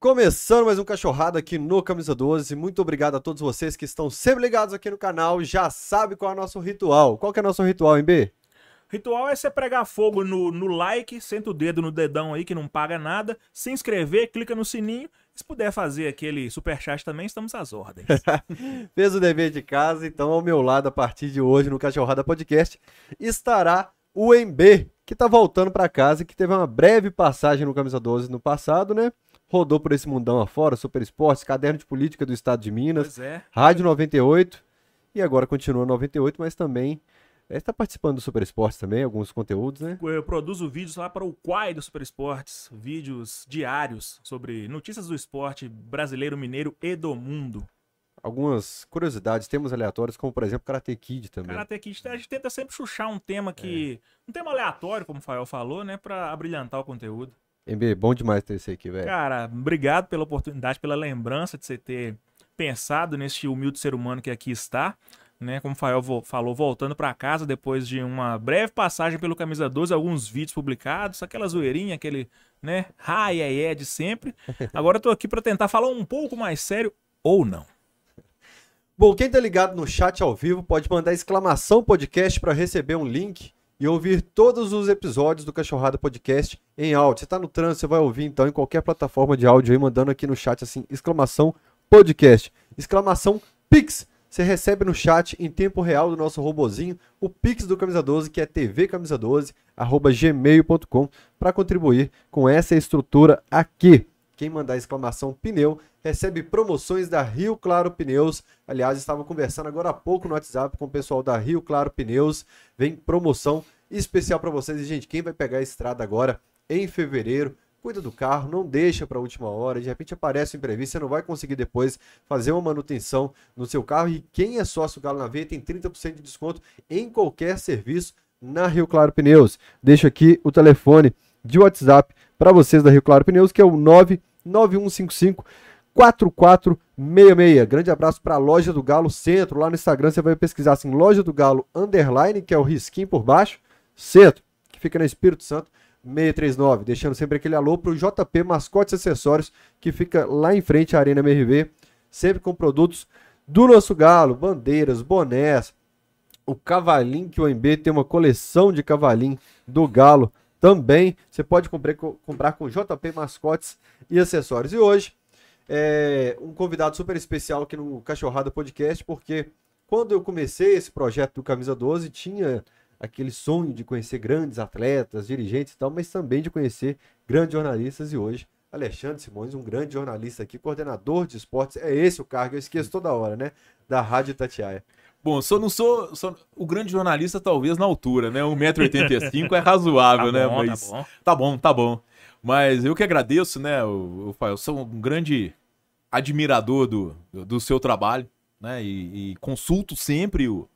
Começando mais um cachorrado aqui no Camisa 12. Muito obrigado a todos vocês que estão sempre ligados aqui no canal. Já sabe qual é o nosso ritual. Qual que é o nosso ritual, MB? Ritual é você pregar fogo no, no like, senta o dedo no dedão aí que não paga nada, se inscrever, clica no sininho. Se puder fazer aquele superchat também, estamos às ordens. Fez o dever de casa, então ao meu lado a partir de hoje no Cachorrada Podcast estará o MB, que tá voltando para casa e que teve uma breve passagem no Camisa 12 no passado, né? Rodou por esse mundão afora, Super Esportes, Caderno de Política do Estado de Minas, é. Rádio 98 e agora continua 98, mas também está participando do Super Esportes também, alguns conteúdos, né? Eu produzo vídeos lá para o Quai do Super Esportes, vídeos diários sobre notícias do esporte brasileiro, mineiro e do mundo. Algumas curiosidades, temas aleatórios, como por exemplo Karate Kid também. Karate Kid, a gente tenta sempre chuchar um tema que. Um tema aleatório, como o Fael falou, né? Pra abrilhantar o conteúdo. MB, bom demais ter você aqui, velho. Cara, obrigado pela oportunidade, pela lembrança de você ter pensado neste humilde ser humano que aqui está. Né, como o Fael falou, voltando para casa depois de uma breve passagem pelo Camisa 12, alguns vídeos publicados, aquela zoeirinha, aquele, né, ai, ai, é de sempre. Agora eu tô aqui para tentar falar um pouco mais sério ou não. Bom, quem tá ligado no chat ao vivo pode mandar exclamação podcast para receber um link e ouvir todos os episódios do Cachorrada Podcast em áudio. Você tá no trânsito, você vai ouvir então em qualquer plataforma de áudio aí, mandando aqui no chat assim, exclamação podcast, exclamação Pix. Você recebe no chat em tempo real do nosso robozinho o Pix do Camisa 12, que é tvcamisa12, arroba gmail.com, para contribuir com essa estrutura aqui. Quem mandar exclamação pneu recebe promoções da Rio Claro Pneus. Aliás, estava conversando agora há pouco no WhatsApp com o pessoal da Rio Claro Pneus. Vem promoção especial para vocês. E, gente, quem vai pegar a estrada agora em fevereiro, cuida do carro, não deixa para a última hora. De repente aparece um imprevisto, você não vai conseguir depois fazer uma manutenção no seu carro. E quem é sócio Galo na Veia tem 30% de desconto em qualquer serviço na Rio Claro Pneus. Deixo aqui o telefone de WhatsApp para vocês da Rio Claro Pneus, que é o 99155 4466. Grande abraço para a Loja do Galo Centro. Lá no Instagram você vai pesquisar assim, Loja do Galo Underline, que é o risquinho por baixo, Centro, que fica no Espírito Santo 639. Deixando sempre aquele alô para o JP Mascotes Acessórios, que fica lá em frente à Arena MRV, sempre com produtos do nosso Galo, bandeiras, bonés, o cavalinho que o MB tem uma coleção de cavalinho do Galo também. Você pode comprar, comprar com JP Mascotes e Acessórios. E hoje é um convidado super especial aqui no Cachorrada Podcast, porque quando eu comecei esse projeto do Camisa 12, tinha aquele sonho de conhecer grandes atletas, dirigentes e tal, mas também de conhecer grandes jornalistas. E hoje, Alexandre Simões, um grande jornalista aqui, coordenador de esportes, é esse o cargo, eu esqueço toda hora, né? Da Rádio Tatiaia. Bom, só não sou, sou o grande jornalista, talvez na altura, né? 1,85m é razoável, Tá né? bom, tá Mas bom. tá bom, tá bom. Mas eu que agradeço, né? Eu, eu, eu sou um grande admirador do, do, do seu trabalho, né? E, e consulto sempre o,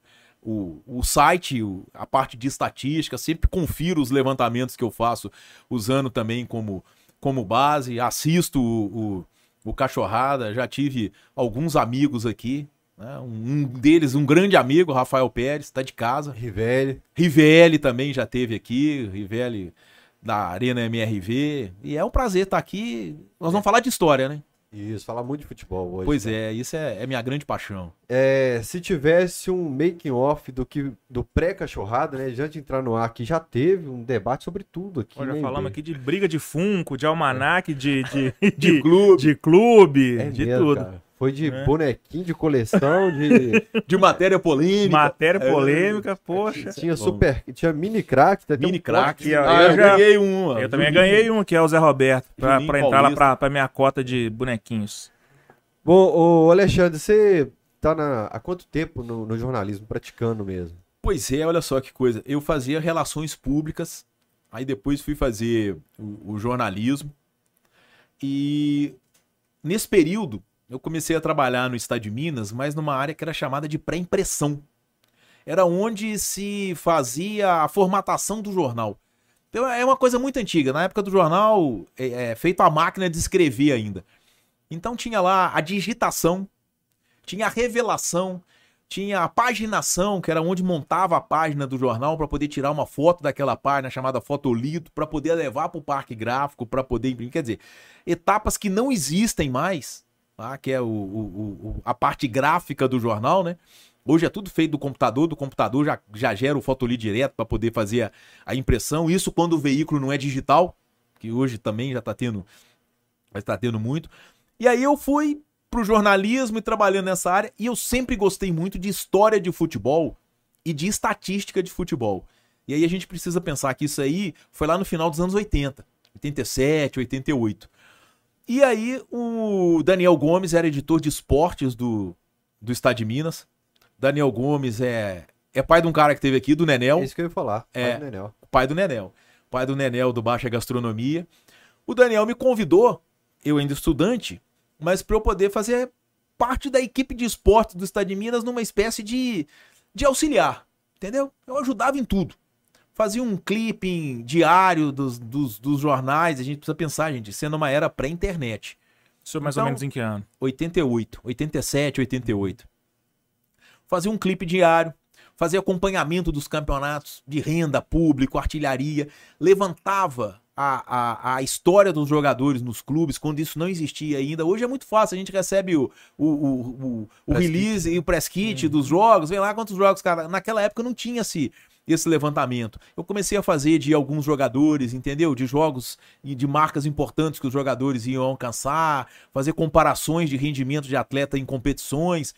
o, o site, o- a parte de estatística, sempre confiro os levantamentos que eu faço, usando também como, como base, assisto o, o, o Cachorrada, já tive alguns amigos aqui, né? um deles, um grande amigo, Rafael Pérez, está de casa. Rivelli. Rivelli também já teve aqui, Rivelli da Arena MRV. E é um prazer estar aqui. Nós vamos falar de história, né? Isso, falar muito de futebol hoje. Pois né? é, isso é, é minha grande paixão. É, se tivesse um making off do que do pré-cachorrada, né? Já de entrar no ar, que já teve um debate sobre tudo aqui. Olha, né, falamos aqui de briga de Funko, de almanac, de, de, De clube. de clube, É de mesmo, tudo. cara. Foi de É. bonequinho de coleção, de De matéria polêmica. Matéria É. polêmica, poxa. tinha super, tinha mini crack, tem Mini um crack. Ah, eu eu, já- ganhei um. ó. Eu também Juninho. ganhei um, que é o Zé Roberto, pra, Juninho pra entrar lá Paulista. pra, pra minha cota de bonequinhos. Bom, ô Alexandre, você tá na, há quanto tempo no, no jornalismo, praticando mesmo? Pois é, olha só que coisa. Eu fazia relações públicas, aí depois fui fazer o, o jornalismo. E nesse período eu comecei a trabalhar no estado de Minas, mas numa área que era chamada de pré-impressão. Era onde se fazia a formatação do jornal. Então é uma coisa muito antiga. Na época do jornal, é, é feito a máquina de escrever ainda. Então tinha lá a digitação, tinha a revelação, tinha a paginação, que era onde montava a página do jornal para poder tirar uma foto daquela página chamada fotolito, para poder levar para o parque gráfico, para poder imprimir. Quer dizer, etapas que não existem mais, tá? que é o, o, o, a parte gráfica do jornal, né? Hoje é tudo feito do computador, do computador já, já gera o fotolito direto para poder fazer a, a, impressão. Isso quando o veículo não é digital, que hoje também já está tendo, está tendo muito. E aí eu fui pro jornalismo e trabalhando nessa área, e eu sempre gostei muito de história de futebol e de estatística de futebol. E aí a gente precisa pensar que isso aí foi lá no final dos anos 80, 87, 88. E aí o Daniel Gomes era editor de esportes do, do Estado de Minas. Daniel Gomes é, é pai de um cara que teve aqui, do Nenel. É isso que eu ia falar, pai é, do Nenel. Pai do Nenel. Pai do Nenel do Baixa Gastronomia. O Daniel me convidou, eu ainda estudante, mas para eu poder fazer parte da equipe de esporte do Estado de Minas numa espécie de, de auxiliar, entendeu? Eu ajudava em tudo. Fazia um clipping diário dos, dos, dos jornais, a gente precisa pensar, gente, sendo uma era pré-internet. Isso mais então, ou menos em que ano? 88, 87, 88. Fazia um clipe diário, fazia acompanhamento dos campeonatos de renda, público, artilharia, levantava a, a, a história dos jogadores nos clubes, quando isso não existia ainda. Hoje é muito fácil, a gente recebe o, o, o, o, o release e o press kit uhum. dos jogos, vem lá quantos jogos, cara. Naquela época não tinha esse, esse levantamento. Eu comecei a fazer de alguns jogadores, entendeu? De jogos e de marcas importantes que os jogadores iam alcançar, fazer comparações de rendimento de atleta em competições.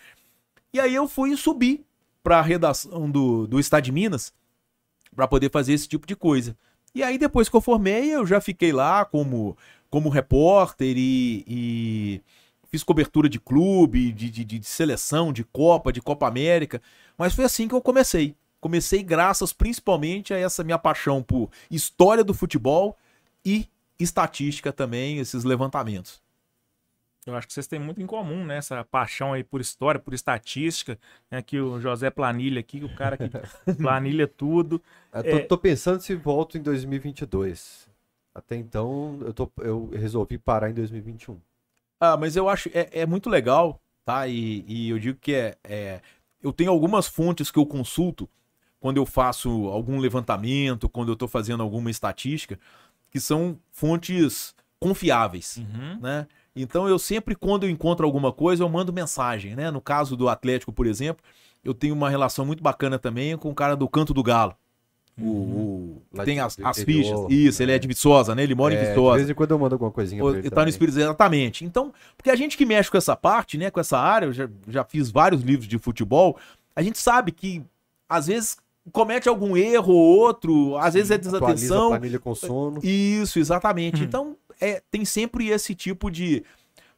E aí eu fui subir para a redação do, do Estado de Minas para poder fazer esse tipo de coisa. E aí, depois que eu formei, eu já fiquei lá como, como repórter e, e fiz cobertura de clube, de, de, de, seleção, de Copa, de Copa América. Mas foi assim que eu comecei. Comecei graças principalmente a essa minha paixão por história do futebol e estatística também, esses levantamentos. Eu acho que vocês têm muito em comum, né? Essa paixão aí por história, por estatística. Né? Aqui o José Planilha aqui, o cara que planilha tudo. Eu tô, é... tô, pensando se volto em 2022. Até então, eu, tô, eu resolvi parar em 2021. Ah, mas eu acho, é, é muito legal, tá? E, e eu digo que é, é... Eu tenho algumas fontes que eu consulto quando eu faço algum levantamento, quando eu tô fazendo alguma estatística, que são fontes confiáveis, uhum. né? Então eu sempre, quando eu encontro alguma coisa, eu mando mensagem, né? No caso do Atlético, por exemplo, eu tenho uma relação muito bacana também com o cara do Canto do Galo. O, uhum. o tem as, as fichas. Isso, ele é de Viçosa, né? Ele mora é, em Viçosa. De vez em quando eu mando alguma coisinha pra ele. Ele tá no Espírito exatamente. Então, porque a gente que mexe com essa parte, né? Com essa área, eu já, já fiz vários livros de futebol, a gente sabe que às vezes comete algum erro ou outro, às vezes é desatenção. A planilha com sono. Isso, exatamente. Uhum. Então, é, tem sempre esse tipo de,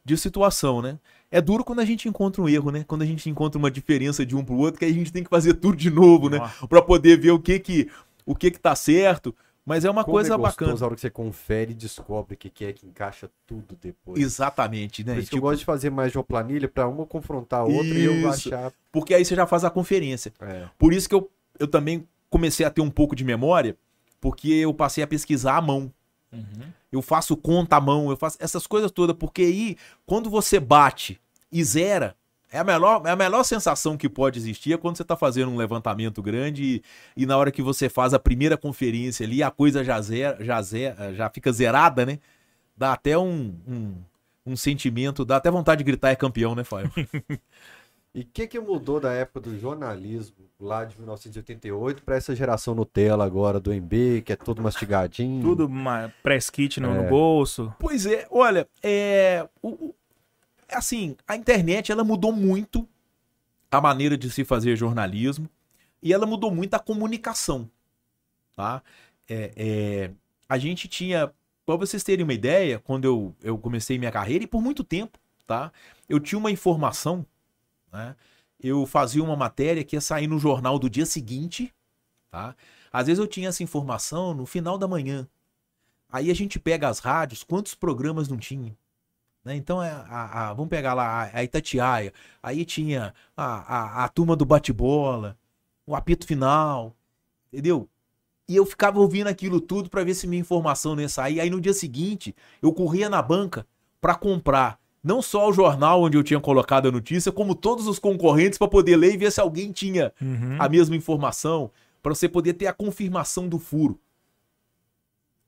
de situação, né? É duro quando a gente encontra um erro, né? Quando a gente encontra uma diferença de um pro outro, que a gente tem que fazer tudo de novo, né? Para poder ver o que que o que que tá certo. Mas é uma Como coisa é bacana. a hora que você confere e descobre o que, que é que encaixa tudo depois. Exatamente, né? Por isso tipo... eu gosto de fazer mais de uma planilha para uma confrontar a outra isso. e eu achar. Porque aí você já faz a conferência. É. Por isso que eu, eu também comecei a ter um pouco de memória, porque eu passei a pesquisar à mão. Uhum. Eu faço conta à mão, eu faço essas coisas todas, porque aí, quando você bate e zera, é a melhor, é a melhor sensação que pode existir é quando você está fazendo um levantamento grande e, e, na hora que você faz a primeira conferência ali, a coisa já, zera, já, zera, já fica zerada, né? Dá até um, um, um sentimento, dá até vontade de gritar é campeão, né, Fábio? E o que, que mudou da época do jornalismo, lá de 1988, para essa geração Nutella agora do MB, que é tudo mastigadinho? Tudo press kit no, é. no, bolso. Pois é, olha, é, o, assim, a internet ela mudou muito a maneira de se fazer jornalismo e ela mudou muito a comunicação, tá? É, é, a gente tinha, para vocês terem uma ideia, quando eu, eu comecei minha carreira e por muito tempo, tá? Eu tinha uma informação né? Eu fazia uma matéria que ia sair no jornal do dia seguinte, tá? Às vezes eu tinha essa informação no final da manhã. Aí a gente pega as rádios, quantos programas não tinha? Né? Então, é a, a, vamos pegar lá a, Itatiaia. Aí tinha a, a, a turma do bate-bola, o apito final, entendeu? E eu ficava ouvindo aquilo tudo para ver se minha informação ia sair. Aí no dia seguinte, eu corria na banca para comprar não só o jornal onde eu tinha colocado a notícia, como todos os concorrentes para poder ler e ver se alguém tinha Uhum. a mesma informação, para você poder ter a confirmação do furo.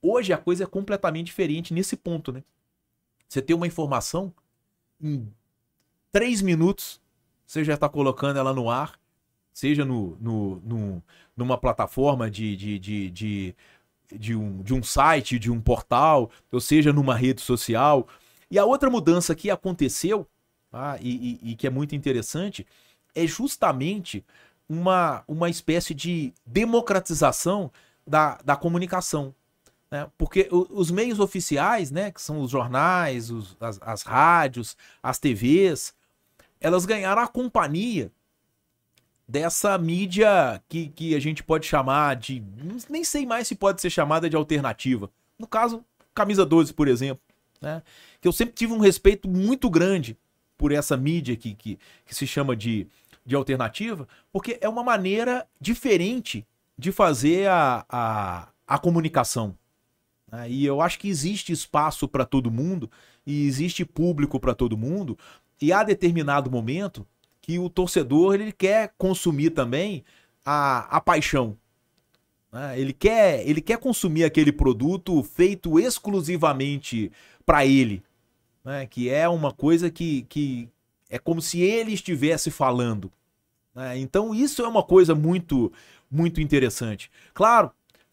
Hoje a coisa é completamente diferente nesse ponto, né? Você tem uma informação, em três minutos você já está colocando ela no ar, seja no, no, no- numa plataforma de, de, de, de, de um, de um site, de um portal, ou seja, numa rede social. E a outra mudança que aconteceu, tá, e, e- e que é muito interessante, é justamente uma, uma espécie de democratização da, da comunicação. né? Porque os meios oficiais, né, que são os jornais, os- as, as rádios, as TVs, elas ganharam a companhia dessa mídia que, que a gente pode chamar de. Nem sei mais se pode ser chamada de alternativa. No caso, Camisa 12, por exemplo. Né? Que eu sempre tive um respeito muito grande por essa mídia que, que, que se chama de, de alternativa, porque é uma maneira diferente de fazer a, a, a comunicação. né? E eu acho que existe espaço para todo mundo e existe público para todo mundo. E há determinado momento que o torcedor ele quer consumir também a, a paixão. né? Ele, quer, ele quer consumir aquele produto feito exclusivamente para ele. né? Que é uma coisa que, que é como se ele estivesse falando. né? Então isso é uma coisa muito, muito interessante. Claro,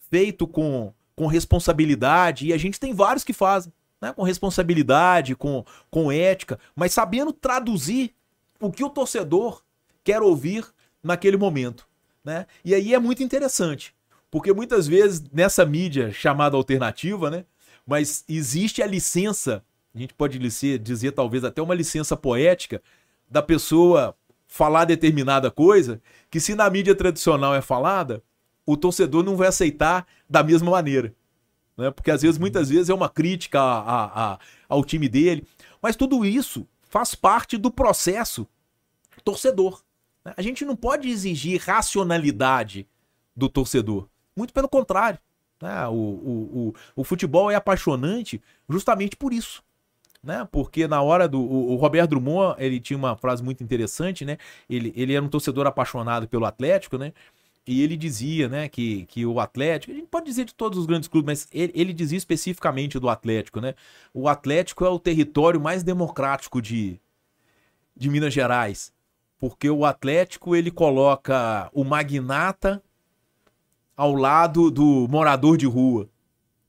feito com, com responsabilidade, e a gente tem vários que fazem. né? Com responsabilidade, com, com ética, mas sabendo traduzir o que o torcedor quer ouvir naquele momento. Né? E aí é muito interessante, porque muitas vezes nessa mídia chamada alternativa, né? Mas existe a licença, a gente pode dizer, talvez até uma licença poética, da pessoa falar determinada coisa, que se na mídia tradicional é falada, o torcedor não vai aceitar da mesma maneira. Né? Porque às vezes, muitas vezes, é uma crítica a- a- a- ao time dele. Mas tudo isso faz parte do processo torcedor. né? A gente não pode exigir racionalidade do torcedor. Muito pelo contrário. Né? O, o, o, o futebol é apaixonante justamente por isso. Né? Porque na hora do. O, o Roberto Drummond, ele tinha uma frase muito interessante, né? Ele, ele era um torcedor apaixonado pelo Atlético, né? E ele dizia, né, que, que o Atlético, a gente pode dizer de todos os grandes clubes, mas ele, ele dizia especificamente do Atlético, né? O Atlético é o território mais democrático de, de Minas Gerais. Porque o Atlético, ele coloca o magnata ao lado do morador de rua.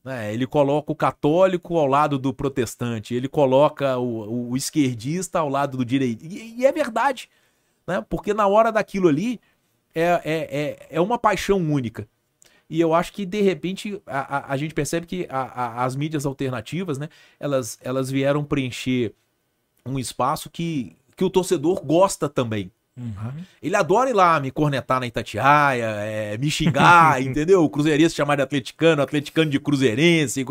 né? Ele coloca o católico ao lado do protestante. Ele coloca o, o esquerdista ao lado do direito. E, e é verdade. Né? Porque na hora daquilo ali, é, é, é, é uma paixão única. E eu acho que, de repente, a, a, a gente percebe que a- a- as mídias alternativas, né, elas, elas vieram preencher um espaço que, que o torcedor gosta também. Uhum. Ele adora ir lá me cornetar na Itatiaia, é, me xingar, entendeu? O cruzeirense chamar de atleticano, atleticano de cruzeirense.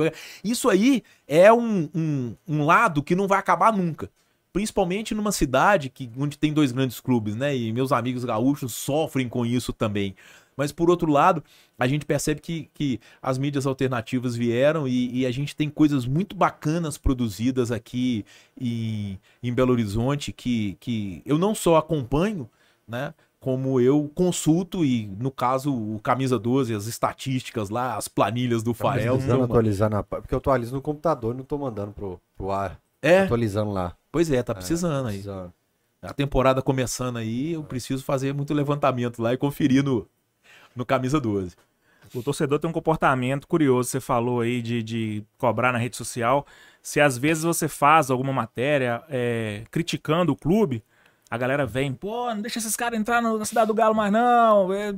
Isso aí é um, um, um lado que não vai acabar nunca. Principalmente numa cidade que, onde tem dois grandes clubes, né? E meus amigos gaúchos sofrem com isso também. Mas por outro lado, a gente percebe que, que as mídias alternativas vieram e, e a gente tem coisas muito bacanas produzidas aqui em, em Belo Horizonte que, que eu não só acompanho, né? Como eu consulto e, no caso, o Camisa 12, as estatísticas lá, as planilhas do Fael. Precisando são- atualizar na. Porque eu atualizo no computador e não tô mandando pro, pro ar. É, Atualizando lá. pois é, tá precisando aí. Precisando. A temporada começando aí, eu preciso fazer muito levantamento lá e conferir no, no Camisa 12. O torcedor tem um comportamento curioso, você falou aí de, de cobrar na rede social. Se às vezes você faz alguma matéria é, criticando o clube, a galera vem, pô, não deixa esses caras entrar na cidade do Galo mais não. é,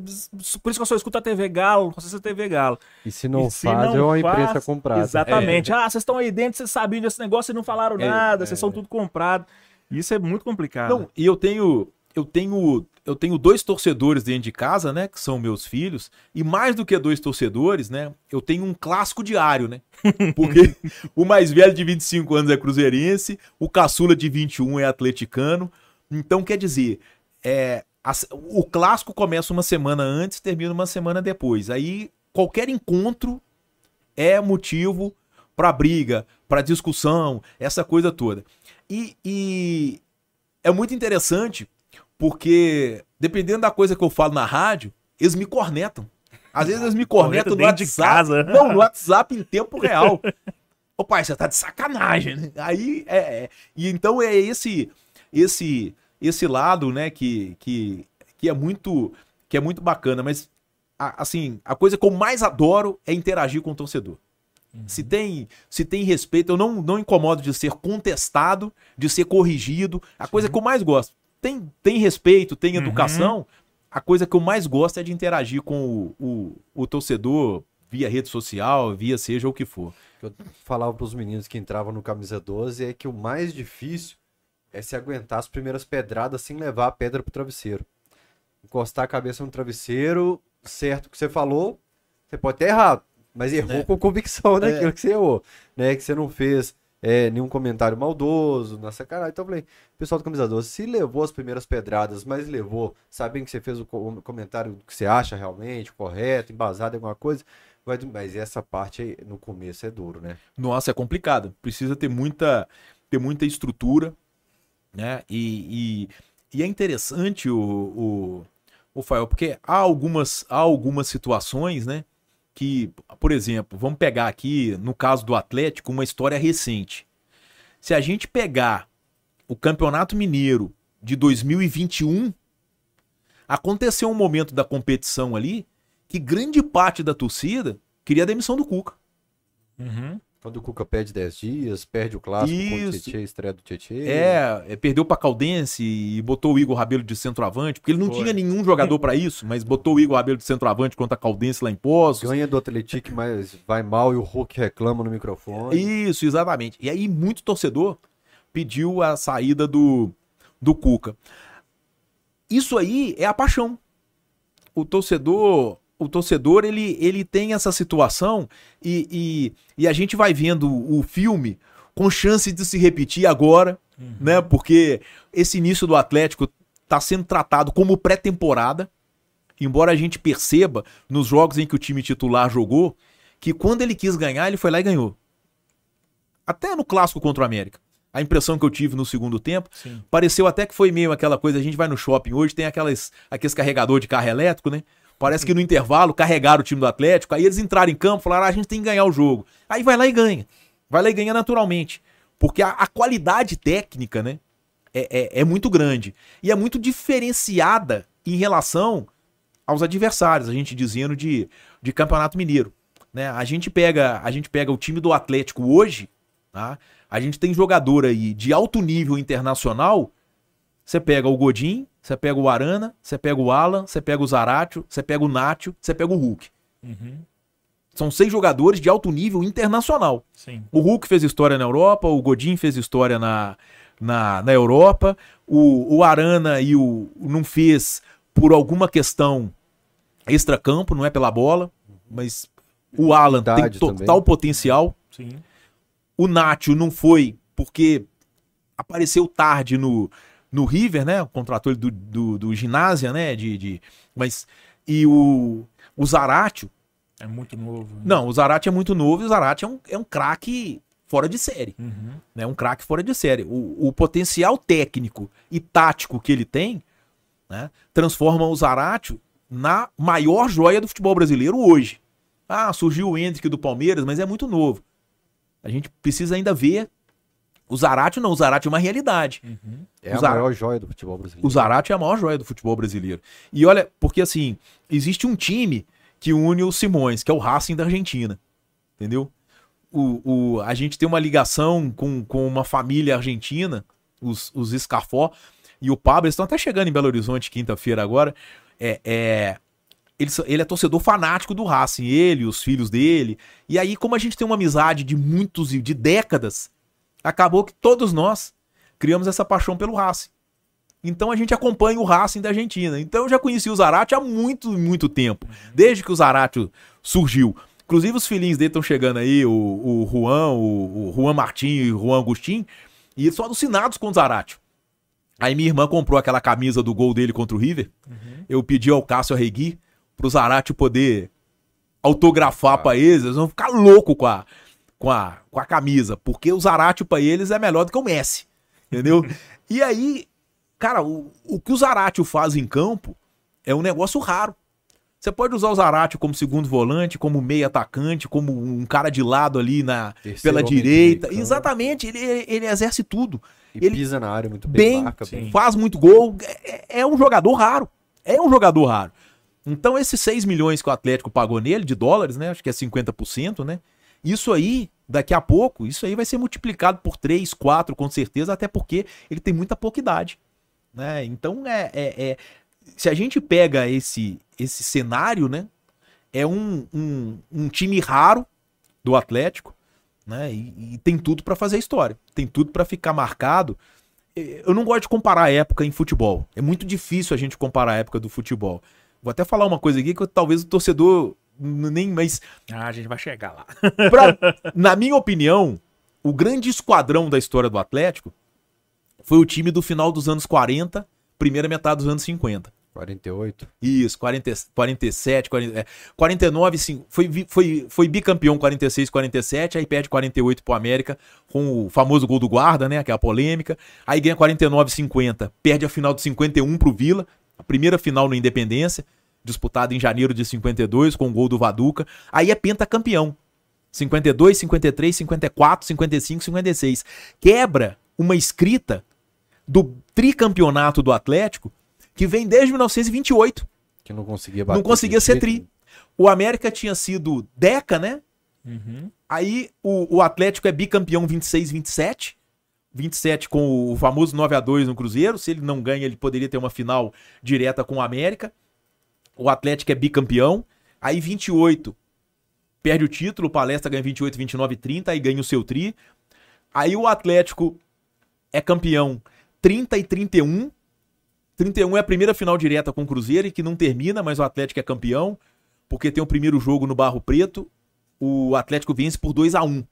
por isso que eu só escuto a TV Galo, só assisto a TV Galo. E se não E se faz, não é uma faz, imprensa comprada. Exatamente. Ah, vocês estão aí dentro, vocês sabiam desse negócio e não falaram É, nada, é. vocês são tudo comprado. Isso é muito complicado. Não, e eu tenho, eu tenho, eu tenho dois torcedores dentro de casa, né, que são meus filhos, e mais do que dois torcedores, né, eu tenho um clássico diário, né? Porque o mais velho de 25 anos é cruzeirense, o caçula de 21 é atleticano. Então, quer dizer, é, a- o clássico começa uma semana antes, termina uma semana depois. Aí qualquer encontro é motivo para briga, para discussão, essa coisa toda. E, e é muito interessante porque, dependendo da coisa que eu falo na rádio, eles me cornetam. Às vezes eles me cornetam no dentro de WhatsApp. casa. Não, no WhatsApp em tempo real. Ô pai, você tá de sacanagem, né? Aí é, é. E então é esse esse esse lado, né, que, que, que é muito que é muito bacana, mas a- assim, a coisa que eu mais adoro é interagir com o torcedor. Se tem, se tem respeito, eu não, não incomodo de ser contestado, de ser corrigido. A coisa que eu mais gosto. Tem, tem respeito, tem Uhum. educação. A coisa que eu mais gosto é de interagir com o, o, o torcedor via rede social, via seja o que for. que eu falava pros meninos que entravam no camisa 12 é que o mais difícil é se aguentar as primeiras pedradas sem levar a pedra pro travesseiro. Encostar a cabeça no travesseiro, certo que você falou, você pode ter errado, mas errou É. com convicção É. naquilo que você errou, né? Que você não fez é, nenhum comentário maldoso, na sacanagem. Então eu falei, pessoal do camisa 12, se levou as primeiras pedradas, mas levou, sabendo que você fez o co- comentário que você acha realmente correto, embasado em alguma coisa, mas essa parte aí, no começo é duro, né? Nossa, é complicado. Precisa ter muita, ter muita estrutura, né? E, e, e é interessante o, o, o Fael, porque há algumas, há algumas situações, né? Que, por exemplo, vamos pegar aqui, no caso do Atlético, uma história recente. Se a gente pegar o Campeonato Mineiro de 2021, aconteceu um momento da competição ali que grande parte da torcida queria a demissão do Cuca. Uhum. Quando o Cuca perde 10 dias, perde o clássico contra o Isso. Tietchan, estreia do Tietchan. É, é, perdeu pra Caldense e botou o Igor Rabelo de centroavante, porque ele não Foi. tinha nenhum jogador pra isso, mas botou o Igor Rabelo de centroavante contra a Caldense lá em Poços. Ganha do Atlético, mas vai mal e o Hulk reclama no microfone. Isso, exatamente. E aí muito torcedor pediu a saída do, do Cuca. Isso aí é a paixão. O torcedor, o torcedor ele, ele tem essa situação e, e, e a gente vai vendo o filme com chance de se repetir agora, né? Porque esse início do Atlético está sendo tratado como pré-temporada, embora a gente perceba nos jogos em que o time titular jogou que quando ele quis ganhar, ele foi lá e ganhou. Até no clássico contra o América. A impressão que eu tive no segundo tempo, Sim. pareceu até que foi meio aquela coisa, a gente vai no shopping hoje, tem aquelas, aqueles carregador de carro elétrico, né? Parece que no intervalo carregaram o time do Atlético, aí eles entraram em campo, falaram, ah, a gente tem que ganhar o jogo. Aí vai lá e ganha. Vai lá e ganha naturalmente. Porque a, a qualidade técnica, né? É, é, é muito grande. E é muito diferenciada em relação aos adversários, a gente dizendo de, de Campeonato Mineiro. Né? A, gente pega, a gente pega o time do Atlético hoje, tá? a gente tem jogador aí de alto nível internacional. Você pega o Godin, você pega o Arana, você pega o Alan, você pega o Zaratio, você pega o Nacho, você pega o Hulk. Uhum. São seis jogadores de alto nível internacional. Sim. O Hulk fez história na Europa, o Godin fez história na, na, na Europa, o, o Arana e o não fez por alguma questão extracampo, não é pela bola, mas o Alan tem total também. potencial. Sim. O Nacho não foi porque apareceu tarde no, no River, né? Contratou ele do, do, do ginásio, né? De, de, mas e o, o Zaratio, É muito novo. né? não, o Zarate é muito novo e o Zarate é um, é um craque fora de série. Uhum. Né? Um craque fora de série. O, o potencial técnico e tático que ele tem né, transforma o Zarate na maior joia do futebol brasileiro hoje. Ah, surgiu o Hendrick do Palmeiras, mas é muito novo. A gente precisa ainda ver. O Zarate não, o Zarate é uma realidade. Uhum. É a maior joia do futebol brasileiro. O Zarate é a maior joia do futebol brasileiro. E olha, porque assim, existe um time que une os Simões, que é o Racing da Argentina. Entendeu? O, o, a gente tem uma ligação com, com uma família argentina, os, os Escafó, e o Pablo, eles estão até chegando em Belo Horizonte quinta-feira agora. É, é, ele, ele é torcedor fanático do Racing, ele, os filhos dele. E aí, como a gente tem uma amizade de muitos e de décadas, acabou que todos nós criamos essa paixão pelo Racing. Então a gente acompanha o Racing da Argentina. Então eu já conheci o Zarate há muito, muito tempo. Desde que o Zarate surgiu. Inclusive os filhinhos dele estão chegando aí, o, o Juan, o, o Juan Martim e o Juan Agostinho, e eles são alucinados com o Zarate. Aí minha irmã comprou aquela camisa do gol dele contra o River. Eu pedi ao Cássio Arregui pro Zarate poder autografar pra eles. Eles vão ficar loucos com a, com a, com a camisa, porque o Zaratio pra eles é melhor do que o Messi, entendeu? e aí, cara, o, o que o Zaratio faz em campo é um negócio raro. Você pode usar o Zaratio como segundo volante, como meio atacante, como um cara de lado ali na Terceiro pela direita. Exatamente, ele, ele exerce tudo. E ele- pisa na área muito bem, Bem, marca sim. faz muito gol. É, é um jogador raro. É um jogador raro. Então, esses 6 milhões que o Atlético pagou nele, de dólares, né? Acho que é 50%, né? Isso aí, daqui a pouco, isso aí vai ser multiplicado por 3, 4, com certeza, até porque ele tem muita pouca idade. Né? Então, é, é- é- se a gente pega esse, esse cenário, né? É um, um, um time raro do Atlético, né? E, e tem tudo pra fazer história. Tem tudo pra ficar marcado. Eu não gosto de comparar a época em futebol. É muito difícil a gente comparar a época do futebol. Vou até falar uma coisa aqui que talvez o torcedor nem mas Ah, a gente vai chegar lá. pra- na minha opinião, o grande esquadrão da história do Atlético foi o time do final dos anos 40, primeira metade dos anos 50. 48. Isso, 40, 47, 40, é, 49, sim, foi, foi, foi bicampeão 46, 47, aí perde 48 pro América com o famoso gol do guarda, né, que é a polêmica. Aí ganha 49, 50, perde a final de 51 pro Vila, a primeira final no Independência, disputada em janeiro de 52 com o gol do Vaduca. Aí é pentacampeão. 52, 53, 54, 55, 56. Quebra uma escrita do tricampeonato do Atlético que vem desde 1928. Que não conseguia bater. Não conseguia ser tri. O América tinha sido Deca, né? Uhum. Aí o, o Atlético é bicampeão 26, 27. 27 com o famoso 9 a 2 no Cruzeiro. Se ele não ganha, ele poderia ter uma final direta com o América. O Atlético é bicampeão. Aí 28 perde o título, o Palestra ganha 28, 29 e 30, aí ganha o seu tri. Aí o Atlético é campeão 30 e 31. 31 é a primeira final direta com o Cruzeiro e que não termina, mas o Atlético é campeão, porque tem o primeiro jogo no Barro Preto. O Atlético vence por 2 a 1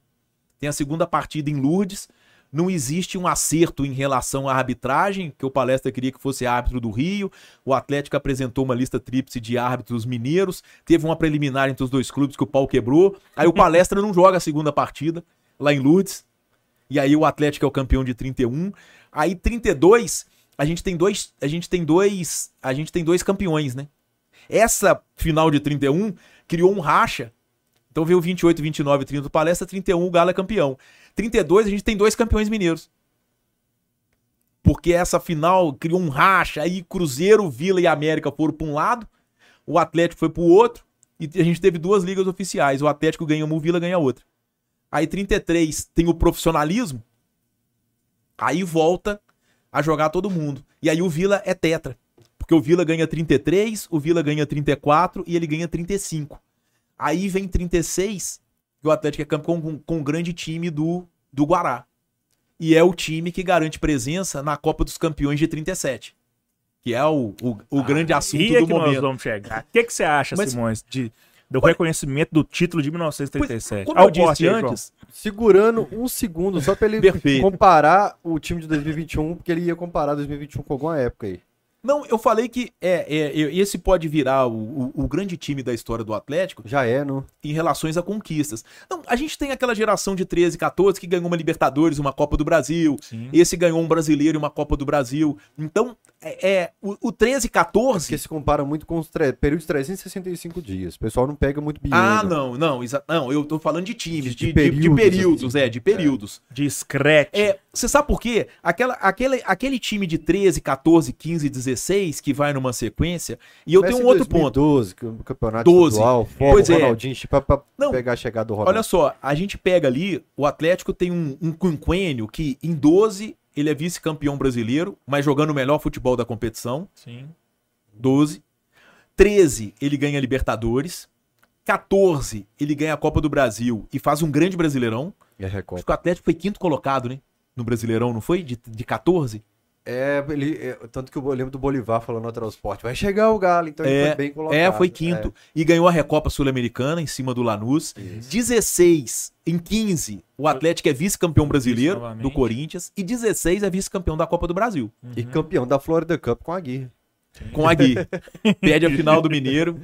Tem a segunda partida em Lourdes. Não existe um acerto em relação à arbitragem, que o Palestra queria que fosse árbitro do Rio. O Atlético apresentou uma lista tríplice de árbitros mineiros. Teve uma preliminar entre os dois clubes que o pau quebrou. Aí o Palestra não joga a segunda partida lá em Lourdes. E aí o Atlético é o campeão de 31. Aí 32, a gente tem dois, a gente tem dois, a gente tem dois campeões, né? Essa final de 31 criou um racha. Então veio 28, 29, 30 do Palestra, 31 o Galo é campeão. 32 a gente tem dois campeões mineiros. Porque essa final criou um racha, aí Cruzeiro, Vila e América foram para um lado, o Atlético foi para o outro, e a gente teve duas ligas oficiais. O Atlético ganha uma, o Vila ganha outra. Aí 33 tem o profissionalismo, aí volta a jogar todo mundo. E aí o Vila é tetra. Porque o Vila ganha 33, o Vila ganha 34 e ele ganha 35. Aí vem 36, e o Atlético é campeão com, com o grande time do, do Guará. E é o time que garante presença na Copa dos Campeões de 37. Que é o, o, o grande assunto E é do que nós momento. vamos chegar. O que, que você acha, Mas- Simões, de, do reconhecimento do título de 1937? Como Olha eu corte disse aí, João. antes, Segurando um segundo só pra ele Perfeito. comparar o time de 2021, porque ele ia comparar 2021 com alguma época aí. Não, eu falei que é, é, é, esse pode virar o, o, o grande time da história do Atlético Já é, não? em relações a conquistas. Não, a gente tem aquela geração de 13, 14 que ganhou uma Libertadores, uma Copa do Brasil. Sim. Esse ganhou um brasileiro e uma Copa do Brasil. Então, é, é, o, o 13, 14. Porque se compara muito com os períodos de 365 dias. O pessoal não pega muito biênio. Ah, não, não, não, eu tô falando de times, De- de, de de- de períodos, períodos, assim. é, de períodos. Discreto. É, você sabe por quê? Aquela, aquele, aquele time de 13, 14, 15, 16 que vai numa sequência. E eu tenho um outro ponto. 2012, que o campeonato 12. estadual, foco, Pois é. Ronaldinho, pra, pra Não. pegar a chegada do Ronaldo. Olha só, a gente pega ali, o Atlético tem um, um quinquênio que em 12 ele é vice-campeão brasileiro, mas jogando o melhor futebol da competição. Sim. 12. 13 ele ganha Libertadores. 14 ele ganha a Copa do Brasil e faz um grande Brasileirão. E a Acho que o Atlético foi quinto colocado, né? No Brasileirão, não foi? De, de 14? É, ele, é, tanto que eu lembro do Bolivar falando no Transporte. Vai chegar o Galo, então ele É, foi bem colocado. É, foi quinto. E ganhou a Recopa Sul-Americana em cima do Lanús. Isso. 16, em 15, o Atlético é vice-campeão brasileiro novamente. do Corinthians. E 16 é vice-campeão da Copa do Brasil. E campeão da Florida Cup com a Aguirre. Com a Gui. Perde a final do Mineiro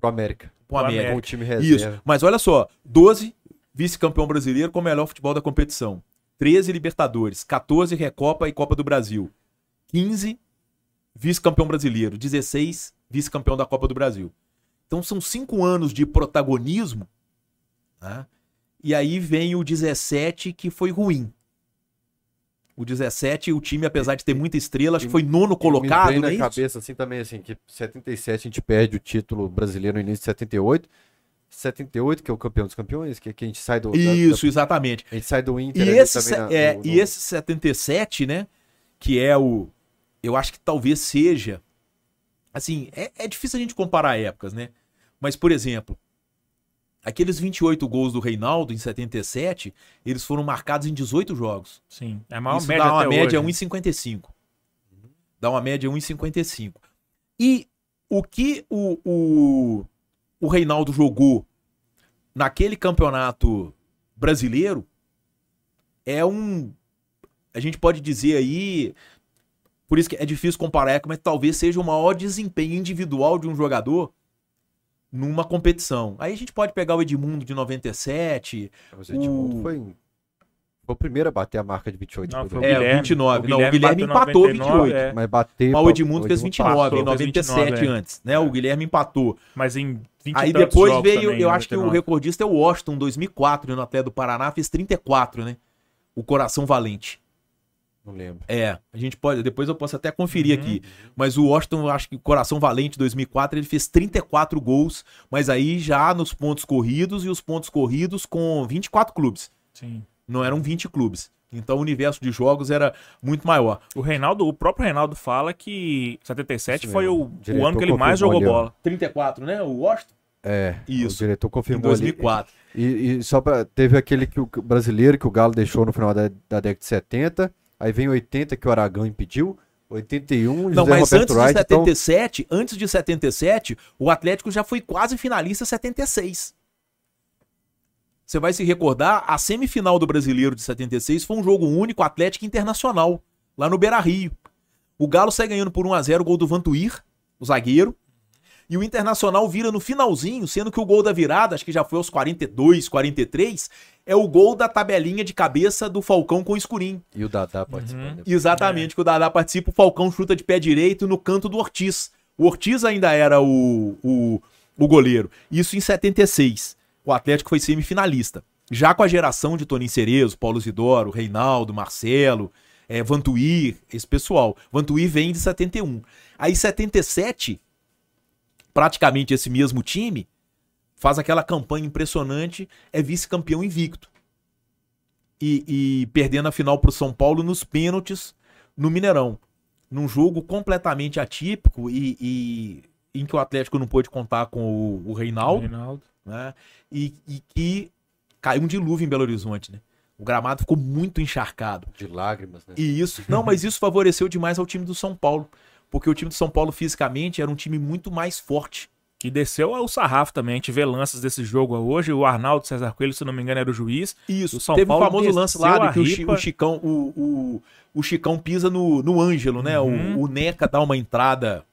Com a América. com a América. Com o time Isso. reserva. Mas olha só, 12 vice-campeão brasileiro com o melhor futebol da competição. 13 Libertadores, 14 Recopa e Copa do Brasil. 15 vice-campeão brasileiro, 16 vice-campeão da Copa do Brasil. Então são cinco anos de protagonismo, né? e aí vem o 17 que foi ruim. O 17, o time, apesar de ter muita estrela, acho que foi nono colocado, Me vem não na é isso? cabeça assim também, assim, que 77 a gente perde o título brasileiro no início de 78. 78, que é o campeão dos campeões, que, que a gente sai do. Isso, da- exatamente. a gente sai do Inter E esse, também na- é, no- e no- esse 77, né? Que é o. Eu acho que talvez seja. Assim, é, é difícil a gente comparar épocas, né? Mas, por exemplo, aqueles 28 gols do Reinaldo em 77, eles foram marcados em 18 jogos. Sim. É a maior Isso média dá uma até média hoje. 1,55. Dá uma média 1,55. E o que o, o, o Reinaldo jogou naquele campeonato brasileiro é um. A gente pode dizer aí. Por isso que é difícil comparar, mas talvez seja o maior desempenho individual de um jogador numa competição. Aí a gente pode pegar o Edmundo de 97, Mas o Edmundo o- foi, foi o primeiro a bater a marca de 28. Não, foi né? o É, Guilherme. 29. Não, o Guilherme bateu empatou 99, 28. é. Mas bater. Mas o Edmundo fez Edmundo 29 passou, em fez 97 29, é. antes, né? O Guilherme empatou. Mas em 20 Aí e depois jogos veio, também, eu acho que o 99. recordista é o Washington, 2004, no Atlético do Paraná, fez 34, né? O Coração Valente. Não lembro. É, a gente pode, depois eu posso até conferir Uhum. aqui. Mas o Washington, eu acho que o Coração Valente 2004, ele fez 34 gols, mas aí já nos pontos corridos e os pontos corridos com 24 clubes. Sim. Não eram 20 clubes. Então o universo de jogos era muito maior. O Reinaldo, o próprio Reinaldo fala que 77 Isso foi o, O ano que ele mais jogou ali, bola. 34, né? O Washington? É, Isso. o diretor Em confirmou ali. 2004. E, e só pra. Teve aquele que o brasileiro que o Galo deixou no final da, da década de 70. Aí vem 80 que o Aragão impediu. 81, Não, José mas Roberto antes Wright. de então, 77, antes de 77, o Atlético já foi quase finalista 76. Você vai se recordar, a semifinal do Brasileiro de 76 foi um jogo único Atlético Internacional, lá no Beira-Rio. O Galo sai ganhando por 1 a 0 o gol do Vantuir, o zagueiro. E o Internacional vira no finalzinho, sendo que o gol da virada, acho que já foi aos 42, 43, é o gol da tabelinha de cabeça do Falcão com o escurinho. E o Dadá participando. né? Exatamente, que o Dadá participa, o Falcão chuta de pé direito no canto do Ortiz. O Ortiz ainda era o, o, o goleiro. Isso em 76. O Atlético foi semifinalista. Já com a geração de Toninho Cerezo, Paulo Zidoro, Reinaldo, Marcelo, é, Vantuir, esse pessoal. Vantuir vem de 71. Aí 77, praticamente esse mesmo time, faz aquela campanha impressionante, é vice-campeão invicto e, e perdendo a final pro São Paulo nos pênaltis no Mineirão. Num jogo completamente atípico e, e em que o Atlético não pôde contar com o, o Reinaldo, Reinaldo. Né? E, e que caiu um dilúvio em Belo Horizonte, né? O gramado ficou muito encharcado. De lágrimas, né? E isso, não, mas isso favoreceu demais ao time do São Paulo, porque o time do São Paulo fisicamente era um time muito mais forte. E desceu o sarrafo também. A gente vê lances desse jogo hoje. O Arnaldo César Coelho, se não me engano, era o juiz. Isso, O São teve Paulo o famoso lance lá que ripa. o Chicão, o, o, o Chicão pisa no, no Ângelo, né? Uhum. O, o Neca dá uma entrada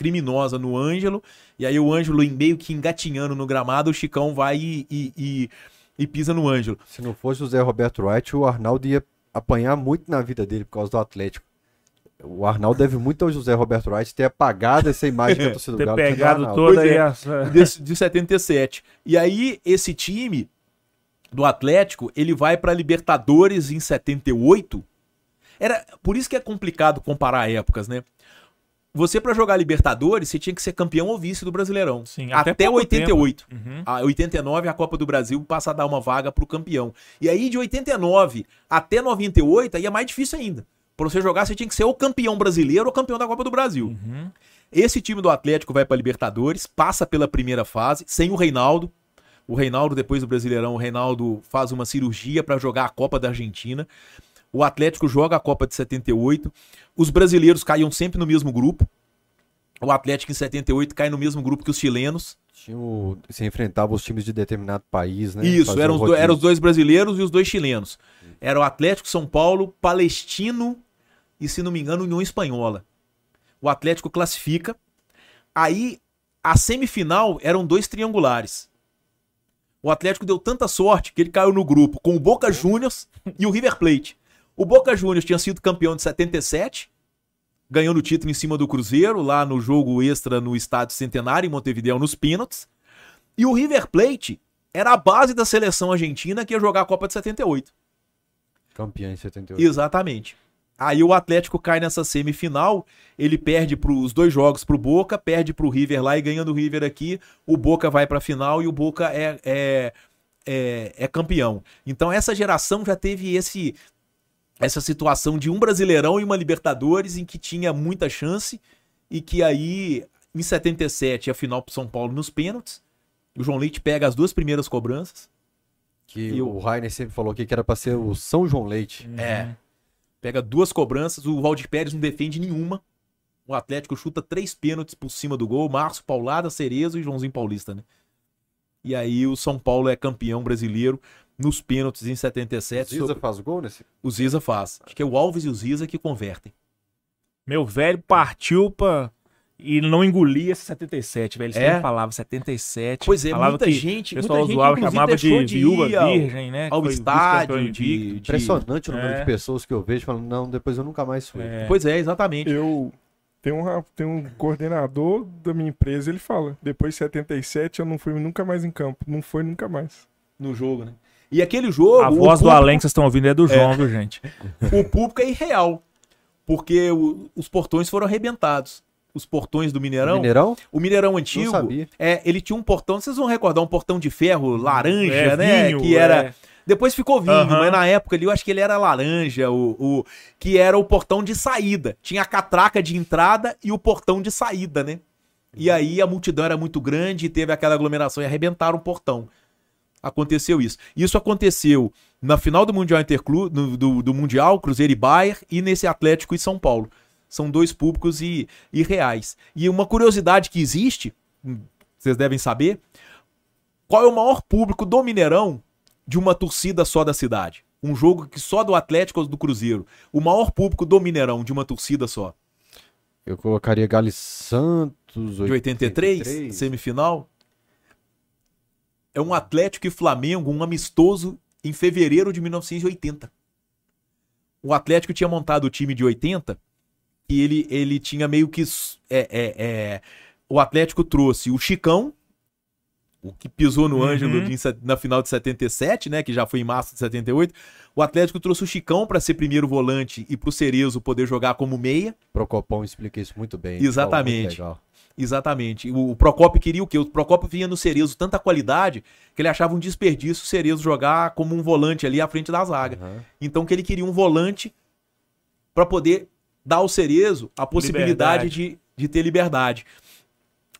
criminosa no Ângelo, e aí o Ângelo em meio que engatinhando no gramado, o Chicão vai e, e, e- e pisa no Ângelo. Se não fosse o Zé Roberto Wright, o Arnaldo ia apanhar muito na vida dele por causa do Atlético. O Arnaldo deve muito ao José Roberto Wright ter apagado essa imagem que a torcida do Ter Galo do pegado toda é. essa... desse- de 77. E aí, esse time do Atlético, ele vai pra Libertadores em 78. Era, por isso que é complicado comparar épocas, né? Você, pra jogar Libertadores, você tinha que ser campeão ou vice do Brasileirão. Sim, até, até pouco 88. Uhum. A 89, a Copa do Brasil passa a dar uma vaga pro campeão. E aí, de 89 até 98, aí é mais difícil ainda. Pra você jogar, você tinha que ser ou campeão brasileiro ou campeão da Copa do Brasil. Uhum. Esse time do Atlético vai para Libertadores, passa pela primeira fase, sem o Reinaldo. O Reinaldo, depois do Brasileirão, o Reinaldo faz uma cirurgia para jogar a Copa da Argentina. O Atlético joga a Copa de 78. Os brasileiros caíam sempre no mesmo grupo. O Atlético em 78 cai no mesmo grupo que os chilenos. Tinha o- Se enfrentava os times de determinado país, né? Isso, eram os, do- eram os dois brasileiros e os dois chilenos. Era o Atlético São Paulo, Palestino e, se não me engano, União Espanhola. O Atlético classifica. Aí, a semifinal eram dois triangulares. O Atlético deu tanta sorte que ele caiu no grupo com o Boca Juniors e o River Plate. O Boca Juniors tinha sido campeão de 77, ganhando o título em cima do Cruzeiro, lá no jogo extra no Estádio Centenário, em Montevideo, nos pênaltis. E o River Plate era a base da seleção argentina que ia jogar a Copa de 78. Campeão em 78. Exatamente. Aí o Atlético cai nessa semifinal, ele perde para os dois jogos pro Boca, perde pro River lá e ganha do River aqui, o Boca vai pra final e o Boca é, é, é, é campeão. Então essa geração já teve esse essa situação de um Brasileirão e uma Libertadores em que tinha muita chance e que aí em 77 a final pro São Paulo nos pênaltis. O João Leite pega as duas primeiras cobranças. Que E o Rainer sempre falou aqui que era pra ser o São João Leite. É. Pega duas cobranças, o Valdir Pérez não defende nenhuma. O Atlético chuta três pênaltis por cima do gol. Márcio Paulada, Cerezo e Joãozinho Paulista, né? E aí o São Paulo é campeão brasileiro nos pênaltis em 77. Ziza sobre- faz o gol nesse? O Ziza faz. Acho que é o Alves e o Ziza que convertem. Meu velho partiu pra. E não engolia esse 77, velho. Ele É? sempre falava 77. Pois é, falava muita que gente, O muita pessoal gente zoava, inclusive, chamava de de viúva ir ao- virgem, né? ao estádio de, de- Impressionante o número É. de pessoas que eu vejo falando, não, depois eu nunca mais fui. É. Pois é, exatamente. Eu tenho um, tenho um coordenador da minha empresa, ele fala: depois de 77 eu não fui nunca mais em campo. Não foi nunca mais. No jogo, né? E aquele jogo. A voz do público- além que vocês estão ouvindo é do João, viu, gente? o público é irreal. Porque o- os portões foram arrebentados. Os portões do Mineirão. Mineirão? O Mineirão Não antigo. sabia. É, ele tinha um portão, vocês vão recordar, um portão de ferro laranja, É, né? vinho, que era. é. Depois ficou vinho, Aham. mas na época ali eu acho que ele era laranja, o, o que era o portão de saída. Tinha a catraca de entrada e o portão de saída, né? E aí a multidão era muito grande, teve aquela aglomeração e arrebentaram o portão. Aconteceu isso. Isso aconteceu na final do Mundial Interclube, do, do, Mundial, Cruzeiro e Bayern, e nesse Atlético e São Paulo. São dois públicos e, e reais. E uma curiosidade que existe, hum, vocês devem saber, qual é o maior público do Mineirão de uma torcida só da cidade? Um jogo que só do Atlético ou do Cruzeiro. O maior público do Mineirão de uma torcida só. Eu colocaria Gales Santos, De 83, semifinal. É um Atlético e Flamengo, um amistoso em fevereiro de 1980. O Atlético tinha montado o time de 80 e ele, ele tinha meio que. É, é, é, o Atlético trouxe o Chicão, o que pisou no Uhum. Ângelo de- na final de 77, né? Que já foi em março de 78. O Atlético trouxe o Chicão para ser primeiro volante e pro Cerezo poder jogar como meia. Procopão explica isso muito bem. Exatamente. Fala, muito legal. Exatamente. O, o Procopio queria o quê? O Procopio vinha no Cerezo tanta qualidade que ele achava um desperdício o Cerezo jogar como um volante ali à frente da zaga. Aham. Então que ele queria um volante para poder dar ao Cerezo a possibilidade de, de ter liberdade.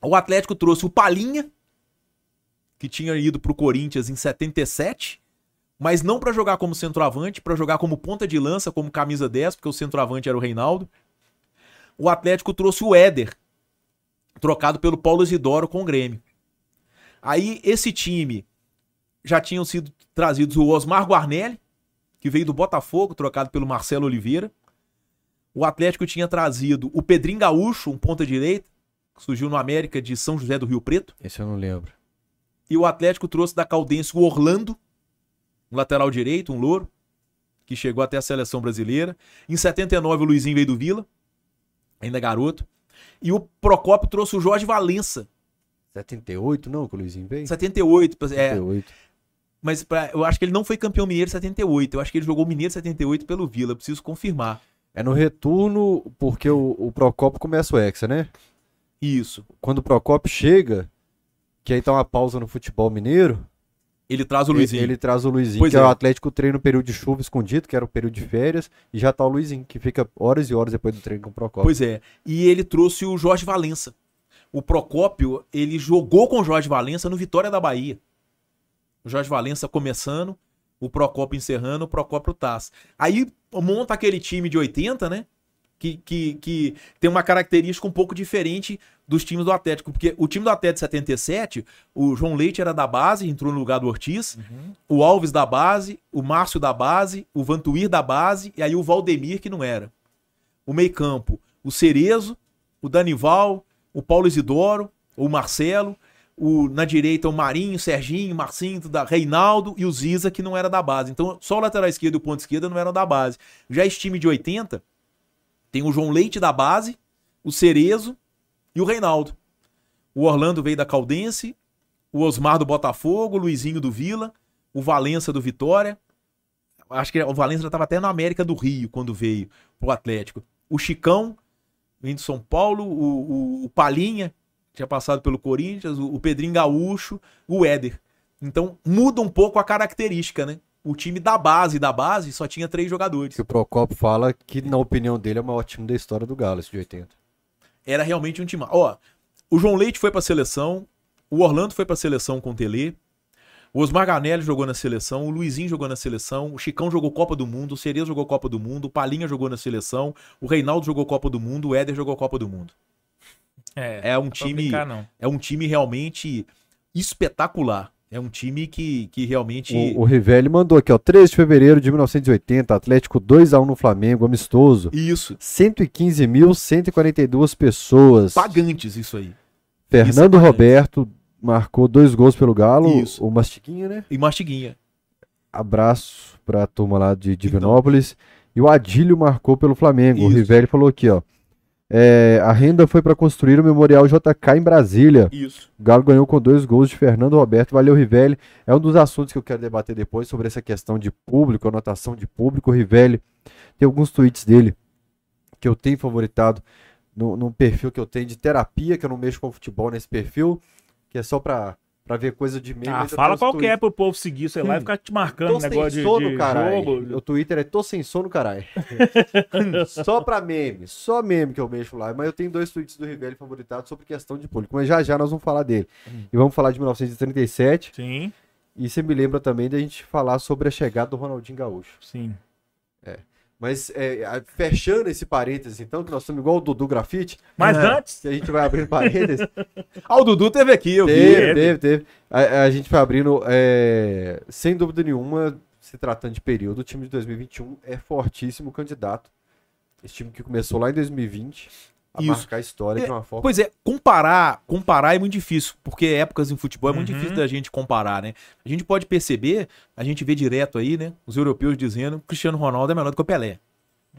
O Atlético trouxe o Palinha, que tinha ido pro Corinthians em 77, mas não para jogar como centroavante, para jogar como ponta de lança, como camisa 10, porque o centroavante era o Reinaldo. O Atlético trouxe o Éder, trocado pelo Paulo Isidoro com o Grêmio. Aí esse time já tinham sido trazidos o Osmar Guarnelli, que veio do Botafogo, trocado pelo Marcelo Oliveira. O Atlético tinha trazido o Pedrinho Gaúcho, um ponta direita, que surgiu no América de São José do Rio Preto. Esse eu não lembro. E o Atlético trouxe da Caldense o Orlando, um lateral direito, um louro, que chegou até a seleção brasileira. Em 79 o Luizinho veio do Vila, ainda garoto. E o Procópio trouxe o Jorge Valença, 78, não, que o Luizinho veio? 78. É, 78. mas pra- eu acho que ele não foi campeão mineiro em 78. Eu acho que ele jogou mineiro em 78 pelo Vila, preciso confirmar. É no retorno, porque o, o Procopio começa o Hexa, né? Isso. Quando o Procopio chega, que aí tá uma pausa no futebol mineiro, Ele traz o ele, Luizinho. ele traz o Luizinho, Pois que é. é. o Atlético treina no período de chuva escondido, que era o período de férias, e já tá o Luizinho, que fica horas e horas depois do treino com o Procopio. Pois é. E ele trouxe o Jorge Valença. O Procópio, ele jogou com o Jorge Valença no Vitória da Bahia. O Jorge Valença começando, o Procópio encerrando, o Procópio Taz. Aí monta aquele time de 80, né? Que, que, que tem uma característica um pouco diferente dos times do Atlético. Porque o time do Atlético de 77, o João Leite era da base, entrou no lugar do Ortiz. O Alves da base, o Márcio da base, o Vantuir da base, e aí o Valdemir que não era. O meio-campo, o Cerezo, o Danival, o Paulo Isidoro, o Marcelo, o, na direita o Marinho, Serginho, Marcinho, da Reinaldo e o Ziza, que não era da base. Então, só o lateral esquerdo e o ponto esquerda não eram da base. Já esse time de 80 tem o João Leite da base, o Cerezo e o Reinaldo. O Orlando veio da Caldense, o Osmar do Botafogo, o Luizinho do Vila, o Valença do Vitória. Acho que o Valença já estava até na América do Rio quando veio pro Atlético. O Chicão, vindo de São Paulo, o, o, o Palinha, tinha passado pelo Corinthians, o, o Pedrinho Gaúcho, o Éder. Então muda um pouco a característica, né? O time da base da base só tinha três jogadores. Que o Procopio fala que, na opinião dele, é o maior time da história do Galo, esse de 80. Era realmente um time. Ó, o João Leite foi pra seleção, o Orlando foi pra seleção com o Tele, o Osmar Ganelli jogou na seleção, o Luizinho jogou na seleção, o Chicão jogou Copa do Mundo, o Cerezo jogou Copa do Mundo, o Palinha jogou na seleção, o Reinaldo jogou Copa do Mundo, o Éder jogou Copa do Mundo. É, É um time, brincar, não. é um time realmente espetacular. É um time que, que realmente O, o Rivelli mandou aqui, ó. 13 de fevereiro de 1980, Atlético 2x1 no Flamengo, amistoso. isso, 115.142 pessoas. pagantes isso aí. Fernando Isso é Roberto marcou dois gols pelo Galo. Isso. O Mastiguinha, né? E Mastiguinha. Abraço pra turma lá de Então. Divinópolis. E o Adílio marcou pelo Flamengo. O Isso. Rivelli falou aqui, ó. É, a renda foi para construir o Memorial JK em Brasília. Isso. O Galo ganhou com dois gols de Fernando Roberto. Valeu, Rivelli. É um dos assuntos que eu quero debater depois sobre essa questão de público, anotação de público. O Rivelli tem alguns tweets dele que eu tenho favoritado no, no perfil que eu tenho de terapia, que eu não mexo com futebol nesse perfil, que é só pra, pra ver coisa de meme. Ah, fala qual que é pro povo seguir você lá e ficar te marcando Tô negócio sem de, sono, de caralho. jogo. O Twitter é tô sem sono, caralho. só pra meme, só meme que eu mexo lá. Mas eu tenho dois tweets do Rivelli favoritados sobre questão de público. Mas já já nós vamos falar dele. E vamos falar de 1937. Sim, E você me lembra também da gente falar sobre a chegada do Ronaldinho Gaúcho. sim. Mas é, fechando esse parênteses, então, que nós somos igual o Dudu Grafite, Mas É. antes, que a gente vai abrindo parênteses. Ah, o Dudu teve aqui, eu vi. teve, teve, teve. A, a gente vai abrindo, é, sem dúvida nenhuma, se tratando de período, o time de 2021 é fortíssimo candidato. Esse time que começou lá em 2020 a Isso. marcar a história de uma forma. Pois é, comparar, comparar é muito difícil, porque épocas em futebol é muito Uhum. difícil da gente comparar, né? A gente pode perceber, a gente vê direto aí, né? Os europeus dizendo que o Cristiano Ronaldo é melhor do que o Pelé.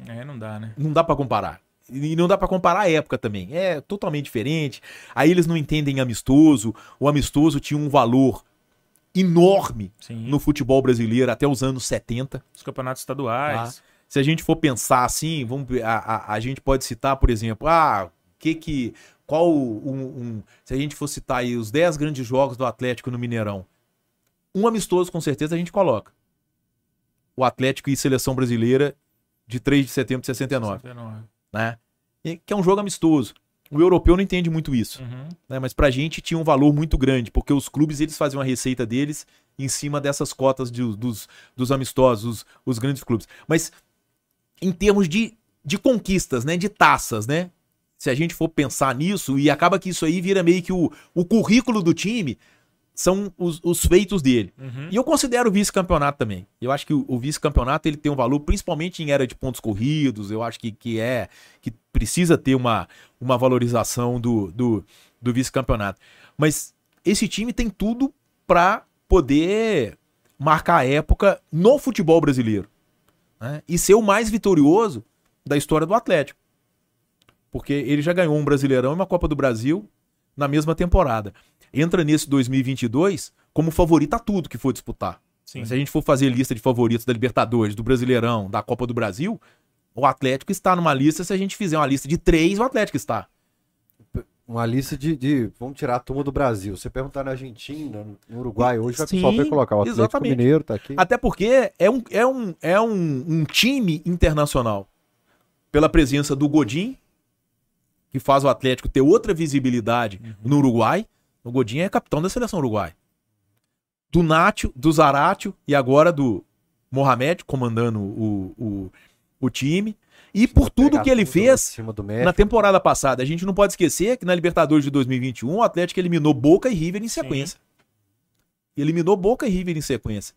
é, não dá, né? Não dá pra comparar. E não dá pra comparar a época também. É totalmente diferente. Aí eles não entendem amistoso. O amistoso tinha um valor enorme Sim. no futebol brasileiro até os anos 70. Os campeonatos estaduais. Se a gente for pensar assim, vamos, a, a, a gente pode citar, por exemplo, ah, que que. Qual um, um- Se a gente for citar aí os 10 grandes jogos do Atlético no Mineirão, um amistoso com certeza a gente coloca. O Atlético e Seleção Brasileira de 3 de setembro de 69, 69. né? E- Que é um jogo amistoso. O europeu não entende muito isso, Uhum. né? Mas pra gente tinha um valor muito grande, porque os clubes eles faziam a receita deles em cima dessas cotas de- dos, dos amistosos, os, os grandes clubes. Mas em termos de, de conquistas, né? De taças, né? Se a gente for pensar nisso, e acaba que isso aí vira meio que o, o currículo do time, são os, os feitos dele. Uhum. E eu considero o vice-campeonato também. Eu acho que o, o vice-campeonato ele tem um valor, principalmente em era de pontos corridos. Eu acho que, que é que precisa ter uma, uma valorização do, do, do vice-campeonato. Mas esse time tem tudo para poder marcar a época no futebol brasileiro né? e ser o mais vitorioso da história do Atlético. Porque ele já ganhou um Brasileirão e uma Copa do Brasil na mesma temporada. Entra nesse 2022 como favorito a tudo que for disputar. Sim. Se a gente for fazer lista de favoritos da Libertadores, do Brasileirão, da Copa do Brasil, o Atlético está numa lista. Se a gente fizer uma lista de três, o Atlético está. Uma lista de, de- Vamos tirar a turma do Brasil. Você perguntar na Argentina, no Uruguai, hoje vai Sim, vai colocar. O Atlético exatamente. Mineiro tá aqui. Até porque é um, é um, é um, um time internacional. Pela presença do Godin, que faz o Atlético ter outra visibilidade no Uruguai. O Godin é capitão da seleção uruguai. Do Nátio, do Zaratio e agora do Mohamed comandando o, o, o time. E por tudo que ele fez na temporada passada. A gente não pode esquecer que na Libertadores de 2021 o Atlético eliminou Boca e River em sequência. Eliminou Boca e River em sequência.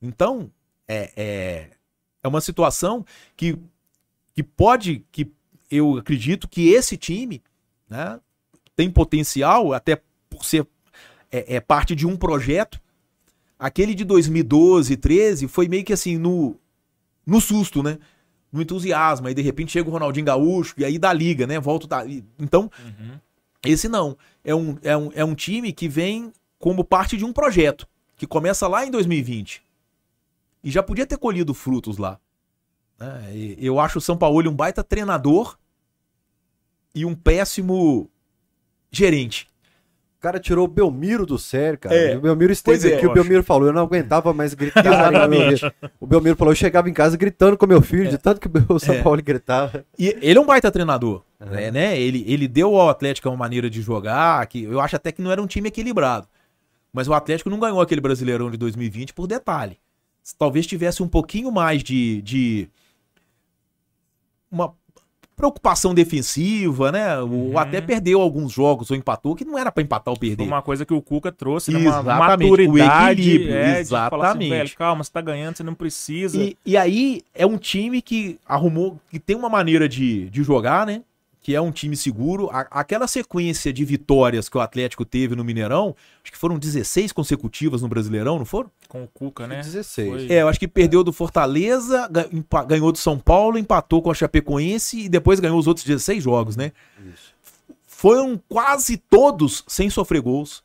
Então, é, é, é uma situação que, que pode, que eu acredito que esse time né, tem potencial, até por ser é, é parte de um projeto. Aquele de 2012, 13 foi meio que assim no no susto, né? No entusiasmo, aí de repente chega o Ronaldinho Gaúcho e aí dá liga, né? Volta então Uhum. esse não. É um, é, um, é um time que vem como parte de um projeto, que começa lá em 2020. E já podia ter colhido frutos lá. né? Eu acho o São Paulo um baita treinador e um péssimo gerente. O cara tirou o Belmiro do sério, cara. É, o Belmiro pois esteve é, aqui, o eu Belmiro falou, eu não aguentava mais gritar. filho. o Belmiro falou, eu chegava em casa gritando com meu filho, de tanto que o São É. Paulo gritava. E ele é um baita treinador. Uhum. né, né? Ele, ele deu ao Atlético uma maneira de jogar, que eu acho até que não era um time equilibrado. Mas o Atlético não ganhou aquele Brasileirão de 2020 por detalhe. Talvez tivesse um pouquinho mais de, de uma preocupação defensiva, né? O Uhum. até perdeu alguns jogos ou empatou, que não era pra empatar ou perder. uma coisa que o Cuca trouxe, né? Uma Exatamente, maturidade. o equilíbrio, é, falar assim, exatamente. velho, calma, você tá ganhando, você não precisa. E, e aí é um time que arrumou, que tem uma maneira de, de jogar, né? Que é um time seguro. A- aquela sequência de vitórias que o Atlético teve no Mineirão, acho que foram 16 consecutivas no Brasileirão, não foram? Com o Cuca, né? 16. Foi- É, eu acho que perdeu do Fortaleza, ganhou do São Paulo, empatou com a Chapecoense e depois ganhou os outros 16 jogos, né? Isso. Foram quase todos sem sofrer gols.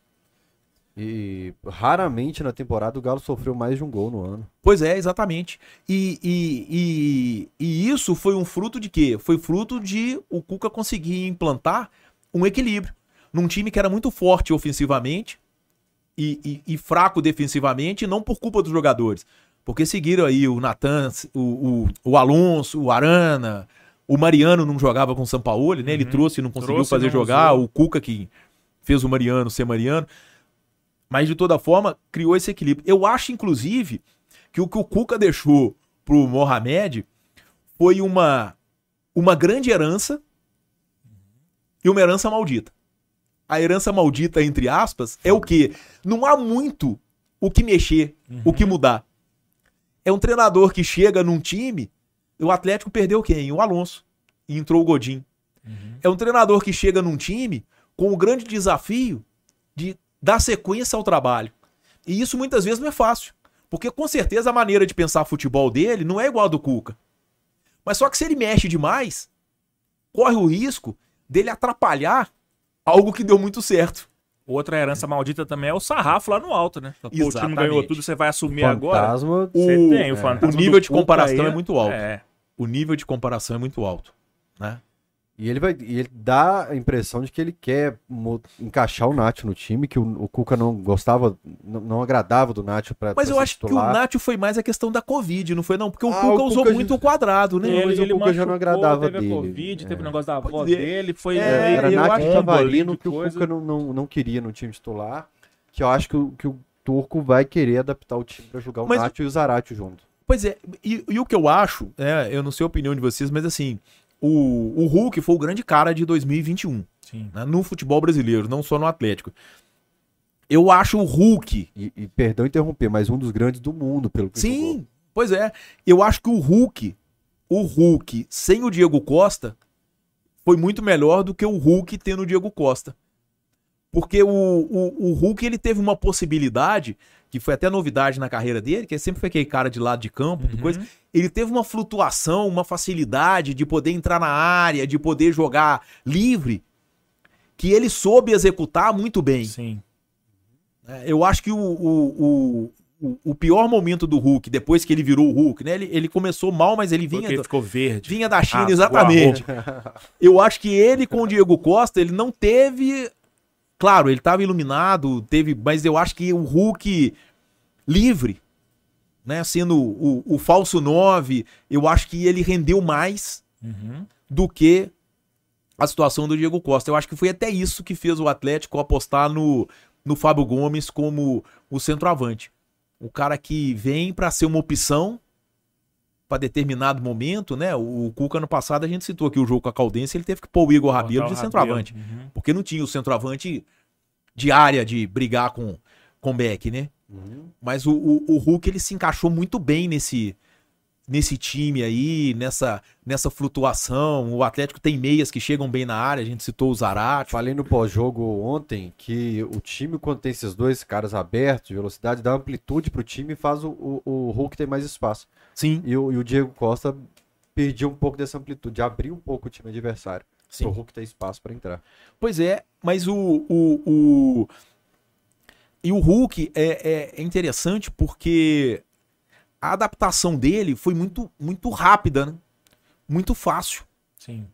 E raramente na temporada o Galo sofreu mais de um gol no ano. Pois é, exatamente. E, e, e, e isso foi um fruto de quê? Foi fruto de o Cuca conseguir implantar um equilíbrio num time que era muito forte ofensivamente e, e- e fraco defensivamente, não por culpa dos jogadores. Porque seguiram aí o Natan, o, o, o Alonso, o Arana, o Mariano não jogava com o Sampaoli, né? Ele Uhum. trouxe e não conseguiu Trouxe fazer não jogar. usou. O Cuca que fez o Mariano ser Mariano. Mas de toda forma, criou esse equilíbrio. Eu acho, inclusive, que o que o Cuca deixou pro Mohamed foi uma, uma grande herança e uma herança maldita. A herança maldita, entre aspas, é o quê? Não há muito o que mexer, o que mudar. É um treinador que chega num time, o Atlético perdeu quem? O Alonso. E entrou o Godin. É um treinador que chega num time com o grande desafio de dar sequência ao trabalho. E isso muitas vezes não é fácil. Porque com certeza a maneira de pensar futebol dele não é igual a do Cuca. Mas só que se ele mexe demais, corre o risco dele atrapalhar algo que deu muito certo. Outra herança maldita também é o sarrafo lá no alto, né? Pô, o time ganhou tudo, você vai assumir agora. Fantasma. Você O- tem o é, fantasma o nível de comparação aí, é muito alto. É. O nível de comparação é muito alto. Né? E ele vai. E ele dá a impressão de que ele quer encaixar o Nacho no time, que o, o Cuca não gostava, não, não agradava do Nacho pra. Mas pra eu acho que o titular. Nacho foi mais a questão da Covid, não foi não? Porque o Ah, Cuca o usou Cuca muito já- o quadrado, né? É, mas o Cuca já não agradava teve dele. a Covid, teve É. o negócio da avó é. dele, foi É, meio- Era Nacho acho e que o coisa. Cuca não, não, não queria no time titular. Que eu acho que o, que o Turco vai querer adaptar o time pra jogar o Mas- Nacho e o Zarate junto. Pois é, e, e o que eu acho, é, eu não sei a opinião de vocês, mas assim, o, o Hulk foi o grande cara de 2021, Sim. né, no futebol brasileiro, não só no Atlético. Eu acho o Hulk, E, e perdão interromper, mas um dos grandes do mundo, pelo que jogou. sim, pois é, eu acho que o Hulk, o Hulk sem o Diego Costa, foi muito melhor do que o Hulk tendo o Diego Costa. Porque o, o, o Hulk ele teve uma possibilidade, que foi até novidade na carreira dele, que sempre foi aquele cara de lado de campo, Uhum. coisa. Ele teve uma flutuação, uma facilidade de poder entrar na área, de poder jogar livre, que ele soube executar muito bem. Sim. É, Eu acho que o, o, o, o- pior momento do Hulk, depois que ele virou o Hulk, né? Ele, ele começou mal, mas ele Porque vinha, ele do- ficou verde. vinha da China, Ah, exatamente. Eu acho que ele com o Diego Costa, ele não teve. Claro, ele estava iluminado, teve, mas eu acho que o Hulk livre, né, sendo o, o falso 9, eu acho que ele rendeu mais Uhum. do que a situação do Diego Costa. Eu acho que foi até isso que fez o Atlético apostar no, no Fábio Gomes como o centroavante. O cara que vem para ser uma opção para determinado momento, né? O Cuca no passado a gente citou aqui o jogo com a Caldense, ele teve que pôr o Igor Rabelo de centroavante. Uhum. porque não tinha o centroavante de área de brigar com com o Beck, né? Uhum. Mas o, o, o Hulk ele se encaixou muito bem nesse nesse time aí, nessa, nessa flutuação. O Atlético tem meias que chegam bem na área, a gente citou o Zarate. Falei no pós-jogo ontem que o time, quando tem esses dois caras abertos, de velocidade, dá amplitude pro time e faz o, o, o Hulk ter mais espaço. Sim, E o, e o Diego Costa perdia um pouco dessa amplitude, abriu um pouco o time adversário. sim. Pro Hulk ter espaço pra entrar. Pois é, mas o. o, o... E o Hulk é, é, é interessante porque a adaptação dele foi muito, muito rápida, né? Muito fácil. Sim.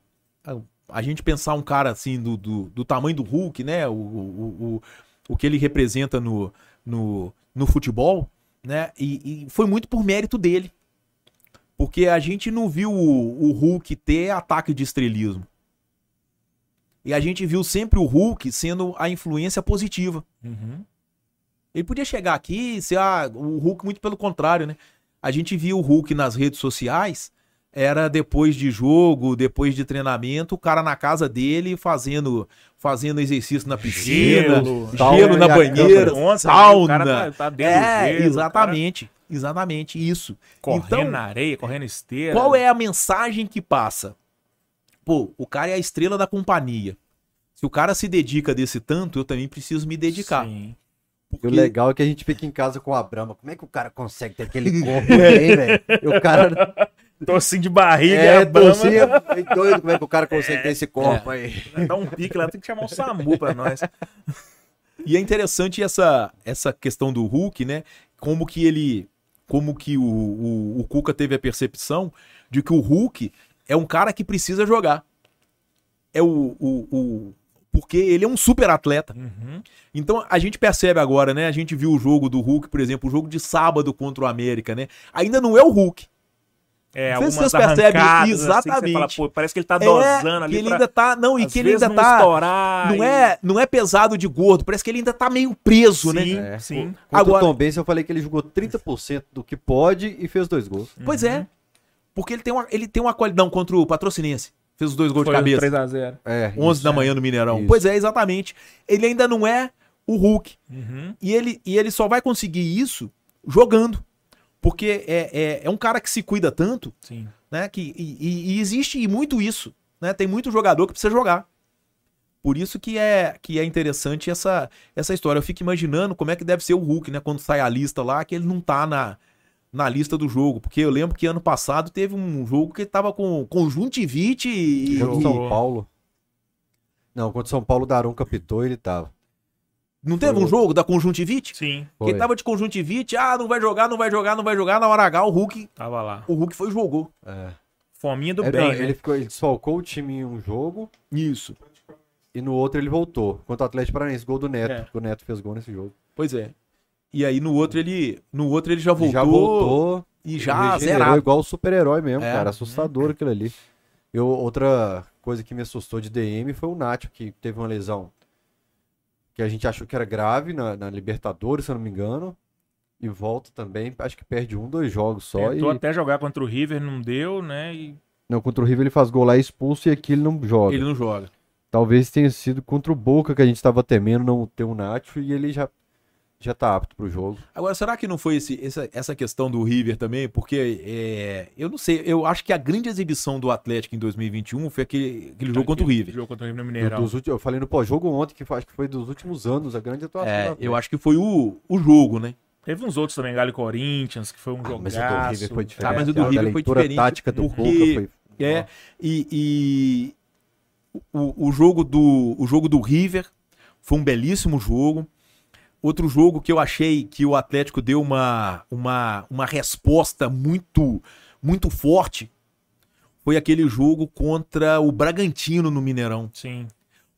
A gente pensar um cara assim do, do, do tamanho do Hulk, né? O, o, o, o que ele representa no, no, no futebol, né? E, e foi muito por mérito dele. Porque a gente não viu o, o Hulk ter ataque de estrelismo. E a gente viu sempre o Hulk sendo a influência positiva. Uhum. Ele podia chegar aqui e ser ah, o Hulk, muito pelo contrário, né? A gente via o Hulk nas redes sociais, era depois de jogo, depois de treinamento, o cara na casa dele fazendo, fazendo exercício na piscina, Gelo, gelo, na banheira, sauna. tá, tá é, gelo, exatamente, exatamente isso. correndo Então, na areia, correndo esteira. Qual é a mensagem que passa? Pô, o cara é a estrela da companhia. Se o cara se dedica desse tanto, eu também preciso me dedicar. Sim. E o Porque- legal é que a gente fica em casa com a Brahma. Como é que o cara consegue ter aquele corpo aí, velho? O cara. Tocinho de barriga, É, é, brama. docinho, é doido como é que o cara consegue ter esse corpo aí. Dá um pique lá, tem que chamar o SAMU pra nós. E é interessante essa, essa questão do Hulk, né? Como que ele. Como que o, o, o Cuca teve a percepção de que o Hulk é um cara que precisa jogar. É o. o, o porque ele é um super atleta. Uhum. Então a gente percebe agora, né? A gente viu o jogo do Hulk, por exemplo, o jogo de sábado contra o América, né? Ainda não é o Hulk. É, Não sei se vocês percebem assim, exatamente. fala, pô, parece que ele tá É, dosando ali que ele pra, ainda tá. Não, e às que ele ainda não tá. estourar. Não e- é, não é pesado de gordo, parece que ele ainda tá meio preso, né? Sim, É. sim. Contra Agora- o Tom Benz, eu falei que ele jogou 30% do que pode e fez dois gols. Pois é. Porque ele tem uma, ele tem uma qualidade. Não, contra o Patrocinense. Fez os dois gols Foi de cabeça. 3x0. É, 11 isso. da manhã no Mineirão. Isso. Pois é, exatamente. Ele ainda não é o Hulk. Uhum. E ele, e ele só vai conseguir isso jogando. Porque é, é, é um cara que se cuida tanto, Sim. né? Que, e, e- e existe muito isso. Né? Tem muito jogador que precisa jogar. Por isso que é, que é interessante essa, essa história. Eu fico imaginando como é que deve ser o Hulk, né? Quando sai a lista lá, que ele não tá na, na lista do jogo. Porque eu lembro que ano passado teve um jogo que ele tava com conjuntivite e. Jogo e- São Paulo. Não, contra o São Paulo, o Daron captou e ele tava. não teve Foi um jogo da conjuntivite? Sim, Que ele tava de conjuntivite, ah, não vai jogar, não vai jogar, não vai jogar. Na hora H, o Hulk, tava lá. o Hulk foi e jogou. É. Fominha do É, bem, não, né? ele, ficou, ele desfalcou o time em um jogo Isso. e no outro ele voltou. Contra o Atlético Paranaense, gol do Neto. É. O Neto fez gol nesse jogo. Pois é. E aí no outro ele, no outro ele já voltou, Já voltou. e já zerado. igual o super-herói mesmo, É. cara. Assustador aquilo ali. Eu, outra coisa que me assustou de DM foi o Nacho, que teve uma lesão que a gente achou que era grave na, na Libertadores, se eu não me engano. E volta também, acho que perde um, dois jogos só. Tentou E... até jogar contra o River, não deu, né? E Não, contra o River ele faz gol lá expulso e aqui ele não joga. Ele não joga. Talvez tenha sido contra o Boca que a gente estava temendo não ter um Nacho e ele já, já tá apto pro jogo. Agora, será que não foi esse, essa, essa questão do River também? Porque é, eu não sei, eu acho que a grande exibição do Atlético em 2021 foi aquele, aquele jogo contra o River. Jogo contra o River no Do- Mineirão. dos ulti- eu falei no pós-jogo ontem que foi- acho que foi dos últimos anos a grande atuação. do É, eu acho que foi o, o jogo, né? Teve uns outros também, Galo e Corinthians, que foi um Ah, jogaço. mas o do River foi diferente. Ah, mas o do A River foi leitura diferente tática do porque- Boca foi... É, e, e o, o jogo do, o jogo do River foi um belíssimo jogo. Outro jogo que eu achei que o Atlético deu uma, uma, uma resposta muito, muito forte foi aquele jogo contra o Bragantino no Mineirão. Sim.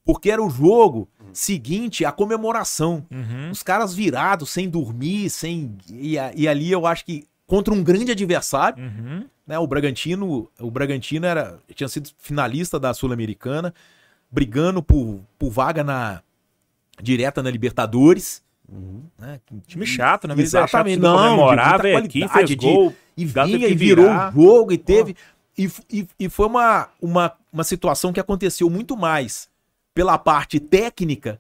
Porque era o jogo seguinte à comemoração. Uhum. Os caras virados, sem dormir, sem. E, e ali eu acho que contra um grande adversário Uhum. né? O Bragantino, o Bragantino era, tinha sido finalista da Sul-Americana, brigando por, por vaga na direta na Libertadores. Uhum. Né? Time chato, né? De Exatamente, não, de comemorar, veio aqui, qualidade, fez de- gol. E Galo vinha e virou o jogo e teve. E, e, e foi uma, uma, uma situação que aconteceu muito mais pela parte técnica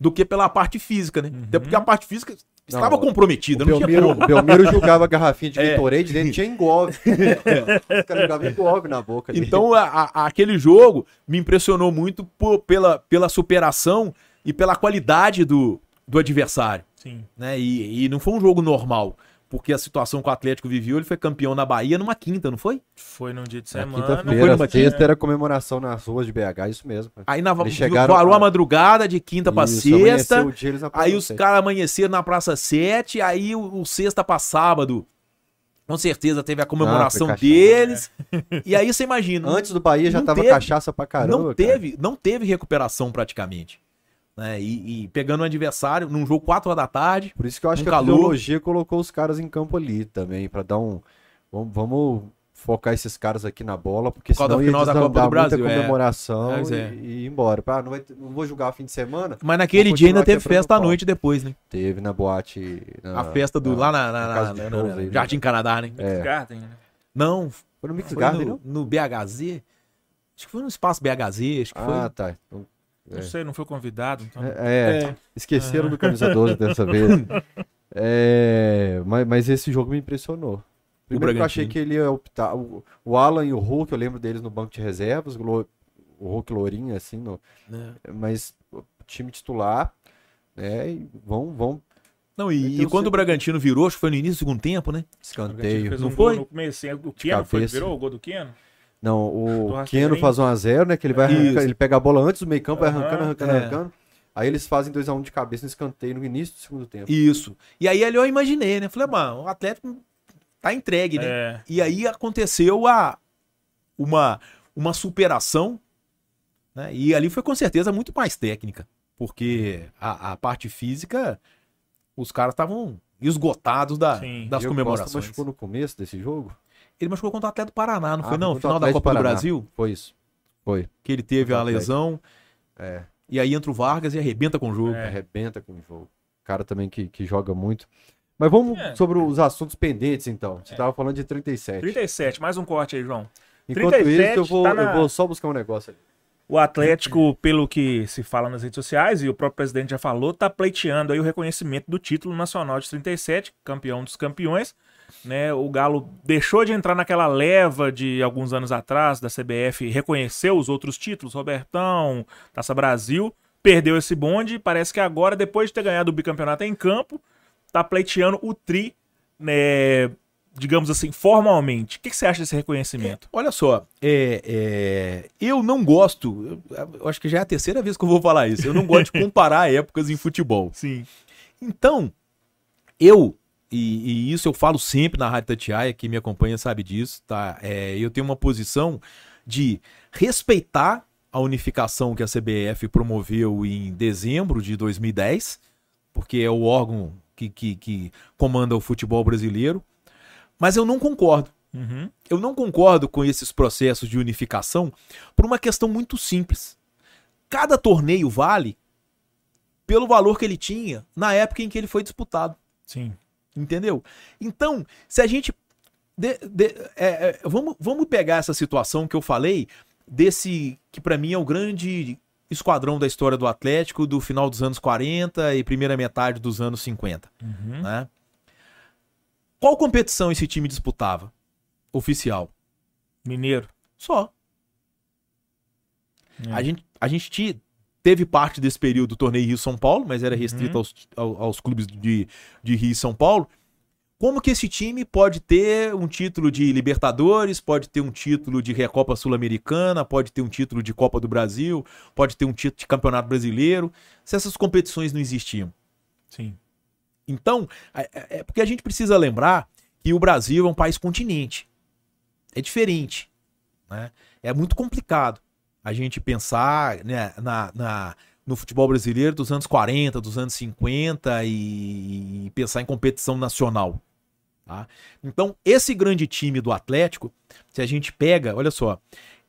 do que pela parte física, né? Uhum. Até porque a parte física estava Não, comprometida, O não tinha Belmiro, como. o Belmiro jogava garrafinha de É. Gatorade, dentro tinha engolve. Os caras jogavam engolve na boca. Então, a- a- aquele jogo me impressionou muito por- pela, pela superação e pela qualidade do, do adversário. Sim. Né? E, e não foi um jogo normal, porque a situação que o Atlético viveu, ele foi campeão na Bahia numa quinta, não foi? Foi num dia de Na semana. foi quinta-feira, numa sexta era comemoração nas ruas de BH, isso mesmo. cara. Aí na, Eles chegaram parou a- a madrugada de quinta amanheceu sexta. o dia, eles na Praça Aí os Sete. caras amanheceram na Praça 7, aí o, o sexta pra sábado. Com certeza teve a comemoração Ah, foi cachaça. deles. E aí você imagina. Antes do Bahia já Não tava teve- cachaça pra caramba. não cara. teve, não teve recuperação praticamente. Né? E, e pegando um adversário num jogo 4 horas da tarde. Por isso que eu acho Um que calor. a fisiologia colocou os caras em campo ali também, pra dar um. Vamos, vamos focar esses caras aqui na bola, porque Por senão ia final da Copa do Brasil, muita é. comemoração e, é. e ir embora. Ah, não, vai não vou jogar fim de semana? Mas naquele dia ainda teve festa à noite depois, né? Teve na boate. na- a festa do, na- lá na, na- na shows né? Jardim Canadá, né? É. Garden, né? Não, Foi no Mix foi Garden, no, não? no BHZ. Acho que foi no espaço BHZ, acho que foi. Ah, tá. Então, Não É. sei, não foi convidado. Então... É, é, esqueceram do camisa 12 dessa vez. É, mas, mas esse jogo me impressionou. Primeiro que eu achei que ele ia optar. O, o Alan e o Hulk, eu lembro deles no banco de reservas, o Hulk Lourinho, assim, no- É. mas o time titular, né? E vão, vão Não, É e, que e quando sei- o Bragantino virou, acho que foi no início do segundo tempo, né? Escanteio. fez não um foi? no começo. O Keno foi, virou o gol do Keno? Não, o Keno faz 1x0, né? Que ele vai arrancar, ele pega a bola antes do meio campo, vai arrancando, arrancando, é. arrancando. Aí eles fazem 2x1 de cabeça no escanteio no início do segundo tempo. Isso. E aí ali eu imaginei, né? Falei, mano, o Atlético tá entregue, né? É. E aí aconteceu a, uma, uma superação, né? E ali foi com certeza muito mais técnica, porque a, a parte física, os caras estavam esgotados da, Sim. das Costa comemorações. machucou no começo desse jogo? Ele machucou contra o Atlético do Paraná, não Ah, foi não? Final da Copa do. Brasil, Foi isso. Foi. que ele teve a lesão, É. e aí entra o Vargas e arrebenta com o jogo. É. Arrebenta com o jogo. Cara também que, que joga muito. Mas vamos É. sobre os assuntos pendentes, então. Você tava falando de 37. 37, mais um corte aí, João. Enquanto 37 isso, eu vou, tá na- eu vou só buscar um negócio ali. O Atlético, pelo que se fala nas redes sociais, e o próprio presidente já falou, tá pleiteando aí o reconhecimento do título nacional de 37, campeão dos campeões. Né, o Galo deixou de entrar naquela leva de alguns anos atrás da CBF, reconheceu os outros títulos, Robertão, Taça Brasil, perdeu esse bonde. Parece que agora, depois de ter ganhado o bicampeonato em campo, tá pleiteando o tri, né, digamos assim, formalmente. O que, que você acha desse reconhecimento? Olha só, é, é, eu não gosto, eu acho que já é a terceira vez que eu vou falar isso, eu não gosto de comparar épocas em futebol. Sim. Então, eu, e, e isso eu falo sempre na Rádio Tatiaia, quem me acompanha sabe disso, tá? É, eu tenho uma posição de respeitar a unificação que a CBF promoveu em dezembro de 2010, porque é o órgão que, que, que comanda o futebol brasileiro, mas eu não concordo. Uhum. Eu não concordo com esses processos de unificação por uma questão muito simples. Cada torneio vale pelo valor que ele tinha na época em que ele foi disputado. Sim. Entendeu? Então, se a gente. de- de- é, é, vamos, vamos pegar essa situação que eu falei, desse que pra mim é o grande esquadrão da história do Atlético do final dos anos 40 e primeira metade dos anos 50 Uhum. né? Qual competição esse time disputava? Oficial. Mineiro. Só. É. A gente, a gente teve parte desse período do torneio Rio-São Paulo, mas era restrito Uhum. aos, ao- aos clubes de, de Rio e São Paulo. Como que esse time pode ter um título de Libertadores, pode ter um título de Recopa Sul-Americana, pode ter um título de Copa do Brasil, pode ter um título de Campeonato Brasileiro, se essas competições não existiam? Sim. Então, é, é- é porque a gente precisa lembrar que o Brasil é um país continente. É diferente. Né? É muito complicado a gente pensar né, na, na- no futebol brasileiro dos anos 40, dos anos 50 e, e pensar em competição nacional. tá? Então, esse grande time do Atlético, se a gente pega, olha só,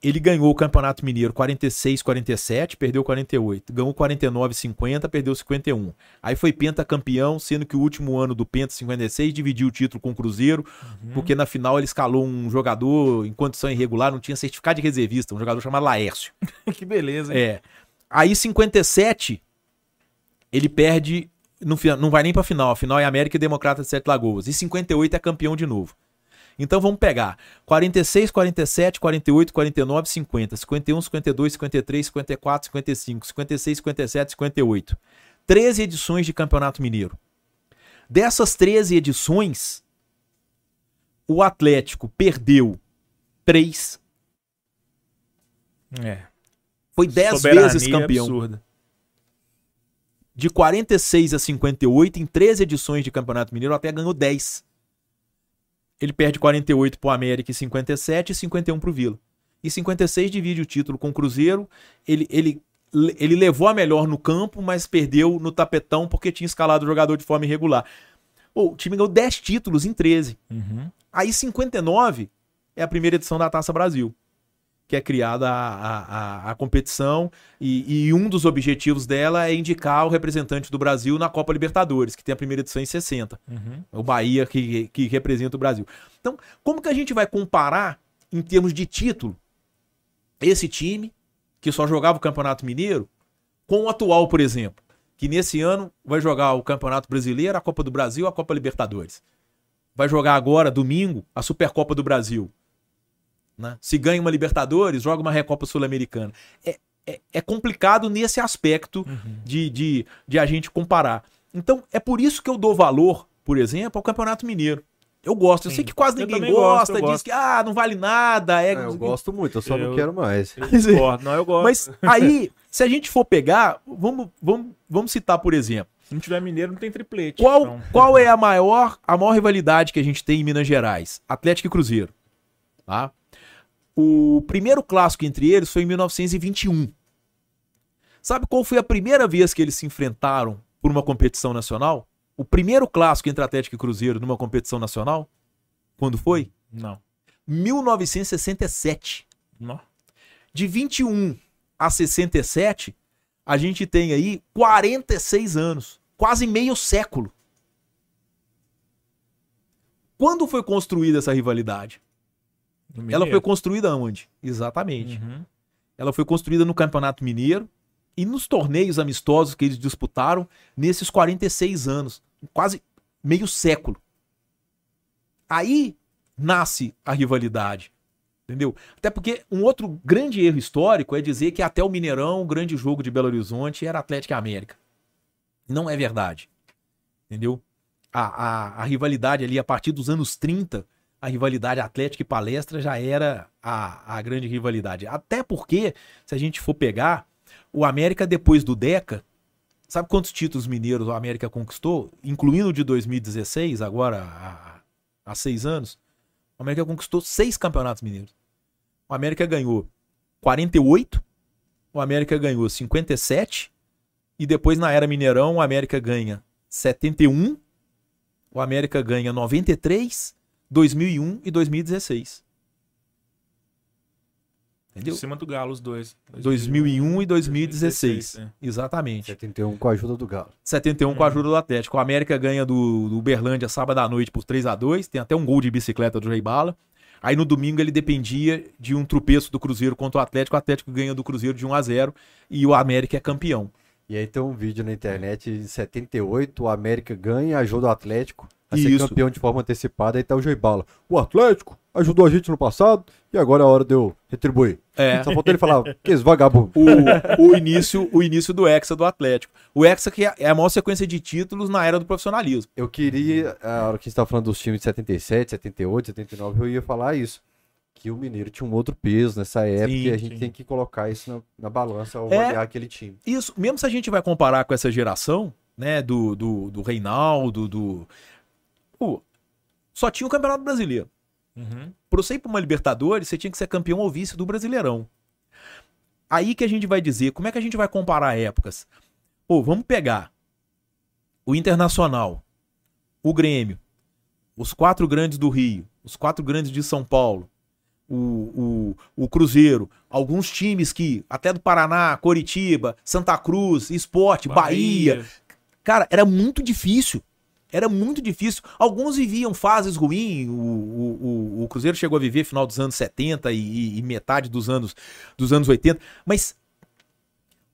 ele ganhou o Campeonato Mineiro 46, 47, perdeu 48. Ganhou 49, 50, perdeu 51. Aí foi pentacampeão, sendo que o último ano do Penta 56 dividiu o título com o Cruzeiro, porque na final ele escalou um jogador em condição irregular, não tinha certificado de reservista, um jogador chamado Laércio. que beleza, hein? É. Aí 57 ele perde não, não vai nem pra final. A final é América e Democrata de Sete Lagoas. E 58 é campeão de novo. Então vamos pegar 46, 47, 48, 49, 50, 51, 52, 53, 54, 55, 56, 57, 58. 13 edições de Campeonato Mineiro. Dessas 13 edições, o Atlético perdeu 3, É. foi 10 Soberania vezes campeão. absurda. De 46 a 58, em 13 edições de Campeonato Mineiro, até ganhou 10. Ele perde 48 pro América e 57 e 51 pro Vila. E 56 divide o título com o Cruzeiro. Ele, ele, ele levou a melhor no campo, mas perdeu no tapetão porque tinha escalado o jogador de forma irregular. Pô, o time ganhou 10 títulos em 13. Uhum. Aí 59 é a primeira edição da Taça Brasil, que é criada a, a, a, competição e, e um dos objetivos dela é indicar o representante do Brasil na Copa Libertadores, que tem a primeira edição em 60. Uhum. O Bahia que, que representa o Brasil. Então, como que a gente vai comparar em termos de título esse time que só jogava o Campeonato Mineiro com o atual, por exemplo, que nesse ano vai jogar o Campeonato Brasileiro, a Copa do Brasil, a Copa Libertadores. Vai jogar agora, domingo, a Supercopa do Brasil. Né? Se ganha uma Libertadores, joga uma Recopa Sul-Americana. É, é, é complicado nesse aspecto de, de, de a gente comparar. Então, é por isso que eu dou valor, por exemplo, ao Campeonato Mineiro. Eu gosto. Eu Sim. sei que quase ninguém gosto, gosta, eu diz gosto. que ah, não vale nada. É... É, eu gosto muito, eu só não Eu- quero mais. Eu. Não, eu gosto. Mas aí, se a gente for pegar, vamos, vamos, vamos citar, por exemplo, Se não tiver mineiro, não tem triplete. qual, Então, qual é a maior, a maior rivalidade que a gente tem em Minas Gerais? Atlético e Cruzeiro. Tá? O primeiro clássico entre eles foi em 1921. Sabe qual foi a primeira vez que eles se enfrentaram por uma competição nacional? O primeiro clássico entre Atlético e Cruzeiro numa competição nacional? Quando foi? Não. 1967. Não. De 21 a 67, a gente tem aí 46 anos, quase meio século. Quando foi construída essa rivalidade? Ela foi construída onde? Exatamente. Uhum. Ela foi construída no Campeonato Mineiro e nos torneios amistosos que eles disputaram nesses 46 anos, quase meio século. Aí nasce a rivalidade. Entendeu? Até porque um outro grande erro histórico é dizer que até o Mineirão, o grande jogo de Belo Horizonte, era Atlético e América. Não é verdade. Entendeu? A, a, a rivalidade ali, a partir dos anos 30, a rivalidade Atlético e Palestra já era a, a grande rivalidade. Até porque, se a gente for pegar, o América depois do Deca, sabe quantos títulos mineiros o América conquistou? Incluindo o de 2016, agora há, há seis anos. O América conquistou seis campeonatos mineiros. O América ganhou 48, o América ganhou 57, e depois na era Mineirão o América ganha 71, o América ganha 93, 2001 e 2016. Entendeu? Em cima do Galo, os dois. 2001 e 2016. 2016, é. Exatamente. 71 com a ajuda do Galo. 71 com a ajuda do Atlético. O América ganha do, do Uberlândia sábado à noite por 3 a 2 Tem até um gol de bicicleta do Rei Bala. Aí no domingo ele dependia de um tropeço do Cruzeiro contra o Atlético. O Atlético ganha do Cruzeiro de 1 a 0 e o América é campeão. E aí tem um vídeo na internet em 78, o América ganha, ajuda o Atlético a ser Isso. campeão de forma antecipada. Aí tá o Joibala. O Atlético ajudou a gente no passado e agora é a hora de eu retribuir. É. Só faltou ele falar, que esse vagabundo. O, o início, o início do Hexa do Atlético. O Hexa que é é a maior sequência de títulos na era do profissionalismo. Eu queria, a hora que a gente tava falando dos times de 77, 78, 79, eu ia falar isso. Que o Mineiro tinha um outro peso nessa época Sim, e a gente sim. tem que colocar isso na, na balança ao É. avaliar aquele time. Isso, mesmo se a gente vai comparar com essa geração, né, do, do, do Reinaldo, do. Pô, só tinha o Campeonato Brasileiro. Uhum. Pra você ir pra uma Libertadores, você tinha que ser campeão ou vice do Brasileirão. Aí que a gente vai dizer, como é que a gente vai comparar épocas? Pô, vamos pegar o Internacional, o Grêmio, os quatro grandes do Rio, os quatro grandes de São Paulo, o, o, o Cruzeiro, alguns times que, até do Paraná, Coritiba, Santa Cruz, Esporte, Bahia. Cara, era muito difícil. Era muito difícil. Alguns viviam fases ruins. O, o, o- o Cruzeiro chegou a viver final dos anos 70 e, e- metade dos anos, dos anos 80. Mas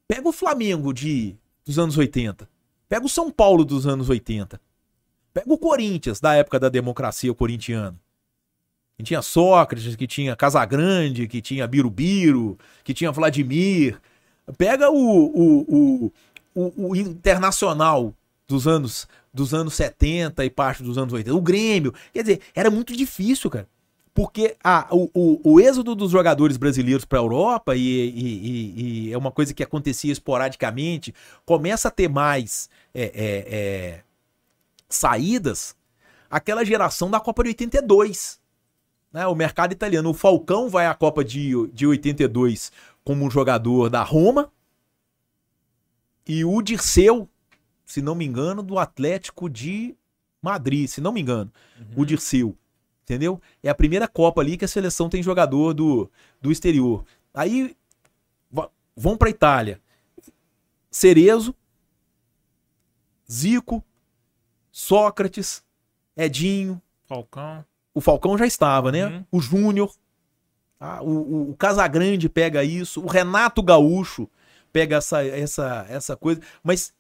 pega o Flamengo de, dos anos 80. Pega o São Paulo dos anos 80. Pega o Corinthians, da época da democracia corintiana. Que tinha Sócrates, que tinha Casagrande, que tinha Birubiru, que tinha Vladimir. Pega o, o, o, o, o Internacional dos anos, dos anos 70 e parte dos anos 80. O Grêmio. Quer dizer, era muito difícil, cara. Porque a, o, o, o êxodo dos jogadores brasileiros para a Europa, e, e, e, e, é uma coisa que acontecia esporadicamente, começa a ter mais é, é, é, saídas, aquela geração da Copa de 82. Né? O mercado italiano. O Falcão vai à Copa de, de 82 como um jogador da Roma. E o Dirceu, se não me engano, do Atlético de Madrid, se não me engano. Uhum. O Dirceu. Entendeu? É a primeira Copa ali que a seleção tem jogador do, do exterior. Aí vão para Itália. Cerezo, Zico, Sócrates, Edinho. Falcão. O Falcão já estava, né? Uhum. O Júnior. Ah, o, o, o Casagrande pega isso. O Renato Gaúcho pega essa, essa, essa coisa. Mas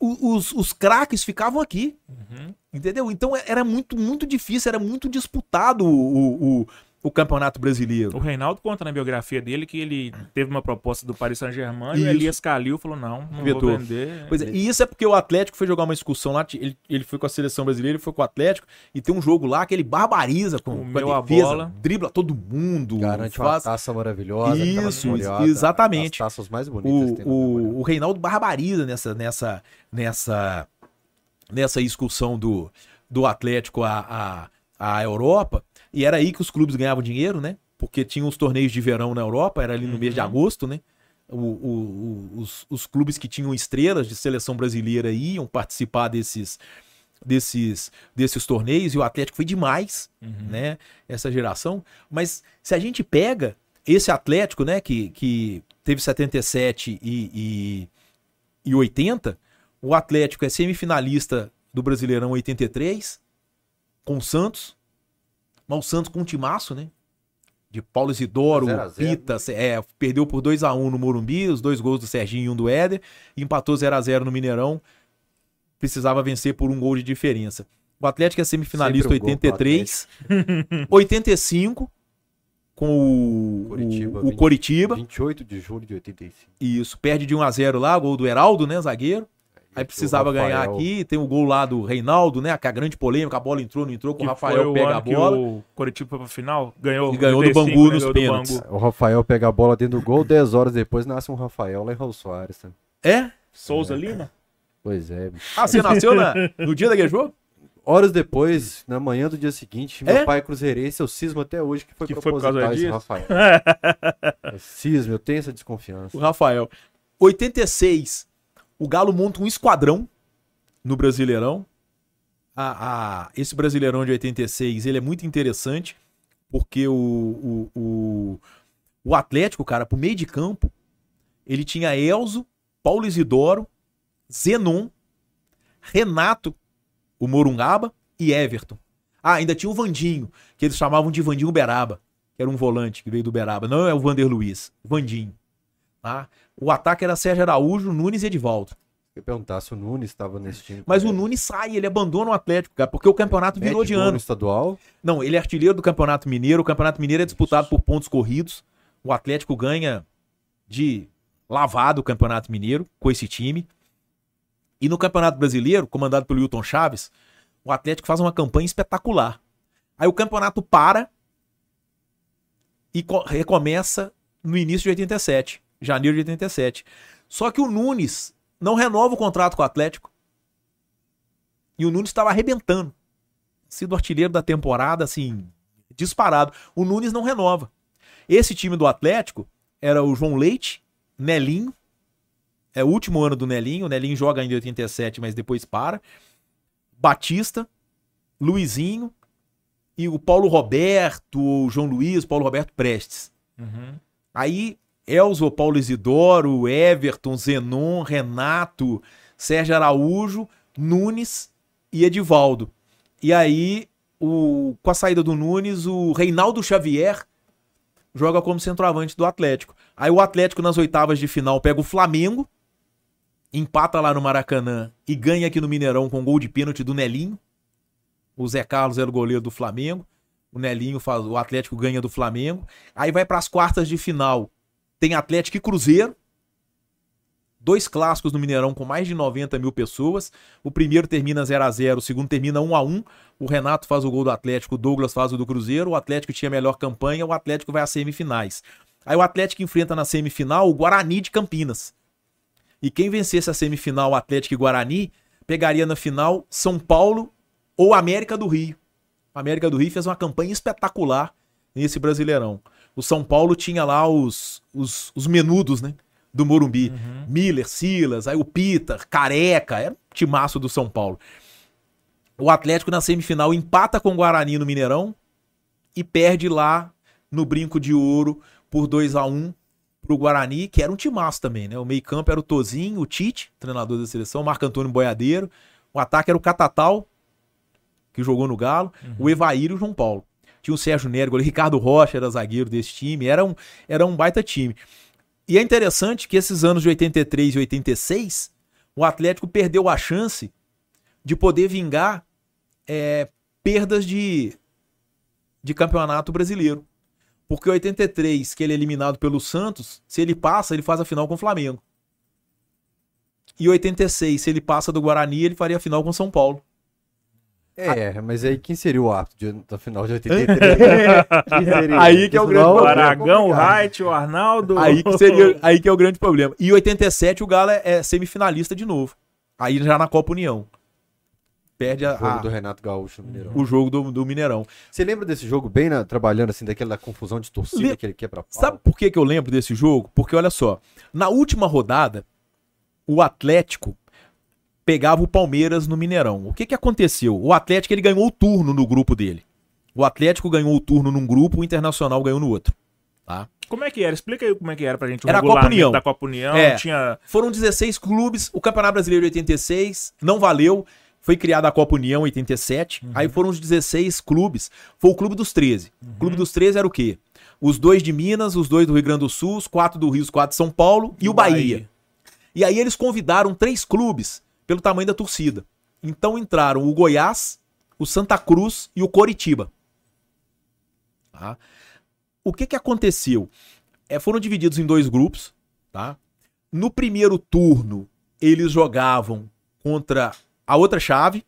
os, os craques ficavam aqui. Uhum. Entendeu? Então é, era muito, muito difícil, era muito disputado o, o, o Campeonato Brasileiro. O Reinaldo conta na biografia dele que ele teve uma proposta do Paris Saint-Germain e o Elias Calil falou: não, não vou vender. Pois é, e isso é porque o Atlético foi jogar uma excursão lá, ele, ele foi com a seleção brasileira, ele foi com o Atlético, e tem um jogo lá que ele barbariza com, com a defesa, bola. dribla todo mundo. Garante faz... uma taça maravilhosa. Isso, exatamente. As taças mais bonitas. O, o, o Reinaldo barbariza nessa, nessa, nessa, nessa excursão do, do Atlético à, à, à Europa. E era aí que os clubes ganhavam dinheiro, né? Porque tinham os torneios de verão na Europa, era ali no uhum. mês de uhum. agosto, né? O, o, o, os, os clubes que tinham estrelas de seleção brasileira iam participar desses, desses, desses torneios e o Atlético foi demais, uhum. né? Essa geração. Mas se a gente pega esse Atlético, né, que, que teve 77 e, e, e 80, o Atlético é semifinalista do Brasileirão 83 com o Santos, mas o Santos com um timaço, né? De Paulo Isidoro, Pita, é, perdeu por 2 a 1 no Morumbi, os dois gols do Serginho e um do Éder, empatou 0 a 0 no Mineirão. Precisava vencer por um gol de diferença. O Atlético é semifinalista um 83, 85 com o Coritiba, o, o 20, Coritiba. 28 de julho de 85. Isso, perde de 1 a 0 lá, gol do Heraldo, né, zagueiro. Aí precisava ganhar aqui, tem o gol lá do Reinaldo, né? Que a grande polêmica, a bola entrou, não entrou, com o Rafael pega a bola. o Coritiba foi pra final, ganhou, e ganhou do Bangu né, nos pênaltis. O Rafael pega a bola dentro do gol, 10 horas depois nasce um Rafael lá em Raul Soares. Tá? É? Souza é. Lima? Pois é. Ah, você nasceu na, no dia daquele jogo? Horas depois, na manhã do dia seguinte, meu é? pai é cruzeirense, eu cismo até hoje que foi que proposital foi por esse Rafael. eu cismo, eu tenho essa desconfiança. O Rafael. 86, o Galo monta um esquadrão no Brasileirão. A, a, esse Brasileirão de 86 ele é muito interessante porque o, o, o, o Atlético, cara, pro meio de campo, ele tinha Elzo, Paulo Isidoro, Zenon, Renato, o Morungaba e Everton. Ah, ainda tinha o Vandinho, que eles chamavam de Vandinho Beraba, que era um volante que veio do Beraba. Não é o Vander Luiz, Vandinho. Tá? O ataque era Sérgio Araújo, Nunes e Edivaldo. Eu perguntar se o Nunes estava nesse time. Mas o Nunes sai, ele abandona o Atlético, cara, porque o campeonato Mete virou de ano. estadual? Não, ele é artilheiro do Campeonato Mineiro. O Campeonato Mineiro é disputado Isso. por pontos corridos. O Atlético ganha de lavado o Campeonato Mineiro com esse time. E no Campeonato Brasileiro, comandado pelo Hilton Chaves, o Atlético faz uma campanha espetacular. Aí o campeonato para e recomeça no início de 87 janeiro de 87. Só que o Nunes não renova o contrato com o Atlético. E o Nunes estava arrebentando. Sido artilheiro da temporada, assim, disparado. O Nunes não renova. Esse time do Atlético era o João Leite, Nelinho. É o último ano do Nelinho. O Nelinho joga ainda em 87, mas depois para. Batista, Luizinho e o Paulo Roberto, o João Luiz, Paulo Roberto Prestes. Uhum. Aí Elzo, Paulo Isidoro, Everton, Zenon, Renato, Sérgio Araújo, Nunes e Edivaldo. E aí, o, com a saída do Nunes, o Reinaldo Xavier joga como centroavante do Atlético. Aí o Atlético nas oitavas de final pega o Flamengo empata lá no Maracanã e ganha aqui no Mineirão com gol de pênalti do Nelinho. O Zé Carlos era o goleiro do Flamengo. O Nelinho faz, o Atlético ganha do Flamengo. Aí vai para as quartas de final. Tem Atlético e Cruzeiro. Dois clássicos no Mineirão com mais de 90 mil pessoas. O primeiro termina 0 a 0 o segundo termina 1 a 1 O Renato faz o gol do Atlético, o Douglas faz o do Cruzeiro. O Atlético tinha a melhor campanha, o Atlético vai às semifinais. Aí o Atlético enfrenta na semifinal o Guarani de Campinas. E quem vencesse a semifinal, Atlético e Guarani, pegaria na final São Paulo ou América do Rio. A América do Rio fez uma campanha espetacular nesse Brasileirão. O São Paulo tinha lá os, os, os menudos, né? Do Morumbi. Uhum. Miller, Silas, aí o Peter, Careca, era um timaço do São Paulo. O Atlético na semifinal empata com o Guarani no Mineirão e perde lá no Brinco de Ouro por 2 a 1 pro Guarani, que era um timaço também, né? O meio-campo era o Tozinho, o Tite, treinador da seleção, Marco Antônio Boiadeiro. O ataque era o Catatal, que jogou no Galo, uhum. o Evair e o João Paulo. Tinha o Sérgio Nérgo, o Ricardo Rocha era zagueiro desse time, era um, era um baita time. E é interessante que esses anos de 83 e 86, o Atlético perdeu a chance de poder vingar é, perdas de, de campeonato brasileiro. Porque 83, que ele é eliminado pelo Santos, se ele passa, ele faz a final com o Flamengo. E 86, se ele passa do Guarani, ele faria a final com São Paulo. É, mas aí quem seria o árbitro da final de 83? aí que é o grande problema. O Aragão, o Wright, o Arnaldo. Aí que, seria, aí que é o grande problema. E 87 o Galo é, é semifinalista de novo. Aí já na Copa União perde a, o jogo do Renato Gaúcho no Mineirão. O jogo do, do Mineirão. Você lembra desse jogo bem na, trabalhando assim, daquela confusão de torcida Le... que ele quebra pau? Sabe por que, que eu lembro desse jogo? Porque olha só, na última rodada, o Atlético pegava o Palmeiras no Mineirão. O que, que aconteceu? O Atlético ele ganhou o turno no grupo dele. O Atlético ganhou o turno num grupo, o Internacional ganhou no outro. Tá? Como é que era? Explica aí como é que era pra gente. O era a Copa União. da Copa União. É, tinha... Foram 16 clubes. O Campeonato Brasileiro de 86 não valeu. Foi criada a Copa União em 87. Uhum. Aí foram os 16 clubes. Foi o Clube dos 13. Uhum. O Clube dos 13 era o quê? Os dois de Minas, os dois do Rio Grande do Sul, os quatro do Rio, os quatro de São Paulo e o Bahia. Bahia. E aí eles convidaram três clubes pelo tamanho da torcida. Então entraram o Goiás, o Santa Cruz e o Coritiba. Tá? O que, que aconteceu? É, foram divididos em dois grupos. Tá? No primeiro turno, eles jogavam contra a outra chave.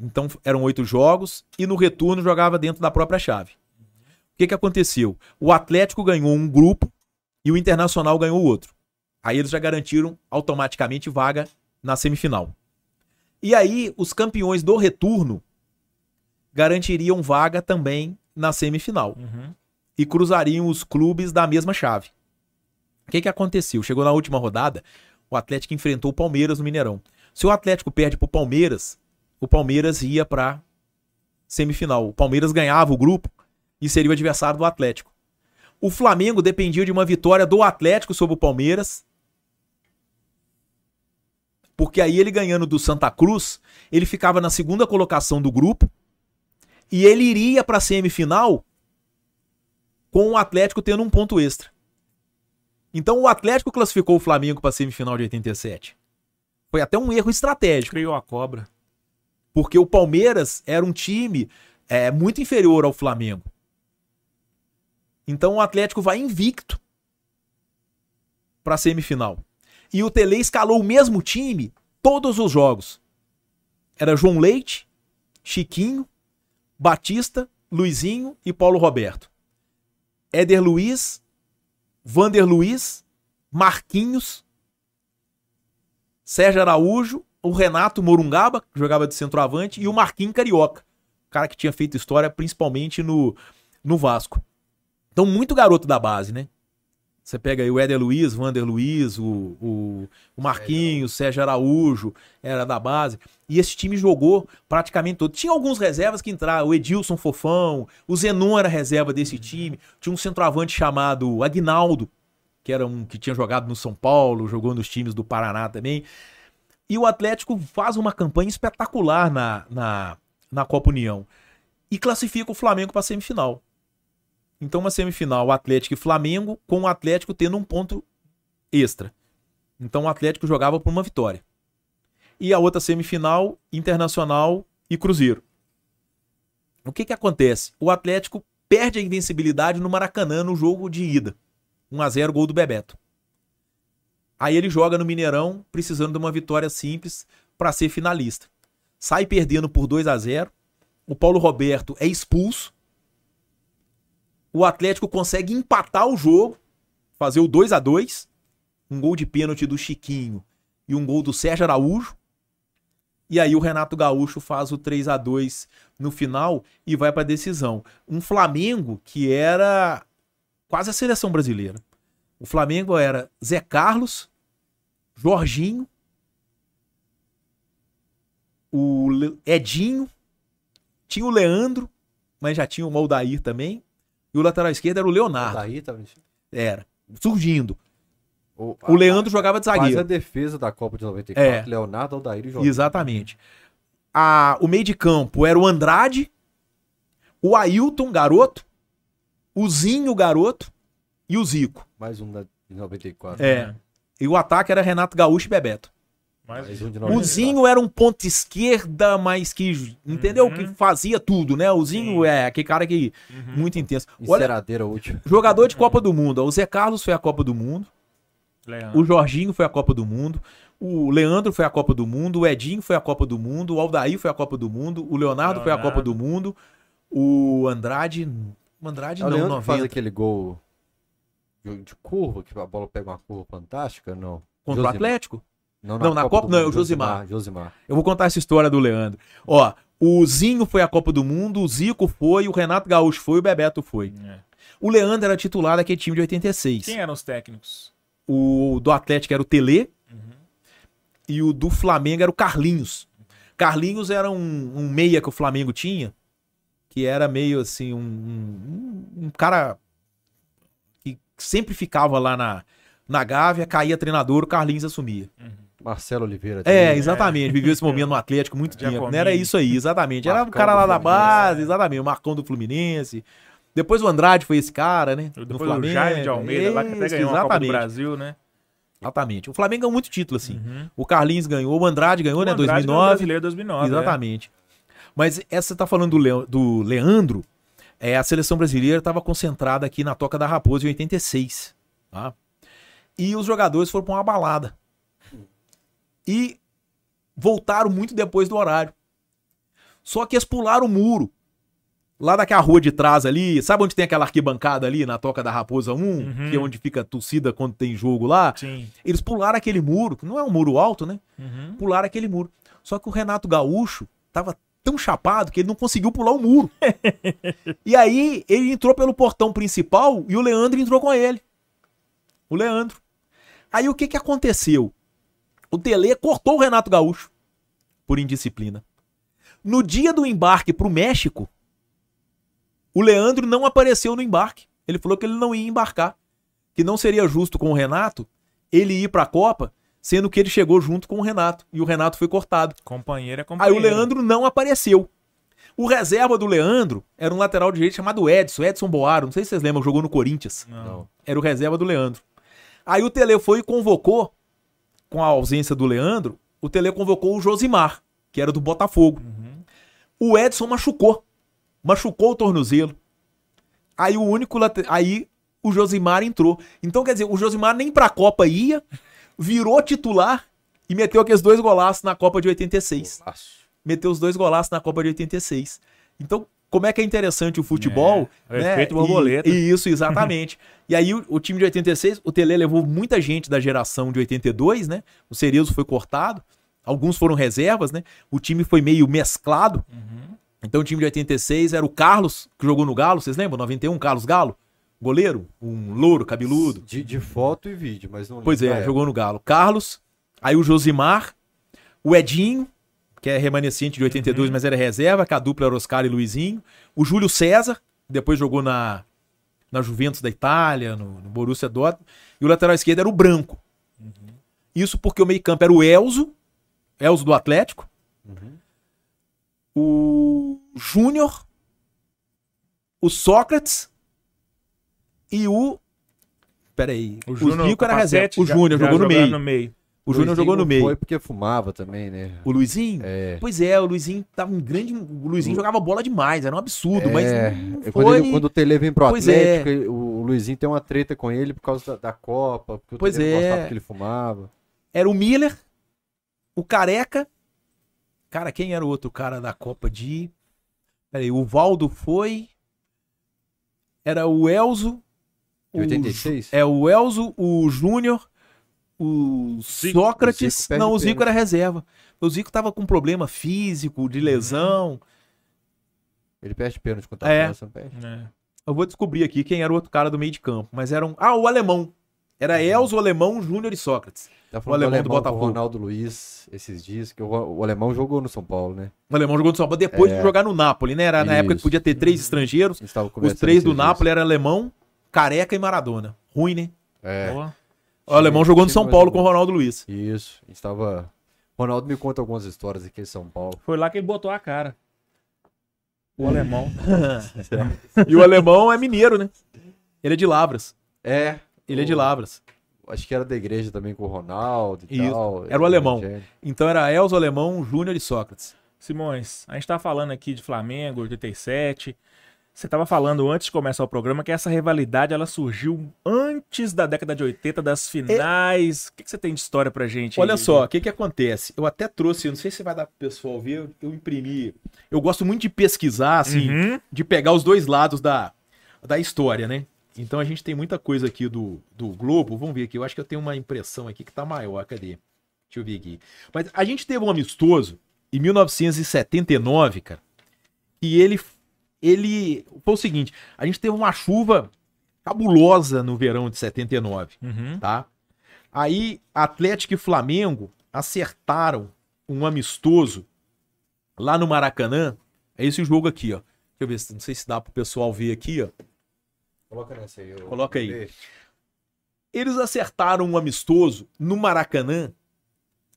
Então eram oito jogos. E no retorno jogava dentro da própria chave. O que, que aconteceu? O Atlético ganhou um grupo e o Internacional ganhou outro. Aí eles já garantiram automaticamente vaga na semifinal. E aí os campeões do retorno garantiriam vaga também na semifinal. Uhum. E cruzariam os clubes da mesma chave. O que, que aconteceu? Chegou na última rodada, o Atlético enfrentou o Palmeiras no Mineirão. Se o Atlético perde pro Palmeiras, o Palmeiras ia pra semifinal. O Palmeiras ganhava o grupo e seria o adversário do Atlético. O Flamengo dependia de uma vitória do Atlético sobre o Palmeiras. Porque aí ele ganhando do Santa Cruz, ele ficava na segunda colocação do grupo e ele iria para a semifinal com o Atlético tendo um ponto extra. Então o Atlético classificou o Flamengo para a semifinal de 87. Foi até um erro estratégico. Criou a cobra. Porque o Palmeiras era um time é, muito inferior ao Flamengo. Então o Atlético vai invicto para a semifinal. E o Tele escalou o mesmo time todos os jogos. Era João Leite, Chiquinho, Batista, Luizinho e Paulo Roberto. Éder Luiz, Vander Luiz, Marquinhos, Sérgio Araújo, o Renato Morungaba, que jogava de centroavante, e o Marquinhos Carioca, cara que tinha feito história principalmente no, no Vasco. Então, muito garoto da base, né? Você pega aí o Éder Luiz, Vander Luiz, o, o, o Marquinhos, Sérgio Araújo, era da base. E esse time jogou praticamente todo. Tinha alguns reservas que entraram, o Edilson Fofão, o Zenon era reserva desse uhum. time. Tinha um centroavante chamado Agnaldo, que era um que tinha jogado no São Paulo, jogou nos times do Paraná também. E o Atlético faz uma campanha espetacular na, na, na Copa União e classifica o Flamengo para a semifinal. Então, uma semifinal, Atlético e Flamengo, com o Atlético tendo um ponto extra. Então o Atlético jogava por uma vitória. E a outra semifinal, Internacional e Cruzeiro. O que que acontece? O Atlético perde a invencibilidade no Maracanã no jogo de ida. 1 a 0 gol do Bebeto. Aí ele joga no Mineirão, precisando de uma vitória simples para ser finalista. Sai perdendo por 2 a 0. O Paulo Roberto é expulso. O Atlético consegue empatar o jogo, fazer o 2 a 2. Um gol de pênalti do Chiquinho e um gol do Sérgio Araújo. E aí o Renato Gaúcho faz o 3 a 2 no final e vai para decisão. Um Flamengo que era quase a seleção brasileira. O Flamengo era Zé Carlos, Jorginho, o Edinho, tinha o Leandro, mas já tinha o Moldair também. E o lateral esquerdo era o Leonardo. Daí tava Era. Surgindo. o, O Leandro jogava de Quase a zagueiro. defesa da Copa de 94. É. Leonardo, Aldair e. Exatamente. A, o meio de campo era o Andrade, o Ailton, garoto, o Zinho, garoto, e o Zico. Mais um da, de 94. É. E o ataque era Renato Gaúcho e Bebeto. Mas Mais um de O 94. Zinho era um ponto esquerda, mas que, entendeu? Uhum. Que fazia tudo, né? O Zinho Sim. é aquele cara que Uhum. muito intenso. Olha, Enceradeira útil. jogador de Copa do Mundo. O Zé Carlos foi a Copa do Mundo. Leandro. O Jorginho foi a Copa do Mundo. O Leandro foi a Copa do Mundo. O Edinho foi a Copa do Mundo. O Aldair foi a Copa do Mundo. O Leonardo, foi a Leonardo. Copa do Mundo. O Andrade. O Andrade É o não, Leandro faz 90. aquele gol de, curva, que a bola pega uma curva fantástica, não. Contra o. Atlético? Não, Não, na Copa- do não, é o Josimar. Josimar. Eu vou contar essa história do Leandro. Ó, o Zinho foi a Copa do Mundo. O Zico foi. O Renato Gaúcho foi. O Bebeto foi. É. O Leandro era titular daquele time de 86. Quem eram os técnicos? O do Atlético era o Tele. Uhum. E o do Flamengo era o Carlinhos. Carlinhos era um, um meia que o Flamengo tinha, que era meio assim, um, um, um cara que sempre ficava lá na, na Gávea, caía treinador, o Carlinhos assumia. Marcelo Oliveira. É, também. exatamente. Viveu esse momento no Atlético muito tempo. Não era isso aí, exatamente. Era o Marcão cara lá da base, exatamente. O Marcão do Fluminense. Depois o Andrade foi esse cara, né? Depois do o Flamengo. Jair de Almeida, lá que até ganhou uma Copa do exatamente. Brasil, né? Exatamente. O Flamengo ganhou muito título, assim. Uhum. O Carlinhos ganhou, o Andrade ganhou, né? O Andrade ganhou o 2009. Brasileiro 2009. Exatamente. Mas essa você tá falando do, Leo- do Leandro, é, a seleção brasileira estava concentrada aqui na Toca da Raposa em 86. Tá? E os jogadores foram para uma balada. E voltaram muito depois do horário. Só que eles pularam o muro. Lá daquela rua de trás ali, sabe onde tem aquela arquibancada ali na Toca da Raposa 1? Uhum. Que é onde fica a torcida quando tem jogo lá. Sim. Eles pularam aquele muro, que não é um muro alto, né? Uhum. pularam aquele muro. Só que o Renato Gaúcho tava tão chapado que ele não conseguiu pular o muro. e aí ele entrou pelo portão principal e o Leandro entrou com ele. O Leandro. Aí o que que aconteceu? O Tele cortou o Renato Gaúcho por indisciplina. No dia do embarque pro México, o Leandro não apareceu no embarque. Ele falou que ele não ia embarcar, que não seria justo com o Renato ele ir pra Copa, sendo que ele chegou junto com o Renato e o Renato foi cortado. Companheiro é Aí companheiro. o Leandro não apareceu. O reserva do Leandro era um lateral direito chamado Edson, Edson Boaro, não sei se vocês lembram, jogou no Corinthians. Não. Era o reserva do Leandro. Aí o Tele foi e convocou, com a ausência do Leandro, o Tele convocou o Josimar, que era do Botafogo. O Edson machucou. Machucou o tornozelo. Aí o único late- aí o Josimar entrou. Então quer dizer, o Josimar nem pra Copa ia, virou titular e meteu aqueles dois golaços na Copa de 86 Golaço. meteu os dois golaços na Copa de 86. Então, como é que é interessante o futebol? É, o efeito E- borboleta. E, isso, exatamente. e aí, o, o time de 86, o Tele levou muita gente da geração de 82, né? O Cerezo foi cortado. Alguns foram reservas, né? O time foi meio mesclado. Uhum. Então, o time de 86 era o Carlos, que jogou no Galo, vocês lembram? 91, Carlos Galo? Goleiro, um louro, cabeludo. De, de foto e vídeo, mas não Pois lembro é, da jogou no Galo. Carlos, aí o Josimar, o Edinho, que é remanescente de 82, mas era reserva, que a dupla era Oscar e Luizinho. O Júlio César, depois jogou na, na Juventus da Itália, no, no Borussia Dortmund. E o lateral esquerdo era o Branco. Isso porque o meio campo era o Elzo, Elzo do Atlético. O Júnior, o Sócrates e o peraí. O O, Júnior era reserva. O Júnior jogou no meio. no meio. O Júnior jogou no meio. Foi porque fumava também, né? O Luizinho? É. Pois é, o Luizinho tava um grande. O Luizinho Lu- jogava bola demais, era um absurdo, mas É, não é foi. quando, ele- quando o Tele vem pro Pois é. Atlético, ele- o Luizinho tem uma treta com ele por causa da, da Copa, porque o Pois Tele não é. gostava que ele fumava. Era o Miller, o Careca. Cara, quem era o outro cara da Copa de. Peraí, o Valdo foi. Era o Elzo. De o 86? É o Elzo, o Júnior, o Zico. Sócrates. O Zico não, o Zico era reserva. O Zico tava com problema físico, de lesão. Ele perde pênalti contra a É. França, não perde. É. Eu vou descobrir aqui quem era o outro cara do meio de campo. Mas era um. Ah, o alemão. Era Elzo, o alemão, Júnior e Sócrates. Tá O falando alemão do do alemão Botafogo. com o Ronaldo Luiz esses dias, que o, o alemão jogou no São Paulo, né? O alemão jogou no São Paulo depois É. de jogar no Napoli, né? Era na época que Isso. podia ter três estrangeiros. A Os três do. Napoli eram alemão, careca e Maradona. Ruim, né? É, Boa. O alemão jogou no São Paulo com o. Ronaldo Luiz. isso. A gente tava... Ronaldo me conta algumas histórias aqui em São Paulo. Foi lá que ele botou a cara. O alemão. E o alemão é mineiro, né? Ele é de Lavras. É. Ele é de O- Lavras. Acho que era da igreja também com o Ronaldo e Isso. tal. Era o alemão. Então era Elzo, alemão, Júnior e Sócrates. Simões, a gente tá falando aqui de Flamengo, 87. Você tava falando antes de começar o programa que essa rivalidade ela surgiu antes da década de 80, das finais. O que, que você tem de história pra gente? aí? Olha só, o que que acontece? Eu até trouxe, eu não sei se vai dar pro pessoal ver, eu- eu imprimi. Eu gosto muito de pesquisar, assim, Uhum. de pegar os dois lados da, da história, né? Então a gente tem muita coisa aqui do, do Globo. Vamos ver aqui. Eu acho que eu tenho uma impressão aqui que tá maior. Cadê? Deixa eu ver aqui. Mas a gente teve um amistoso em 1979, cara. E ele, ele foi o seguinte: a gente teve uma chuva cabulosa no verão de 79 Uhum. tá? Aí Atlético e Flamengo acertaram um amistoso lá no Maracanã. É esse jogo aqui, ó. Deixa eu ver, se- não sei se dá pro pessoal ver aqui, ó. Coloca nessa aí. eu- Coloca aí. Eles acertaram um amistoso no Maracanã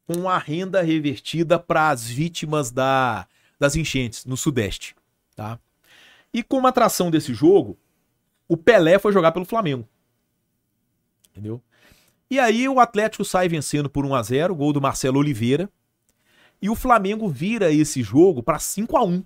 com a renda revertida para as vítimas da, das enchentes no Sudeste, tá? E como atração desse jogo, o Pelé foi jogar pelo Flamengo. Entendeu? E aí o Atlético sai vencendo por 1 a 0, gol do Marcelo Oliveira, e o Flamengo vira esse jogo para 5 a 1.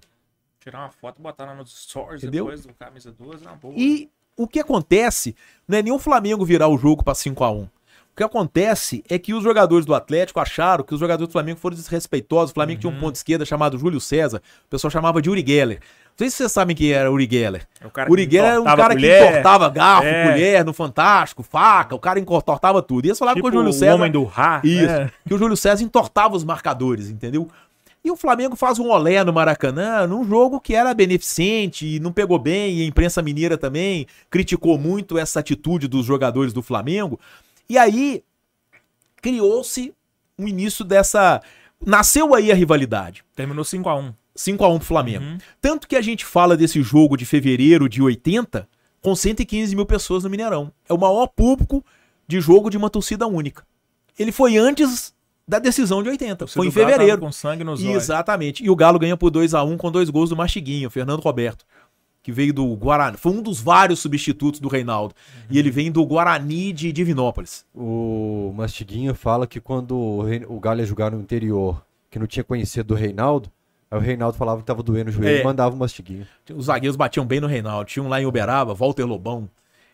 Tirar uma foto e botar lá nos stories Entendeu? depois do camisa 12, na boa. E o que acontece não é nem o Flamengo virar o jogo para 5 a 1 O que acontece é que os jogadores do Atlético acharam que os jogadores do Flamengo foram desrespeitosos. O Flamengo tinha um ponto esquerda chamado Júlio César. O pessoal chamava de Uri Geller. Não sei se vocês sabem quem era Uri Geller. É o cara Uri Geller era um cara colher, que entortava garfo, É. colher no Fantástico, faca. O cara entortava tudo. E eles falavam tipo que o Júlio o César... homem do Rá. Isso. né? Que o Júlio César entortava os marcadores, entendeu? E o Flamengo faz um olé no Maracanã num jogo que era beneficente e não pegou bem, e a imprensa mineira também criticou muito essa atitude dos jogadores do Flamengo. E aí criou-se um início dessa. Nasceu aí a rivalidade. Terminou 5x1. 5x1 pro Flamengo. Uhum. Tanto que a gente fala desse jogo de fevereiro de 80 com 115 mil pessoas no Mineirão. É o maior público de jogo de uma torcida única. Ele foi antes da decisão de 80. foi em fevereiro. Com sangue nos olhos. Exatamente. E o Galo ganha por 2 a 1 com dois gols do Mastiguinho, Fernando Roberto, que veio do Guarani. Foi um dos vários substitutos do Reinaldo. E ele vem do Guarani de Divinópolis. O Mastiguinho fala que quando o, Rei- o Galo ia jogar no interior, que não tinha conhecido o Reinaldo, aí o Reinaldo falava que tava doendo o joelho É. e mandava o Mastiguinho. Os zagueiros batiam bem no Reinaldo. Tinha um lá em Uberaba, Walter Lobão.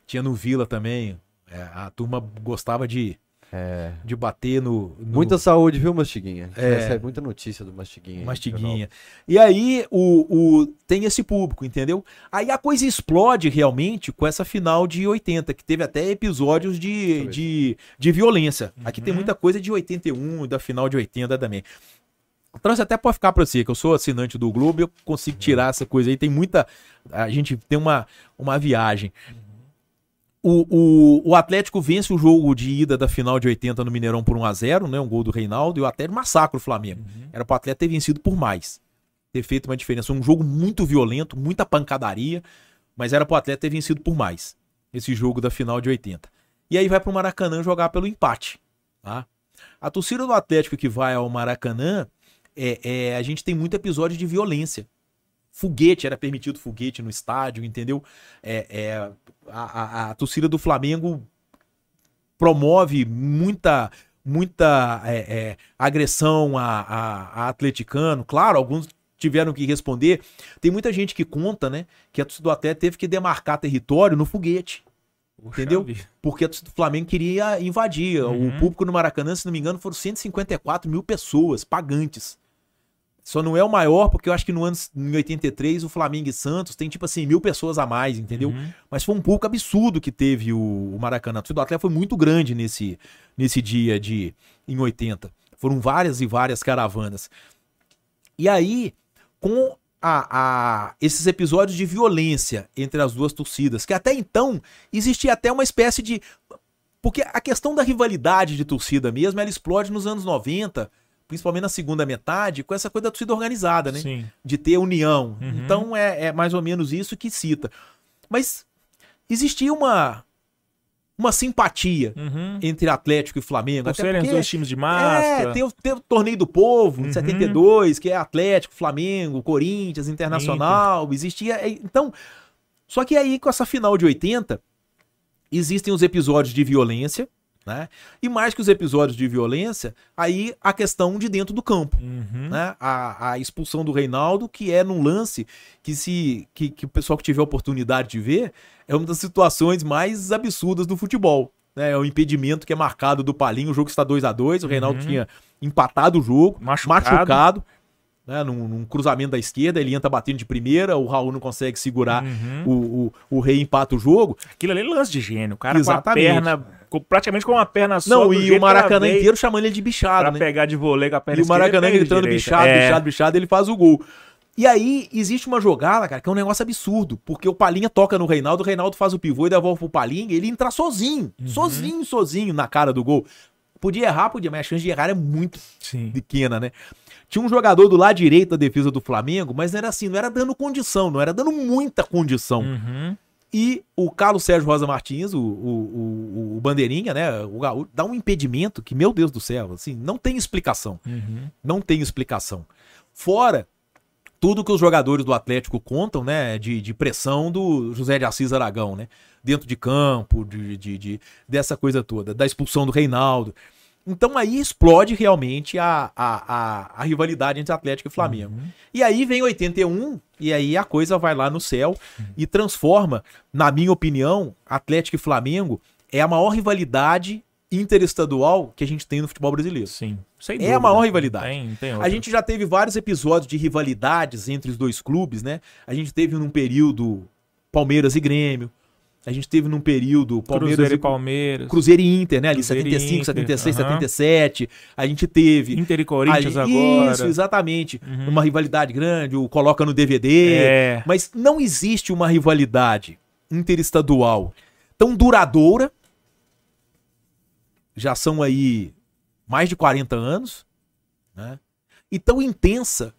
Tinha no Vila também. É, a turma gostava de, É. de bater no, no Muita saúde, viu, Mastiguinha? É. recebe muita notícia do Mastiguinha. Mastiguinha. E aí o, o- tem esse público, entendeu? Aí a coisa explode realmente com essa final de 80, que teve até episódios de, de, de violência. Aqui tem Uhum. muita coisa de 81 e da final de 80 também. Trouxe até pra ficar pra você, que eu sou assinante do Globo, eu consigo tirar essa coisa aí. Tem muita. A gente tem uma, uma viagem. O, o, o Atlético vence o jogo de ida da final de 80 no Mineirão por 1x0, né? Um gol do Reinaldo, e o Atlético massacra o Flamengo. Era pro Atlético ter vencido por mais. Ter feito uma diferença. Um jogo muito violento, muita pancadaria, mas era pro Atlético ter vencido por mais. Esse jogo da final de 80. E aí vai pro Maracanã jogar pelo empate. Tá? A torcida do Atlético que vai ao Maracanã, é, é, a gente tem muito episódio de violência. Foguete, era permitido foguete no estádio, entendeu? É, é, a, a- a torcida do Flamengo promove muita muita é, é, agressão a, a, a atleticano. Claro, alguns tiveram que responder. Tem muita gente que conta, né, que a torcida do Atlético teve que demarcar território no foguete. Entendeu? vida. Porque a torcida do Flamengo queria invadir. Uhum. O público no Maracanã, se não me engano, foram 154 mil pessoas, pagantes. Só não é o maior, porque eu acho que no ano em 83, o Flamengo e Santos tem tipo assim, mil pessoas a mais, entendeu? Uhum. Mas foi um pouco absurdo que teve o, o Maracanã. A torcida do Atlético foi muito grande nesse, nesse dia de em 80. Foram várias e várias caravanas. E aí, com a, a- esses episódios de violência entre as duas torcidas, que até então existia até uma espécie de. Porque a questão da rivalidade de torcida mesmo, ela explode nos anos 90, principalmente na segunda metade, com essa coisa da torcida organizada, né? Sim. de ter união. Uhum. Então é, é mais ou menos isso que cita. Mas existia uma uma simpatia Uhum. entre Atlético e Flamengo. Por serem porque- dois times de é, massa. tem o, tem o Torneio do Povo, em Uhum. 72, que é Atlético, Flamengo, Corinthians, Internacional, existia... é, Então, só que aí com essa final de 80, existem os episódios de violência, né? E mais que os episódios de violência, aí a questão de dentro do campo Uhum. né? A, a expulsão do Reinaldo, que é num lance que se que, que o pessoal que tiver a oportunidade de ver, é uma das situações mais absurdas do futebol. Né? É o impedimento que é marcado do Palinho, o jogo está 2 a 2 o Reinaldo Uhum. tinha empatado o jogo, Machucado. machucado, né? num, num cruzamento da esquerda, ele entra batendo de primeira, o Raul não consegue segurar, Uhum. o, o, o Rei empata o jogo. Aquilo ali é lance de gênio. O cara Exatamente. com a perna, praticamente com uma perna só. não, e o Maracanã inteiro chamando ele de bichado, Pra né? pegar de voleio com a perna E o Maracanã gritando bichado, É. bichado, bichado, ele faz o gol. E aí existe uma jogada, cara, que é um negócio absurdo, porque o Palinha toca no Reinaldo, o Reinaldo faz o pivô e devolve pro Palinha, ele entra sozinho, Uhum. sozinho, sozinho na cara do gol. Podia errar, podia, mas a chance de errar é muito Sim. pequena, né? Tinha um jogador do lado direito da defesa do Flamengo, mas não era assim, não era dando condição, não era dando muita condição. Uhum. E o Carlos Sérgio Rosa Martins, o, o, o, o Bandeirinha, né? O Gaúcho, dá um impedimento que, meu Deus do céu, assim, não tem explicação. Uhum. Não tem explicação. Fora tudo que os jogadores do Atlético contam, né? De, de pressão do José de Assis Aragão, né? Dentro de campo, de, de, de- dessa coisa toda, da expulsão do Reinaldo. Então aí explode realmente a, a, a, a rivalidade entre Atlético e Flamengo. E aí vem 81, e aí a coisa vai lá no céu e transforma, na minha opinião, Atlético e Flamengo é a maior rivalidade interestadual que a gente tem no futebol brasileiro. Sim. Sem É dúvida. a maior rivalidade. Tem, tem A gente já teve vários episódios de rivalidades entre os dois clubes, né? A gente teve num período Palmeiras e Grêmio. A gente teve num período Palmeiras Cruzeiro e Palmeiras. Cruzeiro e Inter, né? Ali Cruzeiro e 75, Inter, 76, aham. 77. A gente teve Inter e Corinthians ali- agora. Isso, exatamente. Uhum. Uma rivalidade grande, o coloca no DVD. É. Mas não existe uma rivalidade interestadual tão duradoura. Já são aí mais de 40 anos, né? E tão intensa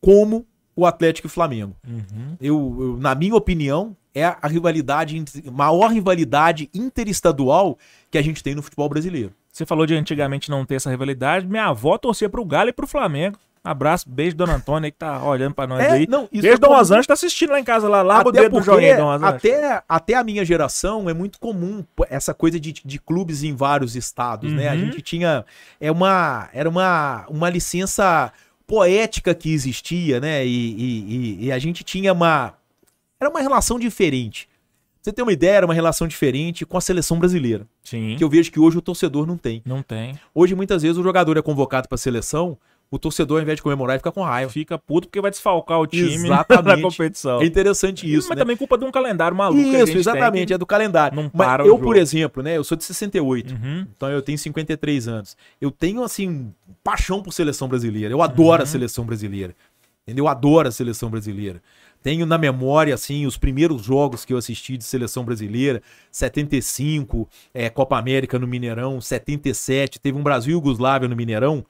como o Atlético e Flamengo. Uhum. Eu, eu- na minha opinião, é a rivalidade, maior rivalidade interestadual que a gente tem no futebol brasileiro. Você falou de antigamente não ter essa rivalidade. Minha avó torcia pro Galo e pro Flamengo. Abraço, beijo, dona Antônia, que tá olhando pra nós É, aí. não, isso beijo, é Dom. Rosângela tá assistindo lá em casa, lá. Larga o Até dedo do porque joinha, Dom até, até a minha geração é muito comum essa coisa de, de clubes em vários estados, né? A Uhum. gente tinha é uma era uma, uma licença poética que existia, né? E, e- e- e a gente tinha uma era uma relação diferente. Você tem uma ideia, era uma relação diferente com a seleção brasileira, Sim, que eu vejo que hoje o torcedor não tem. não tem. Hoje muitas vezes o jogador é convocado para a seleção, o torcedor ao invés de comemorar fica com raiva. Fica puto porque vai desfalcar o time Exatamente. na competição. É interessante isso, Mas né? também culpa de um calendário maluco Isso, exatamente, é do calendário. não Mas para o eu, por exemplo, né, eu sou de 68, que- Uhum. então eu tenho 53 anos. Eu tenho, assim, paixão por seleção brasileira. Eu adoro Uhum. a seleção brasileira. Entendeu? Eu adoro a seleção brasileira. Tenho na memória, assim, os primeiros jogos que eu assisti de seleção brasileira. 75, é, Copa América no Mineirão. 77, teve um Brasil e Yugoslávia no Mineirão.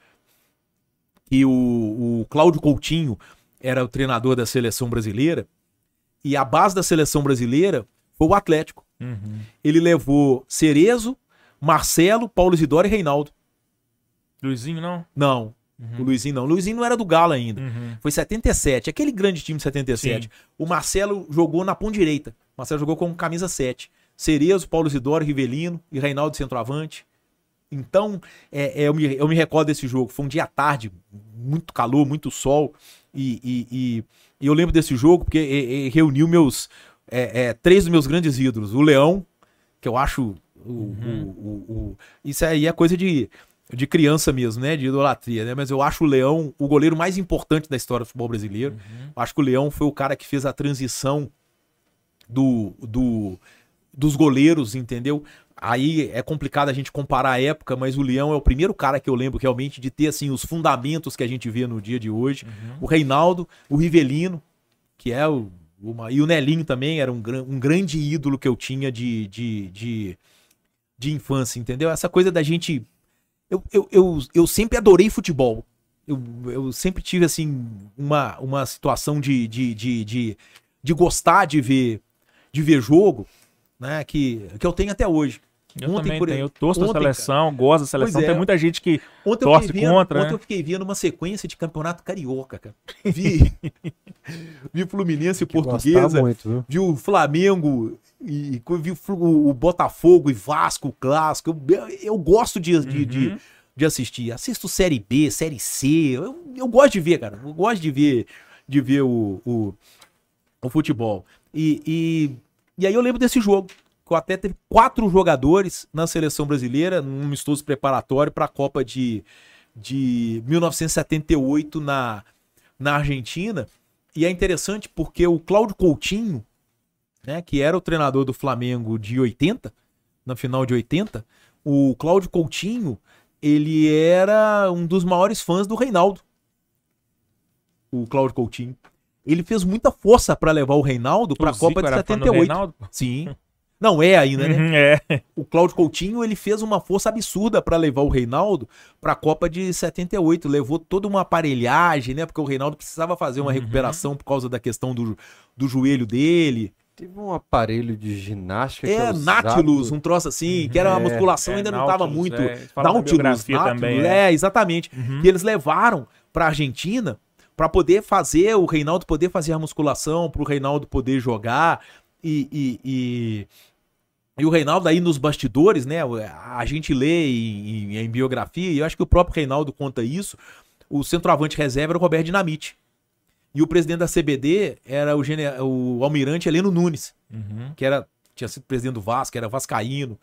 E o, o Cláudio Coutinho era o treinador da seleção brasileira. E a base da seleção brasileira foi o Atlético. Uhum. Ele levou Cerezo, Marcelo, Paulo Isidoro e Reinaldo. Luizinho, não? Não, o Luizinho não. O Luizinho não era do Galo ainda. Uhum. Foi 77, aquele grande time de 77. Sim. O Marcelo jogou na ponta direita. O Marcelo jogou com camisa 7. Cerezo, Paulo Isidoro, Rivelino e Reinaldo centroavante. Então, é, é, eu, me, eu me recordo desse jogo. Foi um dia à tarde, muito calor, muito sol. E, e, e, e eu lembro desse jogo porque é, é, reuniu meus é, é, três dos meus grandes ídolos. O Leão, que eu acho. O, Uhum. o, o- isso aí é coisa de, de criança mesmo, né? De idolatria, né? Mas eu acho o Leão o goleiro mais importante da história do futebol brasileiro. Uhum. Acho que o Leão foi o cara que fez a transição do, do, dos goleiros, entendeu? Aí é complicado a gente comparar a época, mas o Leão é o primeiro cara que eu lembro realmente de ter assim os fundamentos que a gente vê no dia de hoje. O Reinaldo, o Rivelino, que é o uma, e o Nelinho também era um, um grande ídolo que eu tinha de, de, de, de infância, entendeu? Essa coisa da gente. Eu, eu, eu, eu sempre adorei futebol. Eu, eu sempre tive, assim, uma, uma situação de, de, de, de, de gostar de ver, de ver jogo, né? Que, que eu tenho até hoje. Eu Ontem, também por tenho. Eu torço da ontem, seleção, gosto da seleção. É. Tem muita gente que. Ontem Torce vendo, contra, ontem né? eu fiquei vendo uma sequência de campeonato carioca, cara. Vi, vi Fluminense e Portuguesa, muito, viu? vi o Flamengo e vi o o Botafogo e Vasco, o clássico. Eu, eu gosto de, de, de, Uhum. de assistir. Assisto Série B, Série C. Eu, eu gosto de ver, cara. Eu gosto de ver, de ver o, o, o futebol. E, e, e aí eu lembro desse jogo. Eu até teve quatro jogadores na seleção brasileira, num amistoso preparatório para a Copa de, de 1978 na, na Argentina. E é interessante porque o Cláudio Coutinho, né, que era o treinador do Flamengo de 80, na final de 80, o Cláudio Coutinho, ele era um dos maiores fãs do Reinaldo. O Cláudio Coutinho. Ele fez muita força para levar o Reinaldo para a o Copa de era fã do 78. Reinaldo? Sim. Não é ainda, né? Uhum, é. O Cláudio Coutinho, ele fez uma força absurda para levar o Reinaldo para a Copa de 78, levou toda uma aparelhagem, né? Porque o Reinaldo precisava fazer uma Uhum. recuperação por causa da questão do, do joelho dele. Teve um aparelho de ginástica que É, usado- Nautilus, um troço assim, que era uma É, musculação, é, ainda não tava Nautilus, muito. é. Nautilus, Nautilus, também, é, exatamente. Uhum. E eles levaram pra Argentina para poder fazer, o Reinaldo poder fazer a musculação, pro Reinaldo poder jogar e, e, e, e o Reinaldo aí nos bastidores, né? A gente lê em, em- em biografia, e eu acho que o próprio Reinaldo conta isso. O centroavante reserva era o Roberto Dinamite. E o presidente da CBD era o, gene- o almirante Heleno Nunes Uhum. que era tinha sido presidente do Vasco, era vascaíno.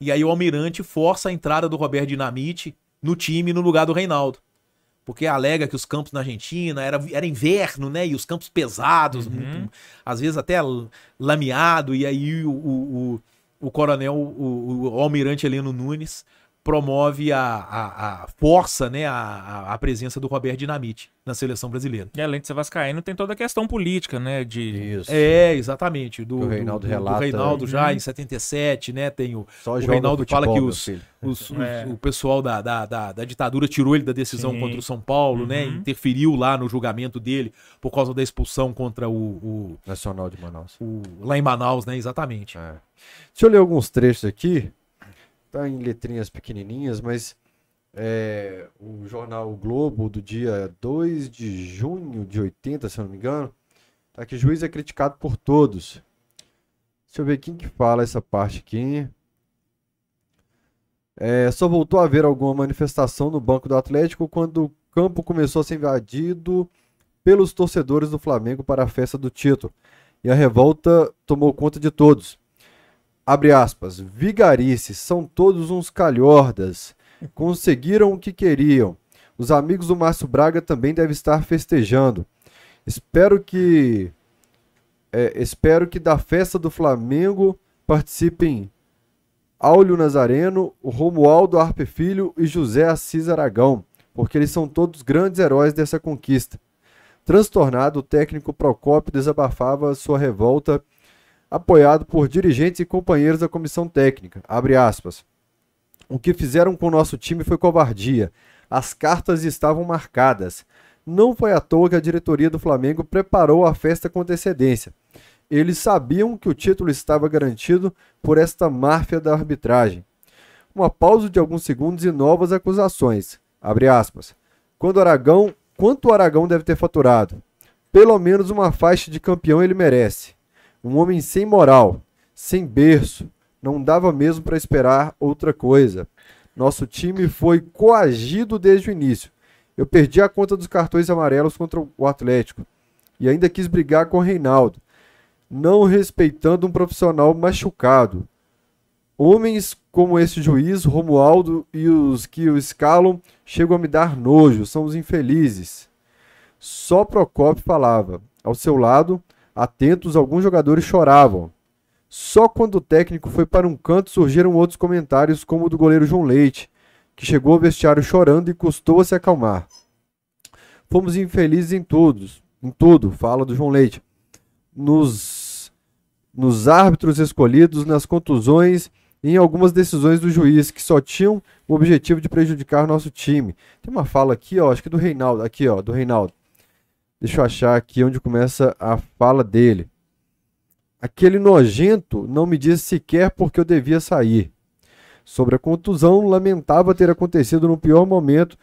E aí o Almirante força a entrada do Roberto Dinamite no time no lugar do Reinaldo. Porque alega que os campos na Argentina era, era inverno, né? E os campos pesados, Uhum. muito- às vezes até lameado. E aí o, o, o, o coronel, o, o almirante Heleno Nunes, promove a, a, a força, né? A, a, presença do Roberto Dinamite na seleção brasileira. E além de ser vascaíno, tem toda a questão política, né? De... Isso. É, exatamente. Do, Que o Reinaldo do, do relata. Reinaldo já Uhum. em 77, né? Tem o, Só o Reinaldo fala futebol, que meu os- os- os- É. o pessoal da, da, da, da ditadura tirou ele da decisão Sim. contra o São Paulo, né? Uhum. Interferiu lá no julgamento dele por causa da expulsão contra o, o- Nacional de Manaus. o- lá em Manaus, né? Exatamente. É. Deixa eu ler alguns trechos aqui. Tá em letrinhas pequenininhas, mas é, o jornal O Globo do dia 2 de junho de 80, se eu não me engano, tá que juiz é criticado por todos. Deixa eu ver quem que fala essa parte aqui. É, só voltou a haver alguma manifestação no banco do Atlético quando o campo começou a ser invadido pelos torcedores do Flamengo para a festa do título. E a revolta tomou conta de todos. Abre aspas. Vigarices, são todos uns calhordas. Conseguiram o que queriam. Os amigos do Márcio Braga também devem estar festejando. Espero que. é, espero que da festa do Flamengo participem Áulio Nazareno, Romualdo Arpe Filho e José Assis Aragão, porque eles são todos grandes heróis dessa conquista. Transtornado, o técnico Procópio desabafava sua revolta, apoiado por dirigentes e companheiros da comissão técnica. Abre aspas. O que fizeram com o nosso time foi covardia. As cartas estavam marcadas. Não foi à toa que a diretoria do Flamengo preparou a festa com antecedência. Eles sabiam que o título estava garantido por esta máfia da arbitragem. Uma pausa de alguns segundos e novas acusações. Abre aspas. Quando Aragão, quanto o Aragão deve ter faturado? Pelo menos uma faixa de campeão ele merece. Um homem sem moral, sem berço, Não dava mesmo para esperar outra coisa. Nosso time foi coagido desde o início. Eu perdi a conta dos cartões amarelos contra o Atlético e ainda quis brigar com o Reinaldo, não respeitando um profissional machucado. Homens como esse juiz, Romualdo e os que o escalam chegam a me dar nojo, são os infelizes. Só Procopio falava. Ao seu lado, atentos, alguns jogadores choravam. Só quando o técnico foi para um canto surgiram outros comentários, como o do goleiro João Leite, que chegou ao vestiário chorando e custou a se acalmar. Fomos infelizes em todos, em tudo, fala do João Leite. Nos, nos árbitros escolhidos, nas contusões e em algumas decisões do juiz que só tinham o objetivo de prejudicar nosso time. Tem uma fala aqui, ó, acho que do Reinaldo, aqui, ó, do Reinaldo. Deixa eu achar aqui onde começa a fala dele. Aquele nojento não me disse sequer porque eu devia sair. Sobre a contusão, lamentava ter acontecido no pior momento,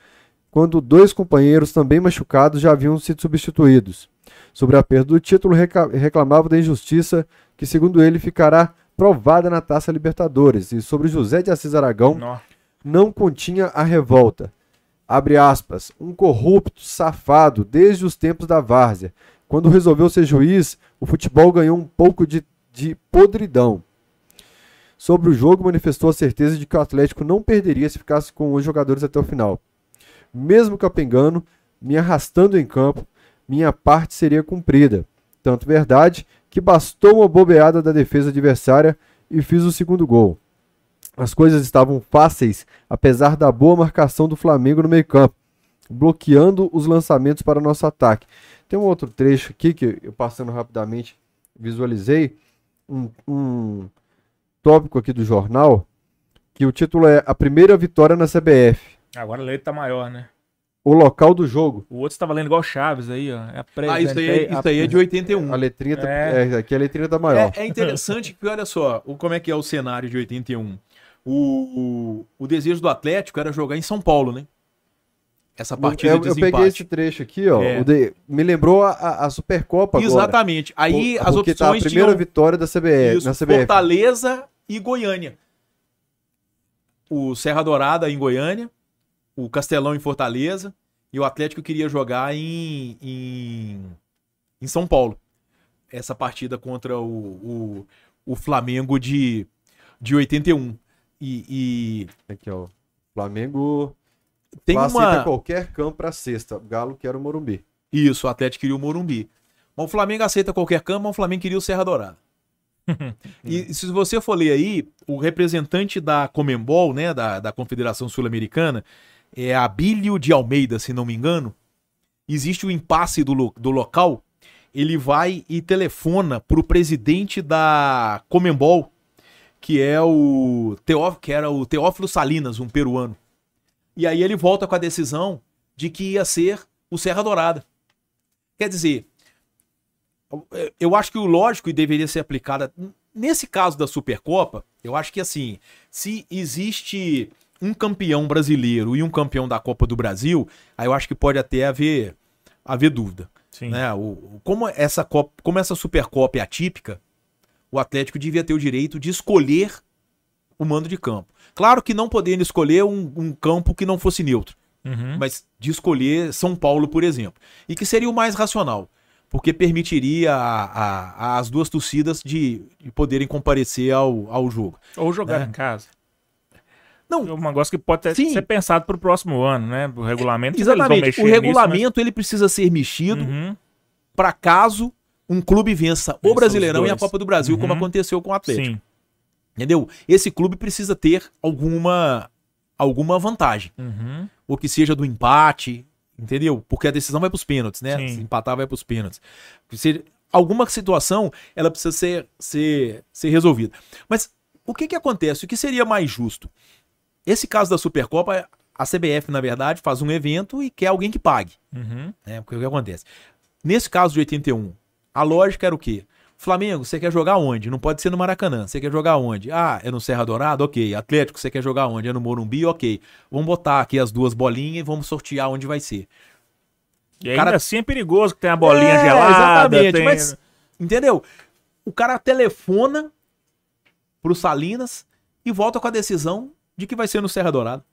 quando dois companheiros também machucados já haviam sido substituídos. Sobre a perda do título, reclamava da injustiça que, segundo ele, ficará provada na Taça Libertadores. E sobre José de Assis Aragão, não, não continha a revolta abre aspas, um corrupto, safado, desde os tempos da várzea. Quando resolveu ser juiz, o futebol ganhou um pouco de, de podridão. Sobre o jogo, manifestou a certeza de que o Atlético não perderia se ficasse com os jogadores até o final. Mesmo capengando, me arrastando em campo, minha parte seria cumprida. Tanto verdade que bastou uma bobeada da defesa adversária e fiz o segundo gol. As coisas estavam fáceis, apesar da boa marcação do Flamengo no meio-campo, bloqueando os lançamentos para nosso ataque. Tem um outro trecho aqui que eu passando rapidamente visualizei, um, um tópico aqui do jornal, que o título é A Primeira Vitória na CBF. Agora a letra tá maior, né? O local do jogo. O outro estava lendo igual Chaves aí, ó. É ah, isso aí, é, isso aí é de 81. A letrinha tá, é. É, aqui a letrinha tá maior. É, é interessante que, olha só, o, como é que é o cenário de 81 o, o, o desejo do Atlético era jogar em São Paulo, né? Essa partida eu, de desempate. Eu peguei esse trecho aqui, ó. É. De, me lembrou a, a Supercopa agora. Exatamente. Aí Por, as opções tá a primeira tinham... vitória da CBF, Isso, na CBF. Fortaleza e Goiânia. O Serra Dourada em Goiânia, o Castelão em Fortaleza e o Atlético queria jogar em, em, em São Paulo. Essa partida contra o, o, o Flamengo de, de 81. E, e... Aqui, ó. Flamengo tem uma qualquer campo para sexta. Galo quer o Morumbi. Isso, o Atlético queria o Morumbi. Mas o Flamengo aceita qualquer campo, mas o Flamengo queria o Serra Dourada. e se você for ler aí, o representante da Comembol, né, da, da Confederação Sul-Americana, é Abílio de Almeida, se não me engano. Existe o impasse do, do local. Ele vai e telefona para o presidente da Comembol, que é o Teó, que era o Teófilo Salinas, um peruano. E aí ele volta com a decisão de que ia ser o Serra Dourada. Quer dizer, eu acho que o lógico e deveria ser aplicado nesse caso da Supercopa, eu acho que assim, se existe um campeão brasileiro e um campeão da Copa do Brasil, aí eu acho que pode até haver haver dúvida. Sim. Né? O, como essa Copa, como essa Supercopa é atípica, o Atlético devia ter o direito de escolher o mando de campo. Claro que não podendo escolher um, um campo que não fosse neutro, uhum. mas de escolher São Paulo, por exemplo. E que seria o mais racional, porque permitiria a, a, as duas torcidas de, de, poderem comparecer ao, ao jogo. Ou jogar né? em casa. Não, é um negócio que pode sim. ser pensado para o próximo ano, né? O regulamento. É, exatamente. o regulamento nisso, mas... ele precisa ser mexido uhum. para caso um clube vença o Brasileirão e a Copa do Brasil, uhum. como aconteceu com o Atlético. Sim. Entendeu? Esse clube precisa ter alguma alguma vantagem. Uhum. Ou que seja do empate, entendeu? Porque a decisão vai para os pênaltis, né? Sim. Se empatar vai para os pênaltis. Se, alguma situação ela precisa ser, ser, ser resolvida. Mas o que que acontece? O que seria mais justo? Esse caso da Supercopa, a CBF, na verdade, faz um evento e quer alguém que pague. Uhum. Né? Porque o que acontece? Nesse caso de 81, a lógica era o quê? Flamengo, você quer jogar onde? Não pode ser no Maracanã. Você quer jogar onde? Ah, é no Serra Dourada? Ok. Atlético, você quer jogar onde? É no Morumbi? Ok. Vamos botar aqui as duas bolinhas e vamos sortear onde vai ser. E ainda cara... assim é perigoso que tem a bolinha é, gelada. Exatamente, tem... mas. Entendeu? O cara telefona pro Salinas e volta com a decisão de que vai ser no Serra Dourada.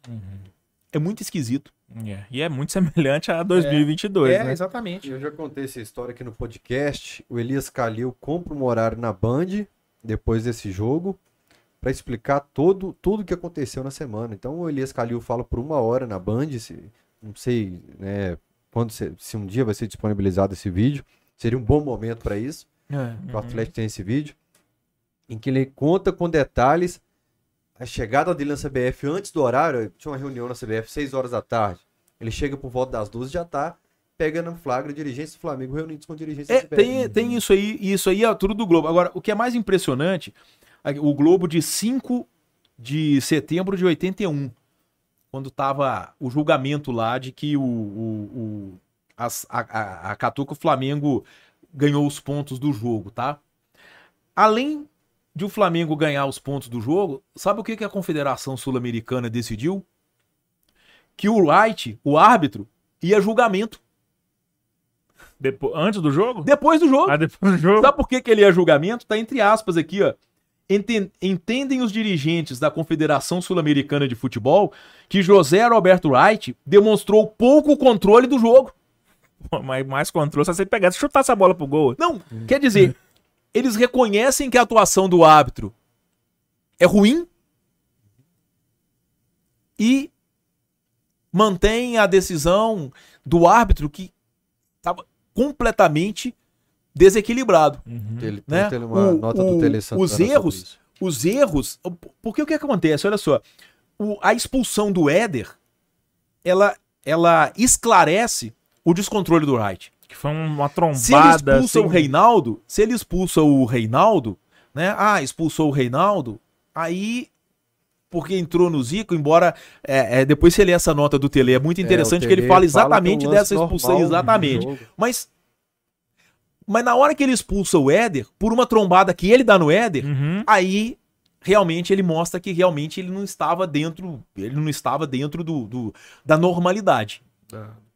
É muito esquisito. É, E é muito semelhante a 2022, né? exatamente. Eu já contei essa história aqui no podcast. O Elias Calil compra um horário na Band depois desse jogo para explicar todo, tudo que aconteceu na semana. Então o Elias Calil fala por uma hora na Band, se, não sei né, quando se, se um dia vai ser disponibilizado esse vídeo. Seria um bom momento para isso. que O Atlético tem esse vídeo em que ele conta com detalhes a chegada dele na CBF antes do horário. Tinha uma reunião na CBF 6 horas da tarde. Ele chega por volta das 12 já tá pegando flagra dirigência do Flamengo reunidos com dirigência É, tem, tem isso aí, e isso aí é tudo do Globo. Agora, o que é mais impressionante, o Globo de 5 de setembro de 81, quando tava o julgamento lá de que o, o, o- a, a, a Catuca Flamengo ganhou os pontos do jogo, tá? Além de o Flamengo ganhar os pontos do jogo, sabe o que, que a Confederação Sul-Americana decidiu? Que o Wright, o árbitro, ia julgamento Depo- Antes do jogo? depois do jogo. Ah, depois do jogo? Sabe por que, que ele é julgamento? Tá entre aspas aqui, ó. Enten- Entendem os dirigentes da Confederação Sul-Americana de Futebol que José Roberto Wright demonstrou pouco controle do jogo. Pô, Mas mais controle se você pegar, se chutar essa bola pro gol. Não, quer dizer, eles reconhecem que a atuação do árbitro é ruim e mantêm a decisão do árbitro que estava completamente desequilibrado. Ele né? tem uma O- nota o- do Tele Santana os erros, os erros, porque o que, que acontece? Olha só, o- a expulsão do Éder, ela, ela esclarece o descontrole do Wright. Que foi uma Se ele trombada. expulsa assim, o Reinaldo, se ele expulsa o Reinaldo, né? Ah, expulsou o Reinaldo, aí porque entrou no Zico, embora é, é, depois você lê essa nota do Tele, é muito interessante o que ele fala fala exatamente é um lance dessa expulsão, exatamente. Mas mas na hora que ele expulsa o Éder, por uma trombada que ele dá no Éder, Uhum. aí realmente ele mostra que realmente ele não estava dentro, ele não estava dentro do, do- da normalidade.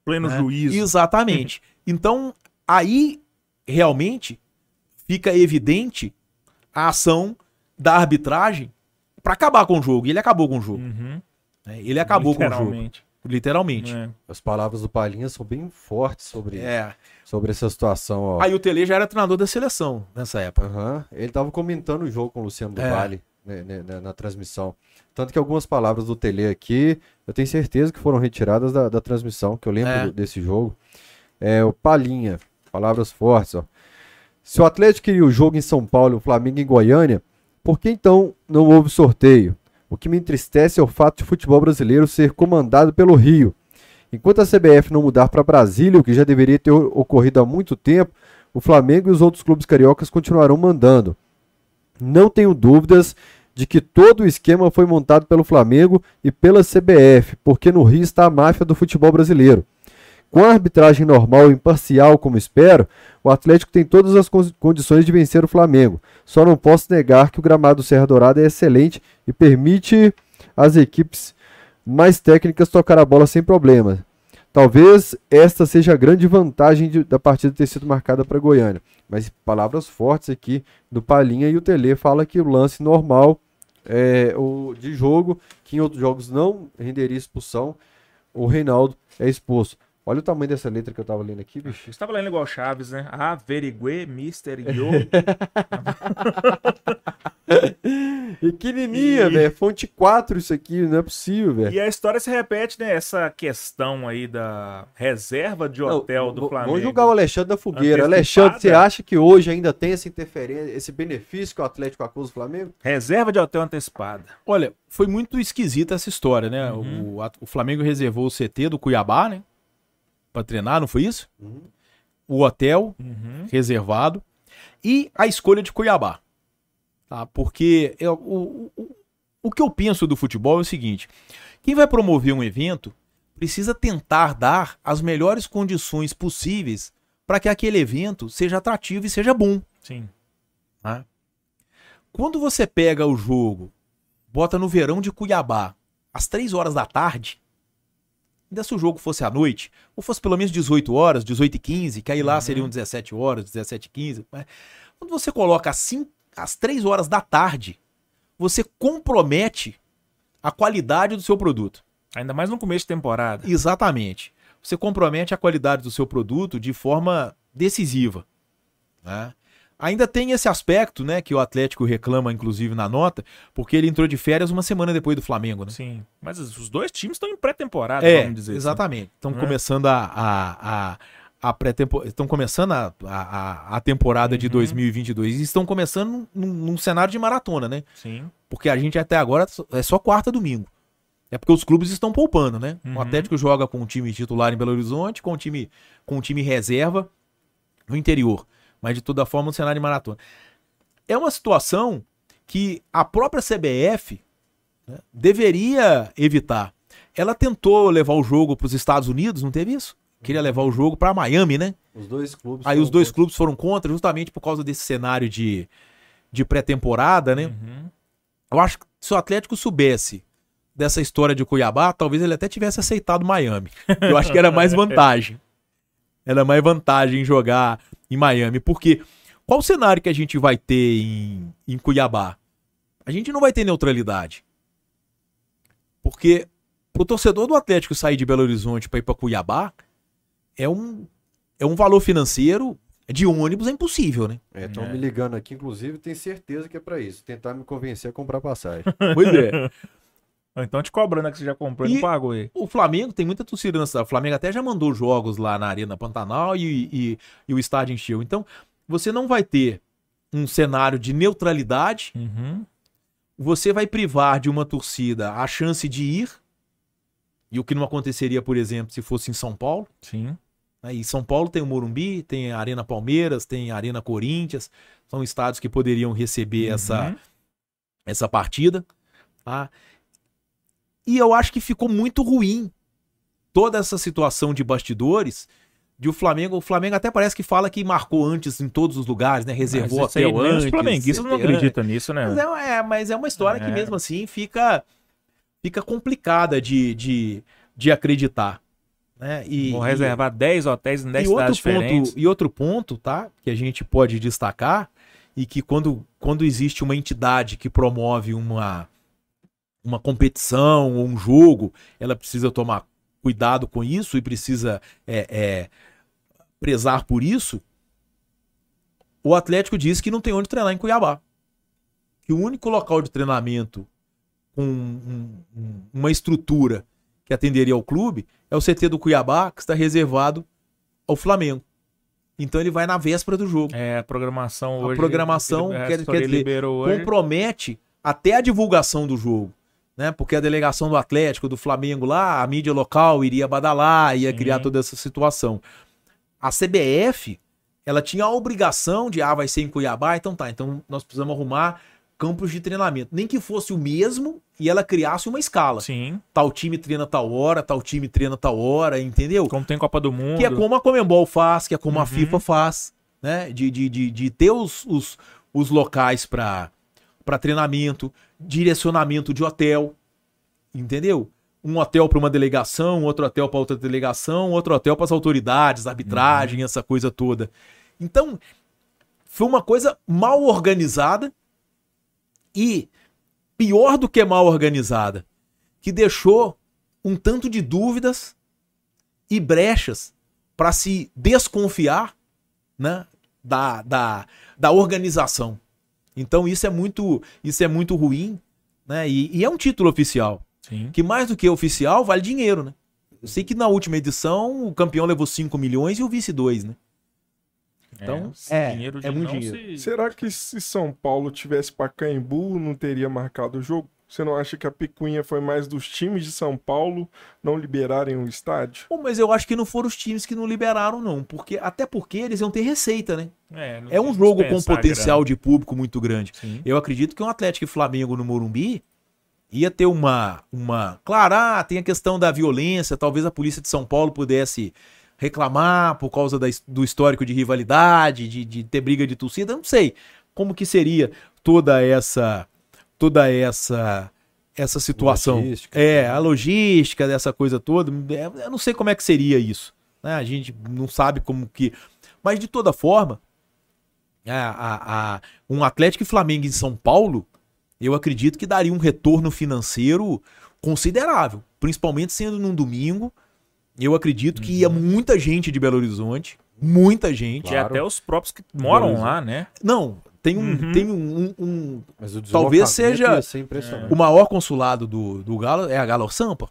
Pleno né? juízo. Exatamente. Então, aí realmente fica evidente a ação da arbitragem para acabar com o jogo. E ele acabou com o jogo. Uhum. né? Ele acabou com o jogo. Literalmente. É. As palavras do Palhinha são bem fortes sobre, É. sobre essa situação. Ó. Aí o Tele já era treinador da seleção nessa época. Aham. Ele tava comentando o jogo com o Luciano do É. Vale né, né, na, na transmissão. Tanto que algumas palavras do Tele aqui, eu tenho certeza que foram retiradas da, da transmissão, que eu lembro É. desse jogo. É o Palinha, palavras fortes, ó. Se o Atlético queria o jogo em São Paulo e o Flamengo em Goiânia, por que então não houve sorteio? O que me entristece é o fato de futebol brasileiro ser comandado pelo Rio. Enquanto a CBF não mudar para Brasília, o que já deveria ter ocorrido há muito tempo, o Flamengo e os outros clubes cariocas continuarão mandando. Não tenho dúvidas de que todo o esquema foi montado pelo Flamengo e pela CBF, porque no Rio está a máfia do futebol brasileiro. Com a arbitragem normal e imparcial, como espero, o Atlético tem todas as con- condições de vencer o Flamengo. Só não posso negar que o gramado Serra Dourada é excelente e permite às equipes mais técnicas tocar a bola sem problema. Talvez esta seja a grande vantagem de- da partida ter sido marcada para Goiânia. Mas palavras fortes aqui do Palinha e o Tele fala que o lance normal é, o, de jogo, que em outros jogos não renderia expulsão, o Reinaldo é expulso. Olha o tamanho dessa letra que eu tava lendo aqui, bicho. Você tava lendo igual Chaves, né? Averiguê, Mister Yo. Pequenininha, E- velho. Fonte 4 isso aqui, não é possível, velho. e a história se repete, né? Essa questão aí da reserva de Não, hotel do v- Flamengo. Vamos julgar o Alexandre da Fogueira. Alexandre, você acha que hoje ainda tem essa interferência, esse benefício que o Atlético acusa o Flamengo? Reserva de hotel antecipada. Olha, foi muito esquisita essa história, né? Uhum. O, o Flamengo reservou o CT do Cuiabá, né? Pra treinar, não foi isso? Uhum. O hotel Uhum. reservado e a escolha de Cuiabá. Tá? Porque eu- o, o, o que eu penso do futebol é o seguinte: quem vai promover um evento precisa tentar dar as melhores condições possíveis para que aquele evento seja atrativo e seja bom. Sim. né? Quando você pega o jogo, bota no verão de Cuiabá, às 3 horas da tarde, ainda se o jogo fosse à noite, ou fosse pelo menos 18 horas, 18 e 15, que aí lá seriam 17 horas, 17 e 15. mas Quando você coloca assim, às 3 horas da tarde, você compromete a qualidade do seu produto. Ainda mais no começo de temporada. Exatamente. Você compromete a qualidade do seu produto de forma decisiva. Né? Ainda tem esse aspecto, né, que o Atlético reclama, inclusive, na nota, porque ele entrou de férias uma semana depois do Flamengo, né? Sim. Mas os dois times estão em pré-temporada, É, vamos dizer assim. exatamente. Estão Né? começando a, a, a, a pré-temporada. Estão começando a, a, a temporada de Uhum. 2022 e estão começando num, num cenário de maratona, né? Sim. Porque a gente até agora é só quarta domingo. É porque os clubes estão poupando, né? Uhum. O Atlético joga com um time titular em Belo Horizonte, com um time, com um time reserva no interior. Mas de toda forma, um cenário de maratona. É uma situação que a própria CBF né, deveria evitar. Ela tentou levar o jogo para os Estados Unidos, não teve isso? Queria levar o jogo para Miami, né? Os dois clubes. Aí os dois contra. clubes foram contra, justamente por causa desse cenário de, de pré-temporada, né? Uhum. Eu acho que se o Atlético soubesse dessa história de Cuiabá, talvez ele até tivesse aceitado Miami. Eu acho que era mais vantagem. Era mais vantagem em jogar em Miami. Porque qual o cenário que a gente vai ter em, em Cuiabá? A gente não vai ter neutralidade. Porque pro torcedor do Atlético sair de Belo Horizonte para ir para Cuiabá é um, é um valor financeiro de ônibus é impossível, né? Estão É. me ligando aqui, inclusive, tenho certeza que é pra isso. Tentar me convencer a comprar passagem. Pois é. Então te cobrando que você já comprou e E- não pagou aí. O Flamengo tem muita torcida cidade. O Flamengo até já mandou jogos lá na Arena Pantanal e, e- e o estádio encheu. Então, você não vai ter um cenário de neutralidade. Uhum. Você vai privar de uma torcida a chance de ir. E o que não aconteceria, por exemplo, se fosse em São Paulo. Sim. né? E São Paulo tem o Morumbi, tem a Arena Palmeiras, tem a Arena Corinthians. São estádios que poderiam receber essa, Uhum. essa partida. Tá? E eu acho que ficou muito ruim toda essa situação de bastidores de o Flamengo. O Flamengo até parece que fala que marcou antes em todos os lugares, né? Reservou isso aí antes. Os flamenguistas não CT acreditam nisso, né? Mas é, é, mas é uma história que É. mesmo assim fica, fica complicada de, de, de acreditar. Né? E, Vou reservar 10 hotéis em 10 e outro, cidades diferentes. ponto, e outro ponto, tá? Que a gente pode destacar e que quando, quando existe uma entidade que promove uma, uma competição ou um jogo, ela precisa tomar cuidado com isso e precisa é, é, prezar por isso. O Atlético diz que não tem onde treinar em Cuiabá. Que o único local de treinamento com um- um- uma estrutura que atenderia ao clube é o CT do Cuiabá, que está reservado ao Flamengo. Então ele vai na véspera do jogo. É, a programação A hoje. programação, a quer- assessoria quer dizer, liberou hoje. Compromete até a divulgação do jogo. Né? Porque a delegação do Atlético, do Flamengo lá, a mídia local iria badalar, ia Sim. criar toda essa situação. A CBF, ela tinha a obrigação de, ah, vai ser em Cuiabá, então tá, então nós precisamos arrumar campos de treinamento. Nem que fosse o mesmo e ela criasse uma escala. Sim. Tal time treina tal hora, tal time treina tal hora, entendeu? Como tem Copa do Mundo. Que é como a Comembol faz, que é como a Uhum. FIFA faz, né? De, de, de, de ter os, os, os locais para treinamento, direcionamento de hotel, entendeu? Um hotel para uma delegação, outro hotel para outra delegação, outro hotel para as autoridades, arbitragem, essa coisa toda. Então, foi uma coisa mal organizada e pior do que mal organizada, que deixou um tanto de dúvidas e brechas para se desconfiar né, da, da, da organização. Então isso é muito isso é muito ruim, né? E, e é um título oficial, Sim. que mais do que oficial vale dinheiro, né? Eu sei que na última edição o campeão levou 5 milhões e o vice 2, né? Então, esse é, dinheiro de é muito não dinheiro. se- Será que se São Paulo tivesse Pacaembu, não teria marcado o jogo? Você não acha que a picuinha foi mais dos times de São Paulo não liberarem o estádio? Bom, mas eu acho que não foram os times que não liberaram, não. porque Até porque eles iam ter receita, né? É, É um jogo com potencial de público muito grande. Sim. Eu acredito que um Atlético e Flamengo no Morumbi ia ter uma. uma... Claro, ah, tem a questão da violência, talvez a polícia de São Paulo pudesse reclamar por causa da do histórico de rivalidade, de, de ter briga de torcida, não sei como que seria toda essa toda essa essa situação. Logística. É, a logística dessa coisa toda, é, eu não sei como é que seria isso. né? A gente não sabe como que. Mas de toda forma, a, a- a- um Atlético e Flamengo em São Paulo, eu acredito que daria um retorno financeiro considerável, principalmente sendo num domingo. Eu acredito que ia muita gente de Belo Horizonte, muita gente. E até os próprios que moram lá, né? Não, tem um, Uhum. tem um, um- um- Mas o Talvez seja- impressionante. o maior consulado do, do Galo é a Galo Sampa.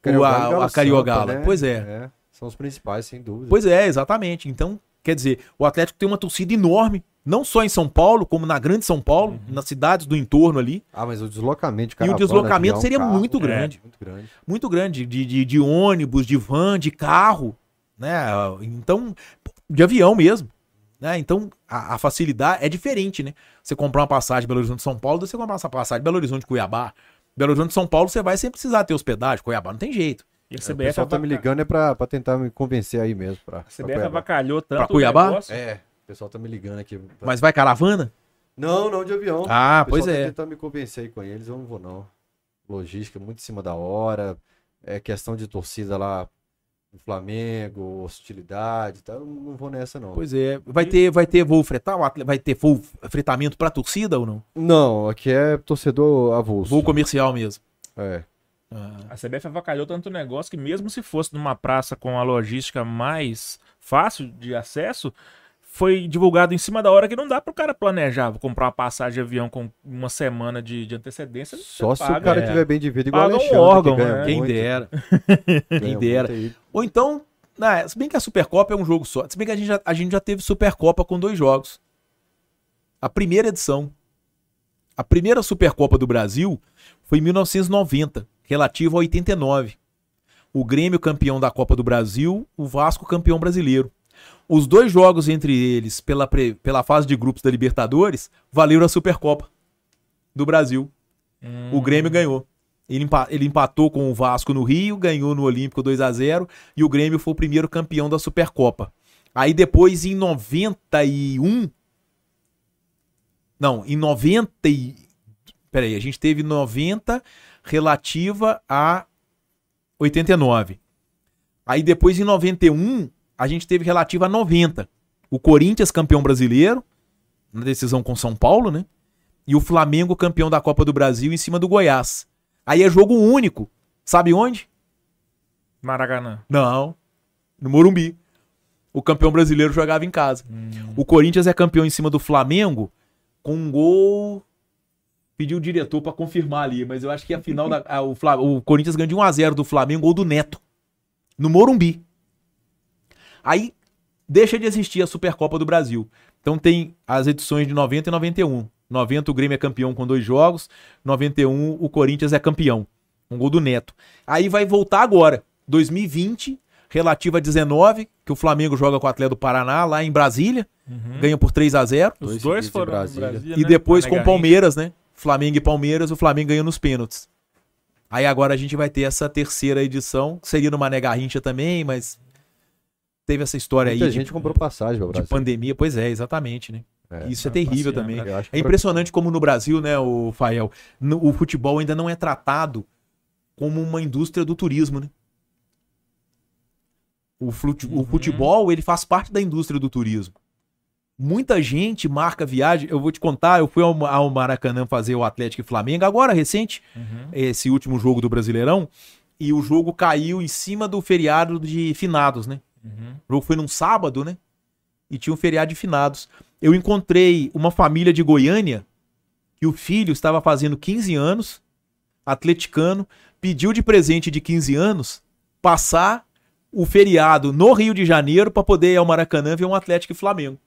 Cariogalo a- e Galo a Cariogala, né? pois é. São os principais, sem dúvida. Pois é, exatamente. Então, quer dizer, o Atlético tem uma torcida enorme, não só em São Paulo, como na Grande São Paulo, nas cidades do entorno ali. Ah, mas o deslocamento de E o deslocamento avião, seria carro, muito é, grande. muito grande. muito grande, de, de, de ônibus, de van, de carro, né? Então, de avião mesmo. Né? Então, a, a facilidade é diferente, né? Você comprar uma passagem de Belo Horizonte São Paulo, você comprar essa passagem de Belo Horizonte Cuiabá. Belo Horizonte São Paulo, você vai sem precisar ter hospedagem. Cuiabá não tem jeito. E a O CBF, pessoal tá me ligando é pra, pra tentar me convencer aí mesmo. Pra, a pra CBF Cuiabá. avacalhou tanto Pra Cuiabá? o negócio. É, o pessoal tá me ligando aqui. pra- Mas vai caravana? Não, não de avião. Ah, o pois pessoal é. tá tentando me convencer aí com eles, eu não vou não. Logística muito em cima da hora, é questão de torcida lá Flamengo, hostilidade, tá? eu não vou nessa não. Pois é. Vai ter, vai ter voo fretar? Vai ter voo fretamento pra torcida ou não? Não, aqui é torcedor avulso. Voo comercial mesmo. É. Ah, A CBF avacalhou tanto o negócio que mesmo se fosse numa praça com a logística mais fácil de acesso, foi divulgado em cima da hora que não dá pro cara planejar, vou comprar uma passagem de avião com uma semana de, de antecedência. Só se paga, o cara é. tiver bem de vida igual Paga um o Alexandre, órgão, que ganha né? Quem muito, dera. quem dera. aí. Ou então, né, se bem que a Supercopa é um jogo só. Se bem que a gente já, a gente já teve Supercopa com dois jogos. A primeira edição. A primeira Supercopa do Brasil foi em 1990, relativa a 89. O Grêmio campeão da Copa do Brasil, o Vasco campeão brasileiro. Os dois jogos entre eles pela, pre- pela fase de grupos da Libertadores valeram a Supercopa do Brasil. O Grêmio ganhou. Ele, ele empatou com o Vasco no Rio, ganhou no Olímpico 2 a 0 e o Grêmio foi o primeiro campeão da Supercopa. Aí depois, em 91. Não, em 90. E... Peraí, a gente teve 90 relativa a 89. Aí depois, em 91, a gente teve relativa a 90. O Corinthians campeão brasileiro, na decisão com São Paulo, né? E o Flamengo campeão da Copa do Brasil em cima do Goiás. Aí é jogo único. Sabe onde? Maracanã. Não. No Morumbi. O campeão brasileiro jogava em casa. O Corinthians é campeão em cima do Flamengo com um gol. Pediu o diretor pra confirmar ali, mas eu acho que a final da. a- o, Fla- o Corinthians ganhou de 1x0 do Flamengo, gol do Neto. No Morumbi. Aí deixa de existir a Supercopa do Brasil. Então tem as edições de 90 e 91. 90 o Grêmio é campeão com dois jogos, 91 o Corinthians é campeão. Um gol do Neto. Aí vai voltar agora, 2020, relativa a 19, que o Flamengo joga com o Atlético do Paraná lá em Brasília, ganha por 3 a 0 Os Dois dois foram Brasília. Brasília, e né? depois com o. Palmeiras, né? Flamengo e Palmeiras, o Flamengo ganha nos pênaltis. Aí agora a gente vai ter essa terceira edição, que seria no Mané Garrincha também, mas teve essa história Muita aí de, gente comprou passagem pro de pandemia. Pois é, exatamente, né? É. Isso é terrível passeando, também. né? É impressionante como no Brasil, né, o Fael, no- o futebol ainda não é tratado como uma indústria do turismo, né? O, fute- o Uhum. futebol, ele faz parte da indústria do turismo. Muita gente marca viagem. Eu vou te contar, eu fui ao, ao Maracanã fazer o Atlético e Flamengo, agora recente, Uhum. esse último jogo do Brasileirão, e o jogo caiu em cima do feriado de finados, né? Uhum. O jogo foi num sábado, né? E tinha um feriado de finados. Eu encontrei uma família de Goiânia que o filho estava fazendo 15 anos, atleticano, pediu de presente de 15 anos passar o feriado no Rio de Janeiro para poder ir ao Maracanã ver um Atlético e Flamengo.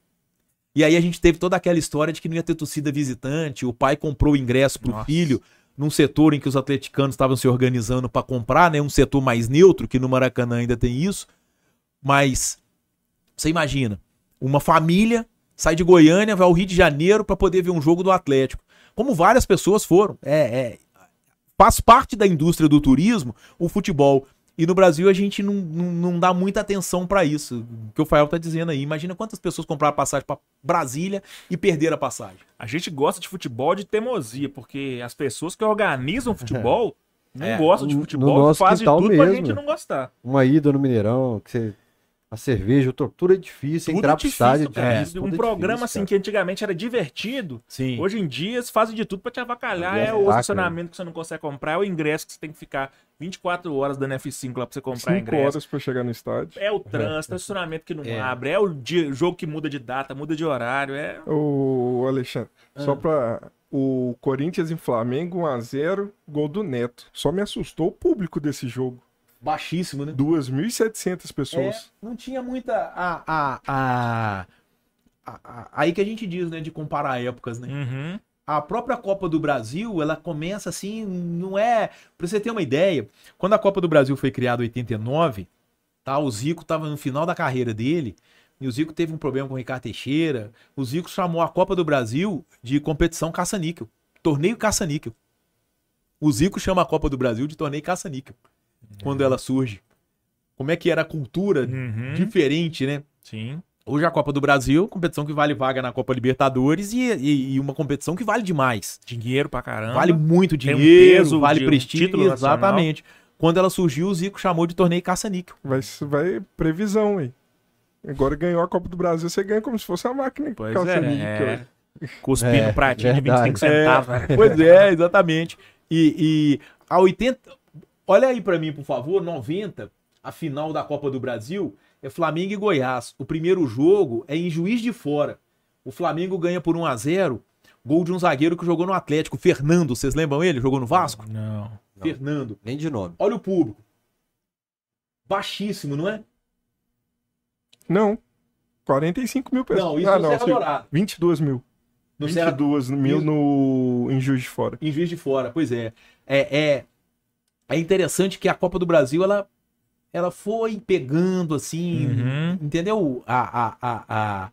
E aí a gente teve toda aquela história de que não ia ter torcida visitante, o pai comprou o ingresso pro Nossa. filho num setor em que os atleticanos estavam se organizando para comprar, né, um setor mais neutro, que no Maracanã ainda tem isso. Mas você imagina, uma família sai de Goiânia, vai ao Rio de Janeiro para poder ver um jogo do Atlético. Como várias pessoas foram. É, é- faz parte da indústria do turismo o futebol. E no Brasil a gente não, não, não dá muita atenção para isso. O que o Fael tá dizendo aí. Imagina quantas pessoas compraram passagem para Brasília e perderam a passagem. A gente gosta de futebol de teimosia, porque as pessoas que organizam futebol não É, gostam de futebol e fazem tudo pra mesmo. gente não gostar. Uma ida no Mineirão, que você a cerveja, o tudo é difícil, Tudo entrar é pro estádio é difícil, É, difícil. um tudo é programa difícil, assim cara. que antigamente era divertido, Sim. hoje em dia eles fazem de tudo pra te avacalhar. É É o saca, estacionamento que você não consegue comprar, é o ingresso que você tem que ficar 24 horas dando F5 lá pra você comprar 5 ingresso. horas pra chegar no estádio. É o trânsito, é o estacionamento que não É. abre, é o dia- jogo que muda de data, muda de horário, é... Ô, Alexandre, Ah. só pra. O Corinthians em Flamengo, 1x0, gol do Neto. Só me assustou o público desse jogo. Baixíssimo, né? 2.700 É, pessoas. não tinha muita. A, a, a, a- a- aí que a gente diz, né? De comparar épocas, né? Uhum. A própria Copa do Brasil, ela começa assim, não é. Pra você ter uma ideia, quando a Copa do Brasil foi criada em 89, tá? O Zico tava no final da carreira dele. E o Zico teve um problema com o Ricardo Teixeira. O Zico chamou a Copa do Brasil de competição caça-níquel. Torneio caça-níquel. O Zico chama a Copa do Brasil de torneio caça-níquel. Quando ela surge. Como é que era a cultura Uhum. diferente, né? Sim. Hoje a Copa do Brasil, competição que vale vaga na Copa Libertadores e, e- e uma competição que vale demais. Dinheiro pra caramba. Vale muito Tem um dinheiro, peso vale de um prestígio. nacional. exatamente. Quando ela surgiu, o Zico chamou de torneio caça-níquel. Vai, vai previsão aí. Agora ganhou a Copa do Brasil, você ganha como se fosse uma máquina Pois é, níquel. né? É. Cuspindo É, um pratinho de verdade. 25 centavos. né? Pois é, exatamente. E, e a 80. Olha aí pra mim, por favor, 90, a final da Copa do Brasil é Flamengo e Goiás. O primeiro jogo é em Juiz de Fora. O Flamengo ganha por 1 a 0 gol de um zagueiro que jogou no Atlético, Fernando. Vocês lembram ele? Jogou no Vasco? Não. Não. Fernando. Nem de nome. Olha o público. Baixíssimo, não é? Não. 45 mil pessoas. Não, isso ah, no Serra sim, Dourada. 22 mil. No Serra, 22 mil Isso. no... em Juiz de Fora. em Juiz de Fora, pois é. É, é, é interessante que a Copa do Brasil, ela, ela foi pegando, assim, Uhum. entendeu? A, a, a, a-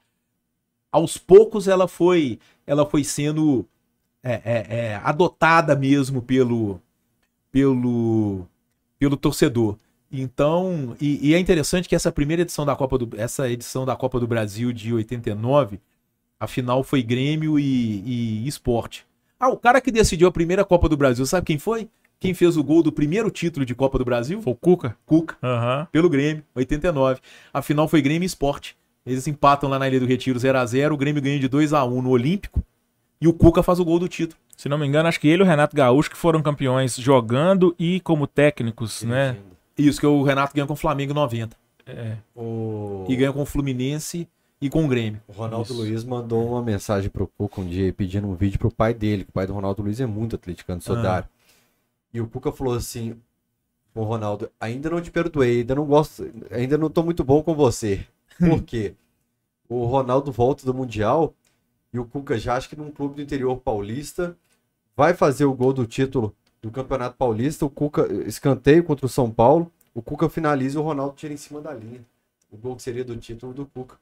aos poucos ela foi, ela foi sendo é, é, é, adotada mesmo pelo, pelo, pelo torcedor. Então, e, e é interessante que essa primeira edição da Copa do, essa edição da Copa do Brasil de 89, a final foi Grêmio e, e Esporte. Ah, o cara que decidiu a primeira Copa do Brasil, sabe quem foi? Quem fez o gol do primeiro título de Copa do Brasil? Foi o Cuca? Cuca, Aham. pelo Grêmio, 89. A final foi Grêmio e Esporte. Eles empatam lá na Ilha do Retiro 0 a 0 o Grêmio ganha de 2 a 1 no Olímpico e o Cuca faz o gol do título. Se não me engano, acho que ele e o Renato Gaúcho que foram campeões jogando e como técnicos, né? Isso que o Renato ganha com o Flamengo em 90. É. O... E ganha com o Fluminense e com o Grêmio. O Ronaldo Isso. Luiz mandou uma mensagem pro Cuca um dia pedindo um vídeo pro pai dele, que o pai do Ronaldo Luiz é muito atleticano, Sodário. E o Cuca falou assim: Ô Ronaldo, ainda não te perdoei, ainda não gosto, ainda não tô muito bom com você. Por quê? o Ronaldo volta do Mundial e o Cuca já acha que num clube do interior paulista vai fazer o gol do título do Campeonato Paulista. O Cuca escanteio contra o São Paulo. O Cuca finaliza e o Ronaldo tira em cima da linha. O gol que seria do título do Cuca.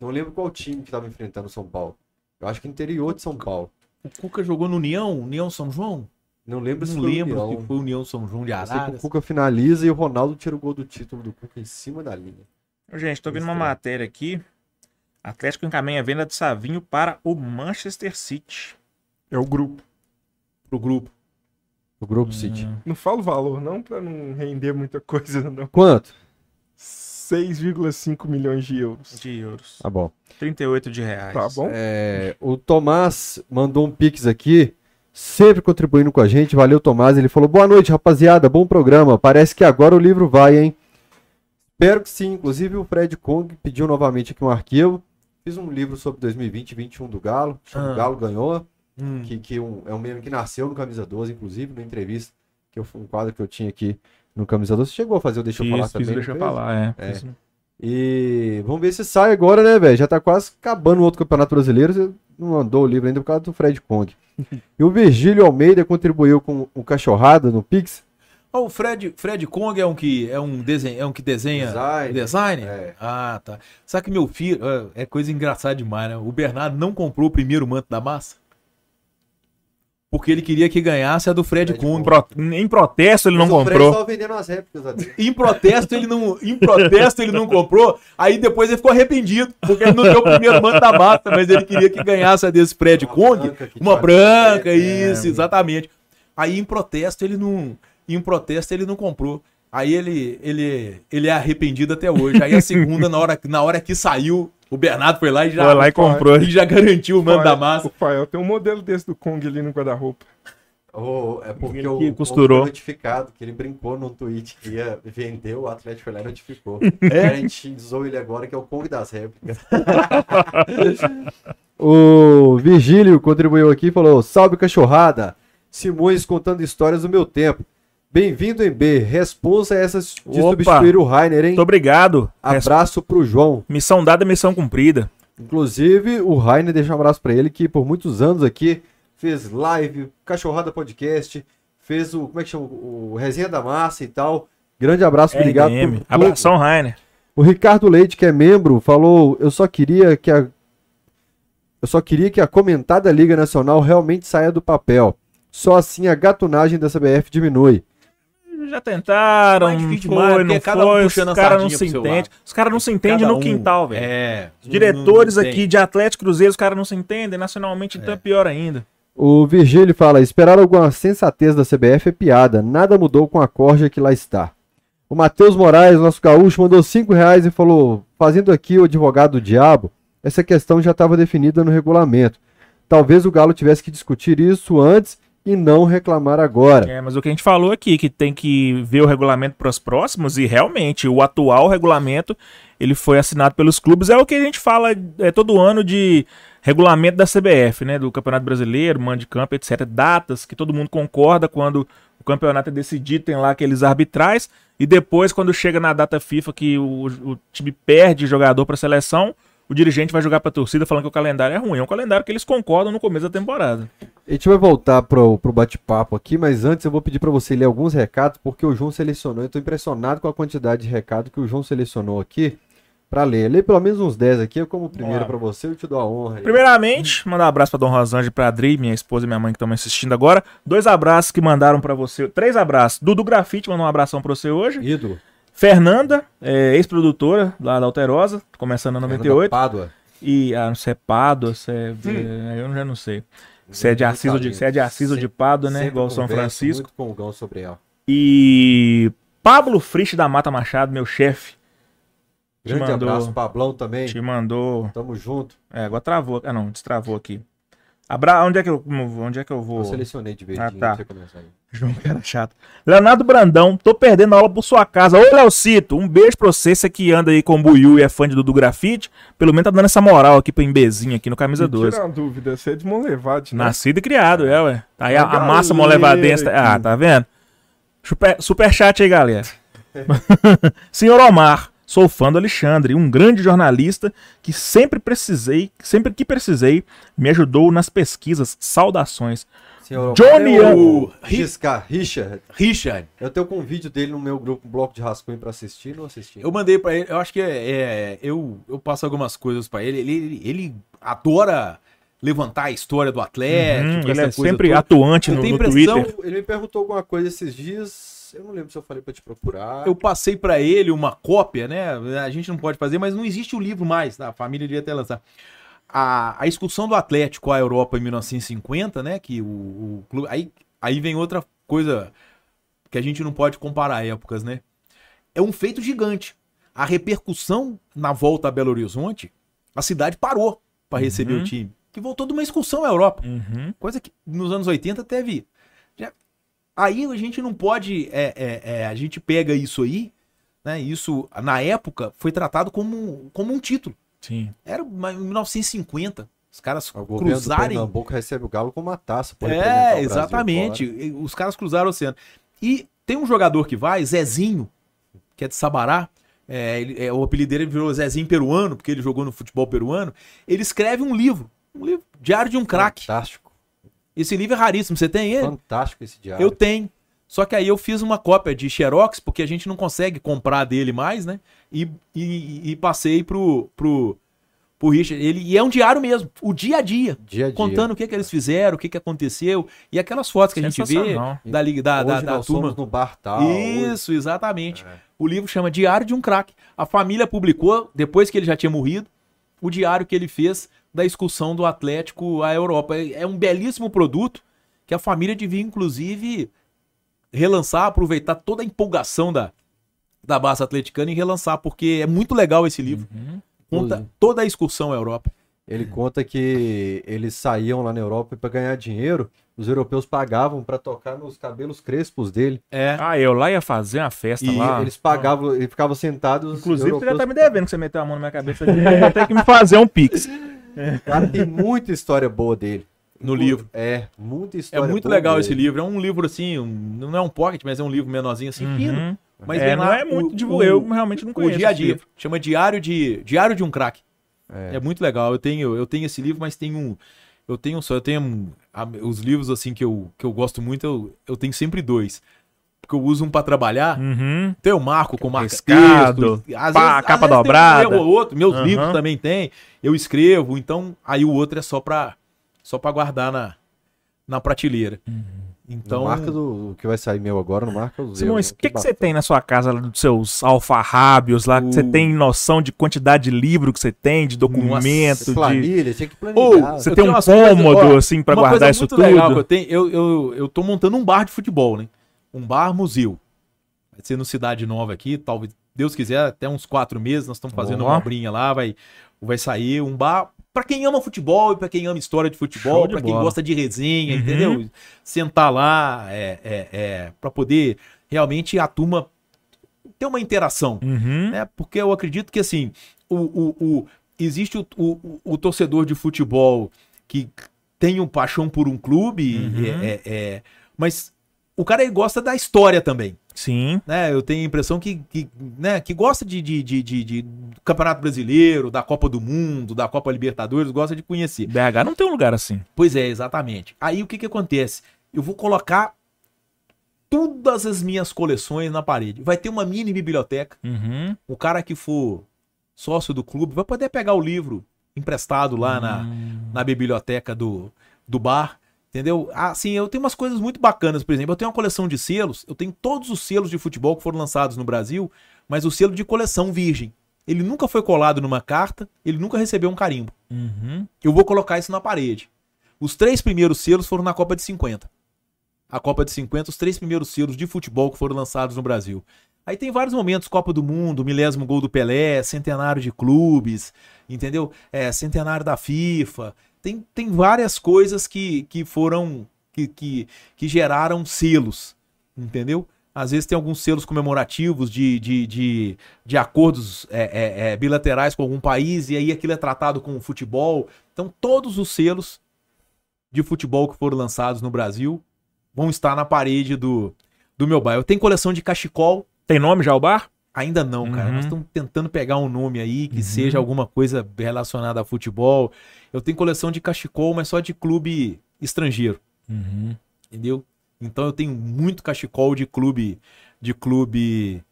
Não lembro qual time que estava enfrentando o São Paulo. Eu acho que interior de São Paulo. O Cuca jogou no União, União São João? Não lembro se Não foi lembro União. se foi União São João de que o. Cuca finaliza e o Ronaldo tira o gol do título do Cuca em cima da linha. Gente, tô vendo uma matéria aqui. Atlético encaminha a venda de Savinho para o Manchester City. É o grupo. Pro grupo. O Grupo City. Hum. Não falo valor, não, pra não render muita coisa, não. Quanto? 6,5 milhões de euros. De euros. Tá bom. 38 de reais. Tá bom? É, o Tomás mandou um pix aqui, sempre contribuindo com a gente. Valeu, Tomás. Ele falou: Boa noite, rapaziada. Bom programa. Parece que agora o livro vai, hein? Espero que sim. Inclusive, o Fred Kong pediu novamente aqui um arquivo. Fiz um livro sobre 2020 e 21 do Galo. Chama Ah. Galo Ganhou. Hum. Que, que um- é um meme que nasceu no Camisa 12, inclusive, na entrevista. Que eu, um quadro que eu tinha aqui no Camisa 12. Você chegou a fazer o Deixa eu Fiz, falar fiz, também? deixa eu não fez? falar, é. É. E vamos ver se sai agora, né, velho? Já tá quase acabando o outro campeonato brasileiro. Você não mandou o livro ainda por causa do Fred Kong. e o Virgílio Almeida contribuiu com o Cachorrada no Pix. Ó, o Fred, Fred Kong é um que é um desenho, é um que desenha Design. design? É. Ah, tá. Sabe que meu filho, é é coisa engraçada demais, né? O Bernardo não comprou o primeiro manto da massa. Porque ele queria que ganhasse a do Fred, Fred Kong. Pro- Em protesto ele não Mas o Fred comprou. tava vendendo as réplicas ali. Em protesto ele não, em protesto ele não comprou. Aí depois ele ficou arrependido, porque ele não deu o primeiro manto da massa, mas ele queria que ganhasse a desse Fred Kong, uma branca, É, isso, exatamente. Aí em protesto ele não, em protesto ele não comprou. Aí ele, ele, ele é arrependido até hoje. Aí a segunda, na hora, na hora que saiu, o Bernardo foi lá e já, Foi lá e comprou. e já garantiu o mando da massa. O Fael tem um modelo desse do Kong ali no guarda-roupa. Oh, é porque Ele o que o costurou. foi notificado, que ele brincou num tweet que ia vender, o Atlético foi lá e notificou. É? A gente zoou ele agora, que é o Kong das réplicas. o Virgílio contribuiu aqui e falou: Salve cachorrada! Simões contando histórias do meu tempo. Bem-vindo em B. Responsa essa de Opa! substituir o Rainer, hein? Muito obrigado. Abraço pro João. Missão dada, missão cumprida. Inclusive, o Rainer deixa um abraço pra ele, que por muitos anos aqui fez live, Cachorrada Podcast, fez o, como é que chama? O Resenha da Massa e tal. Grande abraço, obrigado por. Abração, Rainer. O Ricardo Leite, que é membro, falou: Eu só queria que a. Eu só queria que a comentada Liga Nacional realmente saia do papel. Só assim a gatunagem da CBF diminui. Já tentaram, Mais difícil foi, demais, não cada um foi, os puxando a caras não sardinha se entendem. Os caras não se entendem no um- quintal, velho. É. Os diretores Não tem. aqui de Atlético Cruzeiro, os caras não se entendem. Nacionalmente, então é pior ainda. O Virgílio fala: esperar alguma sensatez da CBF é piada, nada mudou com a corja que lá está. O Matheus Moraes, nosso gaúcho, mandou 5 reais e falou: fazendo aqui o advogado do diabo, essa questão já estava definida no regulamento. Talvez o Galo tivesse que discutir isso antes e não reclamar agora. É, mas o que a gente falou aqui, que tem que ver o regulamento para os próximos, e realmente o atual regulamento ele foi assinado pelos clubes, é o que a gente fala é, todo ano de regulamento da CBF, né? Do Campeonato Brasileiro, mando de campo, etc. Datas que todo mundo concorda quando o campeonato é decidido, tem lá aqueles arbitrais, e depois, quando chega na data FIFA que o, o time perde jogador para seleção, o dirigente vai jogar para a torcida falando que o calendário é ruim. É um calendário que eles concordam no começo da temporada. A gente vai voltar pro, pro bate-papo aqui, mas antes eu vou pedir para você ler alguns recados, porque o João selecionou. Eu tô impressionado com a quantidade de recado que o João selecionou aqui para ler. Lê pelo menos uns 10 aqui, eu como primeiro para você, eu te dou a honra. aí. Primeiramente, mandar um abraço pra Dom Rosângela e pra Adri, minha esposa e minha mãe que estão me assistindo agora. Dois abraços que mandaram pra você. Três abraços. Dudu Grafite mandou um abração pra você hoje. Ídolo. Fernanda, é, ex-produtora lá da Alterosa, começando na 98. Pádua. E, ah, não sei, é Pádua, se é, é, eu já não sei. Se é de Assis ou de, se é de, Assis ou de Pádua, né? Sempre Igual São Francisco. Muito com o Gão sobre ela. E Pablo Frich da Mata Machado, meu chefe, Grande mandou- abraço, Pablão também. te mandou. Tamo junto. É, agora travou. Ah, não, destravou aqui. Abra... Onde é que eu, onde é que eu vou? Eu selecionei de verdinho Ah, tá. pra você começar aí. João, cara chato. Leonardo Brandão, tô perdendo aula por sua casa. Ô, Leocito, um beijo pra você, você que anda aí com o Buiu e é fã de Dudu Grafite. Pelo menos tá dando essa moral aqui pro Embezinho aqui no Camisa Me 12. tira uma dúvida, você é de Monlevade, né? Nascido e criado, é, ué. Tá aí a, a massa molevadense. Ah, tá vendo? Super, super chat aí, galera. Senhor Omar, sou fã do Alexandre, um grande jornalista que sempre precisei, sempre que precisei, me ajudou nas pesquisas. Saudações. Senhor, Johnny eu-. Riscar, Richard. Richard, Eu tenho com um vídeo dele no meu grupo Bloco de Rascunho pra assistir, não assisti. eu mandei pra ele, eu acho que é, é- eu, eu passo algumas coisas pra ele. Ele, ele, ele adora levantar a história do Atlético, Uhum, ele é sempre toda. atuante Eu no, tenho no impressão- Twitter. Ele me perguntou alguma coisa esses dias. Eu não lembro se eu falei pra te procurar. Eu passei pra ele uma cópia, né? A gente não pode fazer, mas não existe o livro mais, tá? A família devia ter lançado. A, a excursão do Atlético à Europa em 1950, né? Que o, o clube. Aí, aí vem outra coisa que a gente não pode comparar épocas, né? É um feito gigante. A repercussão na volta a Belo Horizonte, a cidade parou pra receber Uhum. o time. Que voltou de uma excursão à Europa. Uhum. Coisa que nos anos 80 teve. Aí a gente não pode. é, é, é, a gente pega isso aí, né? Isso, na época, foi tratado como, como um título. Sim. Era em 1950. Os caras O cruzarem. Pernambuco recebe o Galo com uma taça. É, Brasil exatamente. E Os caras cruzaram o oceano. E tem um jogador que vai, Zezinho, que é de Sabará. É, ele- é, o apelido dele virou Zezinho Peruano, porque ele jogou no futebol peruano. Ele escreve um livro. Um livro. Diário de um craque. Fantástico. Esse livro é raríssimo. Você tem ele? Fantástico esse diário. Eu tenho. Só que aí eu fiz uma cópia de Xerox, porque a gente não consegue comprar dele mais, né? E, e, e passei pro, pro, pro Richard. Ele, e é um diário mesmo, o dia a dia. Dia a dia. Contando o que, que eles fizeram, o que, que aconteceu. E aquelas fotos que a gente vê da, liga- da, da, Hoje da turma. no bar tal. Isso, exatamente. É. O livro chama Diário de um Craque. A família publicou, depois que ele já tinha morrido, o diário que ele fez da excursão do Atlético à Europa. É é um belíssimo produto que a família devia, inclusive, relançar, aproveitar toda a empolgação da, da Barça Atleticana e relançar, porque é muito legal esse livro. Uhum. Conta toda a excursão à Europa. Ele conta que eles saíam lá na Europa para ganhar dinheiro, os europeus pagavam para tocar nos cabelos crespos dele. É. Ah, eu lá ia fazer uma festa E lá. eles pagavam, ele ficava sentado. os Inclusive, você já europeus- tá me devendo que você meteu a mão na minha cabeça. Ter que me fazer um pix. Cara, tem muita história boa dele. No livro. É, muita É história muito boa legal dele. esse livro. É um livro assim, um- não é um pocket, mas é um livro menorzinho assim, fino. Uhum. Mas é, não lá é muito o- de o- eu realmente não O conheço. dia a dia. livro. Chama Diário de Diário de um Craque. É. É muito legal. Eu tenho, eu tenho esse livro, mas tenho um. Eu tenho só, eu tenho um- a- os livros assim que eu, que eu gosto muito, eu, eu tenho sempre dois. Porque eu uso um pra trabalhar. Uhum. Tem o marco com marca Riscado, texto, às pá, capa um dobrada. ou outro, meus Aham. livros também tem. Eu escrevo, então aí o outro é só pra só para guardar na na prateleira. Então, Então, não marca do o que vai sair meu agora, não marca os Simões, erros, o que, que você tem na sua casa, lá, dos seus alfarrábios lá? que Você O- tem noção de quantidade de livro que você tem, de documento, de... Planilha, tinha que Ou, planejar. Você Eu tem um coisas- cômodo, ó, assim, pra uma guardar coisa isso muito tudo? legal que eu tenho, eu, eu, eu tô montando um bar de futebol, né? Um bar museu. Vai ser no Cidade Nova aqui, talvez, Deus quiser, até uns quatro meses nós estamos fazendo Ó. uma obrinha lá, vai, vai sair um bar pra quem ama futebol e pra quem ama história de futebol, pra quem gosta de resenha, Uhum. entendeu? Sentar lá, é, é, é, pra poder realmente a turma ter uma interação Uhum. né? Porque eu acredito que assim, o, o, o- existe o, o, o torcedor de futebol que tem um paixão por um clube, Uhum. é, é- é, mas o cara gosta da história também. Sim. Né? Eu tenho a impressão que, que, né, que gosta de, de, de, de- de- Campeonato Brasileiro, da Copa do Mundo, da Copa Libertadores, gosta de conhecer. BH não tem um lugar assim. Pois é, exatamente. Aí o que, que acontece? Eu vou colocar todas as minhas coleções na parede. Vai ter uma mini biblioteca. Uhum. O cara que for sócio do clube vai poder pegar o livro emprestado lá na, Hum. na biblioteca do, do bar. Entendeu? Assim, eu tenho umas coisas muito bacanas. Por exemplo, eu tenho uma coleção de selos. Eu tenho todos os selos de futebol que foram lançados no Brasil, mas o selo de coleção virgem. Ele nunca foi colado numa carta, ele nunca recebeu um carimbo. Uhum. Eu vou colocar isso na parede. Os três primeiros selos foram na Copa de 50. A Copa de 50, os três primeiros selos de futebol que foram lançados no Brasil. Aí tem vários momentos, Copa do Mundo, milésimo gol do Pelé, centenário de clubes, entendeu? É, centenário da FIFA. Tem, tem várias coisas que, que foram, que, que, que geraram selos, entendeu? Às vezes tem alguns selos comemorativos de, de, de, de acordos é, é, é, bilaterais com algum país, e aí aquilo é tratado com o futebol. Então, todos os selos de futebol que foram lançados no Brasil vão estar na parede do, do meu bairro. Tem coleção de cachecol, Tem nome já o bar? Ainda não, cara. Uhum. Nós estamos tentando pegar um nome aí que Uhum. seja alguma coisa relacionada a futebol. Eu tenho coleção de cachecol, mas só de clube estrangeiro, Uhum. entendeu? Então eu tenho muito cachecol de clube de clube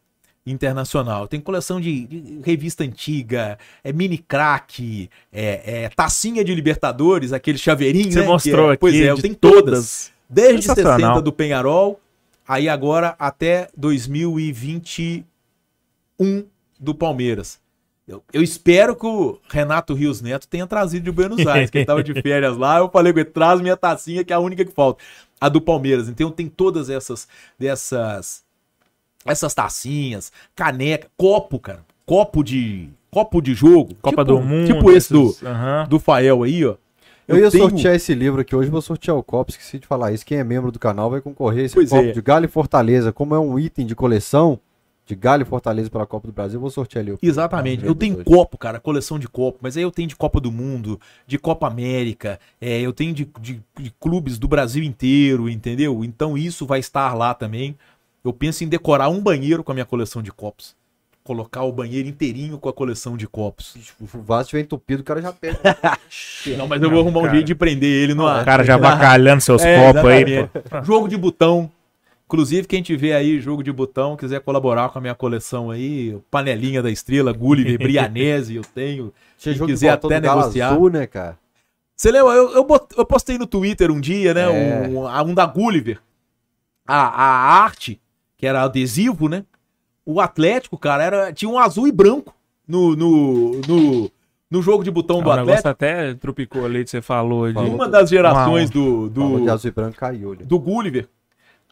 internacional. Tem coleção de, de revista antiga, é mini crack, é, é tacinha de Libertadores, aquele chaveirinho, Você né? mostrou que é, aqui Pois é, eu tenho todas. Desde Sensacional. 60 do Penharol, aí agora até 2021 do Palmeiras. Eu, eu espero que o Renato Rios Neto tenha trazido de Buenos Aires, que ele tava de férias lá. Eu falei com ele, traz minha tacinha, que é a única que falta. A do Palmeiras. Então tem todas essas dessas essas tacinhas, caneca, copo, cara. Copo de copo de jogo. Copa tipo, do Mundo. Tipo esse do, do Fael aí, ó. Eu, ia tenho- sortear esse livro aqui hoje, vou sortear o copo, esqueci de falar isso. Quem é membro do canal vai concorrer a esse Pois copo é. de Galho e Fortaleza. Como é um item de coleção de Galho e Fortaleza pela Copa do Brasil, eu vou sortear ali. o- Exatamente. Eu tenho hoje. copo, cara, coleção de copo, mas aí eu tenho de Copa do Mundo, de Copa América, é, eu tenho de, de- de clubes do Brasil inteiro, entendeu? Então isso vai estar lá também. Eu penso em decorar um banheiro com a minha coleção de copos. Colocar o banheiro inteirinho com a coleção de copos. O vaso estiver entupido, o cara já pega. Não, mas eu vou arrumar um cara. jeito de prender ele no O cara já bacalhando seus É, copos aí, pô. Jogo de botão. Inclusive, quem tiver aí jogo de botão, quiser colaborar com a minha coleção aí, panelinha da estrela, Gulliver, Brianese, eu tenho. Tinha Quem jogo quiser até negociar. Azul, né, cara? Você lembra? Eu, eu, bot- eu postei no Twitter um dia, né? É. Um, um da Gulliver. A, a arte, que era adesivo, né? O Atlético, cara, era, tinha um azul e branco no, no, no, no jogo de botão Ah, do o negócio Atlético. até trupicou ali que você falou. De... Uma das gerações do, do, de azul e branco caiu ali. do Gulliver.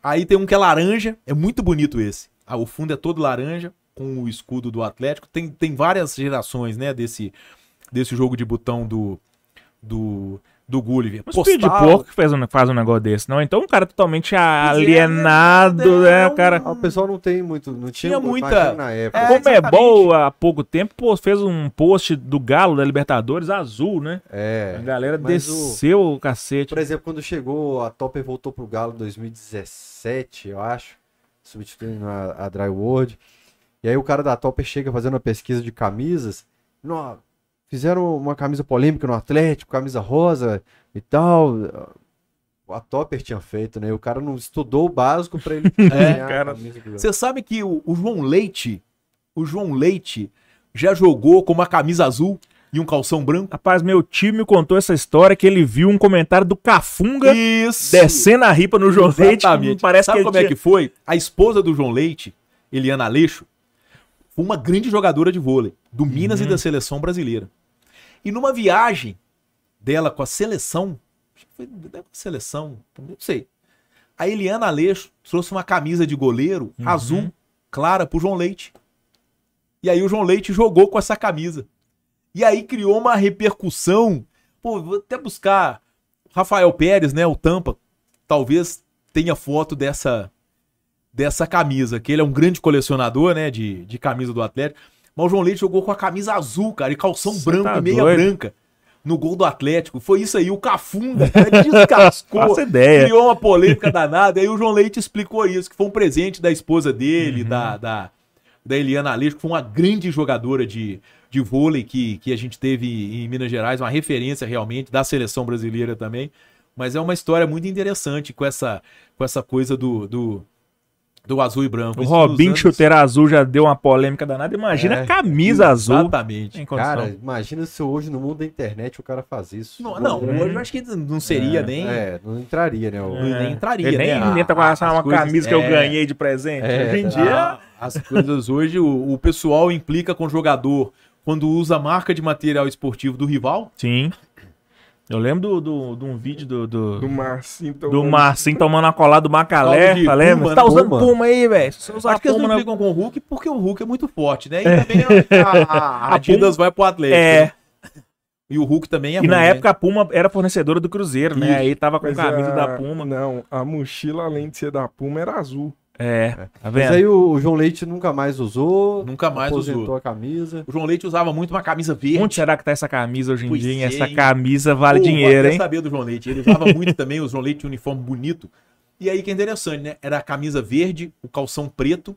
Aí tem um que é laranja, é muito bonito esse. Ah, o fundo é todo laranja, com o escudo do Atlético. Tem, tem várias gerações, né, desse, desse jogo de botão do, do, do Gulliver. Mas filho de porco que faz um, faz um negócio desse, não? Então um cara totalmente alienado, é, né? O cara. Ah, O pessoal não tem muito. Não tinha, Tinha muita- na época. É, Como é exatamente. bom há pouco tempo, pô, fez um post do Galo da Libertadores azul, né? É. A galera mas o- desceu o cacete. Por exemplo, quando chegou, a Topper voltou pro Galo em 2017, eu acho, substituindo a, a Drywood. E aí o cara da Topper chega fazendo uma pesquisa de camisas. No, fizeram uma camisa polêmica no Atlético, camisa rosa e tal. A Topper tinha feito, né? O cara não estudou o básico pra ele a cara. Você sabe que o, o João Leite, o João Leite já jogou com uma camisa azul e um calção branco? Rapaz, meu tio me contou essa história que ele viu um comentário do Cafunga Isso! descendo a ripa no João Leite. Exatamente. Parece Sabe que como ele é que foi? A esposa do João Leite, Eliana Aleixo, foi uma grande jogadora de vôlei, do Minas e da seleção brasileira. E numa viagem dela com a seleção, acho que foi com a seleção, não sei. A Eliana Aleixo trouxe uma camisa de goleiro azul, clara, pro João Leite. E aí o João Leite jogou com essa camisa. E aí criou uma repercussão. Pô, vou até buscar Rafael Pérez, né, o Tampa, talvez tenha foto dessa dessa camisa, que ele é um grande colecionador, né, de, de camisa do Atlético. Mas o João Leite jogou com a camisa azul, cara, e calção Cê branco tá e meia doido? branca no gol do Atlético. Foi isso aí, o Cafunda descascou, Faça ideia. criou uma polêmica danada. Aí o João Leite explicou isso, que foi um presente da esposa Uhum. dele, da, da, da Eliana Aleixo, que foi uma grande jogadora de, de vôlei que, que a gente teve em Minas Gerais, uma referência realmente da seleção brasileira também. Mas é uma história muito interessante com essa, com essa coisa do, do, do azul e branco. O Robinho anos- Chuteira Azul já deu uma polêmica danada. Imagina É, a camisa azul. Exatamente. Tem condição. Cara, imagina se hoje no mundo da internet o cara faz isso. Não, não, hoje eu acho que não seria nem. É, não entraria, né? o- nem entraria, Ele nem né? inventa com A- essa as uma coisas- camisa que eu é. ganhei de presente. É, Hoje em tá. dia. Ah, as coisas hoje, o, o pessoal implica com o jogador quando usa a marca de material esportivo do rival. Sim. Eu lembro do, do, de um vídeo do, do, Do Marcinho. então, do Marcinho tomando a colada do Macalé. De Falei, Puma, você tá né? usando Puma. Puma aí, velho. Se você usar Acho que eles Puma não na... implicam com o Hulk porque o Hulk é muito forte, né? E também a, a- a Adidas vai pro Atlético. É. né? E o Hulk também é E ruim, na né? época a Puma era fornecedora do Cruzeiro, né? Isso. Aí tava com Mas camisa a- da Puma. Não, a mochila, além de ser da Puma, era azul. É, tá Mas aí o João Leite nunca mais usou. Nunca mais usou. a camisa. O João Leite usava muito uma camisa verde. Onde será que tá essa camisa hoje em Pois dia? hein? é, Essa camisa vale Pô, dinheiro, hein? saber do João Leite. Ele usava muito também o João Leite uniforme bonito. E aí que é interessante, né? Era a camisa verde, o calção preto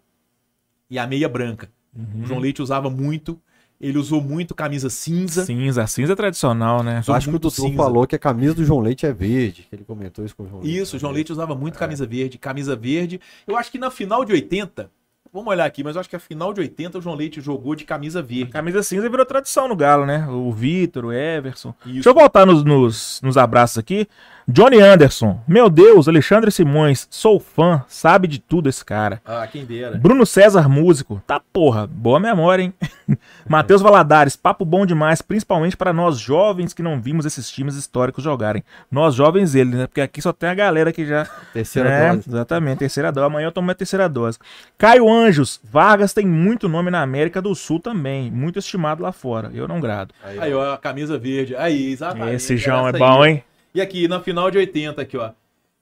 e a meia branca. Uhum. O João Leite usava muito. Ele usou muito camisa cinza. Cinza, cinza tradicional, né? Usou Acho que o Dudu cinza. falou que a camisa do João Leite é verde. Que ele comentou isso com o João Leite. Isso, o João Leite usava muito camisa verde, camisa verde. Eu acho que na final de 80, vamos olhar aqui, mas eu acho que a final de 80 o João Leite jogou de camisa verde. Camisa cinza virou tradição no Galo, né? O Vitor, o Everson. Isso. Deixa eu voltar nos, nos, nos abraços aqui. Johnny Anderson. Meu Deus, Alexandre Simões. Sou fã, sabe de tudo esse cara. Ah, quem dera. Bruno César, músico. Tá porra, boa memória, hein? Matheus Valadares, papo bom demais, principalmente para nós jovens que não vimos esses times históricos jogarem. Nós jovens, ele, né? Porque aqui só tem a galera que já. Terceira é, dose. Exatamente, terceira dose. Amanhã eu tomo a terceira dose. Caio Anjos, Vargas tem muito nome na América do Sul também, muito estimado lá fora. Eu não grado. Aí, Aí, ó, a camisa verde. Aí, exatamente. Esse João é bom, aí. hein? E aqui, na final de 80, aqui, ó.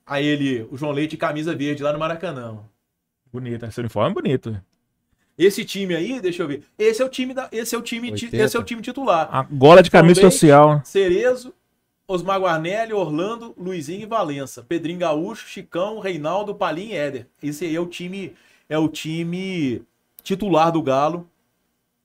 Aí ele, o João Leite, camisa verde lá no Maracanã. Bonito, esse uniforme é bonito. Esse time aí, deixa eu ver. Esse é o time da, esse é o time, ti- 80. esse é o time titular. A gola de camisa social. Cerezo, Osmar Guarnelli, Orlando, Luizinho e Valença. Pedrinho Gaúcho, Chicão, Reinaldo, Palim e Éder. Esse aí é o time, é o time titular do Galo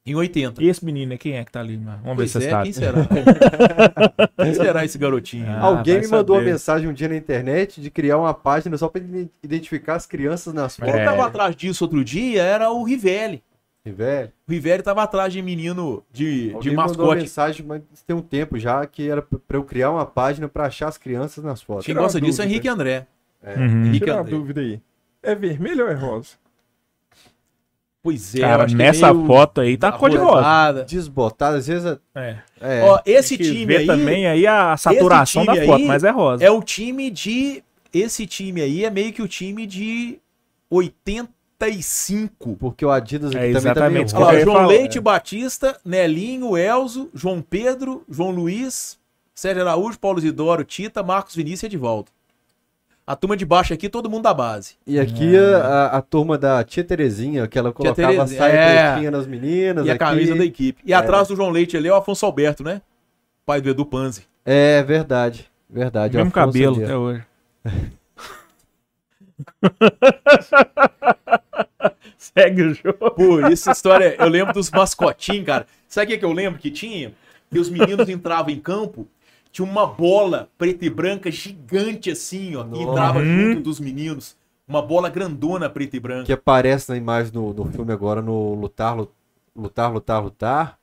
em 80. E esse menino, né? Quem é que tá ali? mano? Vamos ver Pois se você é, sabe. quem será? quem será esse garotinho? Ah, Alguém me mandou uma saber. mensagem um dia na internet de criar uma página só pra ide- identificar as crianças nas Quem fotos. É. tava atrás disso outro dia era o Rivelli. Velho. O Rivelli tava atrás de menino de, Alguém de mandou uma mascote. mensagem, mas tem um tempo já, que era pra pra eu criar uma página pra achar as crianças nas fotos. Quem gosta uma disso é. Henrique André. Uhum. Henrique Tira uma André. dúvida aí. É vermelho ou é rosa? Pois é, Cara, nessa meio foto aí tá cor de rosa. Desbotado, às vezes é. É. é, Ó, esse Tem que time ver aí também aí a saturação da foto, aí mas é rosa. é o time de. Esse time aí é meio que o time de 80, 35. Porque o Adidas aqui É, também tá meio exatamente. Olha Eu ia João falar, Leite, é. Batista, Nelinho, Elzo, João Pedro, João Luiz, Sérgio Araújo, Paulo Isidoro, Tita, Marcos Vinícius e Edivaldo. A turma de baixo aqui, todo mundo da base. E aqui a, a- a turma da tia Terezinha, que ela colocava a Terezinha, saia é. pretinha nas meninas. e a aqui. camisa da equipe. E atrás do João Leite ali é o Afonso Alberto, né? Pai do Edu Panzi. É verdade. Verdade. Mesmo Afonso cabelo até hoje. Segue o jogo. Pô, essa história, eu lembro dos mascotinhos, cara. Sabe o que, que eu lembro que tinha? Que os meninos entravam em campo, tinha uma bola preta e branca gigante assim, ó, que entrava Uhum. junto dos meninos. Uma bola grandona preta e branca. Que aparece na imagem no, no filme agora, no Lutar, Lu- Lutar, Lutar, Lutar.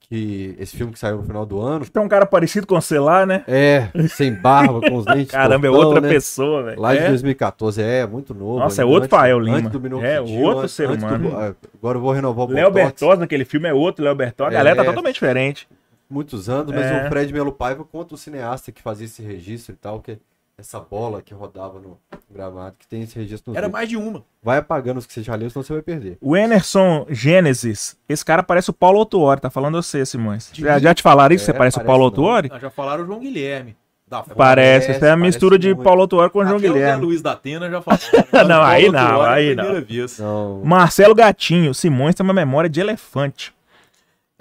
Que esse filme que saiu no final do ano. Tem um cara parecido com o Celar, né? É, sem barba, com os dentes. Caramba, é outra né? pessoa, velho. Lá de É? 2014, é, muito novo. Nossa, é outro antes- Fael Lima. Do É, outro antes- ser antes do- humano. ah, agora eu vou renovar o Léo. Bertozzi naquele filme é outro Léo Bertozzi. A galera tá É. totalmente diferente. Muitos anos, mas É. o Fred Melo Paiva conta o cineasta que fazia esse registro e tal, que essa bola que rodava no gramado, que tem esse registro no Era mais de uma. Vai apagando os que você já leu, senão você vai perder. O Enerson Gênesis, esse cara parece o Paulo Autuori, tá falando você, Simões. Já, já te falaram isso? É, você parece o parece Paulo não. Autuori? Ah, já falaram o João Guilherme. Da Fome. Parece, essa é a parece mistura de muito. Paulo Autuori com o João Até o Guilherme. Luiz da Atena já falou. Não, aí não, Paulo aí é a não. vez. Não. Marcelo Gatinho, Simões tem uma memória de elefante.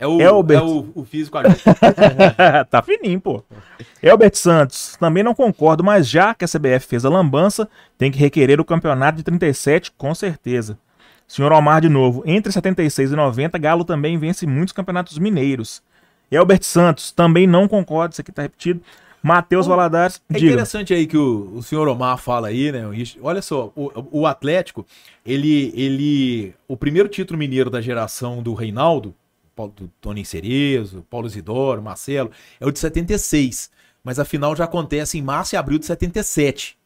É o, Elbert. é o, o físico ali. tá fininho, pô. Elbert Santos, também não concordo, mas já que a CBF fez a lambança, tem que requerer o campeonato de 37, com certeza. Senhor Omar de novo, entre 76 e 90, Galo também vence muitos campeonatos mineiros. Elbert Santos, também não concordo, isso aqui tá repetido. Matheus Valadares, É diga. interessante aí que o, o senhor Omar fala aí, né? Olha só, o, o Atlético, ele, ele. O primeiro título mineiro da geração do Reinaldo, Paulo, do Tony Cerezo, Paulo Isidoro, Marcelo, é o de 76. Mas a final já acontece em março e abril de 77.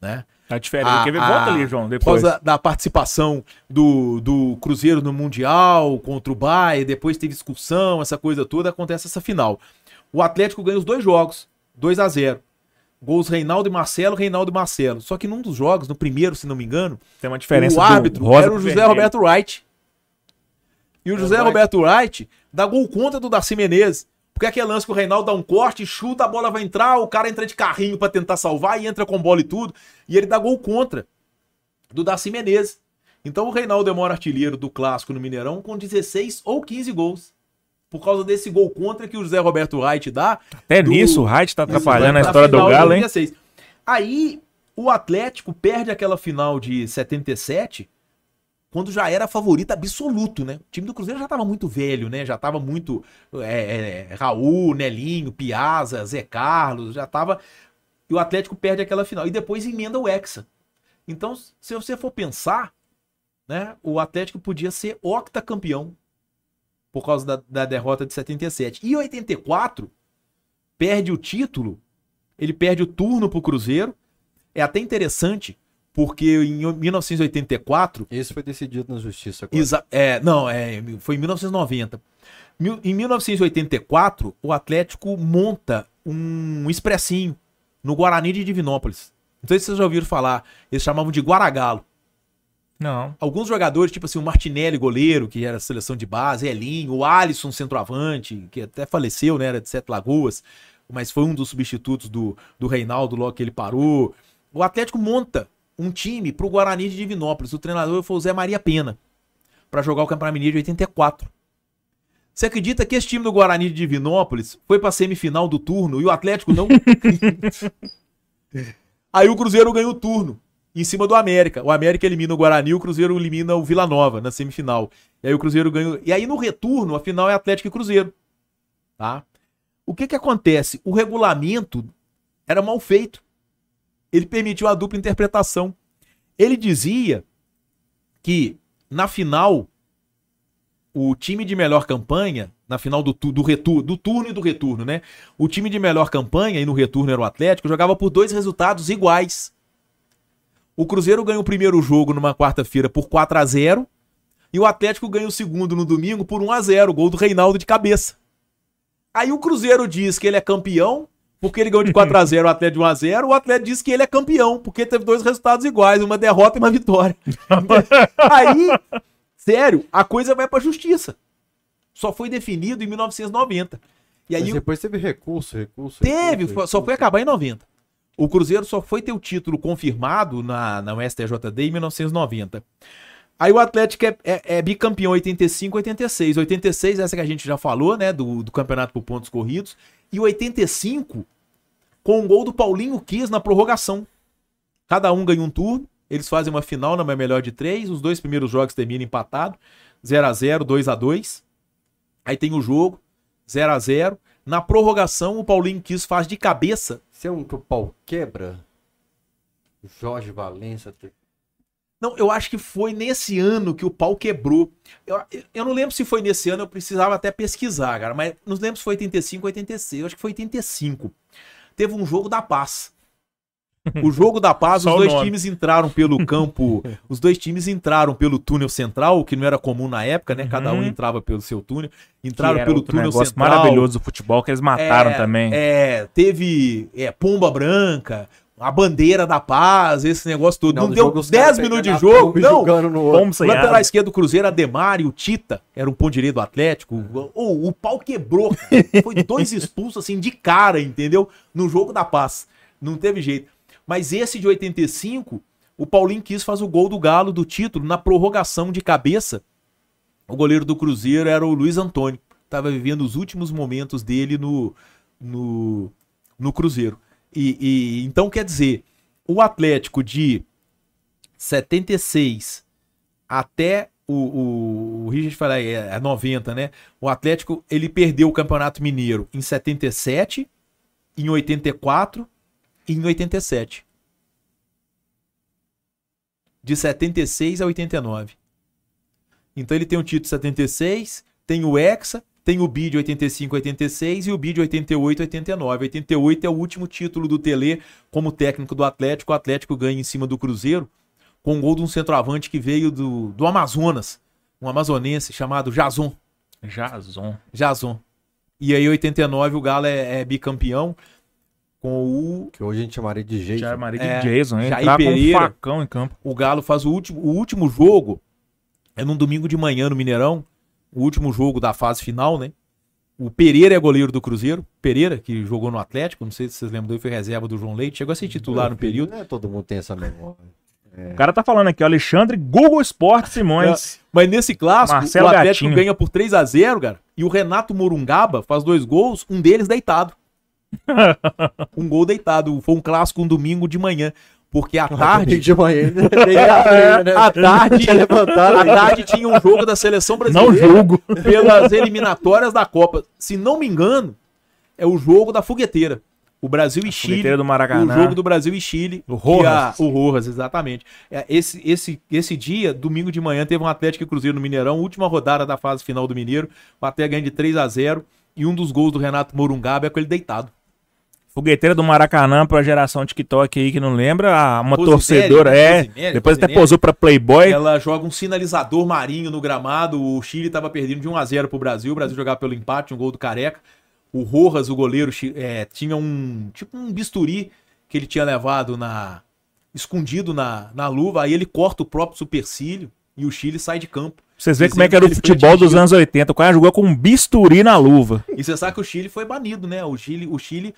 Né? Tá diferente. A- Quer ver? Volta ali, João, Por depois. causa da participação do, do Cruzeiro no Mundial contra o Bahia, depois teve expulsão, essa coisa toda, acontece essa final. O Atlético ganha os dois jogos, 2 a 0 Gols Reinaldo e Marcelo, Reinaldo e Marcelo. Só que num dos jogos, no primeiro, se não me engano, Tem uma diferença o árbitro era o José vermelho. Roberto Wright. E o José Wright. Roberto Wright dá gol contra do Darcy Menezes. Porque é aquele lance que o Reinaldo dá um corte, chuta, a bola vai entrar, o cara entra de carrinho pra tentar salvar e entra com bola e tudo. E ele dá gol contra do Darcy Menezes. Então o Reinaldo é o maior artilheiro do clássico no Mineirão com 16 ou 15 gols. Por causa desse gol contra que o José Roberto Wright dá. Até do- nisso, o Wright tá atrapalhando a na história do Galo, hein? 86. Aí o Atlético perde aquela final de 77 quando já era favorito absoluto, né? O time do Cruzeiro já tava muito velho, né? Já tava muito é, é, Raul, Nelinho, Piazza, Zé Carlos, já tava. E o Atlético perde aquela final. E depois emenda o Hexa. Então, se você for pensar, né? O Atlético podia ser octacampeão por causa da, da derrota de 77. E 84 perde o título, ele perde o turno pro Cruzeiro. É até interessante, porque em 1984 Esse foi decidido na justiça agora. Exa é, não, é, foi em 1990. Mil- Em 1984, o Atlético monta um expressinho no Guarani de Divinópolis. Não sei se vocês já ouviram falar. Eles chamavam de Guaragalo. Não. Alguns jogadores, tipo assim, o Martinelli, goleiro, que era seleção de base, Elinho, o Alisson, centroavante, que até faleceu, né? Era de Sete Lagoas, mas foi um dos substitutos do, do Reinaldo logo que ele parou. O Atlético monta um time pro Guarani de Divinópolis. O treinador foi o Zé Maria Pena, para jogar o Campeonato Mineiro de 84. Você acredita que esse time do Guarani de Divinópolis foi pra semifinal do turno e o Atlético não? Aí o Cruzeiro ganha o turno em cima do América. O América elimina o Guarani, o Cruzeiro elimina o Vila Nova na semifinal. E aí o Cruzeiro ganha. E aí no retorno, a final é Atlético e Cruzeiro. Tá? O que que acontece? O regulamento era mal feito. Ele permitiu a dupla interpretação. Ele dizia que na final o time de melhor campanha, na final do, do, retur, do turno e do retorno, né? O time de melhor campanha, e no retorno era o Atlético, jogava por dois resultados iguais. O Cruzeiro ganha o primeiro jogo numa quarta-feira por 4 a 0 e o Atlético ganha o segundo no domingo por 1 a 0 gol do Reinaldo de cabeça. Aí o Cruzeiro diz que ele é campeão, porque ele ganhou de 4x0 o Atlético de 1x0, o Atlético disse que ele é campeão, porque teve dois resultados iguais, uma derrota e uma vitória. Aí, sério, a coisa vai pra justiça. Só foi definido em 1990. E aí Mas depois teve recurso, recurso. Teve, recurso, só foi acabar em 90. O Cruzeiro só foi ter o título confirmado na, na STJD em 1990. Aí o Atlético é, é- é bicampeão 85 86. 86, essa que a gente já falou, né? Do, do campeonato por pontos corridos. E 85, com o gol do Paulinho Kiss na prorrogação. Cada um ganha um turno. Eles fazem uma final na melhor de três. Os dois primeiros jogos terminam empatados. 0x0, 2x2. Aí tem o jogo, 0x0. Na prorrogação, o Paulinho Kiss faz de cabeça. Se é um que o pau quebra, Jorge Valença. Não, eu acho que foi nesse ano que o pau quebrou. Eu, eu não lembro se foi nesse ano, eu precisava até pesquisar, cara. Mas não lembro se foi 85 ou 86. Eu acho que foi 85. Teve um jogo da paz. O jogo da paz, os dois nome. times entraram pelo campo. Os dois times entraram pelo túnel central, o que não era comum na época, né? Cada um Uhum. entrava pelo seu túnel. Entraram pelo túnel negócio central. maravilhoso do futebol que eles mataram É, também. É, teve é, pomba branca, a bandeira da paz, esse negócio todo. Final não do deu jogo, os 10 caras minutos de jogo. e Não, Lateral esquerdo do Cruzeiro, Ademar e o Tita, era um ponto direito do Atlético. Ô, o pau quebrou. Foi dois expulsos assim de cara, entendeu? No jogo da paz. Não teve jeito. Mas esse de 85, o Paulinho quis fazer o gol do Galo do título na prorrogação de cabeça. O goleiro do Cruzeiro era o Luiz Antônio. Tava vivendo os últimos momentos dele no, no, no Cruzeiro. E, e então quer dizer, o Atlético de 76 até o, o, o Richard fala é, é 90, né? O Atlético ele perdeu o Campeonato Mineiro em 77, em 84 e em 87. De 76 a 89. Então ele tem o título de 76, tem o Hexa, tem o BID 85 86 e o BID 88 89. 88 é o último título do Tele como técnico do Atlético. O Atlético ganha em cima do Cruzeiro com o gol de um centroavante que veio do, do Amazonas, um amazonense chamado Jason. Jason. Jason. E aí, em 89, o Galo é, é bicampeão com o. Que hoje a gente chamaria de jeito. Já Maria de É, Jason, hein? Jair Entrar com um Pereira. facão em campo. O Galo faz o último, o último jogo. É num domingo de manhã no Mineirão. O último jogo da fase final, né? O Pereira é goleiro do Cruzeiro. Pereira, que jogou no Atlético. Não sei se vocês lembram dele, foi reserva do João Leite. Chegou a ser titular no período. Não é todo mundo tem essa memória. O cara tá falando aqui, ó, Alexandre Google Sport Simões. Mas nesse clássico, Marcelo o Atlético Gatinho. ganha por 3 a 0 cara. E o Renato Morungaba faz dois gols, um deles deitado. um gol deitado. Foi um clássico um domingo de manhã. Porque à tarde. de manhã a treina, né? À tarde, à tarde tinha um jogo da seleção Não brasileira julgo. pelas eliminatórias da Copa. Se não me engano, é o jogo da fogueteira. O Brasil e Chile. Fogueteira do O Maracanã. jogo do Brasil e Chile. O Rojas. a- o Rojas, exatamente. É, esse, esse, esse dia, domingo de manhã, teve um Atlético e Cruzeiro no Mineirão, última rodada da fase final do Mineiro. O Atlético ganha de 3 a 0 E um dos gols do Renato Morungaba é com ele deitado. Fogueteira do Maracanã pra geração TikTok aí que não lembra. Uma torcedora, é. Depois até posou pra Playboy. Ela joga um sinalizador marinho no gramado. O Chile estava perdendo de 1 a 0 pro Brasil. O Brasil jogava pelo empate, um gol do Careca. O Rojas, o goleiro, é, tinha um tipo um bisturi que ele tinha levado na escondido na, na luva. Aí ele corta o próprio supercílio e o Chile sai de campo. Vocês veem como é que era o futebol dos anos 80. O cara jogou com um bisturi na luva. E você sabe que o Chile foi banido, né? O Chile, o Chile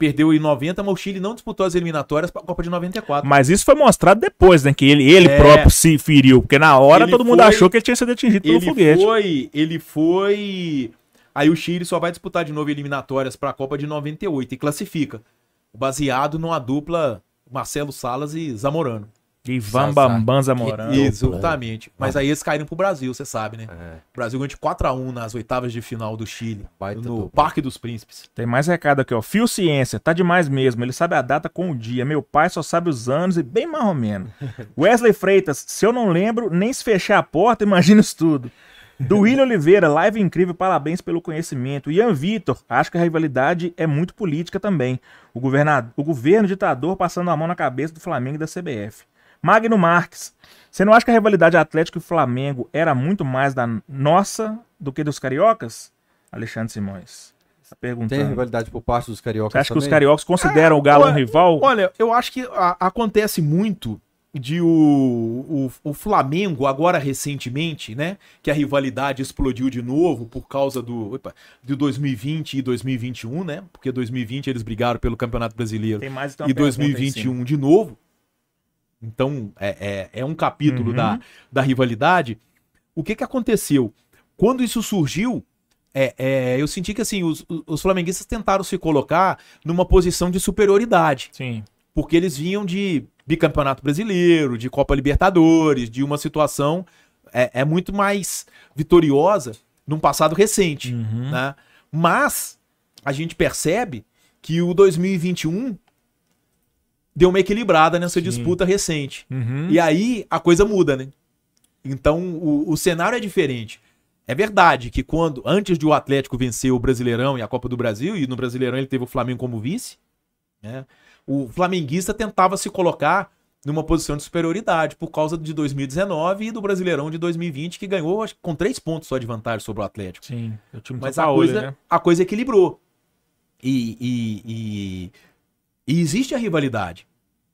perdeu em 90, mas o Chile não disputou as eliminatórias para a Copa de 94. Mas isso foi mostrado depois, né? Que ele, ele É. próprio se feriu. Porque na hora todo mundo foi- achou que ele tinha sido atingido pelo ele foguete. foi, ele foi. Aí o Chile só vai disputar de novo eliminatórias para a Copa de 98 e classifica, baseado numa dupla Marcelo Salas e Zamorano. Ivan Sazá. Bambam Zamorano. Exatamente. Mas aí eles caíram pro Brasil, você sabe, né? É, O Brasil ganhou de 4 a 1 nas oitavas de final do Chile, baita no dupla. Parque dos Príncipes. Tem mais recado aqui, ó. Fio Ciência, tá demais mesmo. Ele sabe a data com o dia. Meu pai só sabe os anos e bem mais ou menos. Wesley Freitas, se eu não lembro, nem se fechar a porta, imagina isso tudo. Do William Oliveira, live incrível, parabéns pelo conhecimento. Ian Vitor, acho que a rivalidade é muito política também. O, governador, o governo ditador passando a mão na cabeça do Flamengo e da CBF. Magno Marques, você não acha que a rivalidade Atlético e Flamengo era muito mais da nossa do que dos cariocas? Alexandre Simões. Tá perguntando. Tem rivalidade por parte dos cariocas Você acha que os também? cariocas consideram o Galo um olha- rival? Olha, eu acho que a- acontece muito de o, o, o Flamengo, agora recentemente, né? Que a rivalidade explodiu de novo por causa do, opa, de 2020 e 2021, né? Porque 2020 eles brigaram pelo Campeonato Brasileiro Tem mais então e pergunta aí, 2021 de novo. Então, é, é, é um capítulo Uhum. da, da rivalidade. O que que aconteceu? Quando isso surgiu, é, é, eu senti que assim, os, os flamenguistas tentaram se colocar numa posição de superioridade Sim. porque eles vinham de bicampeonato brasileiro, de Copa Libertadores, de uma situação é, é muito mais vitoriosa num passado recente, Uhum. né? Mas a gente percebe que o 2021 deu uma equilibrada nessa Sim. disputa recente. Uhum. E aí a coisa muda, né? Então o, o cenário é diferente. É verdade que quando antes de o Atlético vencer o Brasileirão e a Copa do Brasil, e no Brasileirão ele teve o Flamengo como vice, né? O flamenguista tentava se colocar numa posição de superioridade por causa de 2019 e do Brasileirão de 2020 que ganhou acho com três pontos só de vantagem sobre o Atlético. Sim. O time Mas a Paulo, coisa, né? a coisa equilibrou. E, e, e- e existe a rivalidade.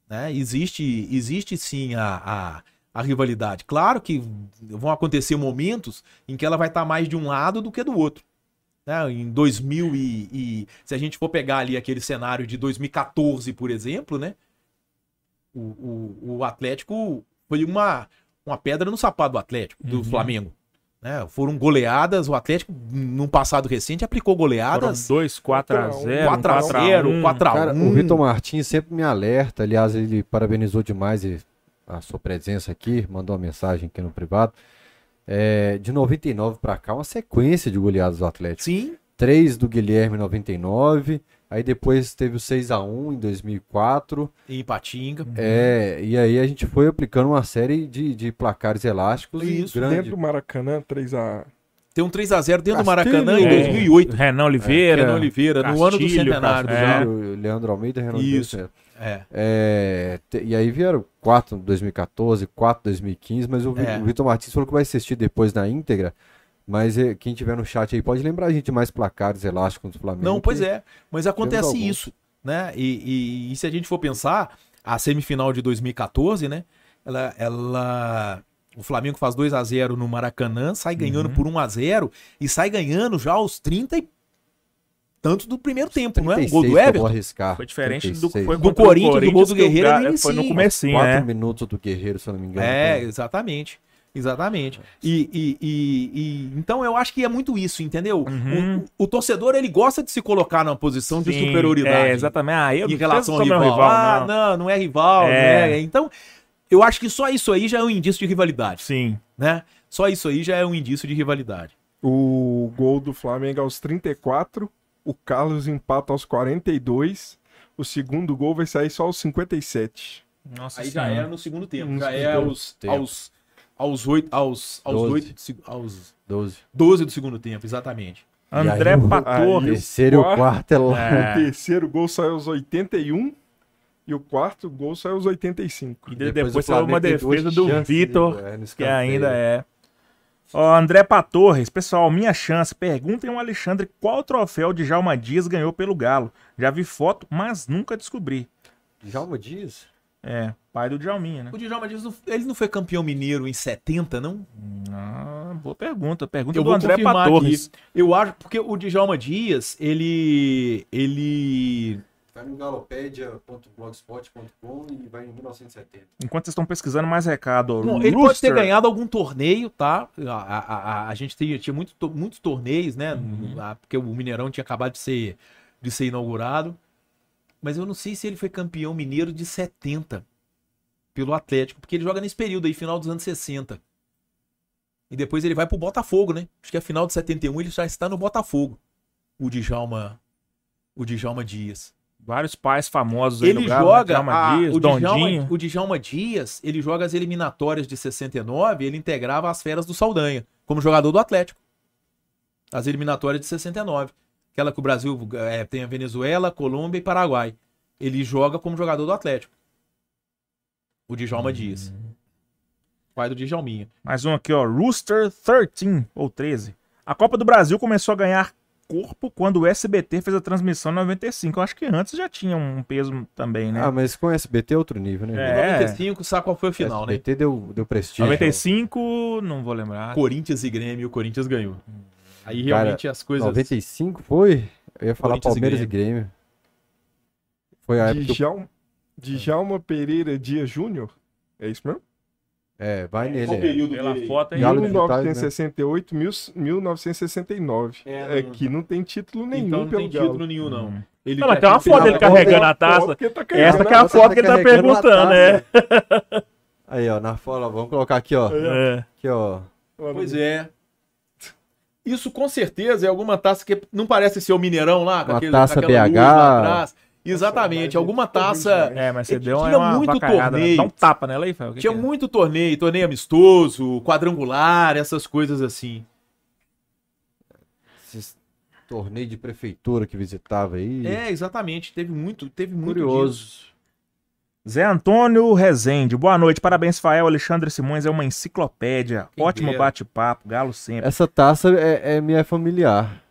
Né? Existe, existe sim a, a, a rivalidade. Claro que vão acontecer momentos em que ela vai estar mais de um lado do que do outro. Né? Em 2000 e, e- Se a gente for pegar ali aquele cenário de 2014, por exemplo, né? o, o, o Atlético foi uma, uma pedra no sapato do Atlético, do Uhum. Flamengo. Né? Foram goleadas, o Atlético, num passado recente, aplicou Foram goleadas 2, 4x0, 4x0, 4x1. Cara, o Vitor Martins sempre me alerta, aliás, ele parabenizou demais a sua presença aqui, mandou uma mensagem aqui no privado. É, de 99 pra cá, uma sequência de goleadas do Atlético. Sim, Três do Guilherme em 99, aí depois teve o 6x1 em 2004. em Patinga. É, e aí a gente foi aplicando uma série de, de placares elásticos Isso, e grande. Dentro do Maracanã, 3x. Tem um 3x0 dentro do Castilho, Maracanã em é. 2008. Renan Oliveira. Renan Oliveira, no ano do Castilho, centenário do É. Leandro Almeida e Renan Isso. Oliveira. É. É, te- e aí vieram 4 em 2014, 4 em 2015, mas o, É. o Vitor Martins falou que vai assistir depois na íntegra. Mas é, quem tiver no chat aí pode lembrar a gente de mais placares elásticos do Flamengo. Não, pois é. Mas acontece isso, né? E, e- e se a gente for pensar, a semifinal de 2014, né? Ela, ela- o Flamengo faz 2 a 0 no Maracanã, sai ganhando Uhum. por 1 a 0 e sai ganhando já aos 30 e tanto do primeiro tempo, não é? O 36 gol do que eu vou Everton. arriscar. Foi diferente do que 36. foi Do contra o Corinthians, do gol do Guerreiro, ele Foi no comecinho, Quatro né? minutos do Guerreiro, se eu não me engano. É, exatamente. Exatamente. E, e- e- e- então eu acho que é muito isso, entendeu? Uhum. O, o torcedor ele gosta de se colocar numa posição de Sim, superioridade É, exatamente. Ah, eu em não relação ao rival. meu Ah, não. não, não é rival, É. não é. Então, eu acho que só isso aí já é um indício de rivalidade, Sim. né? Só isso aí já é um indício de rivalidade. O gol do Flamengo aos 34. O Carlos empata aos 42. O segundo gol vai sair só aos 57. Nossa Aí já Senhora. é no segundo tempo, já é aos aos aos oito, aos aos Doze. oito, do seg- aos 12. 12 do segundo tempo, exatamente. André aí o- Aí Patorres. Terceiro e o quarto- quarto é lá. É. O terceiro gol saiu aos 81. E o quarto gol saiu aos 85. E de- Depois depois o saiu uma defesa do Vitor, é, que ainda é. Ó, André Patorres, pessoal, minha chance. Perguntem ao Alexandre qual troféu de Jalma Dias ganhou pelo Galo. Já vi foto, mas nunca descobri. Djalma Dias? É, pai do Djalminha, né? O Djalma Dias, não- ele não foi campeão mineiro em 70, não? Ah, boa pergunta. Pergunta Eu do vou André Patorres. Eu acho, porque o Djalma Dias, ele ele Vai no galopedia.blogspot.com e vai em 1970. Enquanto vocês estão pesquisando mais recado. Bom, ele pode ter ganhado algum torneio, tá? A, a, a, a gente tinha, tinha muito, to- muitos torneios, né? Uhum. Porque o Mineirão tinha acabado de ser, de ser inaugurado. Mas eu não sei se ele foi campeão mineiro de 70 pelo Atlético, porque ele joga nesse período aí, final dos anos 60. E depois ele vai pro Botafogo, né? Acho que a final de 71 ele já está no Botafogo. O Djalma, o Djalma Dias. Vários pais famosos aí Ele do Galo. né? joga Djalma a- Dias, o, Djalma, Dondinho. o Djalma Dias, ele joga as eliminatórias de 69, ele integrava as feras do Saldanha, como jogador do Atlético. As eliminatórias de 69. Aquela que o Brasil é, tem a Venezuela, Colômbia e Paraguai. Ele joga como jogador do Atlético. O Djalma Dias. Pai do Djalminha. Mais um aqui, ó. Rooster 13 ou 13. A Copa do Brasil começou a ganhar corpo quando o SBT fez a transmissão em 95. Eu acho que antes já tinha um peso também, né? Ah, mas com o SBT é outro nível, né? É. 95, sabe qual foi o final, né? SBT deu, deu prestígio. 95, não vou lembrar. Corinthians e Grêmio, o Corinthians ganhou. Aí Cara, realmente as coisas. 95 foi? Eu ia falar Corinthians e Palmeiras e Grêmio. Foi a época que... Djalma, Pereira Dias Júnior? É isso mesmo? É, vai nele. Qual é. período Pela dele? foto aí. Galo de Vitais, né? 1968, mil- 1969. É, É, não- que não tem título nenhum Então não pelo tem Galo. título nenhum, não. Hum. Ele Não, tem uma foto dele feito- carregando a taça. que tá Essa que é a foto que ele tá perguntando, né? Aí, ó, na foto, vamos colocar aqui, ó. É. Aqui, ó. Pois é. Isso com certeza é alguma taça que não parece ser o Mineirão lá, com Uma aquele, taça aquela luz BH. lá atrás. Exatamente, alguma ficou taça. É, mas você É, deu tinha uma muito avacalhada, né? torneio. Dá um tapa nela aí, Fel. Tinha que é? muito torneio, torneio amistoso, quadrangular, essas coisas assim. Esses torneios de prefeitura que visitava aí. É, exatamente. Teve muito, teve muito Curioso. disso. Zé Antônio Rezende, boa noite, parabéns, Fael. Alexandre Simões é uma enciclopédia. Quem Ótimo bate-papo, galo sempre. Essa taça é, é minha familiar.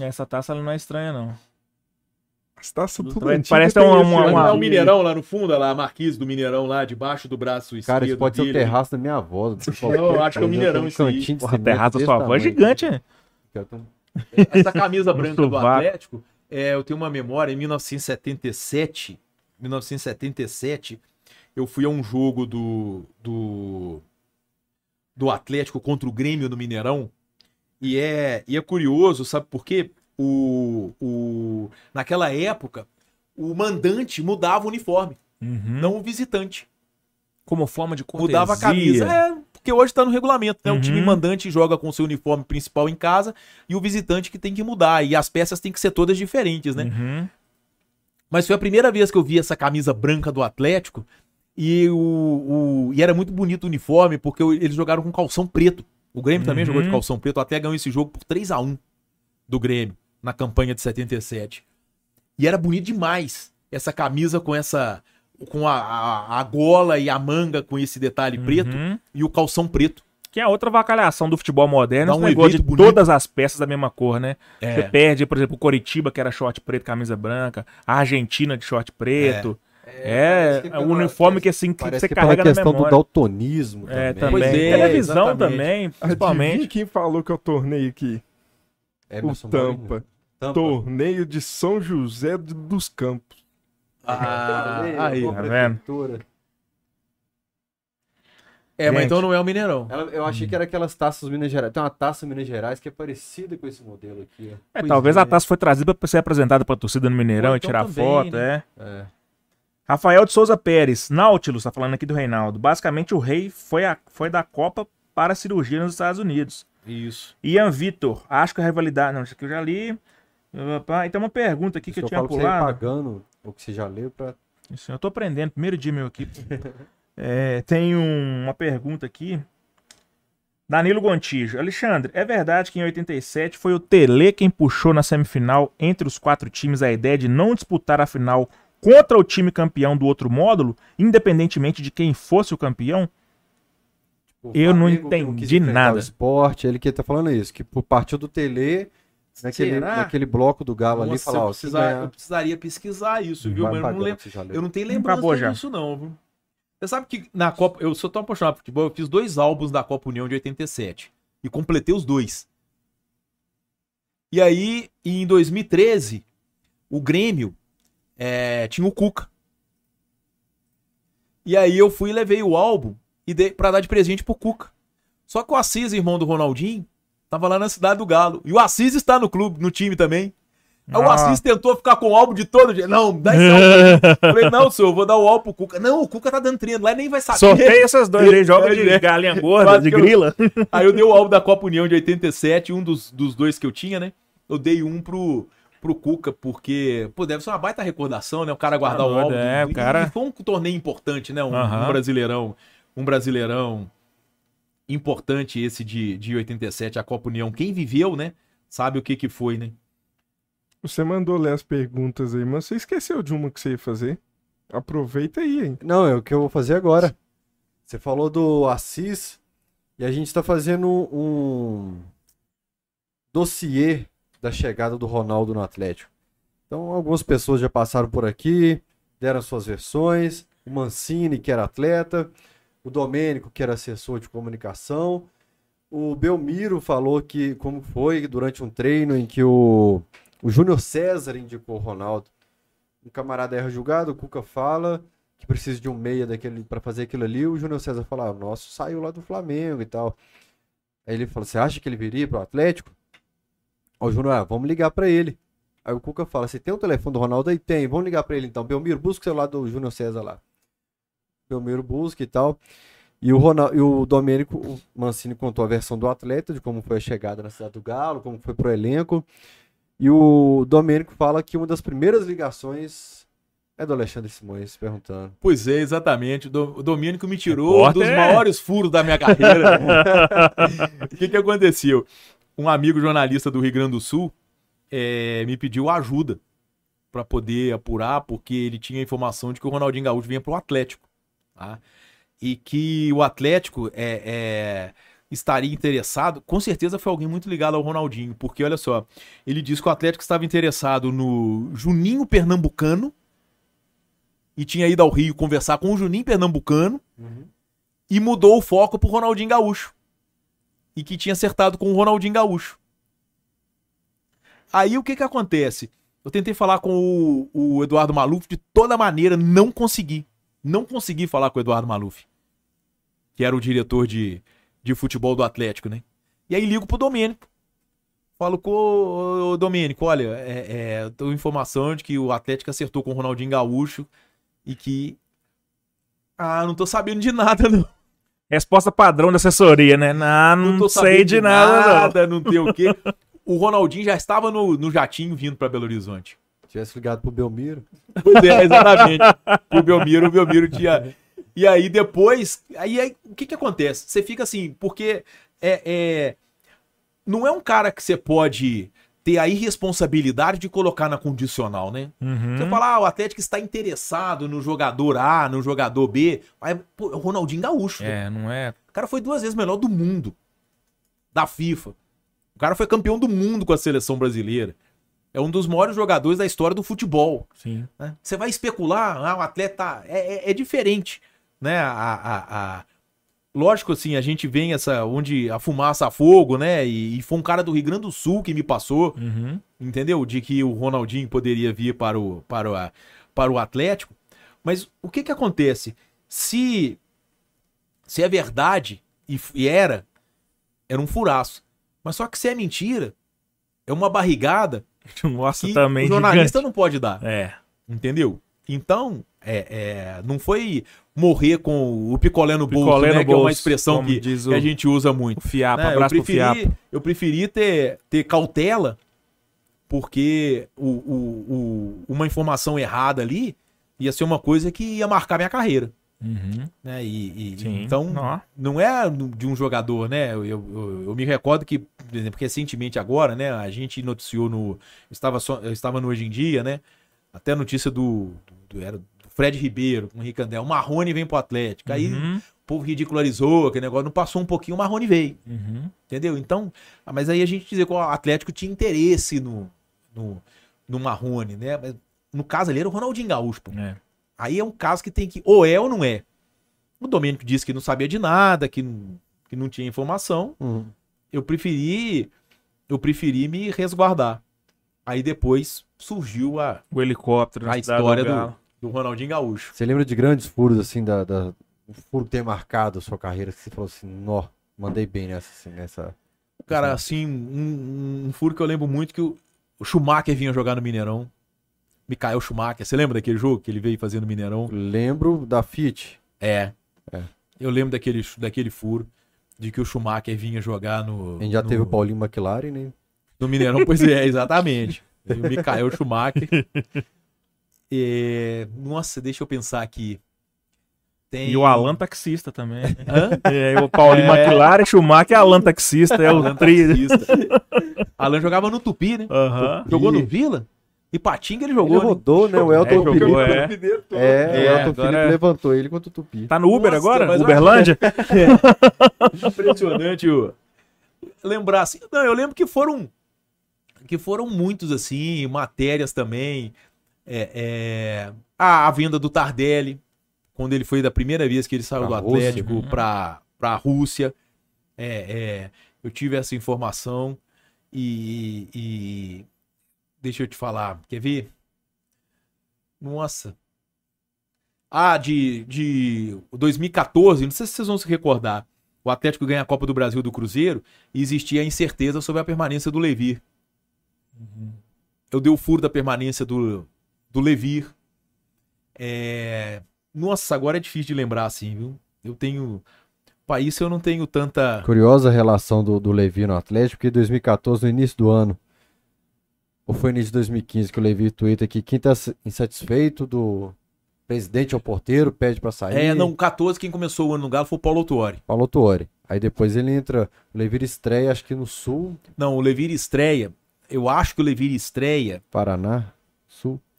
Essa taça ela não é estranha, não. As taças tudo Parece antigas ter tem uma- uma- Mas não é o uma- Mineirão lá no fundo, olha lá, a marquise do Mineirão lá, debaixo do braço esquerdo Cara, isso pode ser o dele. terraço da minha avó. Não, eu acho que é o Mineirão Um isso aí. cantinho de Porra, cimento terraço da sua avó é gigante, né? Essa camisa branca do. Atlético, é, eu tenho uma memória, em 1977, 1977, eu fui a um jogo do, do, do Atlético contra o Grêmio no Mineirão, e é, e é curioso, sabe por quê? O, o, naquela época, o mandante mudava o uniforme, Uhum. não o visitante. Como forma de cortesia. Mudava a camisa. É, porque hoje tá no regulamento, né? O Uhum. time mandante joga com seu uniforme principal em casa e o visitante que tem que mudar. E as peças têm que ser todas diferentes, né? Uhum. Mas foi a primeira vez que eu vi essa camisa branca do Atlético e, o, o- e era muito bonito o uniforme porque eles jogaram com calção preto. O Grêmio também Uhum. jogou de calção preto. Atlético ganhou esse jogo por 3 a 1 do Grêmio na campanha de 77. E era bonito demais essa camisa com essa com a, a, a gola e a manga com esse detalhe preto Uhum. e o calção preto. Que é outra vacalhação do futebol moderno, Dá um negócio de evento bonito. todas as peças da mesma cor, né? Você É. perde, por exemplo, o Coritiba, que era short preto, camisa branca, a Argentina de short preto. É, que é, pela- o uniforme que assim que você que é carrega na questão do memória. daltonismo É, também. também. Pois é, Televisão exatamente. também, Adivinha principalmente. quem falou que eu tornei aqui? Emerson o. Tampa. Tampa. Torneio de São José dos Campos. Ah, Aí, tá vendo? É, mas Gente. então não é o Mineirão. Ela- eu achei que era aquelas taças Minas Gerais. Tem uma taça Minas Gerais que é parecida com esse modelo aqui. ó. É, Pois talvez é. a taça foi trazida para ser apresentada para a torcida no Mineirão Ou e então tirar também, foto, né? é. É. Rafael de Souza Pérez, Nautilus, tá falando aqui do Reinaldo. Basicamente, o rei foi, a, foi da Copa para a cirurgia nos Estados Unidos. Isso. Ian Vitor, acho que a rivalidade. Não, isso aqui eu já li. E tem uma pergunta aqui que eu Isso tinha falo pra você ir pulado. pagando o que você já leu pra... Isso, eu tô aprendendo, primeiro dia meu aqui. É, tem um- uma pergunta aqui. Danilo Gontijo. Alexandre, é verdade que em 87 foi o Tele quem puxou na semifinal entre os quatro times a ideia de não disputar a final contra o time campeão do outro módulo, independentemente de quem fosse o campeão? O Eu não Flamengo entendi nada. O esporte, ele que tá falando isso, que por partiu do Tele, naquele, Será? naquele bloco do Galo ali, Nossa, falar, eu, precisar- ganhar, eu precisaria pesquisar isso, viu? Mas eu não, lembro, eu não tenho lembrança disso, não, viu? Você sabe que na Copa. Eu sou tão apaixonado por futebol, eu fiz dois álbuns da Copa União de 87. E completei os dois. E aí, em 2013, o Grêmio é, tinha o Cuca. E aí eu fui e levei o álbum e dei pra dar de presente pro Cuca. Só que o Assis, irmão do Ronaldinho, tava lá na cidade do Galo. E o Assis está no clube, no time também. Aí o Ah. Assis tentou ficar com o álbum de todo jeito. Não, dá esse álbum. Falei, não, senhor, eu vou dar o álbum pro Cuca. Não, o Cuca tá dando treino lá e nem vai saber. Sorteia essas dois aí, joga de galinha gorda, de que eu- grila. Aí eu dei o álbum da Copa União de 87, um dos, dos dois que eu tinha, né? Eu dei um pro, pro Cuca, porque, pô, deve ser uma baita recordação, né? O cara guardar Tá o álbum. é, E- o cara- E foi um torneio importante, né? Um, Aham. um brasileirão. Um brasileirão importante esse de, de 87, a Copa União. Quem viveu, né? Sabe o que que foi, né? Você mandou ler as perguntas aí, mas você esqueceu de uma que você ia fazer. Aproveita aí, hein? Não, é o que eu vou fazer agora. Você falou do Assis e a gente tá fazendo um dossiê da chegada do Ronaldo no Atlético. Então, algumas pessoas já passaram por aqui, deram suas versões. O Mancini, que era atleta, o Domênico, que era assessor de comunicação. O Belmiro falou que como foi durante um treino em que o, o Júnior César indicou o Ronaldo. Um camarada erra julgado, o Cuca fala que precisa de um meia daquele para fazer aquilo ali. O Júnior César fala: ah, o nosso saiu lá do Flamengo e tal. Aí ele fala: Você acha que ele viria pro Atlético? Aí o Júnior, ah, vamos ligar para ele. Aí o Cuca fala: Você tem o telefone do Ronaldo? Aí tem, vamos ligar para ele então. Belmiro, busca o celular do Júnior César lá. Belmiro busca e tal. E o, Ronaldo, e o Domênico o Mancini contou a versão do atleta, de como foi a chegada na cidade do Galo, como foi pro elenco. E o Domênico fala que uma das primeiras ligações é do Alexandre Simões, perguntando. Pois é, exatamente. O Do- o Domênico me tirou um dos é. maiores furos da minha carreira. O que, que aconteceu? Um amigo jornalista do Rio Grande do Sul eh, me pediu ajuda para poder apurar, porque ele tinha informação de que o Ronaldinho Gaúcho vinha para o Atlético. tá? E que o Atlético é, é, estaria interessado. Com certeza foi alguém muito ligado ao Ronaldinho, porque olha só, ele disse que o Atlético estava interessado no Juninho Pernambucano e tinha ido ao Rio conversar com o Juninho Pernambucano e mudou o foco pro Ronaldinho Gaúcho. E que tinha acertado com o Ronaldinho Gaúcho. Aí o que que acontece? Eu tentei falar com o, o Eduardo Maluf de toda maneira, não consegui. Não consegui falar com o Eduardo Maluf, que era o diretor de, de futebol do Atlético, né? E aí ligo pro Domênico. Falo com o ô, Domênico, olha, é, é, eu tenho informação de que o Atlético acertou com o Ronaldinho Gaúcho e que. Ah, não tô sabendo de nada, não. Resposta padrão da assessoria, né? Não, Não não, tô sei sabendo de nada, não. não tem o quê. O Ronaldinho já estava no, no jatinho vindo pra Belo Horizonte. Tivesse ligado pro Belmiro. Pois é, exatamente. o Belmiro, o Belmiro tinha. E aí depois. Aí, aí, o que que acontece? Você fica assim, porque é, é, não é um cara que você pode ter a irresponsabilidade de colocar na condicional, né? Uhum. Você fala, ah, o Atlético está interessado no jogador A, no jogador B. Aí, pô, é o Ronaldinho Gaúcho. É, não é. O cara foi duas vezes o melhor do mundo. Da FIFA. O cara foi campeão do mundo com a seleção brasileira. É um dos maiores jogadores da história do futebol. Sim. né? Você vai especular, ah, o atleta é, é- é diferente, né? A, a- a- Lógico, assim, a gente vem essa onde a fumaça a fogo, né? E, e foi um cara do Rio Grande do Sul que me passou, Uhum. entendeu? De que o Ronaldinho poderia vir para o, para o, para o Atlético. Mas o que que acontece? Se, se é verdade, e, e era, era um furaço. Mas só que se é mentira, é uma barrigada Nossa, que o jornalista gigante. não pode dar. É. Entendeu? Então, é, é, não foi morrer com o picolé no bolso, Picolé né? no que é uma bolso, expressão que, diz que o- a gente usa O muito. fiapo, né? Eu abraço pro fiapo. preferi, eu preferi ter, ter cautela, porque o, o- o- uma informação errada ali ia ser uma coisa que ia marcar minha carreira. Uhum. Né? E, e- então, Ó. não é de um jogador, né? Eu, eu, eu- eu me recordo que, por exemplo, recentemente agora, né? A gente noticiou no. Eu estava, só, eu estava no Hoje em Dia, né? Até a notícia do. do, era do Fred Ribeiro, com o Ricandel. O Marrone vem pro Atlético. Aí o Uhum. povo ridicularizou aquele negócio. Não passou um pouquinho, o Marrone veio. Uhum. Entendeu? Então. ah, Mas aí a gente dizer que o Atlético tinha interesse no, no, no Marrone, né? Mas no caso ali era o Ronaldinho Gaúcho, pô. É. Aí é um caso que tem que. Ou é ou não é. O Domênico disse que não sabia de nada, que, não- que não tinha informação. Uhum. Eu preferi. Eu preferi me resguardar. Aí depois surgiu a, O helicóptero. a história Galo. do, do Ronaldinho Gaúcho. Você lembra de grandes furos, assim, da, da... um furo que tem marcado a sua carreira, que você falou assim, nó, mandei bem nessa, assim, nessa... Cara, assim, um, um furo que eu lembro muito que o, o Schumacher vinha jogar no Mineirão. Mikael Schumacher. Você lembra daquele jogo que ele veio fazer no Mineirão? Lembro da Fiat. É. É. Eu lembro daquele, daquele furo. De que o Schumacher vinha jogar no. A gente já no- teve o Paulinho McLaren, né? No Mineirão, pois é, exatamente. E o Mikael Schumacher. É, Nossa, deixa eu pensar aqui. Tem... E o Alan Taxista também. Hã? É, o Paulinho É. McLaren, Schumacher e Alan Taxista. É o Alan tri. Taxista. Alan jogava no Tupi, né? Jogou no. Vila? E Patinga ele Ele jogou. né? rodou, né? O Elton É, jogou, Felipe. é. É, É, o Elton agora Felipe é. levantou ele contra o Tupi. Tá no Uber Nossa, agora? Uberlândia? Impressionante o... lembrar assim. Não, eu lembro que foram que foram muitos assim, matérias também. É, é, a, a venda do Tardelli, quando ele foi da primeira vez que ele saiu Pra do. Atlético para a Rússia. É, é, eu tive essa informação e, e deixa eu te falar, quer ver? Nossa. Ah, de, de 2014, não sei se vocês vão se recordar. O Atlético ganha a Copa do Brasil do Cruzeiro e existia a incerteza sobre a permanência do Levir. Eu dei o furo da permanência do, do Levir. É... Nossa, agora é difícil de lembrar assim, viu? Eu tenho. Para isso eu não tenho tanta. Curiosa a relação do, do Levi no Atlético, porque em 2014, no início do ano, ou foi no início de 2015 que o Levi twitta que quem tá insatisfeito do presidente ao porteiro, pede pra sair. É, não, 14, quem começou o ano no Galo foi o Paulo Autuori. Paulo Tuori. Aí depois ele entra, o Levi estreia, acho que no Sul, Não, o Levir estreia. Eu acho que o Levir estreia. Paraná.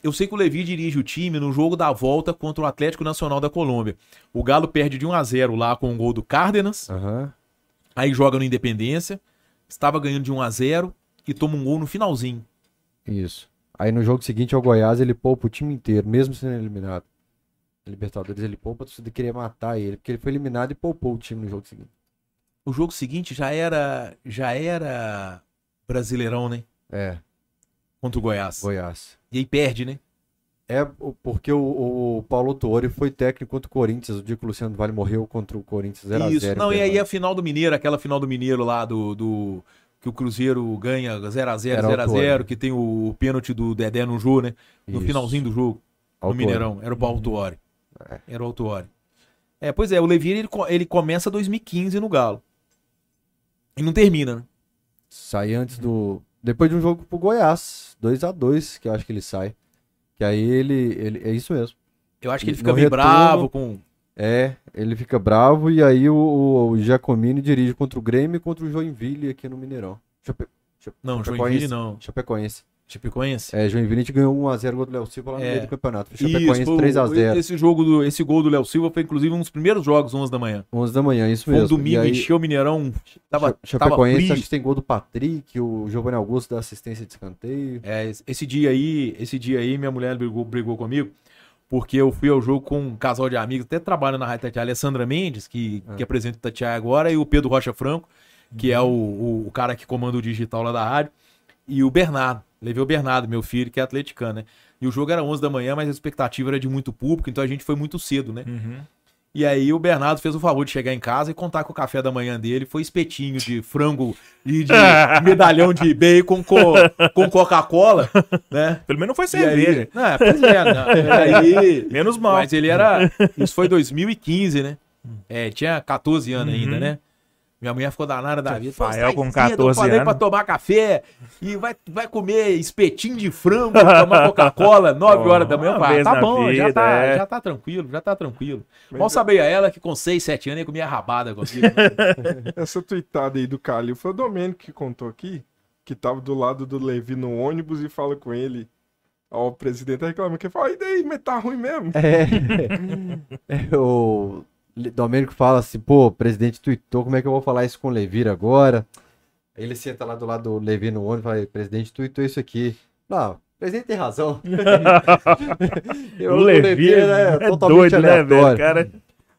Eu sei que o Levir dirige o time no jogo da volta contra o Atlético Nacional da Colômbia. O Galo perde de 1 a 0 lá com o gol do Cárdenas. Aham. Aí joga no Independência. Estava ganhando de 1 a 0 e toma um gol no finalzinho. Isso. Aí no jogo seguinte ao Goiás, ele poupa o time inteiro, mesmo sendo eliminado. Na Libertadores ele poupa, a torcida queria matar ele, porque ele foi eliminado e poupou o time no jogo seguinte. O jogo seguinte já era já era Brasileirão, né? É, Contra o Goiás. Goiás. E aí perde, né? É porque o, o Paulo Tuori foi técnico contra o Corinthians, o dia que o Luciano Vale morreu contra o Corinthians 0x0. Isso. Não, e aí a final do Mineiro, aquela final do Mineiro lá do, do que o Cruzeiro ganha 0 a 0 Era 0 a 0 Autuori. que tem o pênalti do Dedé no jogo, né? No finalzinho do jogo. no Mineirão. Era o Paulo Autuori. É. Era o Autuori. É, pois é, o Levir ele, ele começa 2015 no Galo. E não termina, né? Sai antes do. Depois de um jogo pro Goiás, 2x2, que eu acho que ele sai. Que aí ele. ele é isso mesmo. Eu acho que ele No fica bem retorno- bravo com. É, ele fica bravo e aí o, o, o Giacomini dirige contra o Grêmio e contra o Joinville aqui no Mineirão. Chape... Não, Chapecoense. Joinville não. Chapecoense. Chapecoense. É, Joinville ganhou 1x0 gol do Léo Silva lá no É. meio do campeonato. Foi Chapecoense foi o- 3x0. Esse jogo do, esse gol do Léo Silva foi inclusive um dos primeiros jogos 11 da manhã. 11 da manhã, isso Foi um mesmo. domingo, e aí, encheu o Mineirão, tava, Cha- tava Chapecoense, frio. acho que tem gol do Patrick, o Giovanni Augusto da assistência de escanteio. É, esse dia aí, esse dia aí, minha mulher brigou, brigou comigo, porque eu fui ao jogo com um casal de amigos, até trabalha na Rádio a Alessandra Mendes, que, Ah. que apresenta o Tatiaia agora, e o Pedro Rocha Franco, que é o, o, o cara que comanda o digital lá da rádio, e o Bernardo. Levei o Bernardo, meu filho, que é atleticano, né? E o jogo era 11 da manhã, mas a expectativa era de muito público, então a gente foi muito cedo, né? Uhum. E aí o Bernardo fez o favor de chegar em casa e contar que o café da manhã dele foi espetinho de frango e de medalhão de bacon com, com Coca-Cola, né? Pelo menos não foi aí, cerveja. não, é, pois é, não, e aí, Menos mal. mas ele era, isso foi 2015, né? É, tinha 14 anos Uhum. ainda, né? Minha mulher ficou danada da vida. Rafael "Sai com cedo, 14 eu falei anos." pra tomar café e vai, vai comer espetinho de frango, tomar Coca-Cola 9 Oh, horas da manhã. Eu uma falei, vez tá bom, já, vida, tá, é. já tá tranquilo, já tá tranquilo. Mas Mal é- sabia ela que com 6, 7 anos ia comer rabada comigo. Essa tweetada aí do Calil foi o Domênico que contou aqui, que tava do lado do Levi no ônibus e fala com ele. Ó, o presidente reclama que ele fala, e daí, mas tá ruim mesmo. É, o Domênico fala assim, pô, o presidente tweetou, como é que eu vou falar isso com o Levir agora? Aí ele senta lá do lado do Levi no ônibus e fala, presidente tweetou isso aqui. Não, o presidente tem razão. O Levi é, doido, né, velho? Cara,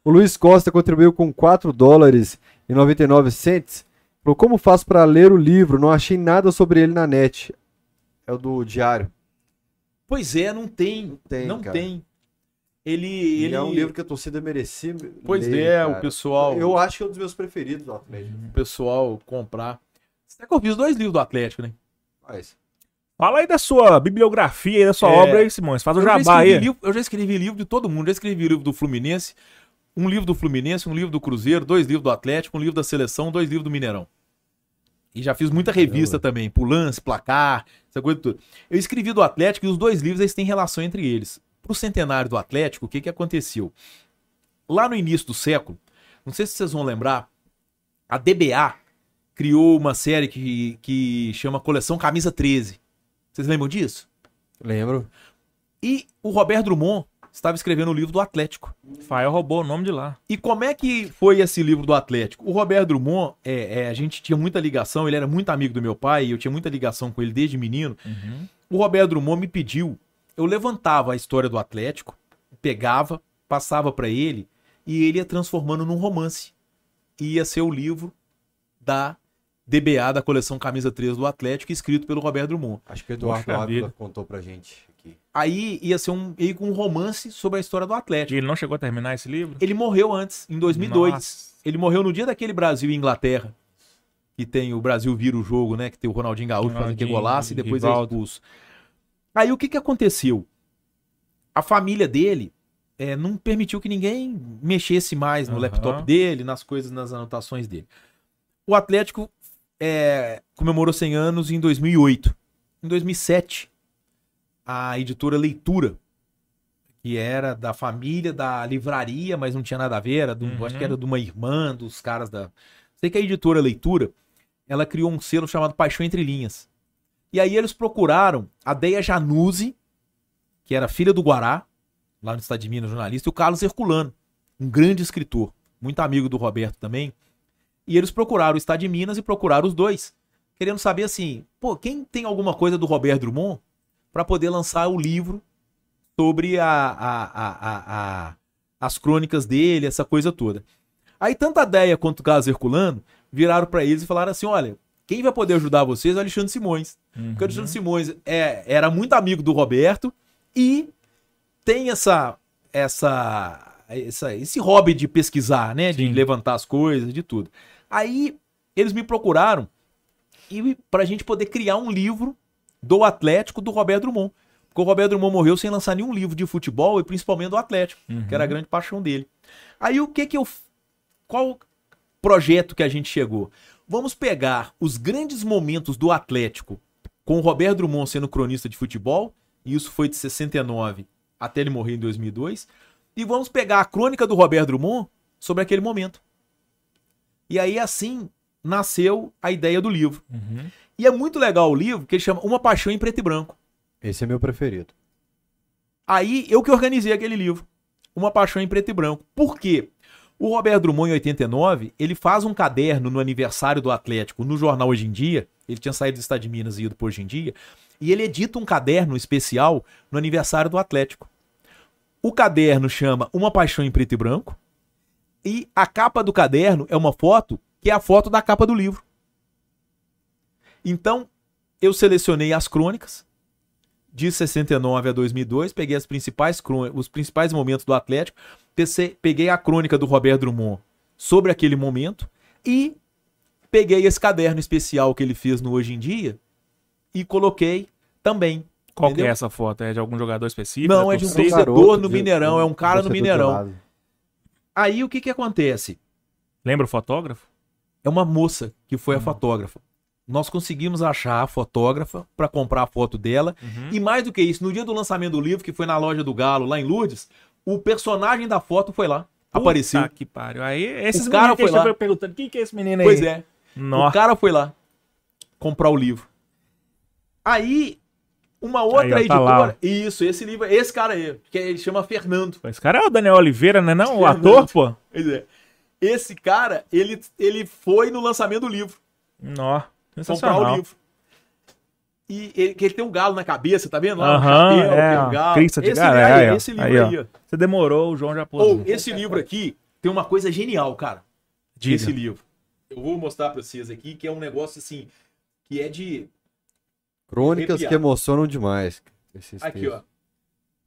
O Luiz Costa contribuiu com 4 dólares e 99 cents. Falou, como faço para ler o livro? Não achei nada sobre ele na net. É o do diário. pois é, não tem. tem, não cara. tem. Ele, E ele... é um livro que a torcida merecia Pois ler, é, cara. o pessoal... Eu acho que é um dos meus preferidos do Atlético. o pessoal comprar. Será que eu fiz dois livros do Atlético, né? Mas, fala aí da sua bibliografia aí, da sua É. obra aí, Simões. Faz o Eu já, jabá escrevi aí. livro, eu já escrevi livro de todo mundo. Já escrevi livro do Fluminense, um livro do Fluminense, um livro do Cruzeiro, dois livros do Atlético, um livro da Seleção, dois livros do Mineirão. E já fiz muita revista também, por lance, placar, essa coisa toda. Eu escrevi do Atlético e os dois livros eles têm relação entre eles. Pro centenário do Atlético, o que, que aconteceu? Lá no início do século, não sei se vocês vão lembrar, a DBA criou uma série que, que chama Coleção Camisa 13. Vocês lembram disso? lembro. E o Roberto Drummond estava escrevendo o livro do Atlético. Fael roubou o nome de lá. E como é que foi esse livro do Atlético? O Roberto Drummond, é, é, a gente tinha muita ligação, ele era muito amigo do meu pai, e eu tinha muita ligação com ele desde menino. O Roberto Drummond me pediu, eu levantava a história do Atlético, pegava, passava para ele, e ele ia transformando num romance. E ia ser o livro da DBA, da coleção Camisa 3 do Atlético, escrito pelo Roberto Drummond. Acho que o Eduardo Ávila contou pra gente aqui. Aí ia ser um, que um romance sobre a história do E Atlético. ele não chegou a terminar esse livro? Ele morreu antes, em 2002. Nossa. Ele morreu no dia daquele Brasil e Inglaterra. Que tem o Brasil vira o jogo, né? Que tem o Ronaldinho Gaúcho fazendo aquele Ronaldinho, golaço e depois é Rivaldo. expulso. Aí o que que aconteceu? A família dele é, não permitiu que ninguém mexesse mais no Aham. laptop dele, nas coisas, nas anotações dele. O Atlético é, comemorou 100 anos em 2008. Em 2007, a editora Leitura, que era da família da livraria, mas não tinha nada a ver, era do- Uhum. acho que era de uma irmã dos caras da. Sei que a editora Leitura, ela criou um selo chamado Paixão Entre Linhas. E aí eles procuraram a Deia Januzzi, que era filha do Guará, lá no estado de Minas, jornalista, e o Carlos Herculano, um grande escritor, muito amigo do Roberto também. E eles procuraram o estado de Minas e procuraram os dois, querendo saber assim, pô, quem tem alguma coisa do Roberto Drummond para poder lançar o livro sobre a, a, a, as crônicas dele, essa coisa toda. Aí tanto a Deia quanto o Carlos Herculano viraram para eles e falaram assim, olha, quem vai poder ajudar vocês é o Alexandre Simões. Porque o Alexandre Simões é, era muito amigo do Roberto e tem essa, essa, essa- esse hobby de pesquisar, né? De Sim. levantar as coisas, de tudo. Aí eles me procuraram e pra gente poder criar um livro do Atlético do Roberto Drummond. Porque o Roberto Drummond morreu sem lançar nenhum livro de futebol e principalmente do Atlético, que era a grande paixão dele. Aí o que que eu. Qual projeto que a gente chegou? Vamos pegar os grandes momentos do Atlético com o Roberto Drummond sendo cronista de futebol, e isso foi de 69 até ele morrer em 2002, e vamos pegar a crônica do Roberto Drummond sobre aquele momento. E aí assim nasceu a ideia do livro. Uhum. E é muito legal o livro, que ele chama Uma Paixão em Preto e Branco. Esse é meu preferido. Aí eu que organizei aquele livro, Uma Paixão em Preto e Branco. Por quê? O Roberto Drummond, em 89, ele faz um caderno no aniversário do Atlético, no jornal Hoje em Dia. Ele tinha saído do Estado de Minas e ido para Hoje em Dia. E ele edita um caderno especial no aniversário do Atlético. O caderno chama Uma Paixão em Preto e Branco. E a capa do caderno é uma foto que é a foto da capa do livro. Então, eu selecionei as crônicas de 69 a 2002, peguei as principais os principais momentos do Atlético, peguei a crônica do Roberto Drummond sobre aquele momento e peguei esse caderno especial que ele fez no Hoje em Dia e coloquei também. Qual que é essa foto? É de algum jogador específico? Não, da é de um torcedor no de- Mineirão, é um cara no Mineirão. Aí o que que acontece? Lembra o fotógrafo? É uma moça que foi a Uhum. fotógrafa. Nós conseguimos achar a fotógrafa para comprar a foto dela Uhum. E mais do que isso, no dia do lançamento do livro, que foi na loja do Galo, lá em Lourdes, o personagem da foto foi lá. apareceu. Puta que pariu. Aí, esses O cara foi lá. perguntando, quem que é esse menino aí? Pois é. O Nossa. cara foi lá comprar o livro. Aí, uma outra Aí, tá lá, editora. isso, esse livro, esse cara aí, que ele chama Fernando. Esse cara é o Daniel Oliveira, né? Não, o Fernando. ator, pô. Pois é. Esse cara, ele, ele foi no lançamento do livro. Nó. Comprar o livro. E ele, que ele tem um galo na cabeça, tá vendo? Lá, um Aham, chapéu, é, tem um galo. crista de esse, galo, aí, é, esse livro Aí, aí, ó. Você demorou, o João já pôs. Ou, esse livro aqui tem uma coisa genial, cara. Diga. Esse livro. Eu vou mostrar pra vocês aqui, que é um negócio assim, que é de... Crônicas Arrepiar. que emocionam demais. Aqui, textos. ó.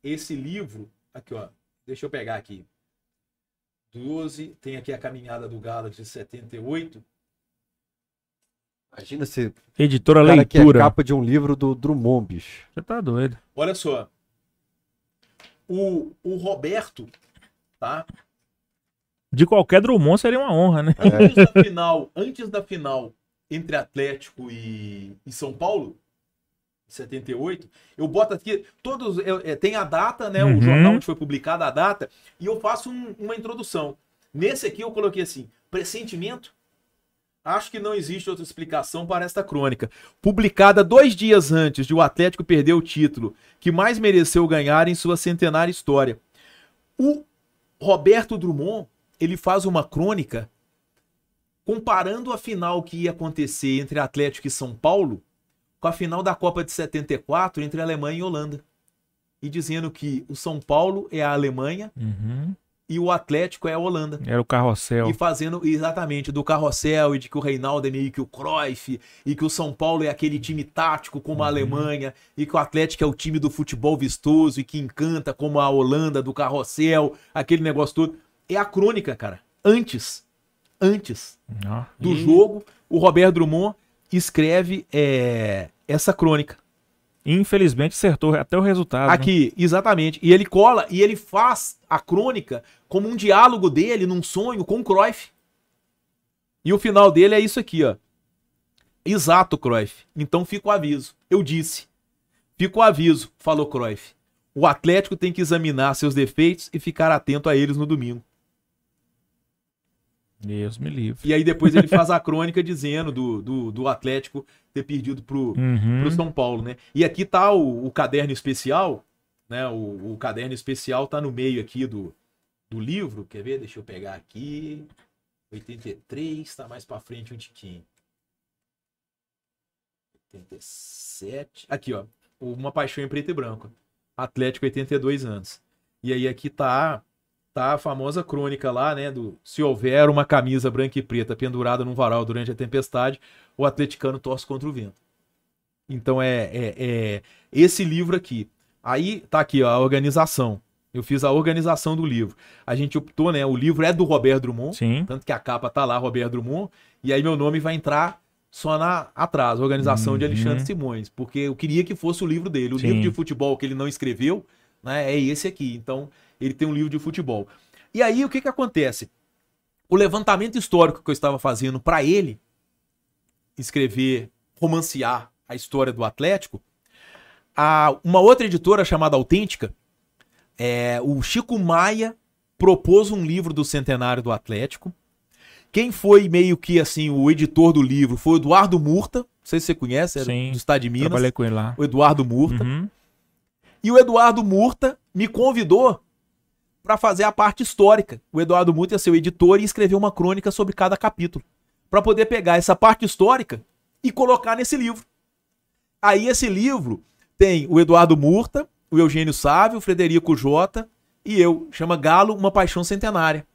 Esse livro, aqui, ó. Deixa eu pegar aqui. 12, tem aqui a caminhada do Galo de 78. Imagina se Editora que é Leitura. capa de um livro do Drummond, bicho. Você tá doido. Olha só. O, o Roberto, tá? De qualquer Drummond seria uma honra, né? Antes da final, antes da final entre Atlético e, e São Paulo, em 78, eu boto aqui todos, eu- é, tem a data, né, Uhum. o jornal onde foi publicada a data, e eu faço um- uma introdução. Nesse aqui eu coloquei assim, pressentimento. Acho que não existe outra explicação para esta crônica. Publicada dois dias antes de o Atlético perder o título que mais mereceu ganhar em sua centenária história. O Roberto Drummond, ele faz uma crônica comparando a final que ia acontecer entre Atlético e São Paulo com a final da Copa de 74 entre Alemanha e Holanda. E dizendo que o São Paulo é a Alemanha Uhum. E o Atlético é a Holanda. Era o carrossel. E fazendo exatamente do carrossel e de que o Reinaldo é meio que o Cruyff e que o São Paulo é aquele time tático como a Alemanha e que o Atlético é o time do futebol vistoso e que encanta como a Holanda do carrossel, aquele negócio todo. É a crônica, cara. Antes, antes Ó, do e, jogo, o Roberto Drummond escreve é, essa crônica. Infelizmente acertou até o resultado. né? Aqui, exatamente. E ele cola e ele faz a crônica como um diálogo dele num sonho com o Cruyff. E o final dele é isso aqui, ó. Exato, Cruyff. Então fica o aviso. Eu disse. Fica o aviso, falou Cruyff. O Atlético tem que examinar seus defeitos e ficar atento a eles no domingo. Deus me livre. E aí depois ele faz a crônica dizendo do, do, do Atlético ter perdido pro, Uhum. pro São Paulo, né? E aqui tá o, o caderno especial, né? O, o caderno especial tá no meio aqui do, do livro. Quer ver? Deixa eu pegar aqui. 83, tá mais pra frente um tiquinho. 87. Aqui, ó. Uma paixão em preto e branco. Atlético 82 anos. E aí aqui tá tá a famosa crônica lá, né, do se houver uma camisa branca e preta pendurada num varal durante a tempestade, o atleticano torce contra o vento. Então é, é, é esse livro aqui. Aí tá aqui ó, a organização. Eu fiz a organização do livro. A gente optou, né? O livro é do Roberto Drummond, Sim. tanto que a capa tá lá, Roberto Drummond, e aí meu nome vai entrar só na atrás, organização de Uhum. Alexandre Simões, porque eu queria que fosse o livro dele. O Sim. livro de futebol que ele não escreveu, né, é esse aqui. Então, ele tem um livro de futebol. E aí o que que acontece? O levantamento histórico que eu estava fazendo para ele escrever, romancear a história do Atlético, a, uma outra editora chamada Autêntica, é, o Chico Maia propôs um livro do centenário do Atlético. Quem foi meio que assim o editor do livro foi o Eduardo Murta, não sei se você conhece, era Sim, do estado de Minas, Trabalhei com ele lá. o Eduardo Murta. Uhum. E o Eduardo Murta me convidou para fazer a parte histórica. O Eduardo Murta ia ser o editor e escrever uma crônica sobre cada capítulo, para poder pegar essa parte histórica e colocar nesse livro. Aí esse livro tem o Eduardo Murta, o Eugênio Sávio, o Frederico Jota e eu. Chama Galo, uma paixão centenária.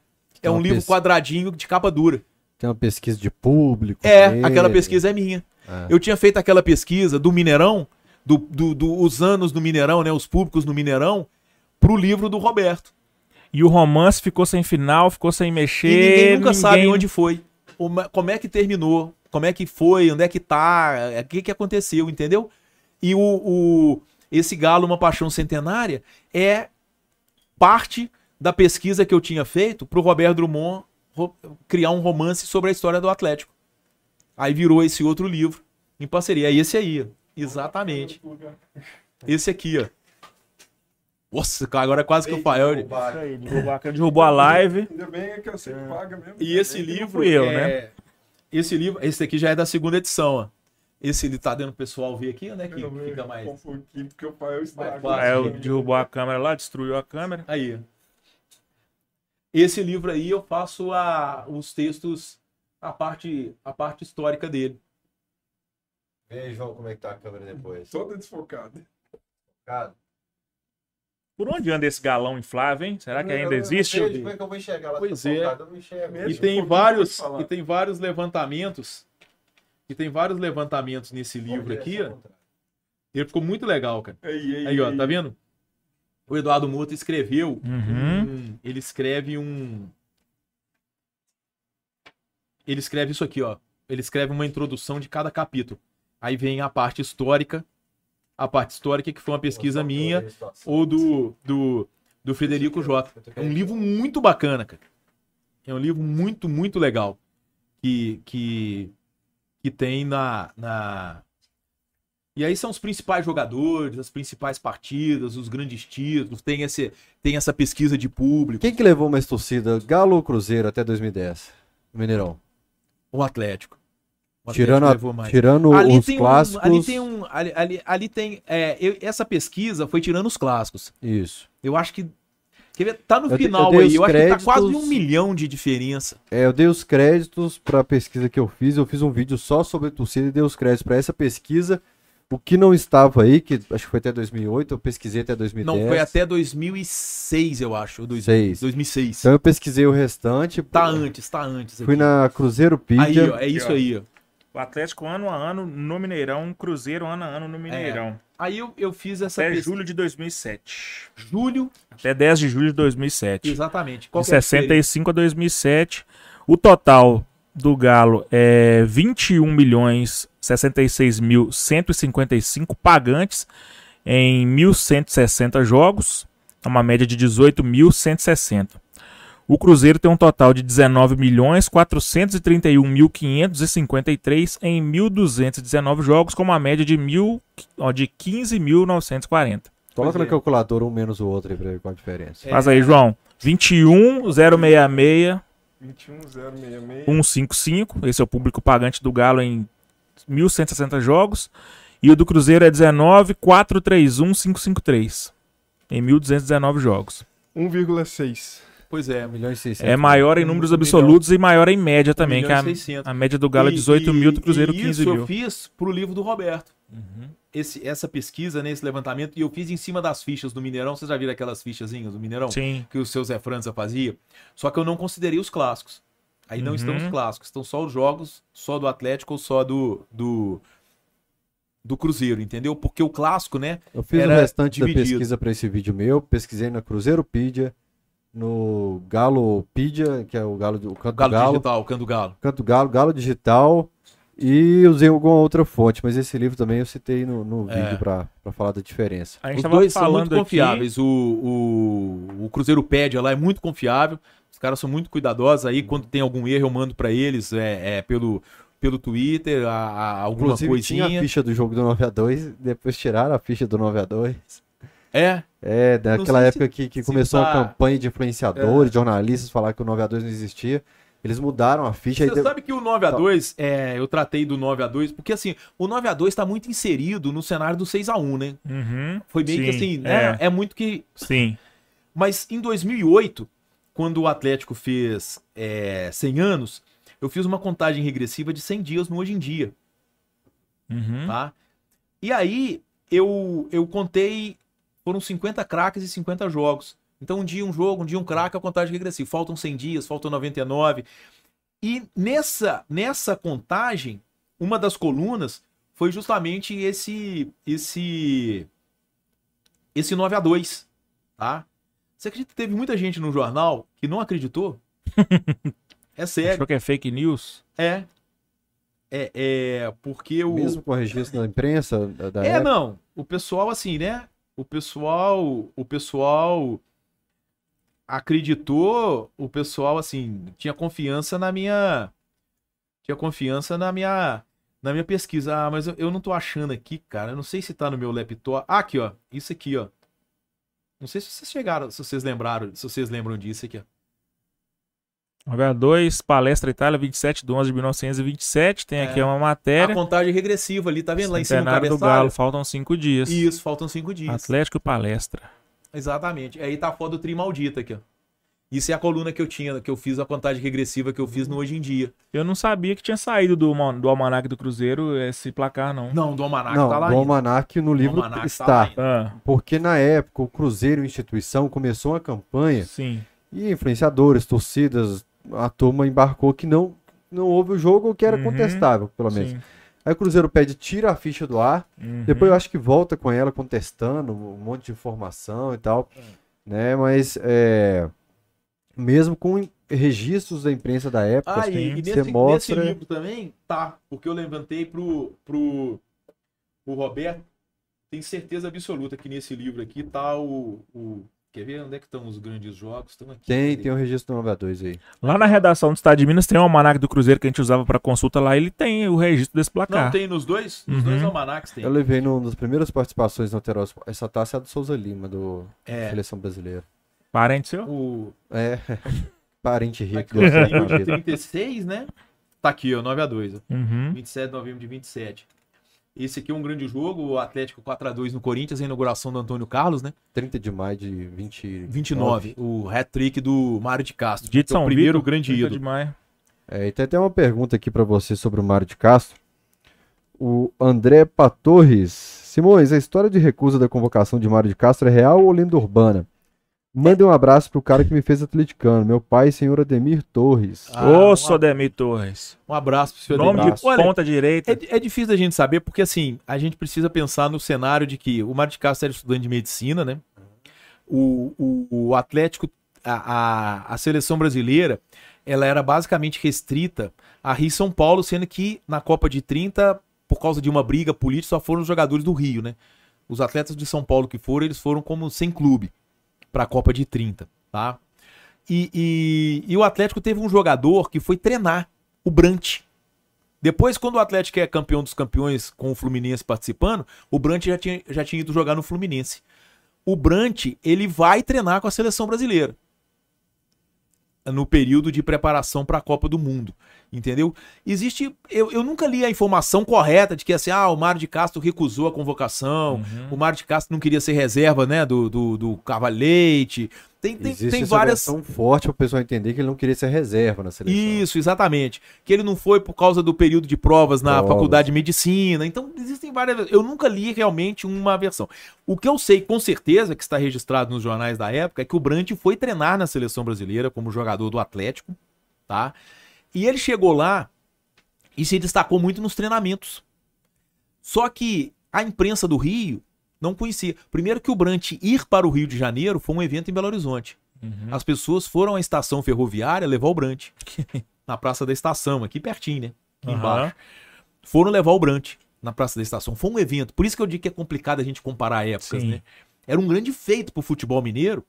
É um livro pes- quadradinho de capa dura. Tem uma pesquisa de público. É, dele. aquela pesquisa é minha. É. Eu tinha feito aquela pesquisa do Mineirão, do, do- do- os anos no Mineirão, né? Os públicos no Mineirão, pro livro do Roberto. E o romance ficou sem final, ficou sem mexer. E ninguém nunca sabe ninguém- onde foi. Como é que terminou, como é que foi, onde é que tá, é, o que, que aconteceu, entendeu? E o, o- esse Galo, uma paixão centenária, é parte da pesquisa que eu tinha feito pro Roberto Drummond criar um romance sobre a história do Atlético. Aí virou esse outro livro em parceria. É esse aí, exatamente. Esse aqui, ó. Nossa, agora quase que eu falei. Isso aí, derrubou a- derrubou a live. Ainda bem é que eu sei que paga mesmo. E esse livro fui eu, é... né? Esse livro, esse aqui já é da segunda edição, ó. Esse ele tá dando pro pessoal ver aqui, né? Que Eu fica mais. Um porque o pai é o estrago. Aí eu derrubou a câmera lá, destruiu a câmera. Aí. Esse livro aí eu faço a, os textos, a parte, a parte histórica dele. Vê, João, como é que tá a câmera depois. Toda desfocada. Cara, Por onde anda esse galão inflável, hein? Será que ainda existe? Como é que eu vou enxergar lá? Pois Tá é. Eu enxergo. E tem vários, e tem vários levantamentos. E tem vários levantamentos nesse livro aqui, ó. Ele ficou muito legal, cara. Aí, aí, Aí, ó, tá vendo? O Eduardo Murta escreveu Uhum. um- ele escreve um. Ele escreve isso aqui, ó. Ele escreve uma introdução de cada capítulo. Aí vem a parte histórica. A parte histórica que foi uma pesquisa minha ou do, do, do Frederico Jota. É um livro muito bacana, cara. É um livro muito, muito legal. Que, que, que tem na, na. E aí são os principais jogadores, as principais partidas, os grandes títulos. Tem, esse, tem essa pesquisa de público. Quem que levou mais torcida, Galo ou Cruzeiro, até 2010? No Mineirão. O Atlético. Tirando, a- tirando ali os tem clássicos. Um, ali tem um. Ali, ali, ali tem. é, eu- essa pesquisa foi tirando os clássicos. Isso. Eu acho que Quer ver? Tá no Eu final eu dei aí. Eu acho que tá quase um milhão de diferença. É, eu dei os créditos para a pesquisa que eu fiz. Eu fiz um vídeo só sobre torcida e dei os créditos para essa pesquisa. O que não estava aí, que acho que foi até 2008, eu pesquisei até 2010. Não, foi até 2006, eu acho. ou dois- Seis. 2006. Então eu pesquisei o restante. Tá antes, tá antes. Fui aqui. na Cruzeiropedia. Aí, ó, é isso aí, ó. O Atlético ano a ano no Mineirão, Cruzeiro ano a ano no Mineirão. Aí eu, eu fiz essa Até pesquisa. julho de 2007. Julho, Até 10 de julho de 2007. exatamente. Qual De que é a diferença? 65 a 2007. O total do Galo é 21 milhões 66 mil 155 pagantes em 1.160 jogos, é uma média de 18.160. O Cruzeiro tem um total de 19 milhões 431 mil 553 em 1.219 jogos, com uma média de, mil, ó, de 15.940. Coloca na é. calculadora um menos o outro aí pra ver qual a diferença. É. Faz aí, João. 21 066 21066. 155. Esse é o público pagante do Galo em 1.160 jogos. E o do Cruzeiro é 19 431 553 em 1.219 jogos. 1,6. Pois é. 1 milhão e 600. É maior em números absolutos e maior em média também, que a, e 600. a média do Galo é E- 18 mil, do e- Cruzeiro e 15 isso mil. eu fiz pro livro do Roberto. Uhum. Esse, essa pesquisa, né, esse levantamento, e eu fiz em cima das fichas do Mineirão. Vocês já viram aquelas fichazinhas do Mineirão? Sim. Que o seu Zé França fazia. Só que eu não considerei os clássicos. Aí não Uhum. estão os clássicos. Estão só os jogos, só do Atlético ou só do, do, do Cruzeiro, entendeu? Porque o clássico, né? Eu fiz Era o restante da dividido. pesquisa para esse vídeo meu. Pesquisei na Cruzeiropedia, no Galopedia, que é o Galo, do- o Canto Galo, Galo, Digital, o Canto Galo. Canto Galo, Galo Digital. E usei alguma outra fonte, mas esse livro também eu citei no, no É. vídeo para falar da diferença. A gente Os tava dois são falando muito aqui- confiáveis. O, o, o Cruzeiro Pédia lá é muito confiável. Os caras são muito cuidadosos. Aí, quando tem algum erro, eu mando pra eles é, é, pelo, pelo Twitter, a, a- alguma Inclusive tinha coisinha. a ficha do jogo do 9x2, depois tiraram a ficha do 9x2. É, É, daquela época que, que começou tá- a campanha de influenciadores, jornalistas falar que o 9x2 não existia. Eles mudaram a ficha. aí Você deu- sabe que o 9x2, é, eu tratei do 9x2, porque assim, o 9x2 tá muito inserido no cenário do 6x1, né? Uhum. Foi meio que Sim, assim, né? é. É muito que. Sim. Mas em 2008, quando o Atlético fez é, 100 anos, eu fiz uma contagem regressiva de 100 dias no Hoje em Dia, Uhum. tá? E aí eu, eu contei, foram 50 craques e 50 jogos. Então um dia um jogo, um dia um craque, a contagem regressiva. Faltam 100 dias, faltam 99. E nessa, nessa contagem, uma das colunas foi justamente esse esse esse 9 a 2, tá? Você acredita que teve muita gente no jornal que não acreditou? É sério, Achou que é fake news? é. É, é porque o Mesmo com o registro na imprensa da, da É, época. não. O pessoal, assim, né? O pessoal. O pessoal acreditou. O pessoal, assim, tinha confiança na minha. Tinha confiança na minha. Na minha pesquisa. Ah, mas eu, eu não tô achando aqui, cara. Eu não sei se tá no meu laptop. Ah, aqui, ó. Isso aqui, ó. Não sei se vocês chegaram, se vocês lembraram, se vocês lembram disso aqui, ó. 2 Palestra Itália, 27 de 11 de 1927. Tem aqui É. uma A matéria. contagem regressiva ali, tá vendo lá em cima do cabeçalho? Galo, faltam 5 dias. Isso, faltam cinco dias. Atlético e Palestra. Exatamente. Aí tá a foto do Tri Maldita aqui, ó. Isso é a coluna que eu tinha, que eu fiz a contagem regressiva que eu fiz no Hoje em Dia. Eu não sabia que tinha saído do, do Almanac do Cruzeiro esse placar, não. Não, do Almanac Não, tá lá do ainda. Almanac no livro Almanac tá está. lá ainda. Ah, porque na época o Cruzeiro instituição começou uma campanha sim. e influenciadores, torcidas, a turma embarcou que não, não houve o jogo ou que era Uhum, contestável, pelo menos. sim. Aí o Cruzeiro pede, tira a ficha do ar, Uhum. depois eu acho que volta com ela contestando um monte de informação e tal, né? Mas é, mesmo com registros da imprensa da época, Ah, e, e você nesse, mostra... nesse livro também, tá. Porque eu levantei pro, pro, pro Roberto. Tenho certeza absoluta que nesse livro aqui tá o. o- quer ver onde é que estão os grandes jogos? Estão aqui. Tem, cadê? tem o registro do 92 aí. Lá na redação do Estado de Minas tem um almanac do Cruzeiro que a gente usava pra consulta lá. Ele tem o registro desse Não, placar. tem nos dois? Nos Uhum. dois almanacs tem. Eu levei numa das primeiras participações no Alterosa. Essa taça é a do Souza Lima, do É. Seleção Brasileira. Parente seu? O, É, parente rico. aqui, o vida. 36, né? Tá aqui, ó, 9 a 2 ó. Uhum. 27 de novembro de 27. Esse aqui é um grande jogo, o Atlético 4x2 no Corinthians, a inauguração do Antônio Carlos, né? 30 de maio de 20... 29, o hat-trick do Mário de Castro. Dia de é o São primeiro Vito, grande 30 ídolo. de maio. É, e tem até uma pergunta aqui pra você sobre o Mário de Castro. O André Patorres. Simões, a história de recusa da convocação de Mário de Castro é real ou lenda urbana? Mande um abraço pro cara que me fez atleticano, meu pai, senhor Ademir Torres. Ah, Ô, um Sodemir Torres. Um abraço pro senhor Nome Ademir. de Olha, ponta direita. É, é difícil da gente saber, porque assim, a gente precisa pensar no cenário de que o Mário de Castro era estudante de medicina, né? O, o, o Atlético, a, a, a seleção brasileira, ela era basicamente restrita a Rio e São Paulo, sendo que na Copa de 30, por causa de uma briga política, só foram os jogadores do Rio, né? Os atletas de São Paulo que foram, eles foram como sem clube para a Copa de 30, tá? E, e, e o Atlético teve um jogador que foi treinar, o Brant. Depois, quando o Atlético é campeão dos campeões com o Fluminense participando, o Brant já tinha, já tinha ido jogar no Fluminense. O Brant, ele vai treinar com a seleção brasileira no período de preparação para a Copa do Mundo, entendeu? Existe, eu, eu nunca li a informação correta de que assim, ah, o Mário de Castro recusou a convocação, Uhum. o Mário de Castro não queria ser reserva, né, do, do, do Cavalete. Tem, tem, Existe tem várias. versão forte para o pessoal entender que ele não queria ser reserva na seleção. Isso, exatamente. Que ele não foi por causa do período de provas na Provas. faculdade de medicina. Então, existem várias. Eu nunca li realmente uma versão. O que eu sei com certeza, que está registrado nos jornais da época, é que o Brant foi treinar na seleção brasileira como jogador do Atlético, tá? E ele chegou lá e se destacou muito nos treinamentos. Só que a imprensa do Rio não conhecia. Primeiro que o Brant ir para o Rio de Janeiro foi um evento em Belo Horizonte. Uhum. As pessoas foram à estação ferroviária levar o Brant. na Praça da Estação, aqui pertinho, né? Aqui Aham. embaixo. Foram levar o Brant na Praça da Estação. Foi um evento. Por isso que eu digo que é complicado a gente comparar épocas, Sim. né? Era um grande feito pro futebol mineiro.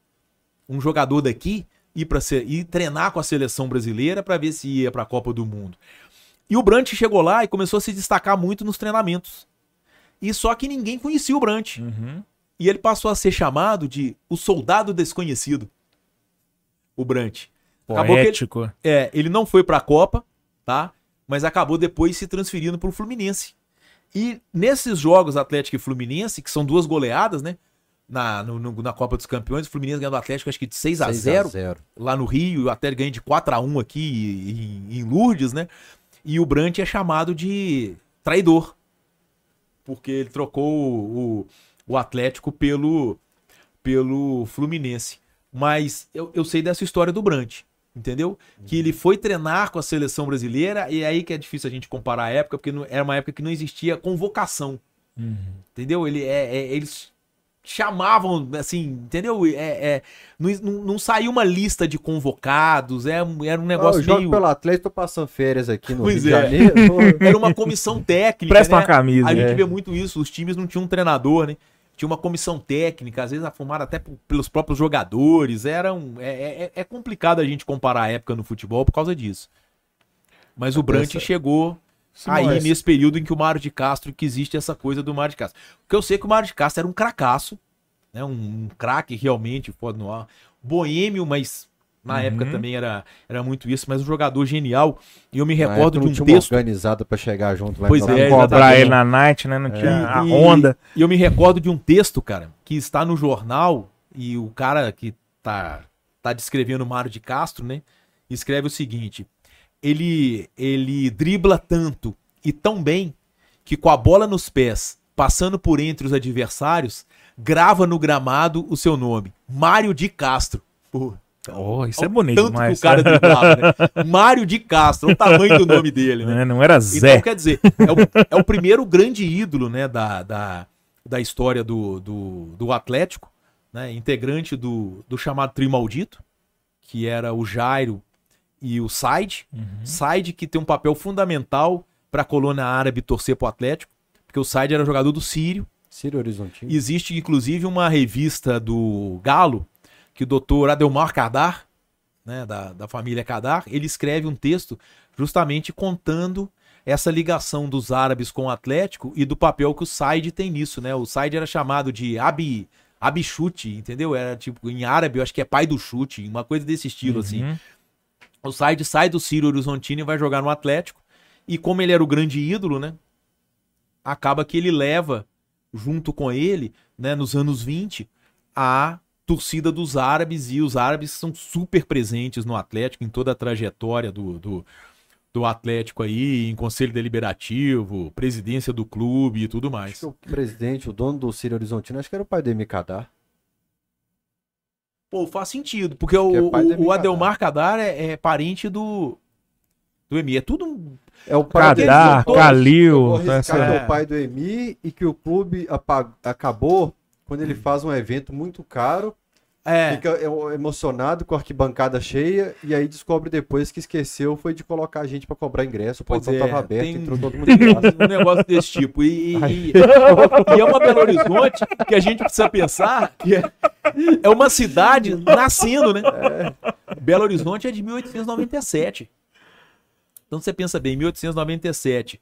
Um jogador daqui ir, ser, ir treinar com a seleção brasileira para ver se ia para a Copa do Mundo. E o Brant chegou lá e começou a se destacar muito nos treinamentos. E só que ninguém conhecia o Brant. Uhum. E ele passou a ser chamado de o soldado desconhecido. O Brant. Acabou que ele-. É, ele não foi pra Copa, tá? Mas acabou depois se transferindo pro Fluminense. E nesses jogos Atlético e Fluminense, que são duas goleadas, né? Na, no- no- na Copa dos Campeões, o Fluminense ganhou do Atlético acho que de 6 a 0 0 lá no Rio, o Atlético ganha de 4 a 1 aqui em, em Lourdes, né? E o Brant é chamado de traidor. Porque ele trocou o, o, Atlético pelo, pelo Fluminense. Mas eu, eu sei dessa história do Brant, entendeu? Que ele foi treinar com a seleção brasileira, e é aí que é difícil a gente comparar a época, porque não- era uma época que não existia convocação. Uhum. Entendeu? Ele, é, é- eles chamavam, assim, entendeu? É, é, não, não, saiu uma lista de convocados, é, era um Ah, negócio eu jogo meio... pelo Atlético, tô passando férias aqui no Pois Rio é. de Janeiro. Era uma comissão técnica, Presta né? uma camisa. A gente É. vê muito isso, os times não tinham um treinador, né? Tinha uma comissão técnica, às vezes formada até pelos próprios jogadores. Era um, é, é, é complicado a gente comparar a época no futebol por causa disso. Mas o Brant chegou Aí nesse período em que o Mário de Castro, que existe essa coisa do Mário de Castro. Porque eu sei que o Mário de Castro era um cracaço, né? um, um craque realmente, pode no ar. Boêmio, mas na Uhum. época também era, era muito isso, mas um jogador genial. E eu me Na recordo de não um tinha uma texto. organizada pra chegar junto lá Pois em é. Cobrar ele na night, né? Não tinha a E- onda. E eu me recordo de um texto, cara, que está no jornal e o cara que tá, tá descrevendo o Mário de Castro, né? Escreve o seguinte: ele, ele dribla tanto e tão bem que com a bola nos pés, passando por entre os adversários, grava no gramado o seu nome: Mário de Castro. Oh, isso é bonito tanto demais. que o cara driblava, né? Mário de Castro, o tamanho do nome dele, né? É, Não era Então, Zé. quer dizer, é o, é o primeiro grande ídolo né, da, da, da história do, do, do Atlético, né, integrante do, do chamado Trio Maldito, que era o Jairo e o Said. Uhum. Said que tem um papel fundamental para a colônia árabe torcer para o Atlético, porque o Said era jogador do Sírio. Ciro Horizontino. Existe, inclusive, uma revista do Galo, que o doutor Adelmar Kadar, né, da, da família Kadar, ele escreve um texto justamente contando essa ligação dos árabes com o Atlético e do papel que o Said tem nisso, né? O Said era chamado de Abi, Abi Chute, entendeu? Era tipo, em árabe, eu acho que é pai do chute, uma coisa desse estilo, assim. O Said sai do Ciro Horizontino e vai jogar no Atlético. E como ele era o grande ídolo, né? acaba que ele leva junto com ele, né, nos anos 20, a torcida dos árabes e os árabes são super presentes no Atlético, em toda a trajetória do, do, do Atlético aí, em conselho deliberativo, presidência do clube e tudo mais. o presidente, o dono do Ciro Horizontino, acho que era o pai do Emicadar. Pô, faz sentido, porque que é o, do o, o Adelmar Cadar é, é parente do, do Emi. É tudo um É o pai Cadar, vou Calil. é É. o pai do Emi e que o clube apa- acabou quando ele faz um evento muito caro, É, fica é, emocionado com a arquibancada cheia e aí descobre depois que esqueceu foi de colocar a gente pra cobrar ingresso. O portão é, tava aberto, tem- entrou todo mundo em casa. um negócio desse tipo. E, e- e- é uma Belo Horizonte que a gente precisa pensar que é, é uma cidade nascendo, né? Belo Horizonte é de 1897. Então você pensa bem, 1897,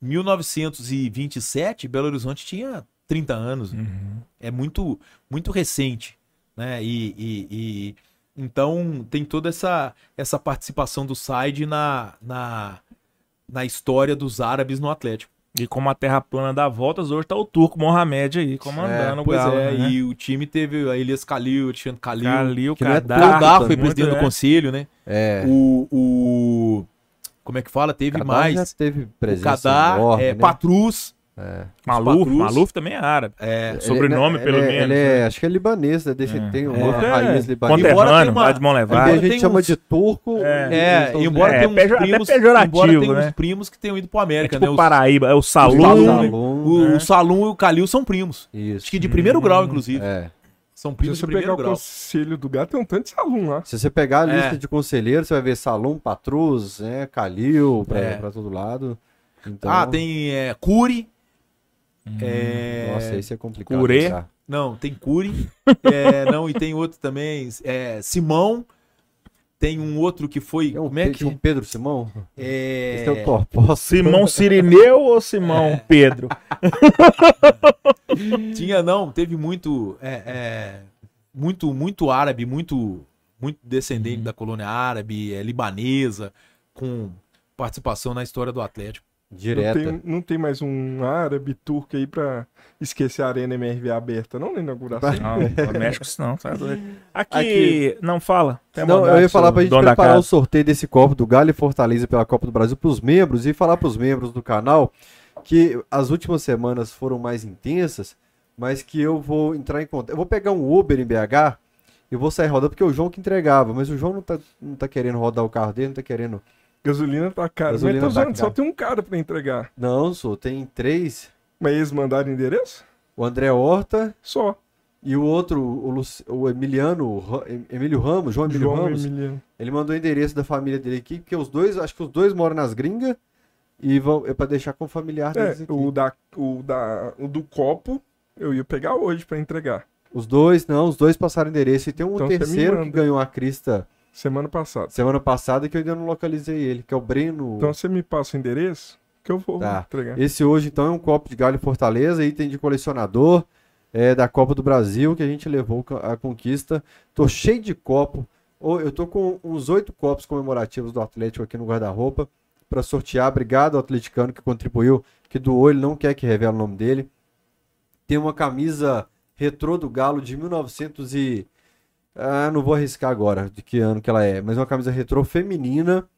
1927, Belo Horizonte tinha 30 anos. Uhum. É muito, muito recente, né? E, e- e- então tem toda essa, essa participação do Said na, na, na história dos árabes no Atlético. E como a terra plana dá voltas, hoje tá o turco Mohamed aí comandando o pois Galo. é, né? e o time teve a Elias Kalil, o Alexandre Kalil. Calil, que não é Kadar. Kadar foi muito, presidente do é. conselho, né? É. O, o. Como é que fala? Teve Kadar mais. já teve O presença Kadar, enorme, é, né? Patrus. É. Maluf, Patrus. Maluf também é árabe. É, Ele- Sobrenome, ele- pelo ele é- menos, Ele é, né? acho que é libanês, né? Deixa, É. tem uma é raiz libanesa. Conterrâneo, uma- lá de Mão Porque a Levada. gente chama de turco. É. eles É, são- embora É, tenha uns primos, embora tenha né? uns primos que tenham ido pro É América, tipo né? Os- Paraíba, é o Salum, Salum. Salum, o, né? o Salum e o Calil são primos. Isso. Acho que de primeiro Hum, grau, inclusive. É. São Se primos você de pegar primeiro o grau. conselho do gato, tem um tanto de aluno lá. Se você pegar a É. lista de conselheiros, você vai ver Salum, Patrus, né, Calil, pra, É. pra todo lado. Então, Ah, tem é, Curi. É, Nossa, esse é complicado. Lembrar. Não, tem Curi. é, não, e tem outro também. É, Simão. Tem um outro que foi. Tem um, como é tinha um que. Pedro Simão? É, Esse é o Torpó. Simão Sirineu ou Simão Pedro? Tinha, não, teve muito. é, é, muito, muito árabe, muito, muito descendente da colônia árabe, é, libanesa, com participação na história do Atlético. Não Direta. tem, não tem mais um árabe turco aí pra esquecer a Arena MRV aberta, não, na inauguração. Não, não isso não, tá doido. Aqui, Aqui. não fala. Não, eu ia falar pra gente preparar o sorteio desse copo do Galo e Fortaleza pela Copa do Brasil pros membros e falar pros membros do canal que as últimas semanas foram mais intensas, mas que eu vou entrar em contato. Eu vou pegar um Uber em BH e vou sair rodando, porque o João que entregava, mas o João não tá, não tá querendo rodar o carro dele, não tá querendo. Gasolina tá cara. Gasolina Mas tá zoando, só tem um cara pra entregar. Não, sou, tem três. Mas eles mandaram endereço? O André Horta Só. e o outro, o, Luci- o Emiliano, o Emílio Ramos, João Emílio João Ramos. Emiliano. Ele mandou o endereço da família dele aqui, porque os dois, acho que os dois moram nas gringas e vão, é pra deixar com o familiar deles É, aqui. o, da, o, da, o do copo eu ia pegar hoje pra entregar. Os dois, não, os dois passaram endereço e tem um Então terceiro que ganhou a crista Semana passada. semana passada que eu ainda não localizei ele, que é o Breno. Então você me passa o endereço que eu vou Tá. entregar. Esse hoje, então, é um copo de galho Fortaleza, item de colecionador é, da Copa do Brasil, que a gente levou a conquista. Tô cheio de copo. Eu tô com uns oito copos comemorativos do Atlético aqui no guarda-roupa para sortear. Obrigado ao atleticano que contribuiu, que doou, ele não quer que revele o nome dele. Tem uma camisa retrô do Galo de 1900 e... Ah, não vou arriscar agora de que ano que ela é, mas uma camisa retrô feminina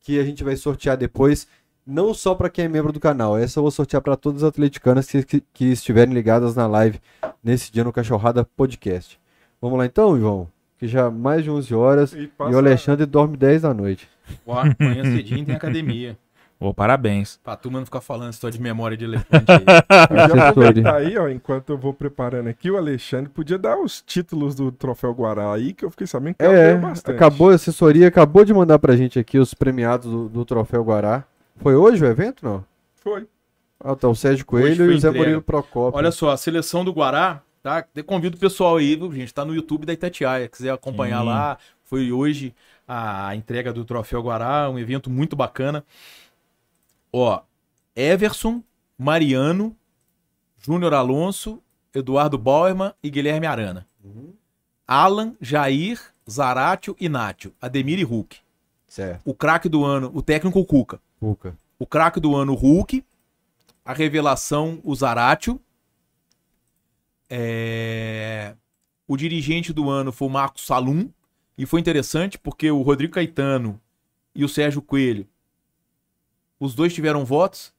que a gente vai sortear depois não só para quem é membro do canal, essa eu vou sortear para todas as atleticanas que, que, que estiverem ligadas na live nesse dia no Cachorrada Podcast. Vamos lá então, João? Que já mais de 11 horas E, e passa- o Alexandre dorme 10 da noite. Ó, amanhã cedinho tem academia. Ô, parabéns. Pra turma não ficar falando história de memória de elefante aí. Aproveitar aí, ó, enquanto eu vou preparando aqui, o Alexandre podia dar os títulos do Troféu Guará aí, que eu fiquei sabendo que É, ganhou bastante. acabou a assessoria, acabou de mandar pra gente aqui os premiados do, do Troféu Guará. Foi hoje o evento, não? Foi. Ah, tá, o Sérgio Coelho e o Zé. Murilo Procópio. Olha só, a seleção do Guará, tá? Eu convido o pessoal aí, viu, gente? Tá no YouTube da Itatiaia. Quiser acompanhar Sim. lá. Foi hoje a entrega do Troféu Guará, um evento muito bacana. Ó, Everson, Mariano, Júnior Alonso, Eduardo Bauerman e Guilherme Arana. Uhum. Alan, Jair, Zaratio e Nátio. Ademir e Hulk. Certo, O craque do ano, o técnico Cuca. Cuca. O craque do ano, Hulk. a revelação, o Zaratio. É, O dirigente do ano foi o Marcos Salum. E foi interessante porque o Rodrigo Caetano e o Sérgio Coelho, os dois tiveram votos.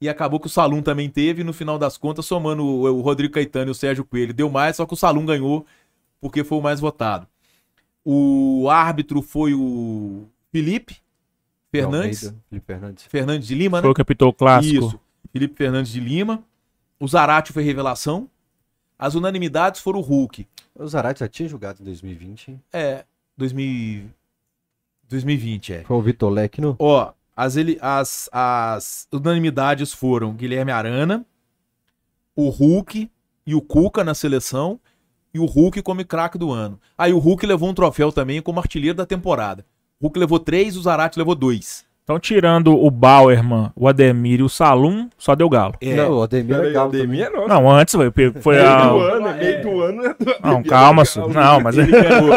E acabou que o Salum também teve. E no final das contas, somando o, o Rodrigo Caetano e o Sérgio Coelho, deu mais. Só que o Salum ganhou porque foi o mais votado. O árbitro foi o Felipe Fernandes. Felipe Fernandes. Fernandes de Lima, né? Foi o que apitou o clássico. Isso. Felipe Fernandes de Lima. O Zarate foi revelação. As unanimidades foram o Hulk. O Zarate já tinha jogado em 2020, hein? É, 2000... 2020, é. Foi o Vitor Lecno. Ó, as, as, as unanimidades foram Guilherme Arana, o Hulk e o Cuca na seleção e o Hulk como craque do ano. Aí o Hulk levou um troféu também como artilheiro da temporada. O Hulk levou três, o Zarate levou dois. Então, tirando o Bauerman, o Ademir e o Salum, só deu galo. É, Não, o Ademir é Peraí, legal. o Ademir é nosso. Não, antes foi, foi meio a. do ano, é meio do ano. é do Não, Ademir, calma, é. Não, mas ele ganhou.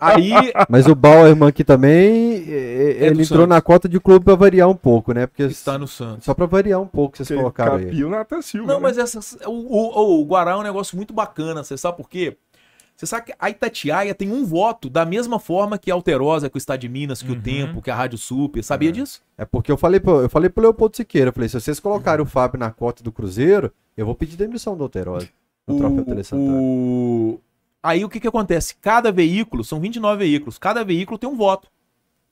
Aí, Mas o Bauerman aqui também, É ele entrou Santos. na cota de clube pra variar um pouco, né? Porque está no Santos. só pra variar um pouco vocês Porque colocaram aí. Capio Natan Silva. Não, né? mas essas, o, o, o Guará é um negócio muito bacana, você sabe por quê? Você sabe que a Itatiaia tem um voto da mesma forma que a Alterosa, que o Estado de Minas, que o Uhum. Tempo, que a Rádio Super. Sabia disso? É porque eu falei, pro, eu falei pro Leopoldo Siqueira, eu falei, se vocês colocarem o Fábio na cota do Cruzeiro, eu vou pedir demissão do Alterosa. No troféu Tele o... Aí o que que acontece? Cada veículo, são 29 veículos, cada veículo tem um voto.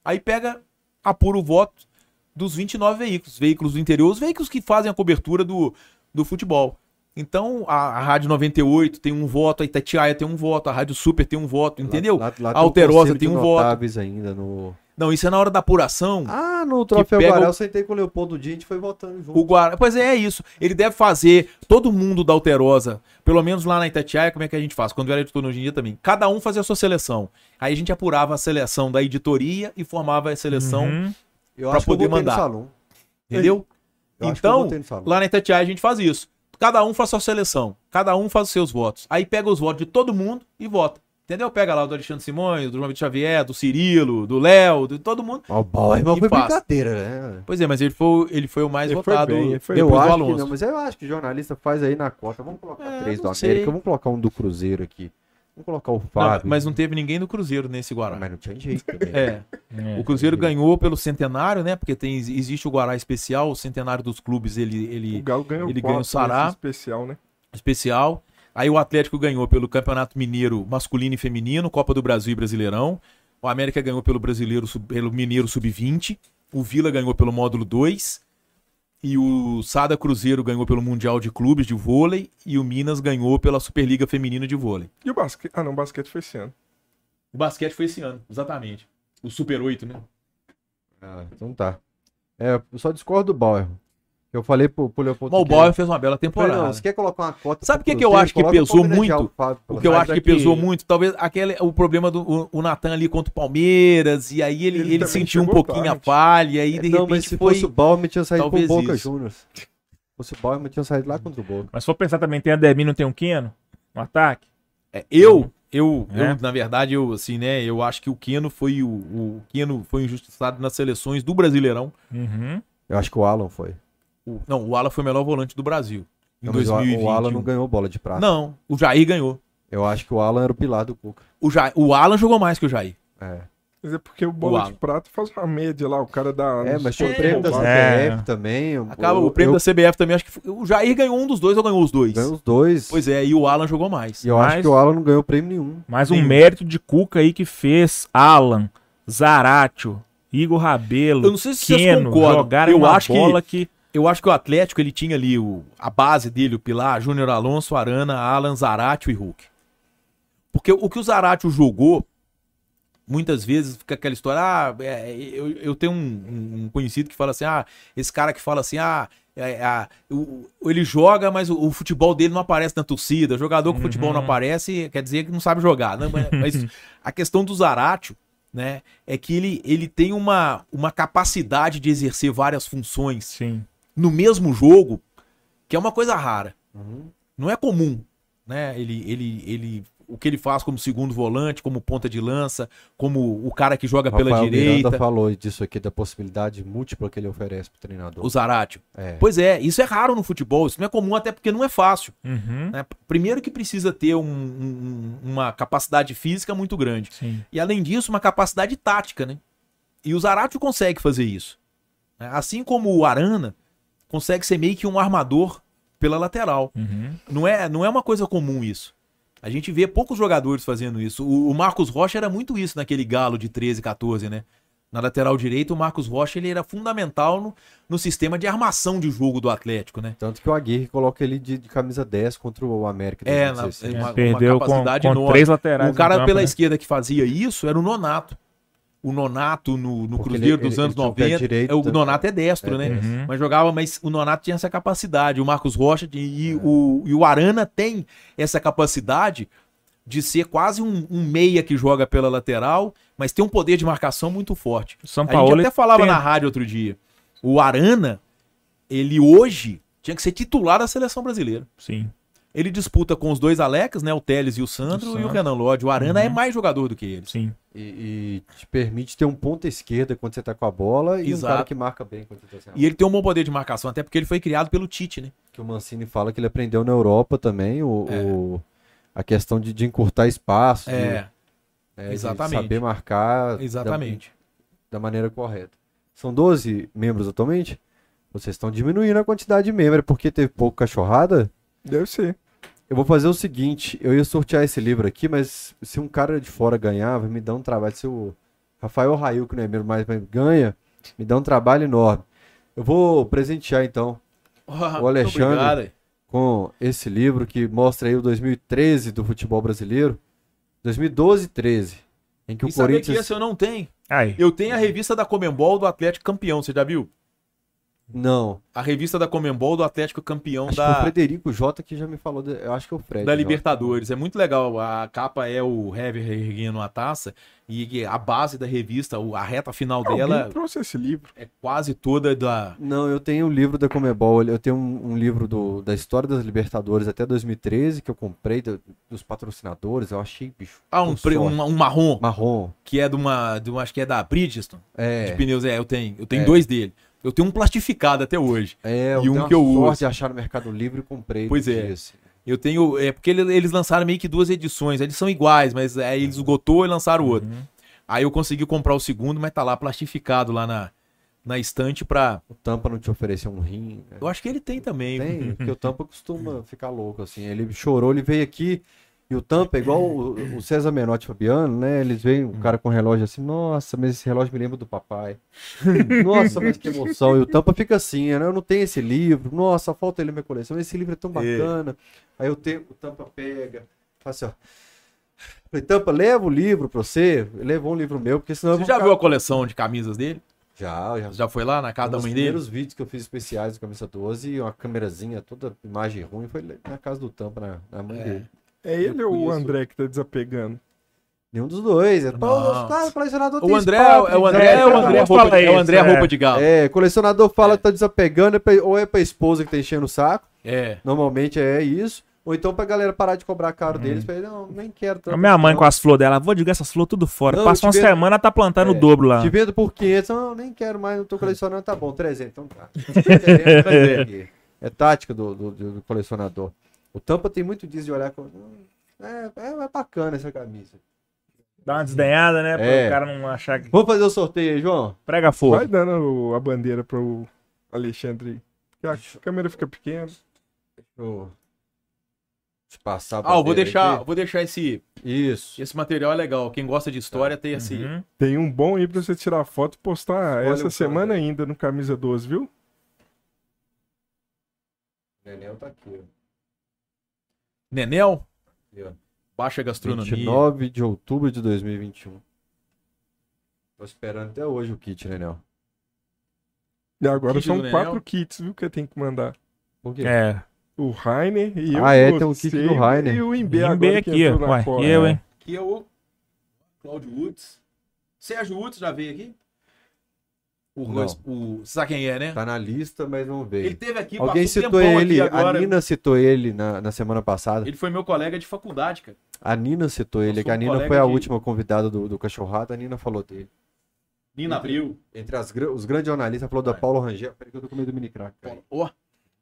Aí pega, apura o voto dos 29 veículos, veículos do interior, os veículos que fazem a cobertura do, do futebol. Então, a, a Rádio 98 tem um voto, a Itatiaia tem um voto, a Rádio Super tem um voto, entendeu? Lá, lá A tem um Alterosa tem de um voto. ainda no... Não, isso é na hora da apuração. Ah, no troféu Guará o- eu sentei com o Leopoldo Dia, a gente foi votando junto. O Guará. Pois é, é isso. Ele deve fazer todo mundo da Alterosa, pelo menos lá na Itatiaia, como é que a gente faz? Quando eu era editor hoje em dia também. Cada um fazia a sua seleção. Aí a gente apurava a seleção da editoria e formava a seleção, Uhum. eu poder no mandar. salão. entendeu? Eu acho que eu Então, no lá na Itatiaia a gente faz isso. Cada um faz a sua seleção. Cada um faz os seus votos. Aí pega os votos de todo mundo e vota. Entendeu? Pega lá o do Alexandre Simões, do João Vitor Xavier, do Cirilo, do Léo, de todo mundo. O Bauerman E foi faz. brincadeira, né? Pois é, mas ele foi, ele foi o mais Ele foi votado bem, ele foi depois eu do acho Alonso. que não, mas eu acho que jornalista faz aí na cota. Vamos colocar É, três do América, sei. vamos colocar um do Cruzeiro aqui. Vamos colocar o Não, Fábio. mas não teve ninguém do Cruzeiro nesse Guará. Mas não tinha jeito. também. É. É. O Cruzeiro ganhou pelo centenário, né? Porque tem, existe o Guará especial, o centenário dos clubes, ele, O ele Galo ganhou ele ganha o Sará. especial, né? especial. Aí o Atlético ganhou pelo Campeonato Mineiro masculino e feminino, Copa do Brasil e Brasileirão. O América ganhou pelo Brasileiro, Sub- pelo Mineiro Sub-20. O Vila ganhou pelo Módulo 2. E o Sada Cruzeiro ganhou pelo Mundial de Clubes de Vôlei. E o Minas ganhou pela Superliga Feminina de Vôlei. E o basquete? Ah, não, o basquete foi esse ano. O basquete foi esse ano, exatamente. O Super 8, né? Ah, então tá. É, eu só discordo do Bauerman. Eu falei pro, pro Leopoldo. Mas o Bauer fez uma bela falei, temporada. não, você quer colocar uma cota Sabe o que que eu acho que pesou muito? o Fábio, O que eu acho que que- pesou muito, talvez aquele o problema do o, o Natan ali contra o Palmeiras, e aí ele, Ele ele, sentiu um pouquinho a tarde. falha, e aí de Não, mas repente se foi. fosse o Bauerman, tinha saído com o Boca. Juniors. Se fosse o Bauerman, tinha saído lá contra o Boca. Mas se for pensar também, tem a Demi, não tem um Keno no ataque? É, eu, eu, É. eu, na verdade, eu assim, né, eu acho que o Keno foi o, o Keno foi injustiçado nas seleções do Brasileirão. Uhum. Eu acho que o Alan foi. O- não, o Alan foi o melhor volante do Brasil em Não, mas o- 2020. o Alan não ganhou bola de prata. Não, o Jair ganhou. Eu acho que o Alan era o pilar do Cuca. O, Jair, o Alan jogou mais que o Jair. É, Mas é porque o bola Uau. de prata faz uma média lá, o cara dá. é mas tinha o prêmio da roubado. é. CBF também. Acaba eu- o prêmio eu da CBF também, acho que o Jair ganhou um dos dois ou ganhou os dois. ganhei os dois. Pois é, e o Alan jogou mais. E eu acho Mas- que o Alan não ganhou prêmio nenhum. Mais um Nenhum. mérito de Cuca aí que fez Alan, Zaratio, Igor Rabelo, Eu não sei se vocês Keno concordam. jogarem Eu uma acho que- bola que... Eu acho que o Atlético ele tinha ali o, a base dele, o Pilar, Júnior Alonso, Arana, Alan, Zaratio e Hulk. Porque o que o Zaratio jogou, muitas vezes fica aquela história, ah, é, eu, eu tenho um, um conhecido que fala assim, ah, esse cara que fala assim, ah, é, é, ele joga, mas o, o futebol dele não aparece na torcida. Jogador com futebol não Uhum. aparece, quer dizer que não sabe jogar. Né? Mas, mas a questão do Zaratio, né, é que ele, ele tem uma, uma capacidade de exercer várias funções Sim. No mesmo jogo, que é uma coisa rara. Uhum. Não é comum, né? Ele, ele, ele, o que ele faz como segundo volante, como ponta de lança, como o cara que joga pela Rafael direita. Miranda falou disso aqui, da possibilidade múltula que ele oferece pro treinador. O Zaratio. É. Pois é, isso é raro no futebol, isso não é comum até porque não é fácil. Uhum. né? Primeiro que precisa ter um- um- uma capacidade física muito grande. Sim. E além disso, uma capacidade tática, né? E o Zaratio consegue fazer isso. né? Assim como o Arana consegue ser meio que um armador pela lateral. Uhum. Não é, não é uma coisa comum isso. A gente vê poucos jogadores fazendo isso. O, o Marcos Rocha era muito isso naquele galo de 13, 14, né? Na lateral direita, o Marcos Rocha ele era fundamental no, no sistema de armação de jogo do Atlético, né? Tanto que o Aguirre coloca ele de, de camisa 10 contra o América. É, 2016. na- É, uma- perdeu com, capacidade com enorme. três laterais. O cara campo, pela né? esquerda que fazia isso era o Nonato. O Nonato no, no Porque Cruzeiro ele- dos ele- anos ele tinha um pé 90. direito é, o. Nonato é destro, É né? Uhum. Mas jogava, mas o Nonato tinha essa capacidade. O Marcos Rocha e, e É. o, e o Arana tem essa capacidade de ser quase um, um meia que joga pela lateral, mas tem um poder de marcação muito forte. São A Paulo gente até falava tem- na rádio outro dia. O Arana, ele hoje tinha que ser titular da seleção brasileira. Sim. Ele disputa com os dois Alex, né? O Teles e o Sandro, O e o Sandro. Renan Lodge. O Arana Uhum. é mais jogador do que ele. Sim. E, e te permite ter um ponta esquerda quando você tá com a bola e um Exato. cara que marca bem quando você tá sem a E ele tem um bom poder de marcação, até porque ele foi criado pelo Tite, né? que o Mancini fala que ele aprendeu na Europa também, o, É. o- a questão de, de encurtar espaço, de- É, é, de exatamente. saber marcar exatamente. Da, da maneira correta. São 12 membros atualmente? Vocês estão diminuindo a quantidade de membros, é porque teve pouco cachorrada? Deve ser. Eu vou fazer o seguinte, eu ia sortear esse livro aqui, mas se um cara de fora ganhar, vai me dar um trabalho. Se o Rafael Rail, que não é membro mais, mas ganha, me dá um trabalho enorme. Eu vou presentear então Oh, O Alexandre- com esse livro que mostra aí o 2013 do futebol brasileiro. 2012 e 13. Em que o E que Corinthians. esse eu não tenho. Aí. Eu tenho a revista da Comembol do Atlético campeão, você já viu? Não. A revista da Comembol do Atlético campeão Acho que foi o da, Frederico Jota que já me falou. de- Eu acho que é o Fred. da. Libertadores. É muito legal. A capa é o Hever erguendo a taça e a base da revista, a reta final Alguém dela trouxe esse livro. é quase toda da. Não, eu tenho o livro da Comebol. Eu tenho um, um livro do- da história das Libertadores até 2013 que eu comprei do- dos patrocinadores. Eu achei, bicho. Ah, um, pre- um, um marrom, Marrom. que é de uma, de uma. Acho que é da Bridgestone. De É. pneus, é, eu tenho. Eu tenho É. dois dele. Eu tenho um plastificado até hoje. É, E um que eu sorte uso. de achar no Mercado Livre e comprei. Pois é. dia, assim. Eu tenho. É porque ele- eles lançaram meio que duas edições. Eles são iguais, mas aí eles esgotou e lançaram o outro. Uhum. Aí eu consegui comprar o segundo, mas tá lá plastificado lá na, na estante pra. O Tampa não te ofereceu um rim. né? Eu acho que ele tem também. Tem, porque o Tampa costuma ficar louco, assim. Ele chorou, ele veio aqui. E o Tampa é igual o, o César Menotti Fabiano, né? Eles veem o cara com relógio assim, nossa, mas esse relógio me lembra do papai. nossa, mas que emoção. E o Tampa fica assim, né? Eu não tenho esse livro. Nossa, falta ele na minha coleção. Esse livro é tão bacana. Aí eu tenho, o Tampa pega, faz assim, ó. Falei, Tampa, leva o livro pra você. Levou um livro meu, porque senão Você já ficar- viu a coleção de camisas dele? Já, já. Já foi lá na casa Um da mãe dele? primeiros vídeos que eu fiz especiais do Camisa 12, uma câmerazinha, toda imagem ruim, foi na casa do Tampa, na, na mãe É. dele. É ele ou o. André que tá desapegando? Nenhum dos dois. É, pô, Não. cara, colecionador O tem André, espaço, é o gente. André, é o André, vamos roupa, é o isso, André é. roupa de galo. É, colecionador fala É. que tá desapegando, é pra- ou é pra esposa que tá enchendo o saco, É. normalmente é isso, ou então pra galera parar de cobrar caro Uhum. deles, pra ele, não, nem quero tanto. A minha mãe não. com as flores dela, vou jogar essas flores tudo fora. Não, Passa uma vendo- semana, tá plantando É, o dobro lá. Te vendo por 500, não, nem quero mais, não tô colecionando, tá bom, 300, então tá. Tô querendo trazer aqui. É tática do, do, do- do colecionador. O Tampa tem muito disso de olhar com. hum, É, é, é bacana essa camisa. Dá uma desdenhada, né? Pra É. o cara não achar que Vamos fazer o sorteio aí, João? prega fogo. Vai dando a bandeira pro Alexandre a câmera fica pequena. Deixa eu deixa passar Ah, eu vou deixar, aqui. vou deixar esse, Isso. esse material é legal. Quem gosta de história tem esse. Uhum. Tem um bom aí pra você tirar foto e postar Escolhe essa semana cara. ainda no Camisa 12, viu? O Nenel tá aqui, ó. Nenel, Aqui, baixa gastronomia. 29 de outubro de 2021. Tô esperando até hoje o kit, Nenel. E agora Kit são quatro kits, viu, que eu tenho que mandar. Por quê? É. O Rainer e eu. Ah, é, tem um kit do Rainer. E o Imbé Bem agora aqui, que entrou ó. na Ué, cola. eu, hein? Aqui é o Claudio Woods. Sérgio Woods já veio aqui? O, Não. o, você sabe quem é, né? Tá na lista, mas vamos ver. Ele teve aqui, Alguém citou ele, aqui agora. a Nina citou ele na, na semana passada. Ele foi meu colega de faculdade, cara. A Nina citou ele, que a Nina foi a de- última convidada do, do Cachorrado, a Nina falou dele. Nina Abril. Entre as, os grandes jornalistas, falou da Paulo Rangel. Peraí que eu tô com medo do mini crack. Ó,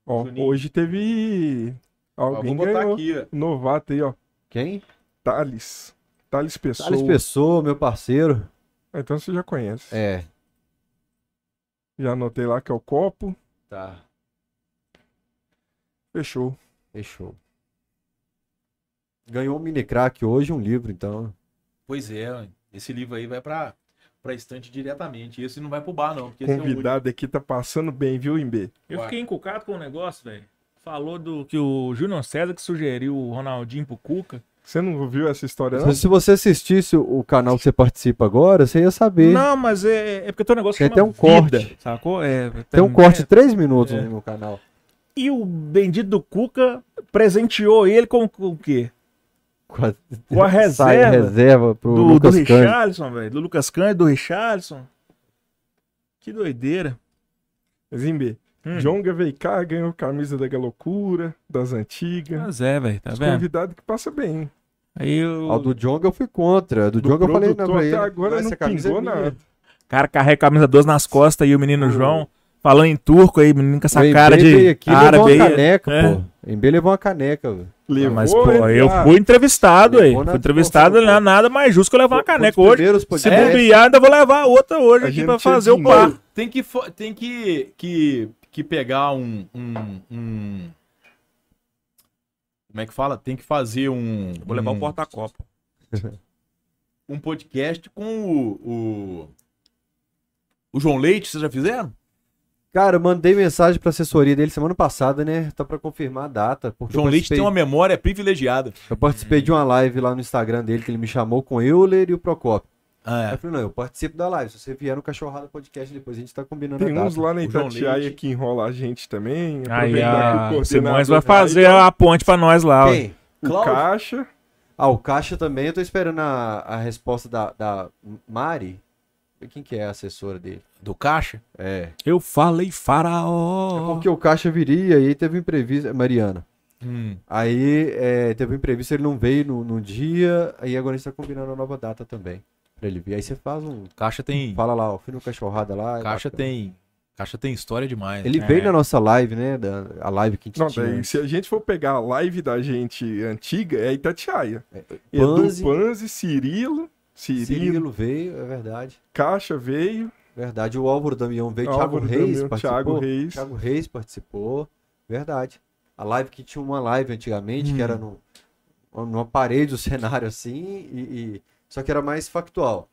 Ó, Juninho. hoje teve. ó, Alguém vou botar ganhou. aqui, ó. Novato aí, ó. Quem? Thales. Thales Pessoa. Thales Pessoa, meu parceiro. Então você já conhece. É. Já anotei lá que é o copo. Tá. Fechou. Fechou. Ganhou um mini crack hoje, um livro, então. Pois é, esse livro aí vai pra, pra estante diretamente. Esse não vai pro bar, não. Porque esse é o. Convidado aqui tá passando bem, viu, Imbê? Eu fiquei encucado com o negócio, velho. Falou do que o Júnior César que sugeriu o Ronaldinho pro Cuca. Você não ouviu essa história, não? Se você assistisse o canal que você participa agora, você ia saber. Não, mas é, é porque tem um negócio Tem que chama até um vida, corte. sacou? É, Tem um corte de três minutos É. no meu canal. E o bendito do Cuca presenteou ele com, com o quê? Com a, Com a sai reserva reserva pro do, do Lucas Cândido. Richarlison, velho. Do Lucas Cândido, do Richarlison. Que doideira. Imbê, Hum. Jonga veio cá, ganhou camisa da Galocura, das antigas. Mas é, velho, tá Os vendo? convidado que passa bem. Aí eu... Ao do Jonga eu fui contra. Do, Do Jonga eu falei não, produtor pra ele. agora essa não camisa é pingou nada. O cara carrega a camisa 12 nas costas e o menino João falando em turco aí, menino com essa O cara de aqui e levou árabe uma aí. caneca, É. pô. Embê levou uma caneca, velho. Levou, Mas, pô, eu aspas. fui entrevistado aí. Fui entrevistado, não é nada mais justo que eu levar uma caneca hoje. Se bobear, ainda vou levar outra hoje A aqui pra fazer o par. Tem que, tem que, que, que pegar um, um, um- Como é que fala? Tem que fazer um. Vou levar um, um porta-copo. um podcast com o, o. o João Leite, vocês já fizeram? Cara, eu mandei mensagem pra assessoria dele semana passada, né? Tá pra confirmar a data. O Porque João eu Leite tem participei, uma memória privilegiada. eu participei de uma live lá no Instagram dele que ele me chamou com o Euler e o Procopio. Aí Ah, eu falei, não, eu participo da live. Se você vier no Cachorrada Podcast depois, a gente tá combinando Tem a uns lá na Itatiaia que enrola a gente também. Aí aproveitar que o a Simões coordenador vai fazer aí, a ponte pra nós lá. ó. Quem? O Cláudio. Caixa. Ah, o Caixa também. Eu tô esperando a, a resposta da, da Mari. Quem que é a assessora dele? do Caixa? É. Eu falei É faraó. porque o Caixa viria e aí teve um imprevisto. Mariana. Hum. Aí é, teve um imprevisto, ele não veio no, no dia. Aí agora a gente tá combinando a nova data também. Pra ele vir. Aí você faz um. Caixa tem. Fala lá. Fui no Cachorrada lá. é Caixa tem. Caixa tem história demais. Ele É. veio na nossa live, né? Da, a live que a gente Não, tinha. daí, se a gente for pegar a live da gente antiga, é Itatiaia. Panzi. Edu Panzi, Cirilo. Cirilo, Cirilo veio, é verdade. Caixa veio. Verdade. O Álvaro Damião veio. Thiago Álvaro Reis Damião, participou. Thiago Reis. Thiago Reis participou. Verdade. A live que tinha uma live antigamente, que Hum. era no, numa parede, o cenário assim, e, e- só que era mais factual.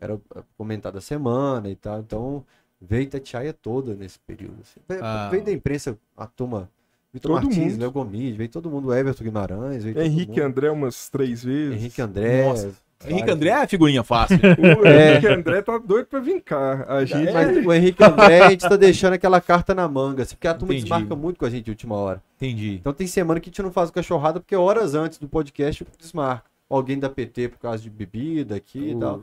Era uh, comentado a semana e tal. Então, veio Itatiaia toda nesse período. assim. Veio, Ah. veio da imprensa a turma. Vitor Todo Martins, mundo. Léo Gomes, veio todo mundo, Everton Guimarães, veio todo Henrique mundo. André umas três vezes. Henrique André. Nossa. Henrique vários. André é figurinha fácil. O É. Henrique André tá doido pra vir cá. A gente Mas o Henrique André, a gente tá deixando aquela carta na manga, assim, porque a turma Entendi. desmarca muito com a gente de última hora. Entendi. Então tem semana que a gente não faz o cachorrada, porque horas antes do podcast desmarca. Alguém da PT por causa de bebida aqui e O- tal.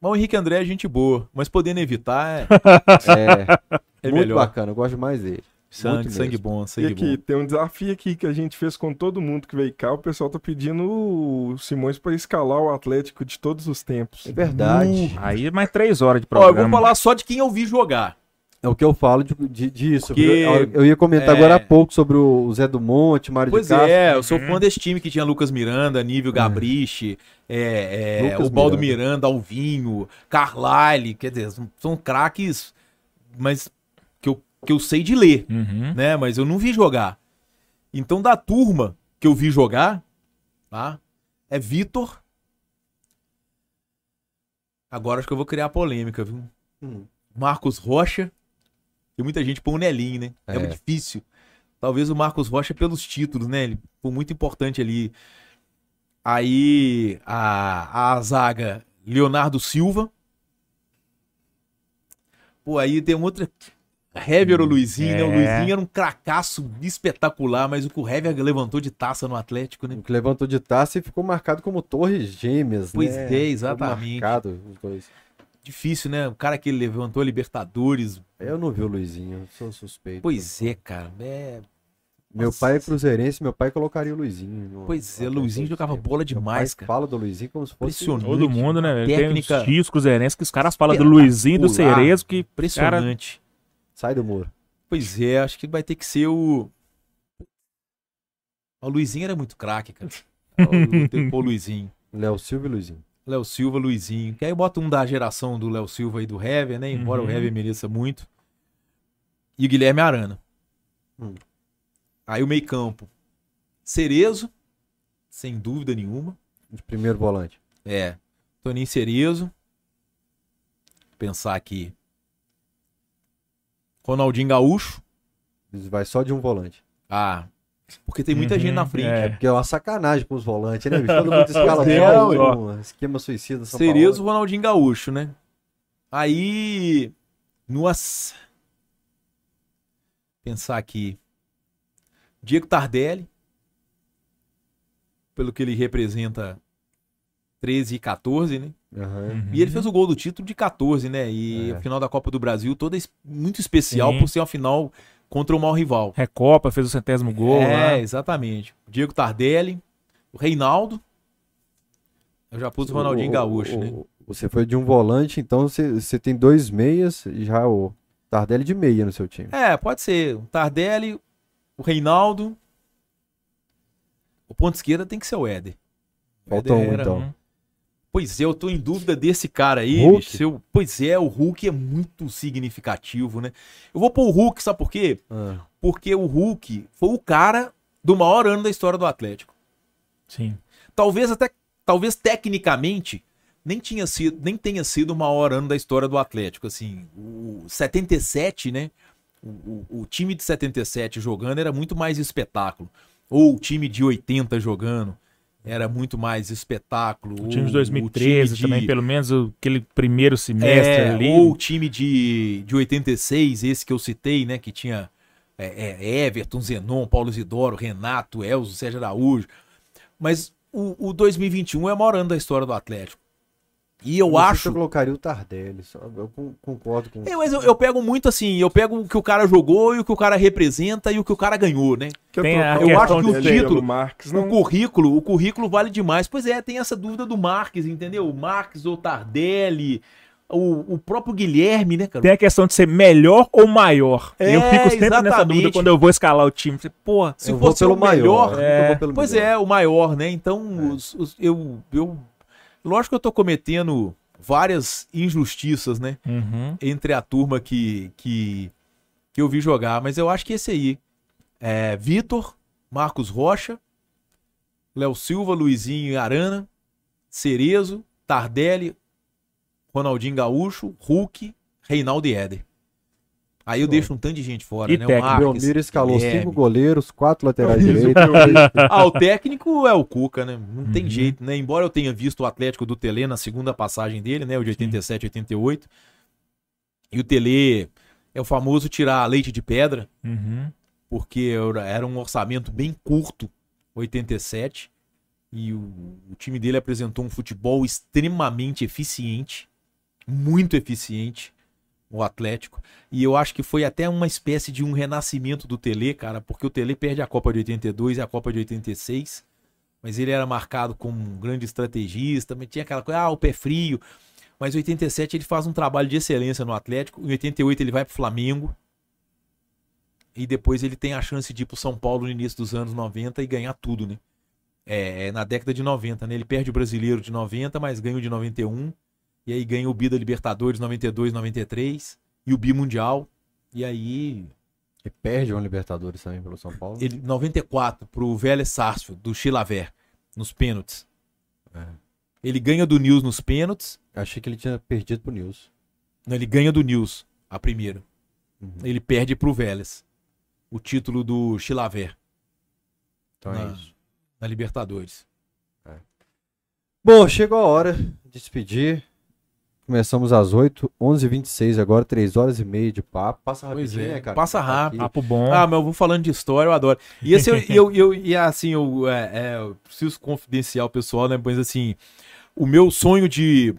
Mas o Henrique André é gente boa, mas podendo evitar é, É, é muito melhor. bacana, eu gosto mais dele. Sangue, sangue bom, E sangue aqui, bom. tem um desafio aqui que a gente fez com todo mundo que veio cá. O pessoal tá pedindo o Simões pra escalar o Atlético de todos os tempos. É verdade. Aí é mais três horas de Ó, eu vou programa. falar só de quem eu vi jogar. É o que eu falo de, de- disso. Porque, eu, eu ia comentar é, agora há pouco sobre o Zé do Monte, Mário Pois de Castro. é, eu sou fã desse time que tinha Lucas Miranda, Nível Gabriche, é, é, Lucas o Baldo Miranda. Miranda, Alvinho, Carlyle, quer dizer, são, são craques, mas que eu, que eu sei de ler, Uhum. né? Mas eu não vi jogar. Então, da turma que eu vi jogar, tá? É Vitor. Agora acho que eu vou criar polêmica, viu? Hum. Marcos Rocha. Tem muita gente põe o Nelinho, né? É. É. muito difícil. Talvez o Marcos Rocha pelos títulos, né? Ele foi muito importante ali. Aí a, a zaga Leonardo Silva. Pô, aí tem outra. Hever ou Luizinho, né? O é. Luizinho era um cracaço espetacular, mas o que o Hever levantou de taça no Atlético, né? O que levantou de taça e ficou marcado como torres gêmeas, Pois né? é, Ficou exatamente. Marcado os dois. difícil, né? O cara que levantou a Libertadores. Eu não vi o Luizinho, eu sou suspeito. Pois é, cara. É... Meu Nossa. pai é cruzeirense, meu pai colocaria o Luizinho. no- Pois é, Luizinho Atlético jogava bola demais, cara. fala do Luizinho como se fosse... Todo mundo, né? velho? Tem Técnica uns tios cruzeirenses que os caras falam do Luizinho e do. Cerezo que Impressionante. Sai do muro. Pois é, acho que vai ter que ser o. O Luizinho era muito craque, cara. O, tem que pôr o Luizinho. Léo Silva e Luizinho. Léo Silva, Luizinho. Que aí bota um da geração do Léo Silva e do Hever, né? Embora Uhum. o Hever mereça muito. E o Guilherme Arana. Hum. Aí o meio-campo. Cerezo, sem dúvida nenhuma. De primeiro volante. É. Toninho Cerezo. Pensar aqui. Ronaldinho Gaúcho. Vai só de um volante. Ah. Porque tem muita Uhum, gente na frente. é. Porque é uma sacanagem com os volantes, né, bicho? Todo mundo escala É, só um esquema suicida. São Cerezo, Paulo. Ronaldinho Gaúcho, né? Aí. Nossa. Pensar aqui. Diego Tardelli. Pelo que ele representa 13 e 14, né? Uhum. E ele fez o gol do título de 14, né? E É. a final da Copa do Brasil toda muito especial Sim. por ser uma final contra o maior rival. Recopa, fez o centésimo gol. é, lá. exatamente. Diego Tardelli, o Reinaldo. Eu já pus o Ronaldinho O- Gaúcho, o- né? Você foi de um volante, então você, você tem dois meias e já o Tardelli de meia no seu time. É, pode ser. O Tardelli, o Reinaldo. O ponto esquerda tem que ser o Éder. O Falta um, era- então. Pois é, eu tô em dúvida desse cara aí. Bicho. Pois é, o Hulk é muito significativo, né? Eu vou pôr o Hulk, sabe por quê? Ah, Porque o Hulk foi o cara do maior ano da história do Atlético. Sim. Talvez até, talvez tecnicamente, nem, tinha sido, nem tenha sido o maior ano da história do Atlético. Assim, o 77, né? O, o- o time de 77 jogando era muito mais espetáculo. Ou o time de 80 jogando era muito mais espetáculo. O time de ou 2013 o time de- também, pelo menos aquele primeiro semestre é, ali. Ou o time de, de 86, esse que eu citei, né? Que tinha é, é, Everton, Zenon, Paulo Isidoro, Renato, Elzo, Sérgio Araújo. Mas o, o 2021 é o maior ano da história do Atlético. E eu não sei se acho. Eu colocaria o Tardelli. só- eu con- concordo com É, mas eu, eu pego muito assim, eu pego o que o cara jogou e o que o cara representa e o que o cara ganhou, né? Tem a trocar eu acho questão que o título- Marques, O não. currículo, o currículo vale demais. Pois é, tem essa dúvida do Marques, entendeu? O Marques ou Tardelli, o, o próprio Guilherme, né, cara? Tem a questão de ser melhor ou maior. É, eu fico sempre nessa exatamente. dúvida quando eu vou escalar o time. Você, Porra, Se eu vou fosse pelo o melhor, maior. é, eu vou pelo Pois melhor. é, o maior, né? Então, os- os- eu, eu. Lógico que eu tô cometendo várias injustiças, né? Uhum. Entre a turma que, que, que eu vi jogar, mas eu acho que esse aí. É Vitor, Marcos Rocha, Léo Silva, Luizinho e Arana, Cerezo, Tardelli, Ronaldinho Gaúcho, Hulk, Reinaldo e Éder. Aí eu Pô. deixo um tanto de gente fora, E né? técnico. Marques, Belmiro escalou Guilherme. cinco goleiros, quatro laterais o direitos. eu- Ah, o técnico é o Cuca, né? Não tem Uhum. jeito, né? Embora eu tenha visto o Atlético do Tele na segunda passagem dele, né? O de 87, 88. E o Tele é o famoso tirar leite de pedra, Uhum. porque era- era um orçamento bem curto, 87. E o, o time dele apresentou um futebol extremamente eficiente, muito eficiente, o Atlético. E eu acho que foi até uma espécie de um renascimento do Tele, cara, porque o Tele perde a Copa de 82 e a Copa de 86. Mas ele era marcado como um grande estrategista, tinha aquela coisa, ah, o pé frio. Mas em 87 ele faz um trabalho de excelência no Atlético. Em 88 ele vai pro Flamengo. E depois ele tem a chance de ir pro São Paulo no início dos anos 90 e ganhar tudo, né? É, na década de 90, né? Ele perde o brasileiro de 90, mas ganha o de 91. E aí ganha o Bi da Libertadores 92, 93. E o Bi Mundial. E aí E perde uma Libertadores também pelo São Paulo. ele 94 pro Vélez Sarsfield do Chilaver nos pênaltis. É. Ele ganha do News nos pênaltis. Achei que ele tinha perdido pro Nils. Não, ele ganha do News a primeira. Uhum. Ele perde pro Vélez. O título do Chilaver Então é na, isso. na Libertadores. Bom, chegou a hora de despedir. Começamos às 8, 11h26 agora, 3 horas e meia de papo. Passa Pois rapidinho, é, né, cara? passa Tá aqui. rápido. Papo bom. Ah, mas eu vou falando de história, eu adoro. E esse eu, eu, eu, e assim, eu, é, é, eu preciso confidenciar o pessoal, né? Mas assim, o meu sonho de,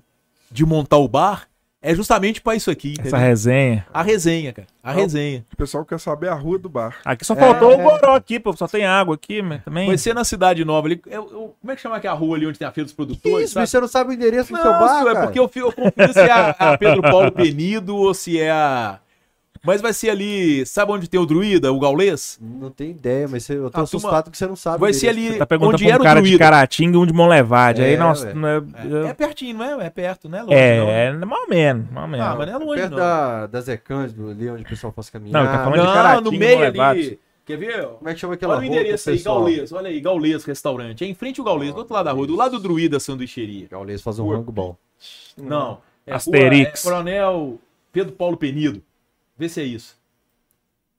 de montar o bar é justamente pra isso aqui, Essa entendeu? resenha. A resenha, cara. A Não. resenha. O pessoal quer saber a rua do bar. Aqui só É, faltou é. o goró aqui, pô. Só tem água aqui, mas também. Vai ser na Cidade Nova ali. Eu- eu- como é que chama aquela rua ali onde tem a feira dos produtores? isso, sabe? mas você não sabe o endereço do Não, seu bar, senhor, é porque eu, eu confundo se é a, a Pedro Paulo Penido ou se é a. Mas vai ser ali. Sabe onde tem o druida, o gaulês? Não tenho ideia, mas eu tô A turma- assustado que você não sabe. o Vai ser ali Tá perguntando onde pra era um o cara de druida. Caratinga e um de Monlevade. Aí, É, nossa, ué. não é, É, é pertinho, não é? É perto, né? Longe, é, não. é, mal menos, mal menos. Ah, mas não é longe, Perto não. da, da Zé Cândido, ali onde o pessoal faz caminhar. Não, tá falando de Não, Caratinga no e meio ali. Quer ver? Como é que chama aquela Olha o endereço o aí, pessoal- Gaulês. Olha aí, Gaulês Restaurante. É em frente ao Gaulês, do outro lado da rua, do lado do Druida Sanduicheria. Gaulês faz um rango bom. Não. É Asterix. Rua, é Coronel Pedro Paulo Penido. Vê se é isso.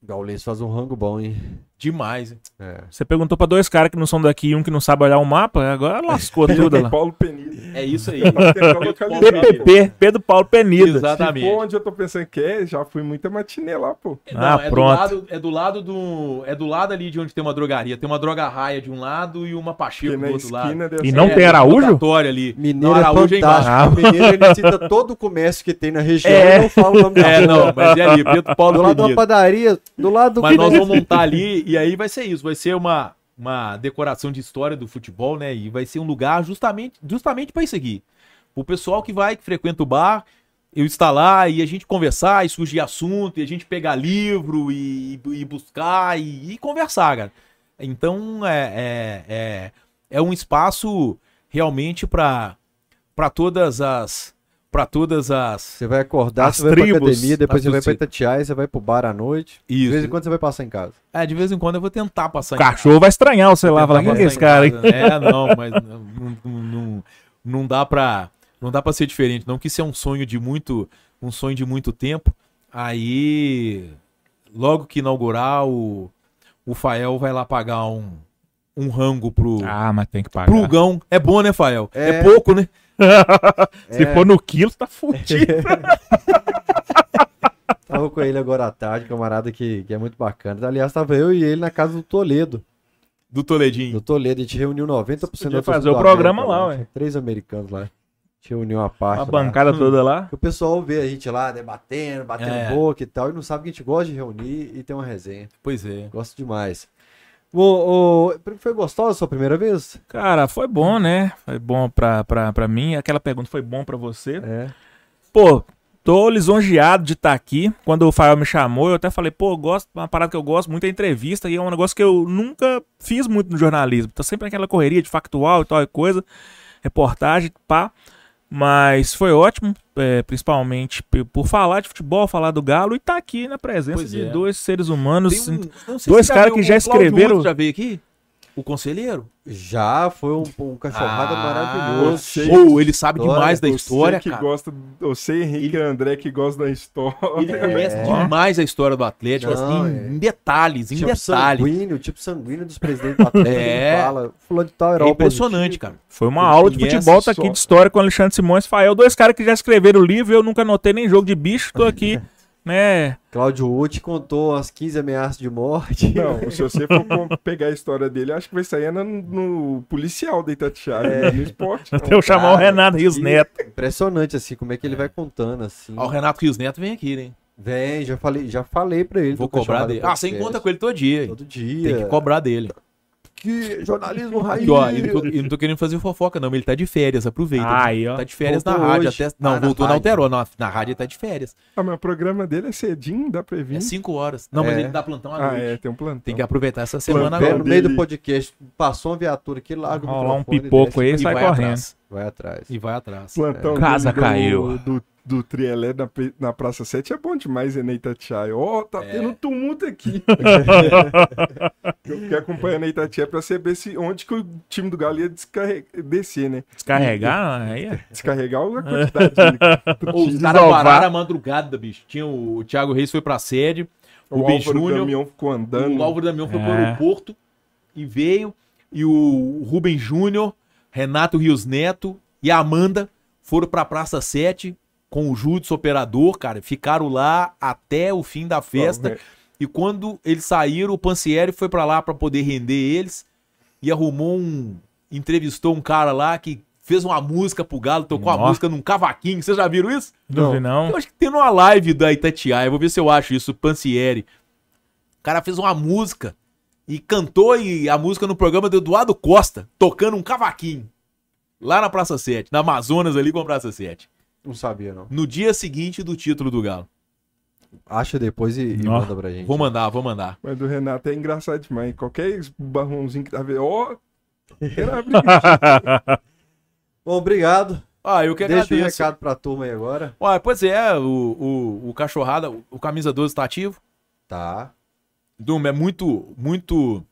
Gaulês faz um rango bom, hein? Demais, hein? É. Você perguntou pra dois caras que não são daqui e um que não sabe olhar o mapa, agora lascou tudo lá. Paulo Penido. É isso aí. Localizar, pô. PPP, Pedro Paulo Penida. Se Exatamente. for onde eu tô pensando que é, já fui muita matinê lá, pô. Não, Ah, é pronto. Do lado, é do lado do. É do lado ali de onde tem uma drogaria. Tem uma droga raia de um lado e uma Pacheco do outro lado. E ser- não tem Araújo? rotatório ali. Mineiro Não, é Araújo é embaixo. fantástico. Mineiro ele cita todo o comércio que tem na região É. e não fala o nome da É, não, mas é ali, Pedro Paulo Do lado de uma Penido. padaria, do lado do Mas nós vamos montar ali e aí vai ser isso, vai ser uma, uma decoração de história do futebol, né? E vai ser um lugar justamente, justamente para isso aqui. O pessoal que vai, que frequenta o bar, eu estar lá e a gente conversar e surgir assunto, e a gente pegar livro e, e buscar e, e conversar, cara. Então é, é, é, é um espaço realmente para para todas as para todas as Você vai acordar, As você vai pra tribos, academia, depois você vai pra torcidas. Itatiaia, você vai pro bar à noite. De isso. vez em quando você vai passar em casa. É, de vez em quando eu vou tentar passar O em casa. cachorro vai estranhar o celular, falar, quem é esse cara aí? casa. É, não, mas não, não, não, não dá pra não dá para ser diferente, não que isso é um sonho de muito um sonho de muito tempo. Aí logo que inaugurar o o Fael vai lá pagar um um rango pro Ah, mas tem que pagar. pro Gão. É bom, né, Fael? É, É. pouco, né? Se É. for no quilo, tá fudido. Tava com ele agora à tarde, camarada que, que é muito bacana. Aliás, tava eu e ele na casa do Toledo. Do Toledinho. Do Toledo, a gente reuniu 90% da Podia fazer o programa América lá, ué. Tinha Três americanos lá. A gente reuniu uma parte A lá. bancada toda lá. Que O pessoal vê a gente lá debatendo, batendo É. boca e tal, e não sabe que a gente gosta de reunir e ter uma resenha. Pois é. Gosto demais. O, o- foi gostosa a sua primeira vez? Cara, foi bom, né? Foi bom pra, pra, pra mim. Aquela pergunta foi bom pra você. É. Pô, tô lisonjeado de estar aqui. Quando o Fael me chamou, eu até falei, pô, gosto, uma parada que eu gosto muito é entrevista, e é um negócio que eu nunca fiz muito no jornalismo. Tô sempre naquela correria de factual e tal e coisa, reportagem, pá. Mas foi ótimo, é, principalmente por falar de futebol, falar do Galo e tá aqui na presença Pois de é. dois seres humanos. Um- dois caras que já escreveram- Já veio aqui? O conselheiro? Já foi um, um cachorrada Ah, maravilhoso. Ou ele sabe História. demais da história, que cara. gosta, você, Henrique e André, que gosta da história. Ele conhece É. demais a história do Atlético, Não, assim, é. em detalhes, em Tipo detalhes. sanguíneo, tipo sanguíneo dos presidentes do Atlético. É. ele fala, fulano de tal era É impressionante, cara. Foi uma Ele aula de futebol, tá aqui de história com o Alexandre Simões e Fael. Dois caras que já escreveram o livro, eu nunca anotei nem jogo de bicho, tô aqui, né? Cláudio Uti contou as 15 ameaças de morte. Não, se você for pegar a história dele, acho que vai sair no, no policial da Itatiaia, no esporte. Até eu chamar o Renato Rios que- Neto. Impressionante, assim, como é que ele vai contando, assim. Ó, o Renato Rios Neto vem aqui, né? Vem, já falei, já falei pra ele. Vou cobrar dele. Ah, você encontra com ele todo dia. Todo dia. Tem que cobrar dele. Que jornalismo raiz. Aqui, ó, e não, tô, e não tô querendo fazer fofoca, não, mas ele tá de férias, aproveita. Aí, ó. Tá de férias Voltou na rádio hoje. até. Não, Ah, voltou na rádio. Alterou. Na, na rádio ele tá de férias. Ah, mas o programa dele é cedinho, dá pra vir. É 5 horas. Não, mas É. ele dá plantão à Ah, noite. é, tem um plantão. Tem que aproveitar essa semana Plantão agora. no meio do podcast, passou uma viatura aqui, larga o Rolar um microfone, pipoco aí, E sai vai correndo. atrás. Vai atrás. E vai atrás. Plantão Casa dele do- caiu. Do, do Trielé na, na Praça 7 é bom demais, é Itatiaia. Ó, tá É. tendo tumulto aqui. Eu fiquei acompanhando a Itatiaia pra saber se, onde que o time do Galo ia descer, né? Descarregar, aí é. Descarregar a quantidade de Ô, Os caras pararam a madrugada, bicho. Tinha o, o Thiago Reis foi pra sede, o O Álvaro Júnior, Damião ficou andando. o Álvaro Damião foi pro É. aeroporto e veio. E o Rubem Júnior, Renato Rios Neto e a Amanda foram pra Praça 7 com o Júdice operador, cara. Ficaram lá até o fim da festa. E quando eles saíram, o Pansieri foi pra lá pra poder render eles e arrumou um. Entrevistou um cara lá que fez uma música pro Galo, tocou a Nó. música num cavaquinho. Vocês já viram isso? Não vi, não. Eu acho que tem numa live da Itatiaia, eu vou ver se eu acho isso, Pancieri. O cara fez uma música e cantou e a música no programa do Eduardo Costa, tocando um cavaquinho. Lá na Praça 7, na Amazonas ali com a Praça 7. Não sabia, não. No dia seguinte do título do Galo. Acha depois e, e manda pra gente. Vou mandar, vou mandar. Mas do Renato é engraçado demais. Qualquer barrãozinho que tá vendo. Ó! Bom, obrigado. Ah, eu que Deixa o agradeço. recado pra turma aí agora. Ué, pois é, o, o, o Cachorrada, o, o Camisa 12 tá ativo. Tá. Dum, é muito, muito...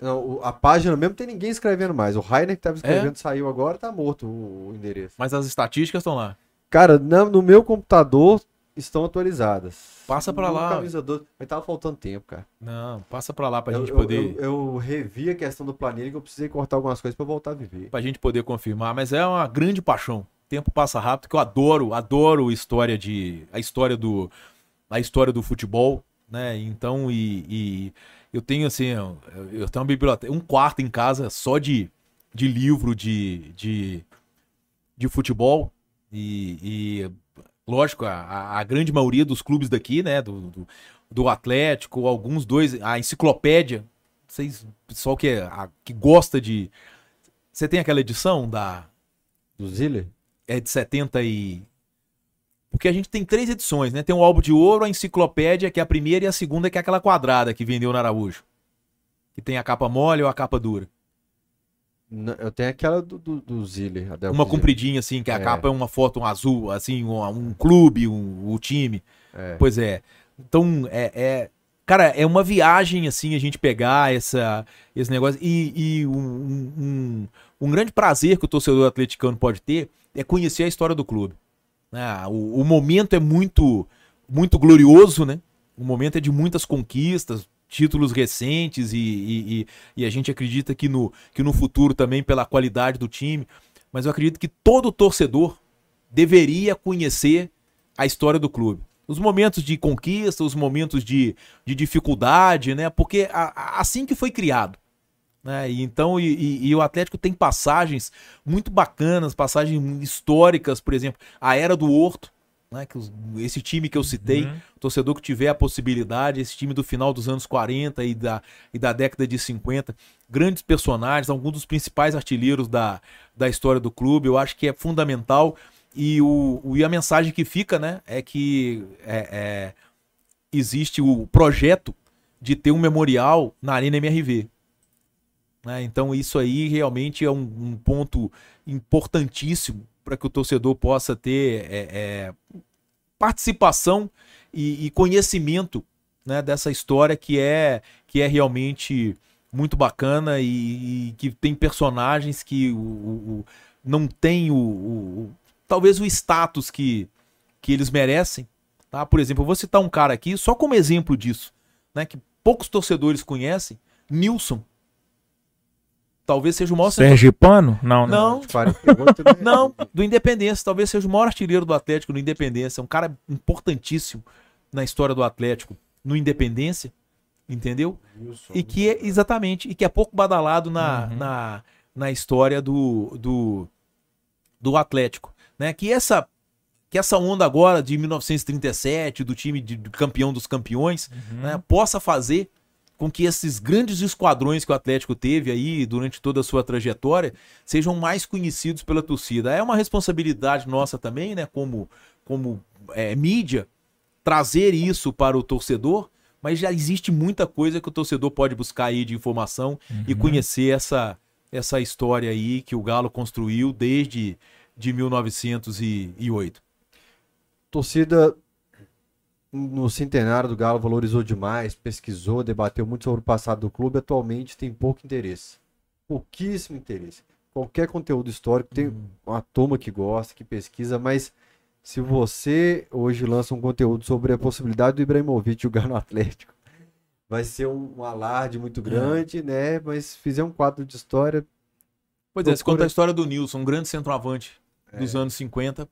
Não, o- a página mesmo tem ninguém escrevendo mais. O Rainer que tava É? escrevendo saiu agora, tá morto o, o endereço. Mas as estatísticas estão lá. Cara, na- no meu computador estão atualizadas. Passa pra No lá. Camisa 12, mas tava faltando tempo, cara. Não, passa pra lá pra eu, gente eu- poder... eu, eu revi a questão do planilha que eu precisei cortar algumas coisas pra voltar a viver. pra gente poder confirmar, mas é uma grande paixão. O tempo passa rápido, que eu adoro, adoro história de a história do a história do futebol, né? Então e, e eu tenho assim, eu, eu tenho uma biblioteca, um quarto em casa só de, de livro de, de de futebol e, e, lógico a, a- grande maioria dos clubes daqui, né? Do, do, do Atlético, alguns dois, a enciclopédia, vocês pessoal que é, a- que gosta de você tem aquela edição da Do Ziller? é de 70 e. Porque a gente tem três edições, né? Tem o álbum de ouro, a enciclopédia, que é a primeira, e a segunda, que é aquela quadrada que vendeu na Araújo. Que tem a capa mole ou a capa dura. Eu tenho aquela do, do, do Delco Uma compridinha, assim, que a É. capa é uma foto um azul, assim, um, um clube, um, o time. É. Pois é. Então, é, é- Cara, é uma viagem, assim, a gente pegar essa, esse negócio. E, e um, um- um, um grande prazer que o torcedor atleticano pode ter é conhecer a história do clube. né? o, o momento é muito, muito glorioso, né? O momento é de muitas conquistas, títulos recentes, e, e, e- e a gente acredita que no, que no futuro também pela qualidade do time. Mas eu acredito que todo torcedor deveria conhecer a história do clube. Os momentos de conquista, os momentos de, de dificuldade, né? Porque a- a- assim que foi criado. Né? E então, e, e- e o Atlético tem passagens muito bacanas, passagens históricas, por exemplo, a era do Horto, né? Que os- esse time que eu citei, Uhum. torcedor que tiver a possibilidade, esse time do final dos anos 40 e da, e da década de 50, grandes personagens, alguns dos principais artilheiros da, da história do clube, eu acho que é fundamental. E, o, o- e a mensagem que fica, né, é que é, é, existe o projeto de ter um memorial na Arena MRV. né? Então isso aí realmente é um, um ponto importantíssimo para que o torcedor possa ter é, é, participação e, e conhecimento né, dessa história que é que é realmente muito bacana e, e que tem personagens que o, o- não tem o- o- talvez o status que, que eles merecem. Tá? Por exemplo, eu vou citar um cara aqui só como exemplo disso, né, que poucos torcedores conhecem, Nilson. Talvez seja o maior Sergipano? Não, não. Não, 48, né? não, do Independência. Talvez seja o maior artilheiro do Atlético no Independência. Um cara importantíssimo na história do Atlético no Independência. Entendeu? E que é, exatamente, e que é pouco badalado na, Uhum. na, na história do, do, do Atlético. Né? Que, essa, que essa onda agora de 1937, do time de, campeão dos campeões, né, possa fazer com que esses grandes esquadrões que o Atlético teve aí durante toda a sua trajetória sejam mais conhecidos pela torcida. É uma responsabilidade nossa também, né, como, como é, mídia, trazer isso para o torcedor, mas já existe muita coisa que o torcedor pode buscar aí de informação e conhecer essa, essa história aí que o Galo construiu desde de 1908. torcida no centenário do Galo valorizou demais, pesquisou, debateu muito sobre o passado do clube. Atualmente tem pouco interesse. Pouquíssimo interesse. Qualquer conteúdo histórico tem uma turma que gosta, que pesquisa, mas se você hoje lança um conteúdo sobre a possibilidade do Ibrahimovic jogar no Atlético, vai ser um, um alarde muito grande, né? Mas se fizer um quadro de história, Pois é, se Procura- conta a história do Nilson, um grande centroavante É. dos anos 50.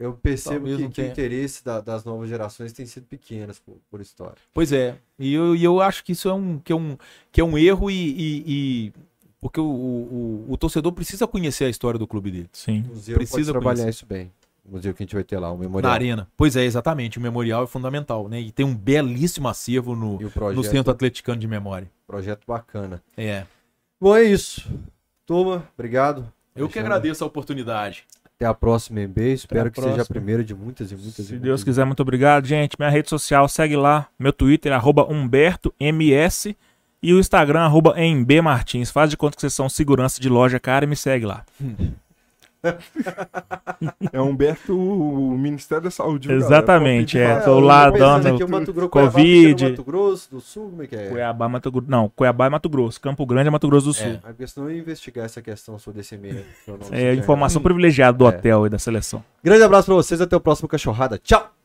Eu percebo Talvez que, que o interesse da- das novas gerações tem sido pequenas por, por história. Pois é, e eu, e eu acho que isso é um, que é um, que é um erro e, e- e Porque o, o, o- o torcedor precisa conhecer a história do clube dele. Sim. O museu Precisa pode trabalhar conhecer. isso bem. O museu que a gente vai ter lá, o Na memorial. arena. Pois é, exatamente. O memorial é fundamental, né? E tem um belíssimo acervo no, E o no projeto, Centro Atleticano de Memória. projeto bacana. É. Bom, é isso. Turma, obrigado. Eu que Alexandre. agradeço a oportunidade. Até a próxima MB. Espero a que seja a próxima. primeira de muitas e muitas e Se muitas. Deus quiser, muito obrigado, gente. Minha rede social, segue lá. Meu Twitter, arroba HumbertoMS. E o Instagram, arroba. Faz de conta que vocês são segurança de loja, cara, e me segue lá. É Humberto, o Ministério da Saúde. viu, Exatamente, galera? é, tô lá dando Grosso, Covid. Mato Grosso do Sul, como é que é? Cuiabá, Mato Grosso. Não, Cuiabá é Mato Grosso. Campo Grande é Mato Grosso do Sul. É. A questão é investigar essa questão sobre esse e-mail. É, informação privilegiada do É. hotel e da seleção. Grande abraço pra vocês, até o próximo Cachorrada. Tchau!